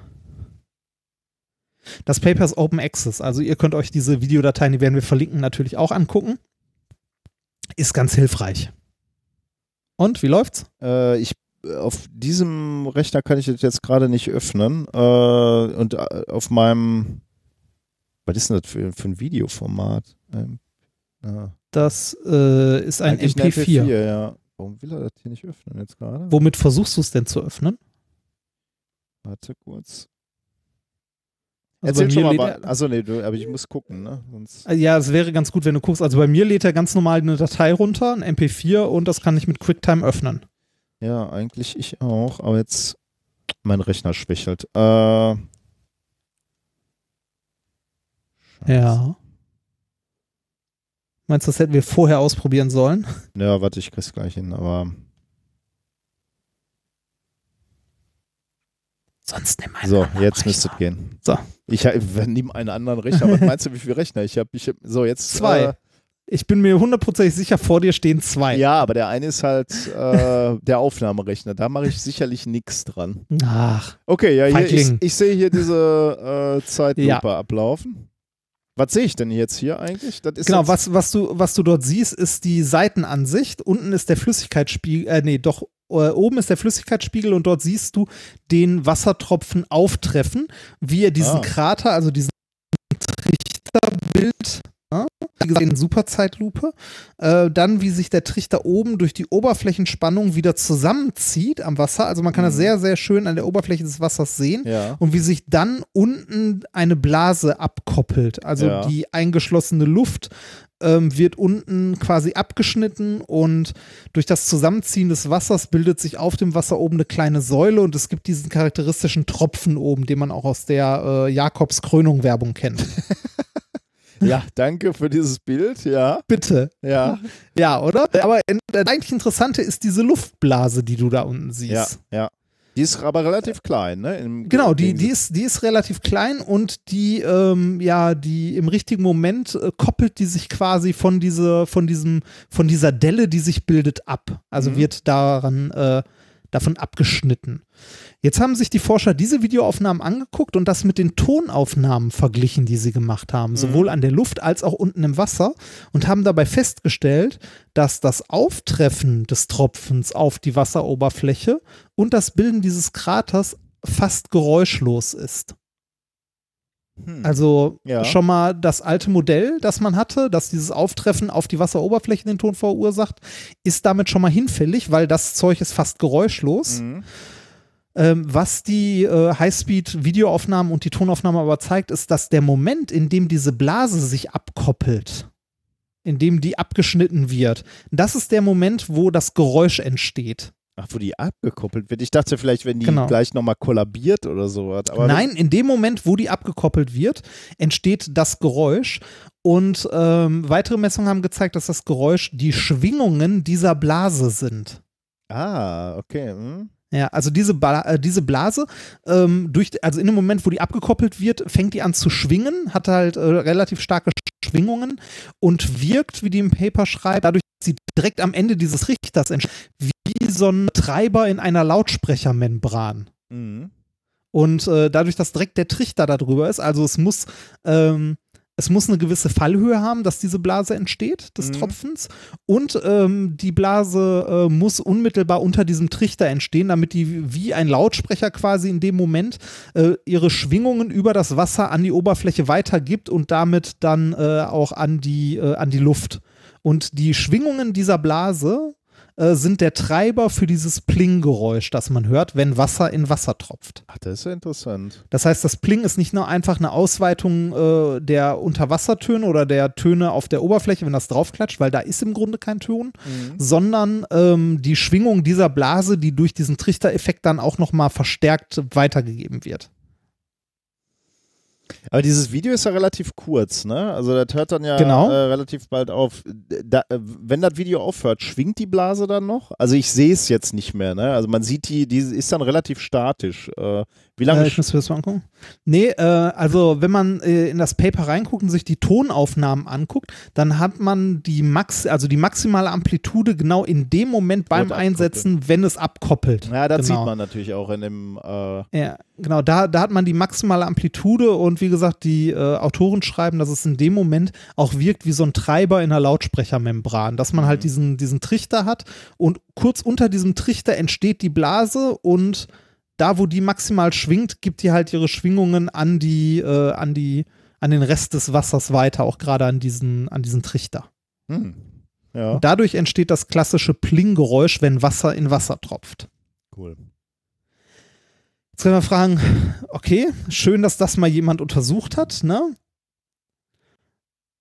Das Paper ist Open Access, also ihr könnt euch diese Videodateien, die werden wir verlinken, natürlich auch angucken. Ist ganz hilfreich. Und wie läuft's? Äh, ich auf diesem Rechner kann ich das jetzt gerade nicht öffnen. Äh, und äh, auf meinem was ist denn das für, für ein Videoformat? Ähm, ja. Das äh, ist ein Eigentlich MP4. eine ja. Warum will er das hier nicht öffnen jetzt gerade? Womit versuchst du es denn zu öffnen? Warte kurz. Also Erzähl schon mal. Achso, nee, du, aber ich muss gucken, ne? Sonst, Ja, es wäre ganz gut, wenn du guckst. Also bei mir lädt er ganz normal eine Datei runter, ein MP4, und das kann ich mit QuickTime öffnen. ja, eigentlich ich auch, aber jetzt mein Rechner schwächelt. Äh, Ja. Meinst du, das hätten wir vorher ausprobieren sollen? [LAUGHS] Ja, warte, ich krieg's gleich hin, aber Sonst nimm einen so, jetzt müsste es gehen. So. Ich ha- nehme einen anderen Rechner. Was meinst du, wie viele Rechner ich habe? Ich hab, so, jetzt Zwei. Äh, Ich bin mir hundertprozentig sicher, vor dir stehen zwei. ja, aber der eine ist halt äh, der Aufnahmerechner. Da mache ich sicherlich nichts dran. Ach, Okay, ja, hier, ich, ich sehe hier diese äh, Zeitlupe Ja. ablaufen. Was sehe ich denn jetzt hier eigentlich? Genau, was, was, du, was du dort siehst, ist die Seitenansicht. Unten ist der Flüssigkeitsspiegel, äh, nee, doch, äh, oben ist der Flüssigkeitsspiegel und dort siehst du den Wassertropfen auftreffen, wie er diesen Ah. Krater, also diesen Trichterbild, wie gesagt, in Superzeitlupe, äh, dann wie sich der Trichter oben durch die Oberflächenspannung wieder zusammenzieht am Wasser. Also man kann das Mhm. sehr, sehr schön an der Oberfläche des Wassers sehen Ja. und wie sich dann unten eine Blase abkoppelt. Also Ja. die eingeschlossene Luft ähm, wird unten quasi abgeschnitten und durch das Zusammenziehen des Wassers bildet sich auf dem Wasser oben eine kleine Säule und es gibt diesen charakteristischen Tropfen oben, den man auch aus der äh, Jakobs Krönung Werbung kennt. [LAUGHS] ja, danke für dieses Bild. Ja, Bitte. ja, Ja, oder? Aber das eigentlich Interessante ist diese Luftblase, die du da unten siehst. ja, ja. Die ist aber relativ klein, ne? Im Genau, die, die, ist, die ist relativ klein und die, ähm, ja, die im richtigen Moment äh, koppelt die sich quasi von diese, von diesem, von dieser Delle, die sich bildet, ab. Also Mhm. wird daran, äh, davon abgeschnitten. Jetzt haben sich die Forscher diese Videoaufnahmen angeguckt und das mit den Tonaufnahmen verglichen, die sie gemacht haben, sowohl an der Luft als auch unten im Wasser und haben dabei festgestellt, dass das Auftreffen des Tropfens auf die Wasseroberfläche und das Bilden dieses Kraters fast geräuschlos ist. Hm. Also Ja. schon mal das alte Modell, das man hatte, dass dieses Auftreffen auf die Wasseroberfläche den Ton verursacht, ist damit schon mal hinfällig, weil das Zeug ist fast geräuschlos. Mhm. Ähm, was die äh, Highspeed-Videoaufnahmen und die Tonaufnahme aber zeigt, ist, dass der Moment, in dem diese Blase sich abkoppelt, in dem die abgeschnitten wird, das ist der Moment, wo das Geräusch entsteht. Ach, wo die abgekoppelt wird. Ich dachte vielleicht, wenn die Genau. gleich nochmal kollabiert oder sowas. Aber Nein, in dem Moment, wo die abgekoppelt wird, entsteht das Geräusch. Und ähm, weitere Messungen haben gezeigt, dass das Geräusch die Schwingungen dieser Blase sind. Ah, okay. Hm. Ja, also diese, ba äh, diese Blase, ähm, durch, also in dem Moment, wo die abgekoppelt wird, fängt die an zu schwingen, hat halt äh, relativ starke Schwingungen und wirkt, wie die im Paper schreibt, dadurch, dass sie direkt am Ende dieses Richters entsteht, wie so ein Treiber in einer Lautsprechermembran. Mhm. Und äh, dadurch, dass direkt der Trichter da drüber ist, also es muss, ähm, es muss eine gewisse Fallhöhe haben, dass diese Blase entsteht, des Mhm. Tropfens. Und ähm, die Blase äh, muss unmittelbar unter diesem Trichter entstehen, damit die wie ein Lautsprecher quasi in dem Moment äh, ihre Schwingungen über das Wasser an die Oberfläche weitergibt und damit dann äh, auch an die, äh, an die Luft. Und die Schwingungen dieser Blase äh, sind der Treiber für dieses Pling-Geräusch, das man hört, wenn Wasser in Wasser tropft. Ach, das ist ja interessant. Das heißt, das Pling ist nicht nur einfach eine Ausweitung äh, der Unterwassertöne oder der Töne auf der Oberfläche, wenn das draufklatscht, weil da ist im Grunde kein Ton, sondern ähm, die Schwingung dieser Blase, die durch diesen Trichtereffekt dann auch nochmal verstärkt weitergegeben wird. Aber dieses Video ist ja relativ kurz, ne? Also das hört dann ja Genau. äh, relativ bald auf. Da, äh, wenn das Video aufhört, schwingt die Blase dann noch? Also ich sehe es jetzt nicht mehr, ne? Also man sieht die, die ist dann relativ statisch. Äh, wie lange? Äh, ich muss mir das mal angucken. Nee, äh, also wenn man äh, in das Paper reinguckt und sich die Tonaufnahmen anguckt, dann hat man die Max, also die maximale Amplitude genau in dem Moment beim Einsetzen, wenn es abkoppelt. ja, das genau. sieht man natürlich auch in dem. Äh, Ja, genau, da, da hat man die maximale Amplitude und wie gesagt, die äh, Autoren schreiben, dass es in dem Moment auch wirkt wie so ein Treiber in einer Lautsprechermembran, dass man halt diesen, diesen Trichter hat und kurz unter diesem Trichter entsteht die Blase und da, wo die maximal schwingt, gibt die halt ihre Schwingungen an die, äh, an die, an den Rest des Wassers weiter, auch gerade an diesen, an diesen Trichter. hm. Ja, dadurch entsteht das klassische Pling-Geräusch, wenn Wasser in Wasser tropft. cool. Jetzt können wir fragen, okay, schön, dass das mal jemand untersucht hat, ne?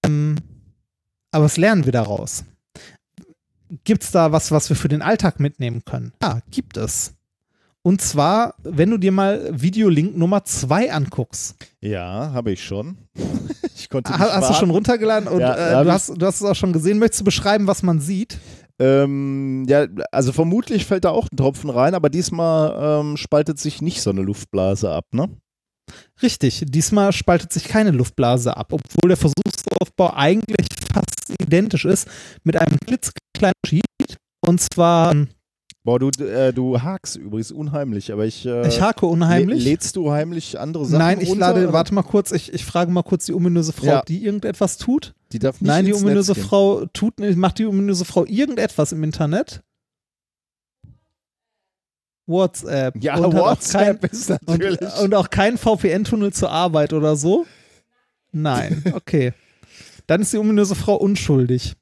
Ähm, aber was lernen wir daraus? Gibt es da was, was wir für den Alltag mitnehmen können? Ja, gibt es. Und zwar, wenn du dir mal Videolink Nummer 2 anguckst. Ja, habe ich schon. [LAUGHS] ich konnte Ha, hast du schon runtergeladen und Ja, äh, du, hast, du hast es auch schon gesehen. Möchtest du beschreiben, was man sieht? Ähm, ja, also vermutlich fällt da auch ein Tropfen rein, aber diesmal ähm, spaltet sich nicht so eine Luftblase ab, ne? Richtig, diesmal spaltet sich keine Luftblase ab, obwohl der Versuchsaufbau eigentlich fast identisch ist mit einem klitzekleinen Unterschied. Und zwar, Boah, du, äh, du hakst übrigens unheimlich, aber ich. Äh, ich hake unheimlich. lä- Lädst du heimlich andere Sachen Nein, ich runter, lade, oder? warte mal kurz, ich, ich frage mal kurz die ominöse Frau, Ja. die irgendetwas tut. Die darf nicht Nein, die ominöse. Frau tut nicht, macht die ominöse Frau irgendetwas im Internet? WhatsApp. Ja, Und WhatsApp kein, ist und, natürlich. und auch kein VPN-Tunnel zur Arbeit oder so? Nein, [LAUGHS] okay. Dann ist die ominöse Frau unschuldig.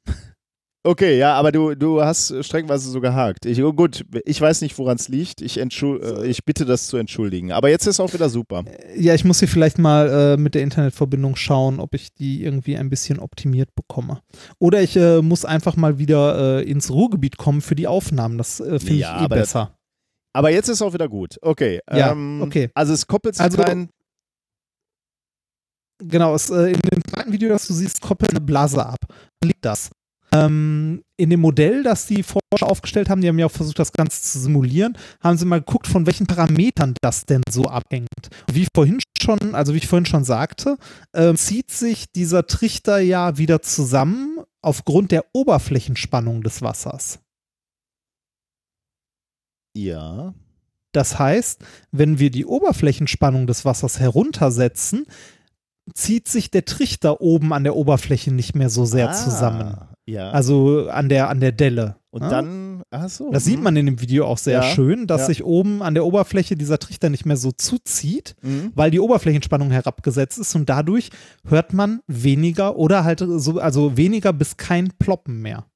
Okay, ja, aber du, du hast äh, streckenweise so gehakt. Ich, oh gut, ich weiß nicht, woran es liegt. Ich, entschul äh, ich bitte das zu entschuldigen. Aber jetzt ist auch wieder super. Ja, ich muss hier vielleicht mal äh, mit der Internetverbindung schauen, ob ich die irgendwie ein bisschen optimiert bekomme. Oder ich äh, muss einfach mal wieder äh, ins Ruhrgebiet kommen für die Aufnahmen. Das äh, finde Ja, ich eh aber das- besser. Aber jetzt ist auch wieder gut. Okay. Ja, ähm, okay. Also es koppelt sich Also- kein. Genau, es, äh, in dem zweiten Video, das du siehst, koppelt eine Blase ab. Liegt das? Ähm, in dem Modell, das die Forscher aufgestellt haben, die haben ja auch versucht, das Ganze zu simulieren, haben sie mal geguckt, von welchen Parametern das denn so abhängt. Und wie ich vorhin schon, also wie ich vorhin schon sagte, ähm, zieht sich dieser Trichter ja wieder zusammen aufgrund der Oberflächenspannung des Wassers. Ja. Das heißt, wenn wir die Oberflächenspannung des Wassers heruntersetzen, zieht sich der Trichter oben an der Oberfläche nicht mehr so sehr Ah, zusammen. Ja. Also an der, an der Delle. und ne? dann, ach so. Das sieht hm. man in dem Video auch sehr Ja, schön, dass ja. sich oben an der Oberfläche dieser Trichter nicht mehr so zuzieht, Mhm. weil die Oberflächenspannung herabgesetzt ist und dadurch hört man weniger oder halt so, also weniger bis kein Ploppen mehr.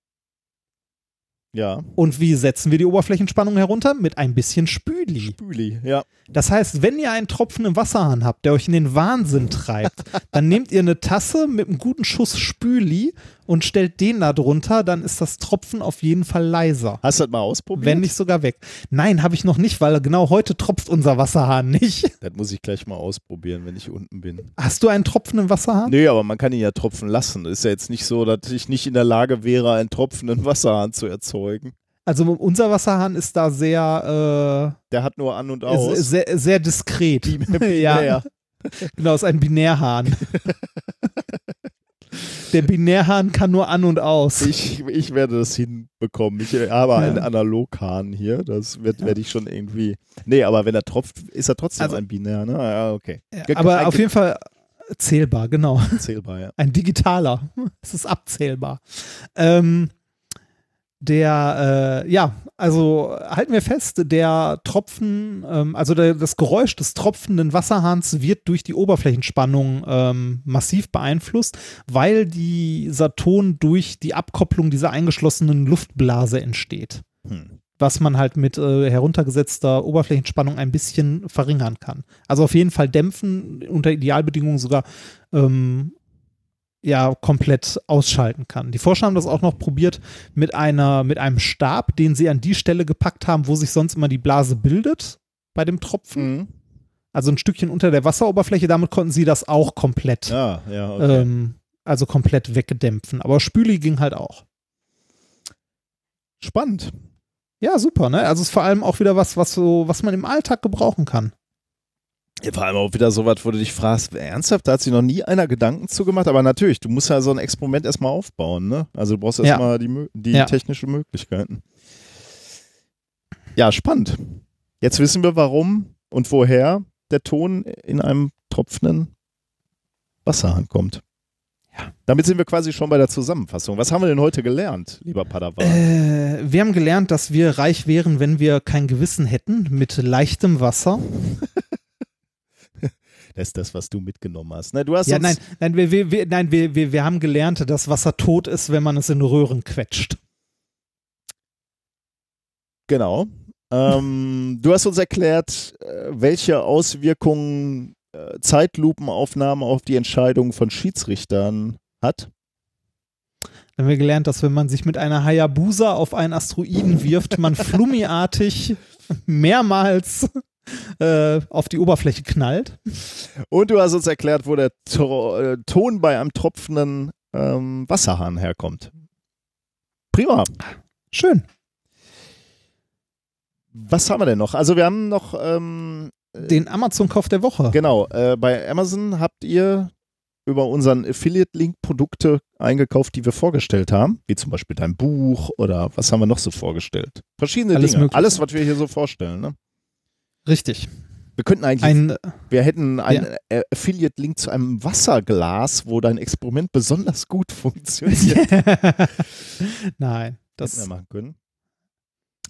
Ja. Und wie setzen wir die Oberflächenspannung herunter? Mit ein bisschen Spüli. Spüli, ja. Das heißt, wenn ihr einen Tropfen im Wasserhahn habt, der euch in den Wahnsinn treibt, [LAUGHS] dann nehmt ihr eine Tasse mit einem guten Schuss Spüli und stellt den da drunter, dann ist das Tropfen auf jeden Fall leiser. Hast du das mal ausprobiert? Wenn nicht sogar weg. Nein, habe ich noch nicht, weil genau heute tropft unser Wasserhahn nicht. [LAUGHS] Das muss ich gleich mal ausprobieren, wenn ich unten bin. Hast du einen Tropfen im Wasserhahn? Nee, aber man kann ihn ja tropfen lassen. Ist ja jetzt nicht so, dass ich nicht in der Lage wäre, einen tropfenden Wasserhahn zu erzeugen. Also unser Wasserhahn ist da sehr, Der hat nur an und äh, aus. sehr, sehr diskret. [LAUGHS] Binär. ja, genau, ist ein Binärhahn. [LAUGHS] Der Binärhahn kann nur an und aus. Ich, ich werde das hinbekommen. Ich habe Ja. einen Analoghahn hier. Das wird, werde ich schon irgendwie. Nee, aber wenn er tropft, ist er trotzdem Also- ein Binär, ne? Ja, okay. Ge- Aber ein auf jeden Fall zählbar, genau. Zählbar, ja. Ein digitaler. [LAUGHS] Es ist abzählbar. Ähm, der, äh, ja, also halten wir fest, der Tropfen, ähm, also der, das Geräusch des tropfenden Wasserhahns wird durch die Oberflächenspannung ähm, massiv beeinflusst, weil dieser Ton durch die Abkopplung dieser eingeschlossenen Luftblase entsteht. Hm. Was man halt mit äh, heruntergesetzter Oberflächenspannung ein bisschen verringern kann. Also auf jeden Fall dämpfen, unter Idealbedingungen sogar ähm, ja komplett ausschalten kann. Die Forscher haben das auch noch probiert mit einer mit einem Stab, den sie an die Stelle gepackt haben, wo sich sonst immer die Blase bildet bei dem Tropfen. Mhm. Also ein Stückchen unter der Wasseroberfläche. Damit konnten sie das auch komplett, Ja, ja, okay. ähm, also komplett weggedämpfen. Aber Spüli ging halt auch. Spannend. Ja, super. Ne? Also es ist vor allem auch wieder was, was so, was man im Alltag gebrauchen kann. Ja, vor allem auch wieder so was, wo du dich fragst, ernsthaft, da hat sich noch nie einer Gedanken zu gemacht, aber natürlich, du musst ja so ein Experiment erstmal aufbauen, ne? Also du brauchst Ja. erstmal die, Mö- die Ja. technischen Möglichkeiten. Ja, spannend. Jetzt wissen wir, warum und woher der Ton in einem tropfenden Wasserhahn kommt. Ja. Damit sind wir quasi schon bei der Zusammenfassung. Was haben wir denn heute gelernt, lieber Padawan? Äh, wir haben gelernt, dass wir reich wären, wenn wir kein Gewissen hätten, mit leichtem Wasser. Das ist das, was du mitgenommen hast. Ne, du hast Ja, nein, nein, wir, wir, wir, nein wir, wir, wir haben gelernt, dass Wasser tot ist, wenn man es in Röhren quetscht. Genau. Ähm, du hast uns erklärt, äh, welche Auswirkungen äh, Zeitlupenaufnahme auf die Entscheidung von Schiedsrichtern hat. Dann haben wir gelernt, dass wenn man sich mit einer Hayabusa auf einen Asteroiden wirft, man [LAUGHS] flummiartig mehrmals äh, auf die Oberfläche knallt. Und du hast uns erklärt, wo der Tro äh, Ton bei einem tropfenden ähm, Wasserhahn herkommt. Prima. Schön. Was haben wir denn noch? Also wir haben noch, ähm, Den Amazon-Kauf der Woche. genau, äh, bei Amazon habt ihr über unseren Affiliate-Link Produkte eingekauft, die wir vorgestellt haben, wie zum Beispiel dein Buch oder was haben wir noch so vorgestellt? Verschiedene Alles Dinge. Mögliche. Alles, was wir hier so vorstellen. Ne? Richtig. Wir könnten eigentlich, Ein, wir hätten einen äh, Affiliate-Link zu einem Wasserglas, wo dein Experiment besonders gut [LAUGHS] funktioniert. [LAUGHS] Nein, Das hätten wir machen können.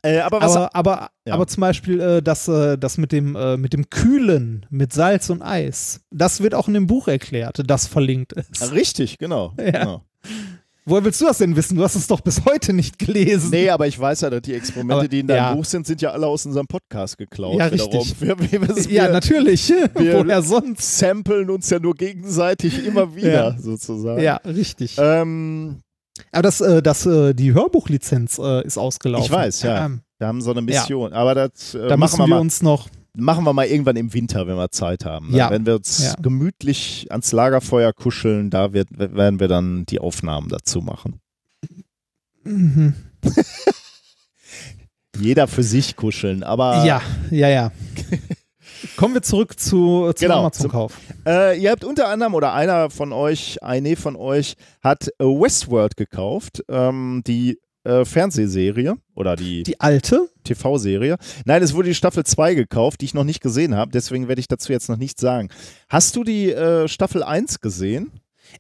Äh, aber was Aber, aber, Ja. aber zum Beispiel äh, das, äh, das mit dem, äh, mit dem Kühlen mit Salz und Eis, das wird auch in dem Buch erklärt, das verlinkt ist. Richtig, genau. Ja. genau. Woher willst du das denn wissen? Du hast es doch bis heute nicht gelesen. Nee, aber ich weiß ja, dass die Experimente, Aber, die in deinem ja. Buch sind, sind ja alle aus unserem Podcast geklaut. Ja, richtig. Wir, wir, wir, ja, natürlich. [LAUGHS] Woher sonst? samplen uns ja nur gegenseitig immer [LAUGHS] wieder, Ja. sozusagen. Ja, richtig. Ähm, aber das, äh, das, äh, die Hörbuchlizenz äh, ist ausgelaufen. Ich weiß, ja. Ähm, wir haben so eine Mission. Aber das äh, da machen, wir wir uns noch. Machen wir mal irgendwann im Winter, wenn wir Zeit haben. Ne? Ja. Wenn wir uns Ja. gemütlich ans Lagerfeuer kuscheln, da wird, werden wir dann die Aufnahmen dazu machen. Mhm. Jeder für sich kuscheln, aber Ja, ja, ja. [LAUGHS] Kommen wir zurück zu, zum Genau, Amazon-Kauf. Äh, ihr habt unter anderem oder einer von euch, eine von euch, hat Westworld gekauft, ähm, die äh, Fernsehserie oder die, Die alte? TV-Serie. Nein, es wurde die Staffel 2 gekauft, die ich noch nicht gesehen habe, deswegen werde ich dazu jetzt noch nichts sagen. Hast du die äh, Staffel 1 gesehen?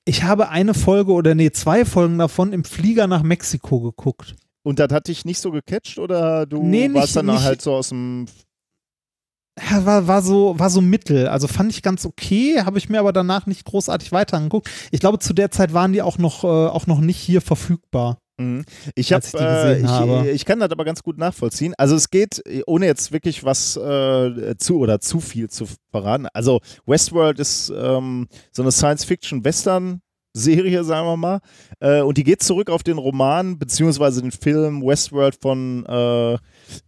Ich habe eine Folge oder nee, zwei Folgen davon im Flieger nach Mexiko geguckt. Und das hat dich nicht so gecatcht oder du Nee, nicht- warst dann nicht- halt so aus dem. Ja, war, war, so, war so mittel. Also fand ich ganz okay, habe ich mir aber danach nicht großartig weiter angeguckt. Ich glaube, zu der Zeit waren die auch noch, äh, auch noch nicht hier verfügbar. Mhm. Ich, hab, ich die äh, ich, habe. ich kann das aber ganz gut nachvollziehen. Also es geht, ohne jetzt wirklich was äh, zu oder zu viel zu verraten. Also Westworld ist ähm, so eine Science-Fiction-Western-Serie, sagen wir mal. Äh, und die geht zurück auf den Roman beziehungsweise den Film Westworld von äh,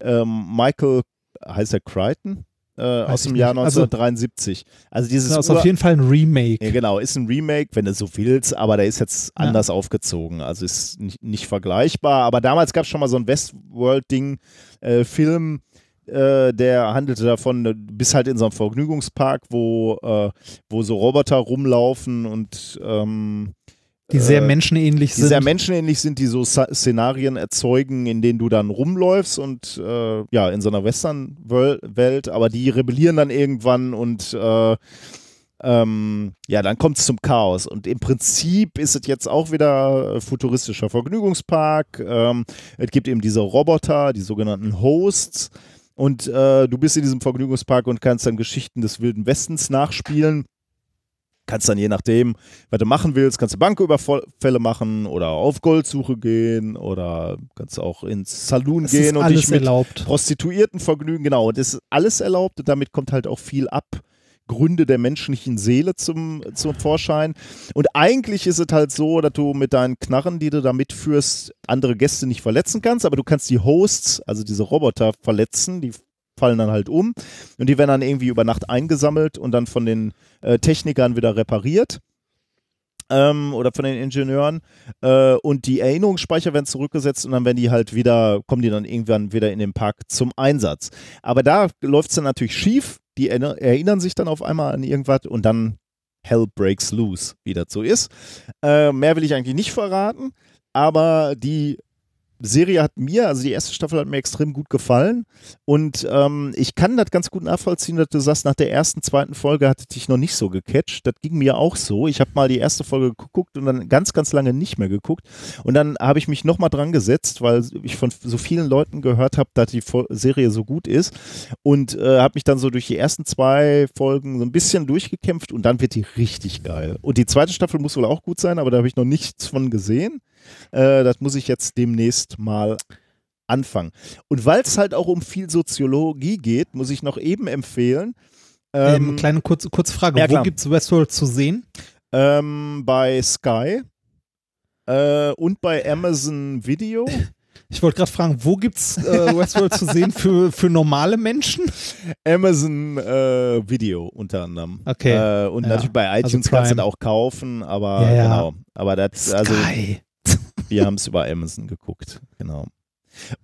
ähm, Michael, heißt er Crichton? Äh, aus dem Jahr nicht. Also- 1973. Also dieses Das ist Ur- auf jeden Fall ein Remake. ja, genau, ist ein Remake, wenn du so willst, aber der ist jetzt Ja. anders aufgezogen. Also ist nicht, nicht vergleichbar. Aber damals gab es schon mal so ein Westworld-Ding, äh, Film, äh, der handelte davon, du bist halt in so einem Vergnügungspark, wo, äh, wo so Roboter rumlaufen und ähm, die sehr äh, menschenähnlich die sind. sehr menschenähnlich sind, die so Szenarien erzeugen, in denen du dann rumläufst und äh, ja, in so einer Western-Welt, aber die rebellieren dann irgendwann und äh, ähm, ja, dann kommt es zum Chaos. Und im Prinzip ist es jetzt auch wieder äh, futuristischer Vergnügungspark. Ähm, es gibt eben diese Roboter, die sogenannten Hosts. Und äh, du bist in diesem Vergnügungspark und kannst dann Geschichten des Wilden Westens nachspielen. Kannst dann je nachdem, was du machen willst, kannst du Banküberfälle machen oder auf Goldsuche gehen oder kannst auch ins Saloon es gehen und dich mit erlaubt. Prostituierten vergnügen. Genau, das ist alles erlaubt und damit kommt halt auch viel ab. Gründe der menschlichen Seele zum, zum Vorschein. Und eigentlich ist es halt so, dass du mit deinen Knarren, die du da mitführst, andere Gäste nicht verletzen kannst, aber du kannst die Hosts, also diese Roboter, verletzen. Die fallen dann halt um und die werden dann irgendwie über Nacht eingesammelt und dann von den äh, Technikern wieder repariert. Ähm, oder von den Ingenieuren äh, und die Erinnerungsspeicher werden zurückgesetzt und dann werden die halt wieder, kommen die dann irgendwann wieder in den Park zum Einsatz. Aber da läuft es dann natürlich schief, die erinner- erinnern sich dann auf einmal an irgendwas und dann Hell breaks loose, wie das so ist. Äh, mehr will ich eigentlich nicht verraten, aber die Serie hat mir, also die erste Staffel hat mir extrem gut gefallen und ähm, ich kann das ganz gut nachvollziehen, dass du sagst, nach der ersten, zweiten Folge hat es dich noch nicht so gecatcht. Das ging mir auch so. Ich habe mal die erste Folge geguckt und dann ganz, ganz lange nicht mehr geguckt und dann habe ich mich nochmal dran gesetzt, weil ich von so vielen Leuten gehört habe, dass die Serie so gut ist und äh, habe mich dann so durch die ersten zwei Folgen so ein bisschen durchgekämpft und dann wird die richtig geil. Und die zweite Staffel muss wohl auch gut sein, aber da habe ich noch nichts von gesehen. Äh, das muss ich jetzt demnächst mal anfangen. Und weil es halt auch um viel Soziologie geht, muss ich noch eben empfehlen. Ähm, Ähm, kleine kurze, kurze Frage. ja, Wo gibt es Westworld zu sehen? ähm, bei Sky äh, und bei Amazon Video. [LAUGHS] Ich wollte gerade fragen, wo gibt es äh, Westworld zu sehen für, für normale Menschen? [LAUGHS] Amazon äh, Video unter anderem. Okay. Äh, und Ja. natürlich bei Also iTunes kannst du auch kaufen, aber Ja, ja. genau. Aber das, also Sky. [LAUGHS] wir haben es über Amazon geguckt, genau.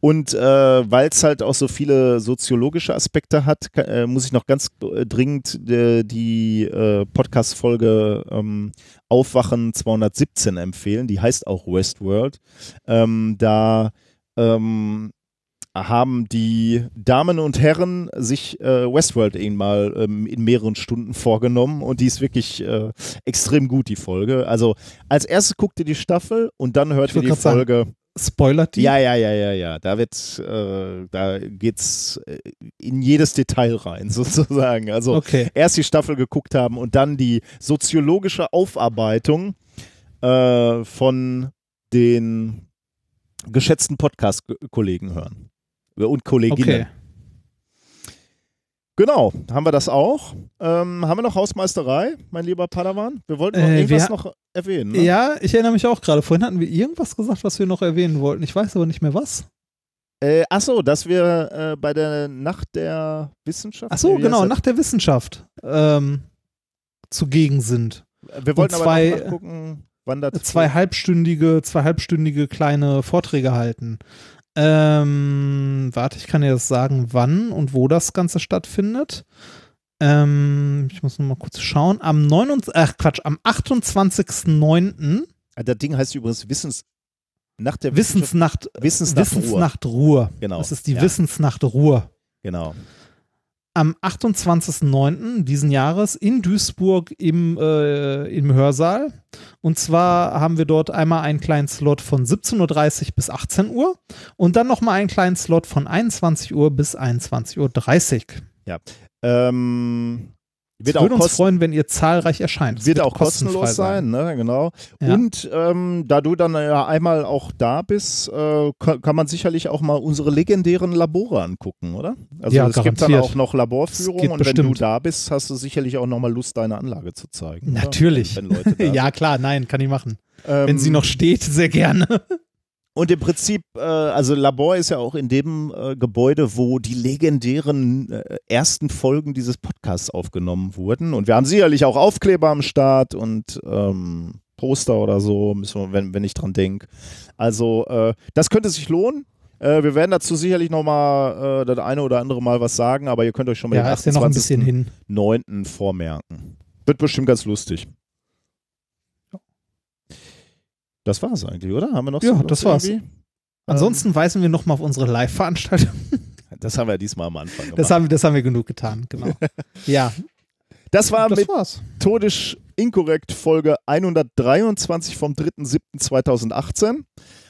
Und äh, weil es halt auch so viele soziologische Aspekte hat, äh, muss ich noch ganz äh, dringend äh, die äh, Podcast-Folge ähm, Aufwachen 217 empfehlen. Die heißt auch Westworld. Ähm, da ähm, haben die Damen und Herren sich äh, Westworld eben mal ähm, in mehreren Stunden vorgenommen und die ist wirklich äh, extrem gut, die Folge. Also als erstes guckt ihr die Staffel und dann hört ihr die grad sagen, Folge. Spoilert die? Ja, ja, ja, ja, ja. Da wird, äh, da geht's äh, in jedes Detail rein, [LAUGHS] sozusagen. Also Okay. erst die Staffel geguckt haben und dann die soziologische Aufarbeitung äh, von den geschätzten Podcast-Kollegen hören. Und Kolleginnen. Okay. Genau, haben wir das auch. Ähm, haben wir noch Hausmeisterei, mein lieber Padawan? Wir wollten noch Äh, irgendwas noch erwähnen. Ne? Ja, ich erinnere mich auch gerade. Vorhin hatten wir irgendwas gesagt, was wir noch erwähnen wollten. Ich weiß aber nicht mehr was. Äh, achso, dass wir äh, bei der Nacht der Wissenschaft. Ach so, Nee, wie genau, heißt nach der Wissenschaft ähm, zugegen sind. das? Wir wollten und aber zwei- noch nachgucken. wandert. zwei halbstündige, zwei halbstündige kleine Vorträge halten. Ähm, warte, ich kann dir das sagen, wann und wo das Ganze stattfindet. Ähm, ich muss noch mal kurz schauen. Am 29, ach Quatsch, am 28.09. Ah, Das Ding heißt übrigens Wissens nach der Wissensnacht, Wissensnacht. Wissensnacht Ruhr. Genau. Das ist die ja, Wissensnacht Ruhr. Genau. Am 28.09. diesen Jahres in Duisburg im, äh, im Hörsaal. Und zwar haben wir dort einmal einen kleinen Slot von 17.30 Uhr bis 18 Uhr und dann nochmal einen kleinen Slot von 21 Uhr bis 21.30 Uhr. Ähm, wird auch würde uns freuen, wenn ihr zahlreich erscheint. Es wird auch kostenlos sein, ne? genau. Ja. Und ähm, da du dann ja einmal auch da bist, äh, kann, kann man sicherlich auch mal unsere legendären Labore angucken, oder? Also Ja, es gibt dann garantiert. auch noch Laborführungen und wenn du bestimmt. da bist, hast du sicherlich auch noch mal Lust, deine Anlage zu zeigen. Natürlich. [LAUGHS] Ja, klar, nein, kann ich machen. Ähm, Wenn sie noch steht, sehr gerne. Und im Prinzip, äh, also Labor ist ja auch in dem äh, Gebäude, wo die legendären äh, ersten Folgen dieses Podcasts aufgenommen wurden. Und wir haben sicherlich auch Aufkleber am Start und ähm, Poster oder so, müssen wir, wenn, wenn ich dran denke. Also äh, das könnte sich lohnen. Äh, wir werden dazu sicherlich nochmal äh, das eine oder andere Mal was sagen, aber ihr könnt euch schon mal Ja, den ist ja noch ein bisschen hin. 9. vormerken. Wird bestimmt ganz lustig. Das war's eigentlich, oder? Haben wir noch Ja, so das war's. irgendwie? Ansonsten weisen wir nochmal auf unsere Live-Veranstaltung. [LAUGHS] Das haben wir diesmal am Anfang gemacht. Das haben, das haben wir genug getan, genau. [LAUGHS] ja, Das war das war's. Todisch Inkorrekt Folge 123 vom 3.7.2018.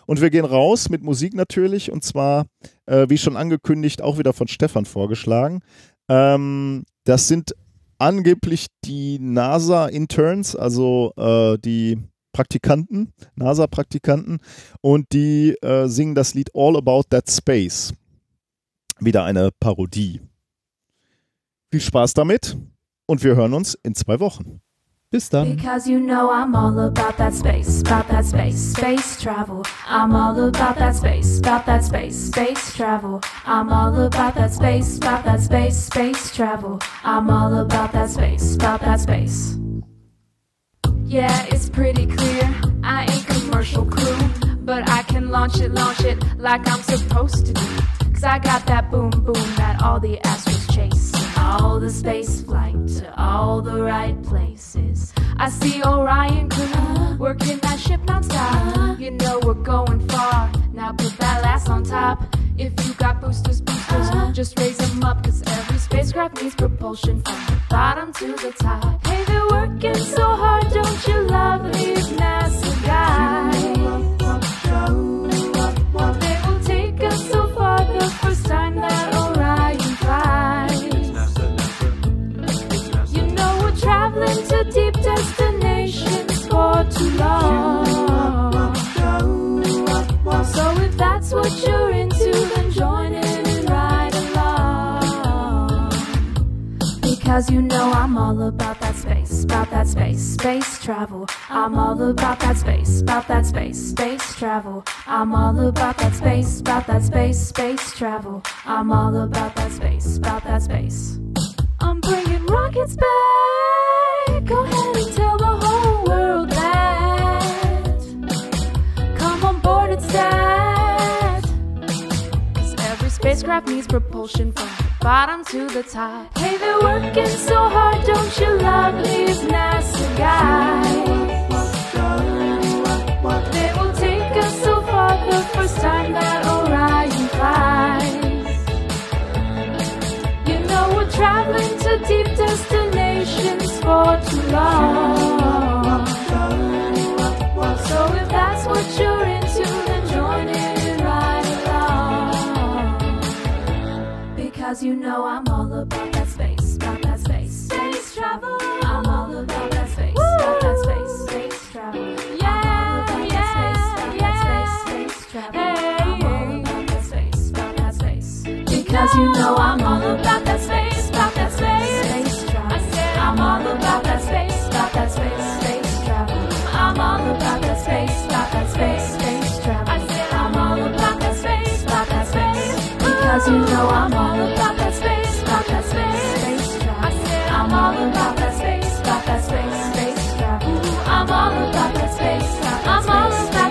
Und wir gehen raus mit Musik natürlich. Und zwar, äh, wie schon angekündigt, auch wieder von Stefan vorgeschlagen. Ähm, das sind angeblich die NASA-Interns, also äh, die Praktikanten, NASA-Praktikanten. Und die äh, singen das Lied All About That Space. Wieder eine Parodie. Viel Spaß damit und wir hören uns in zwei Wochen. Bis dann. Because you know I'm all about that space, about that space, space travel. I'm all about that space, about that space, space travel. I'm all about that space, about that space, space travel. I'm all about that space, about that space. Yeah, it's pretty clear. I ain't commercial crew, but I can launch it, launch it like I'm supposed to do. Cause I got that boom boom that all the astros chase. All the space flight to all the right places. I see Orion crew working that ship nonstop. Uh-huh. You know we're going far. Now put that last on top. If you got boosters, boosters, uh-huh. just raise them up. Cause every spacecraft needs propulsion from the bottom to the top. Hey, they're working so hard, don't you love these NASA guys? They will take us so far the first time that Orion flies. You know we're traveling to deep destinations for too long. So if that's what you're into, then join in and ride along. Because you know I'm all about that space, about that space, space travel. I'm all about that space, about that space, space travel. I'm all about that space, about that space, space travel. I'm all about that space, about that space. I'm bringing rockets back. Go ahead spacecraft needs propulsion from the bottom to the top. Hey, they're working so hard, don't you love these NASA guys? They will take us so far the first time that Orion flies. You know we're traveling to deep destinations for too long. So if that's what you're into, Because you know I'm all about that space, about that space, space travel. I'm all about that space, about that space, space travel. Yeah, yeah, yeah. Space travel. I'm all about that space, about that space. Because you know I'm all about that space, about that space, space travel. I said I'm all about that space, about that space, space travel. I'm all about that space, about that space, space travel. I'm all about that space, about that space. Because you know I'm all I'm all about that space, about that space, space travel. I'm all about that space, about that space.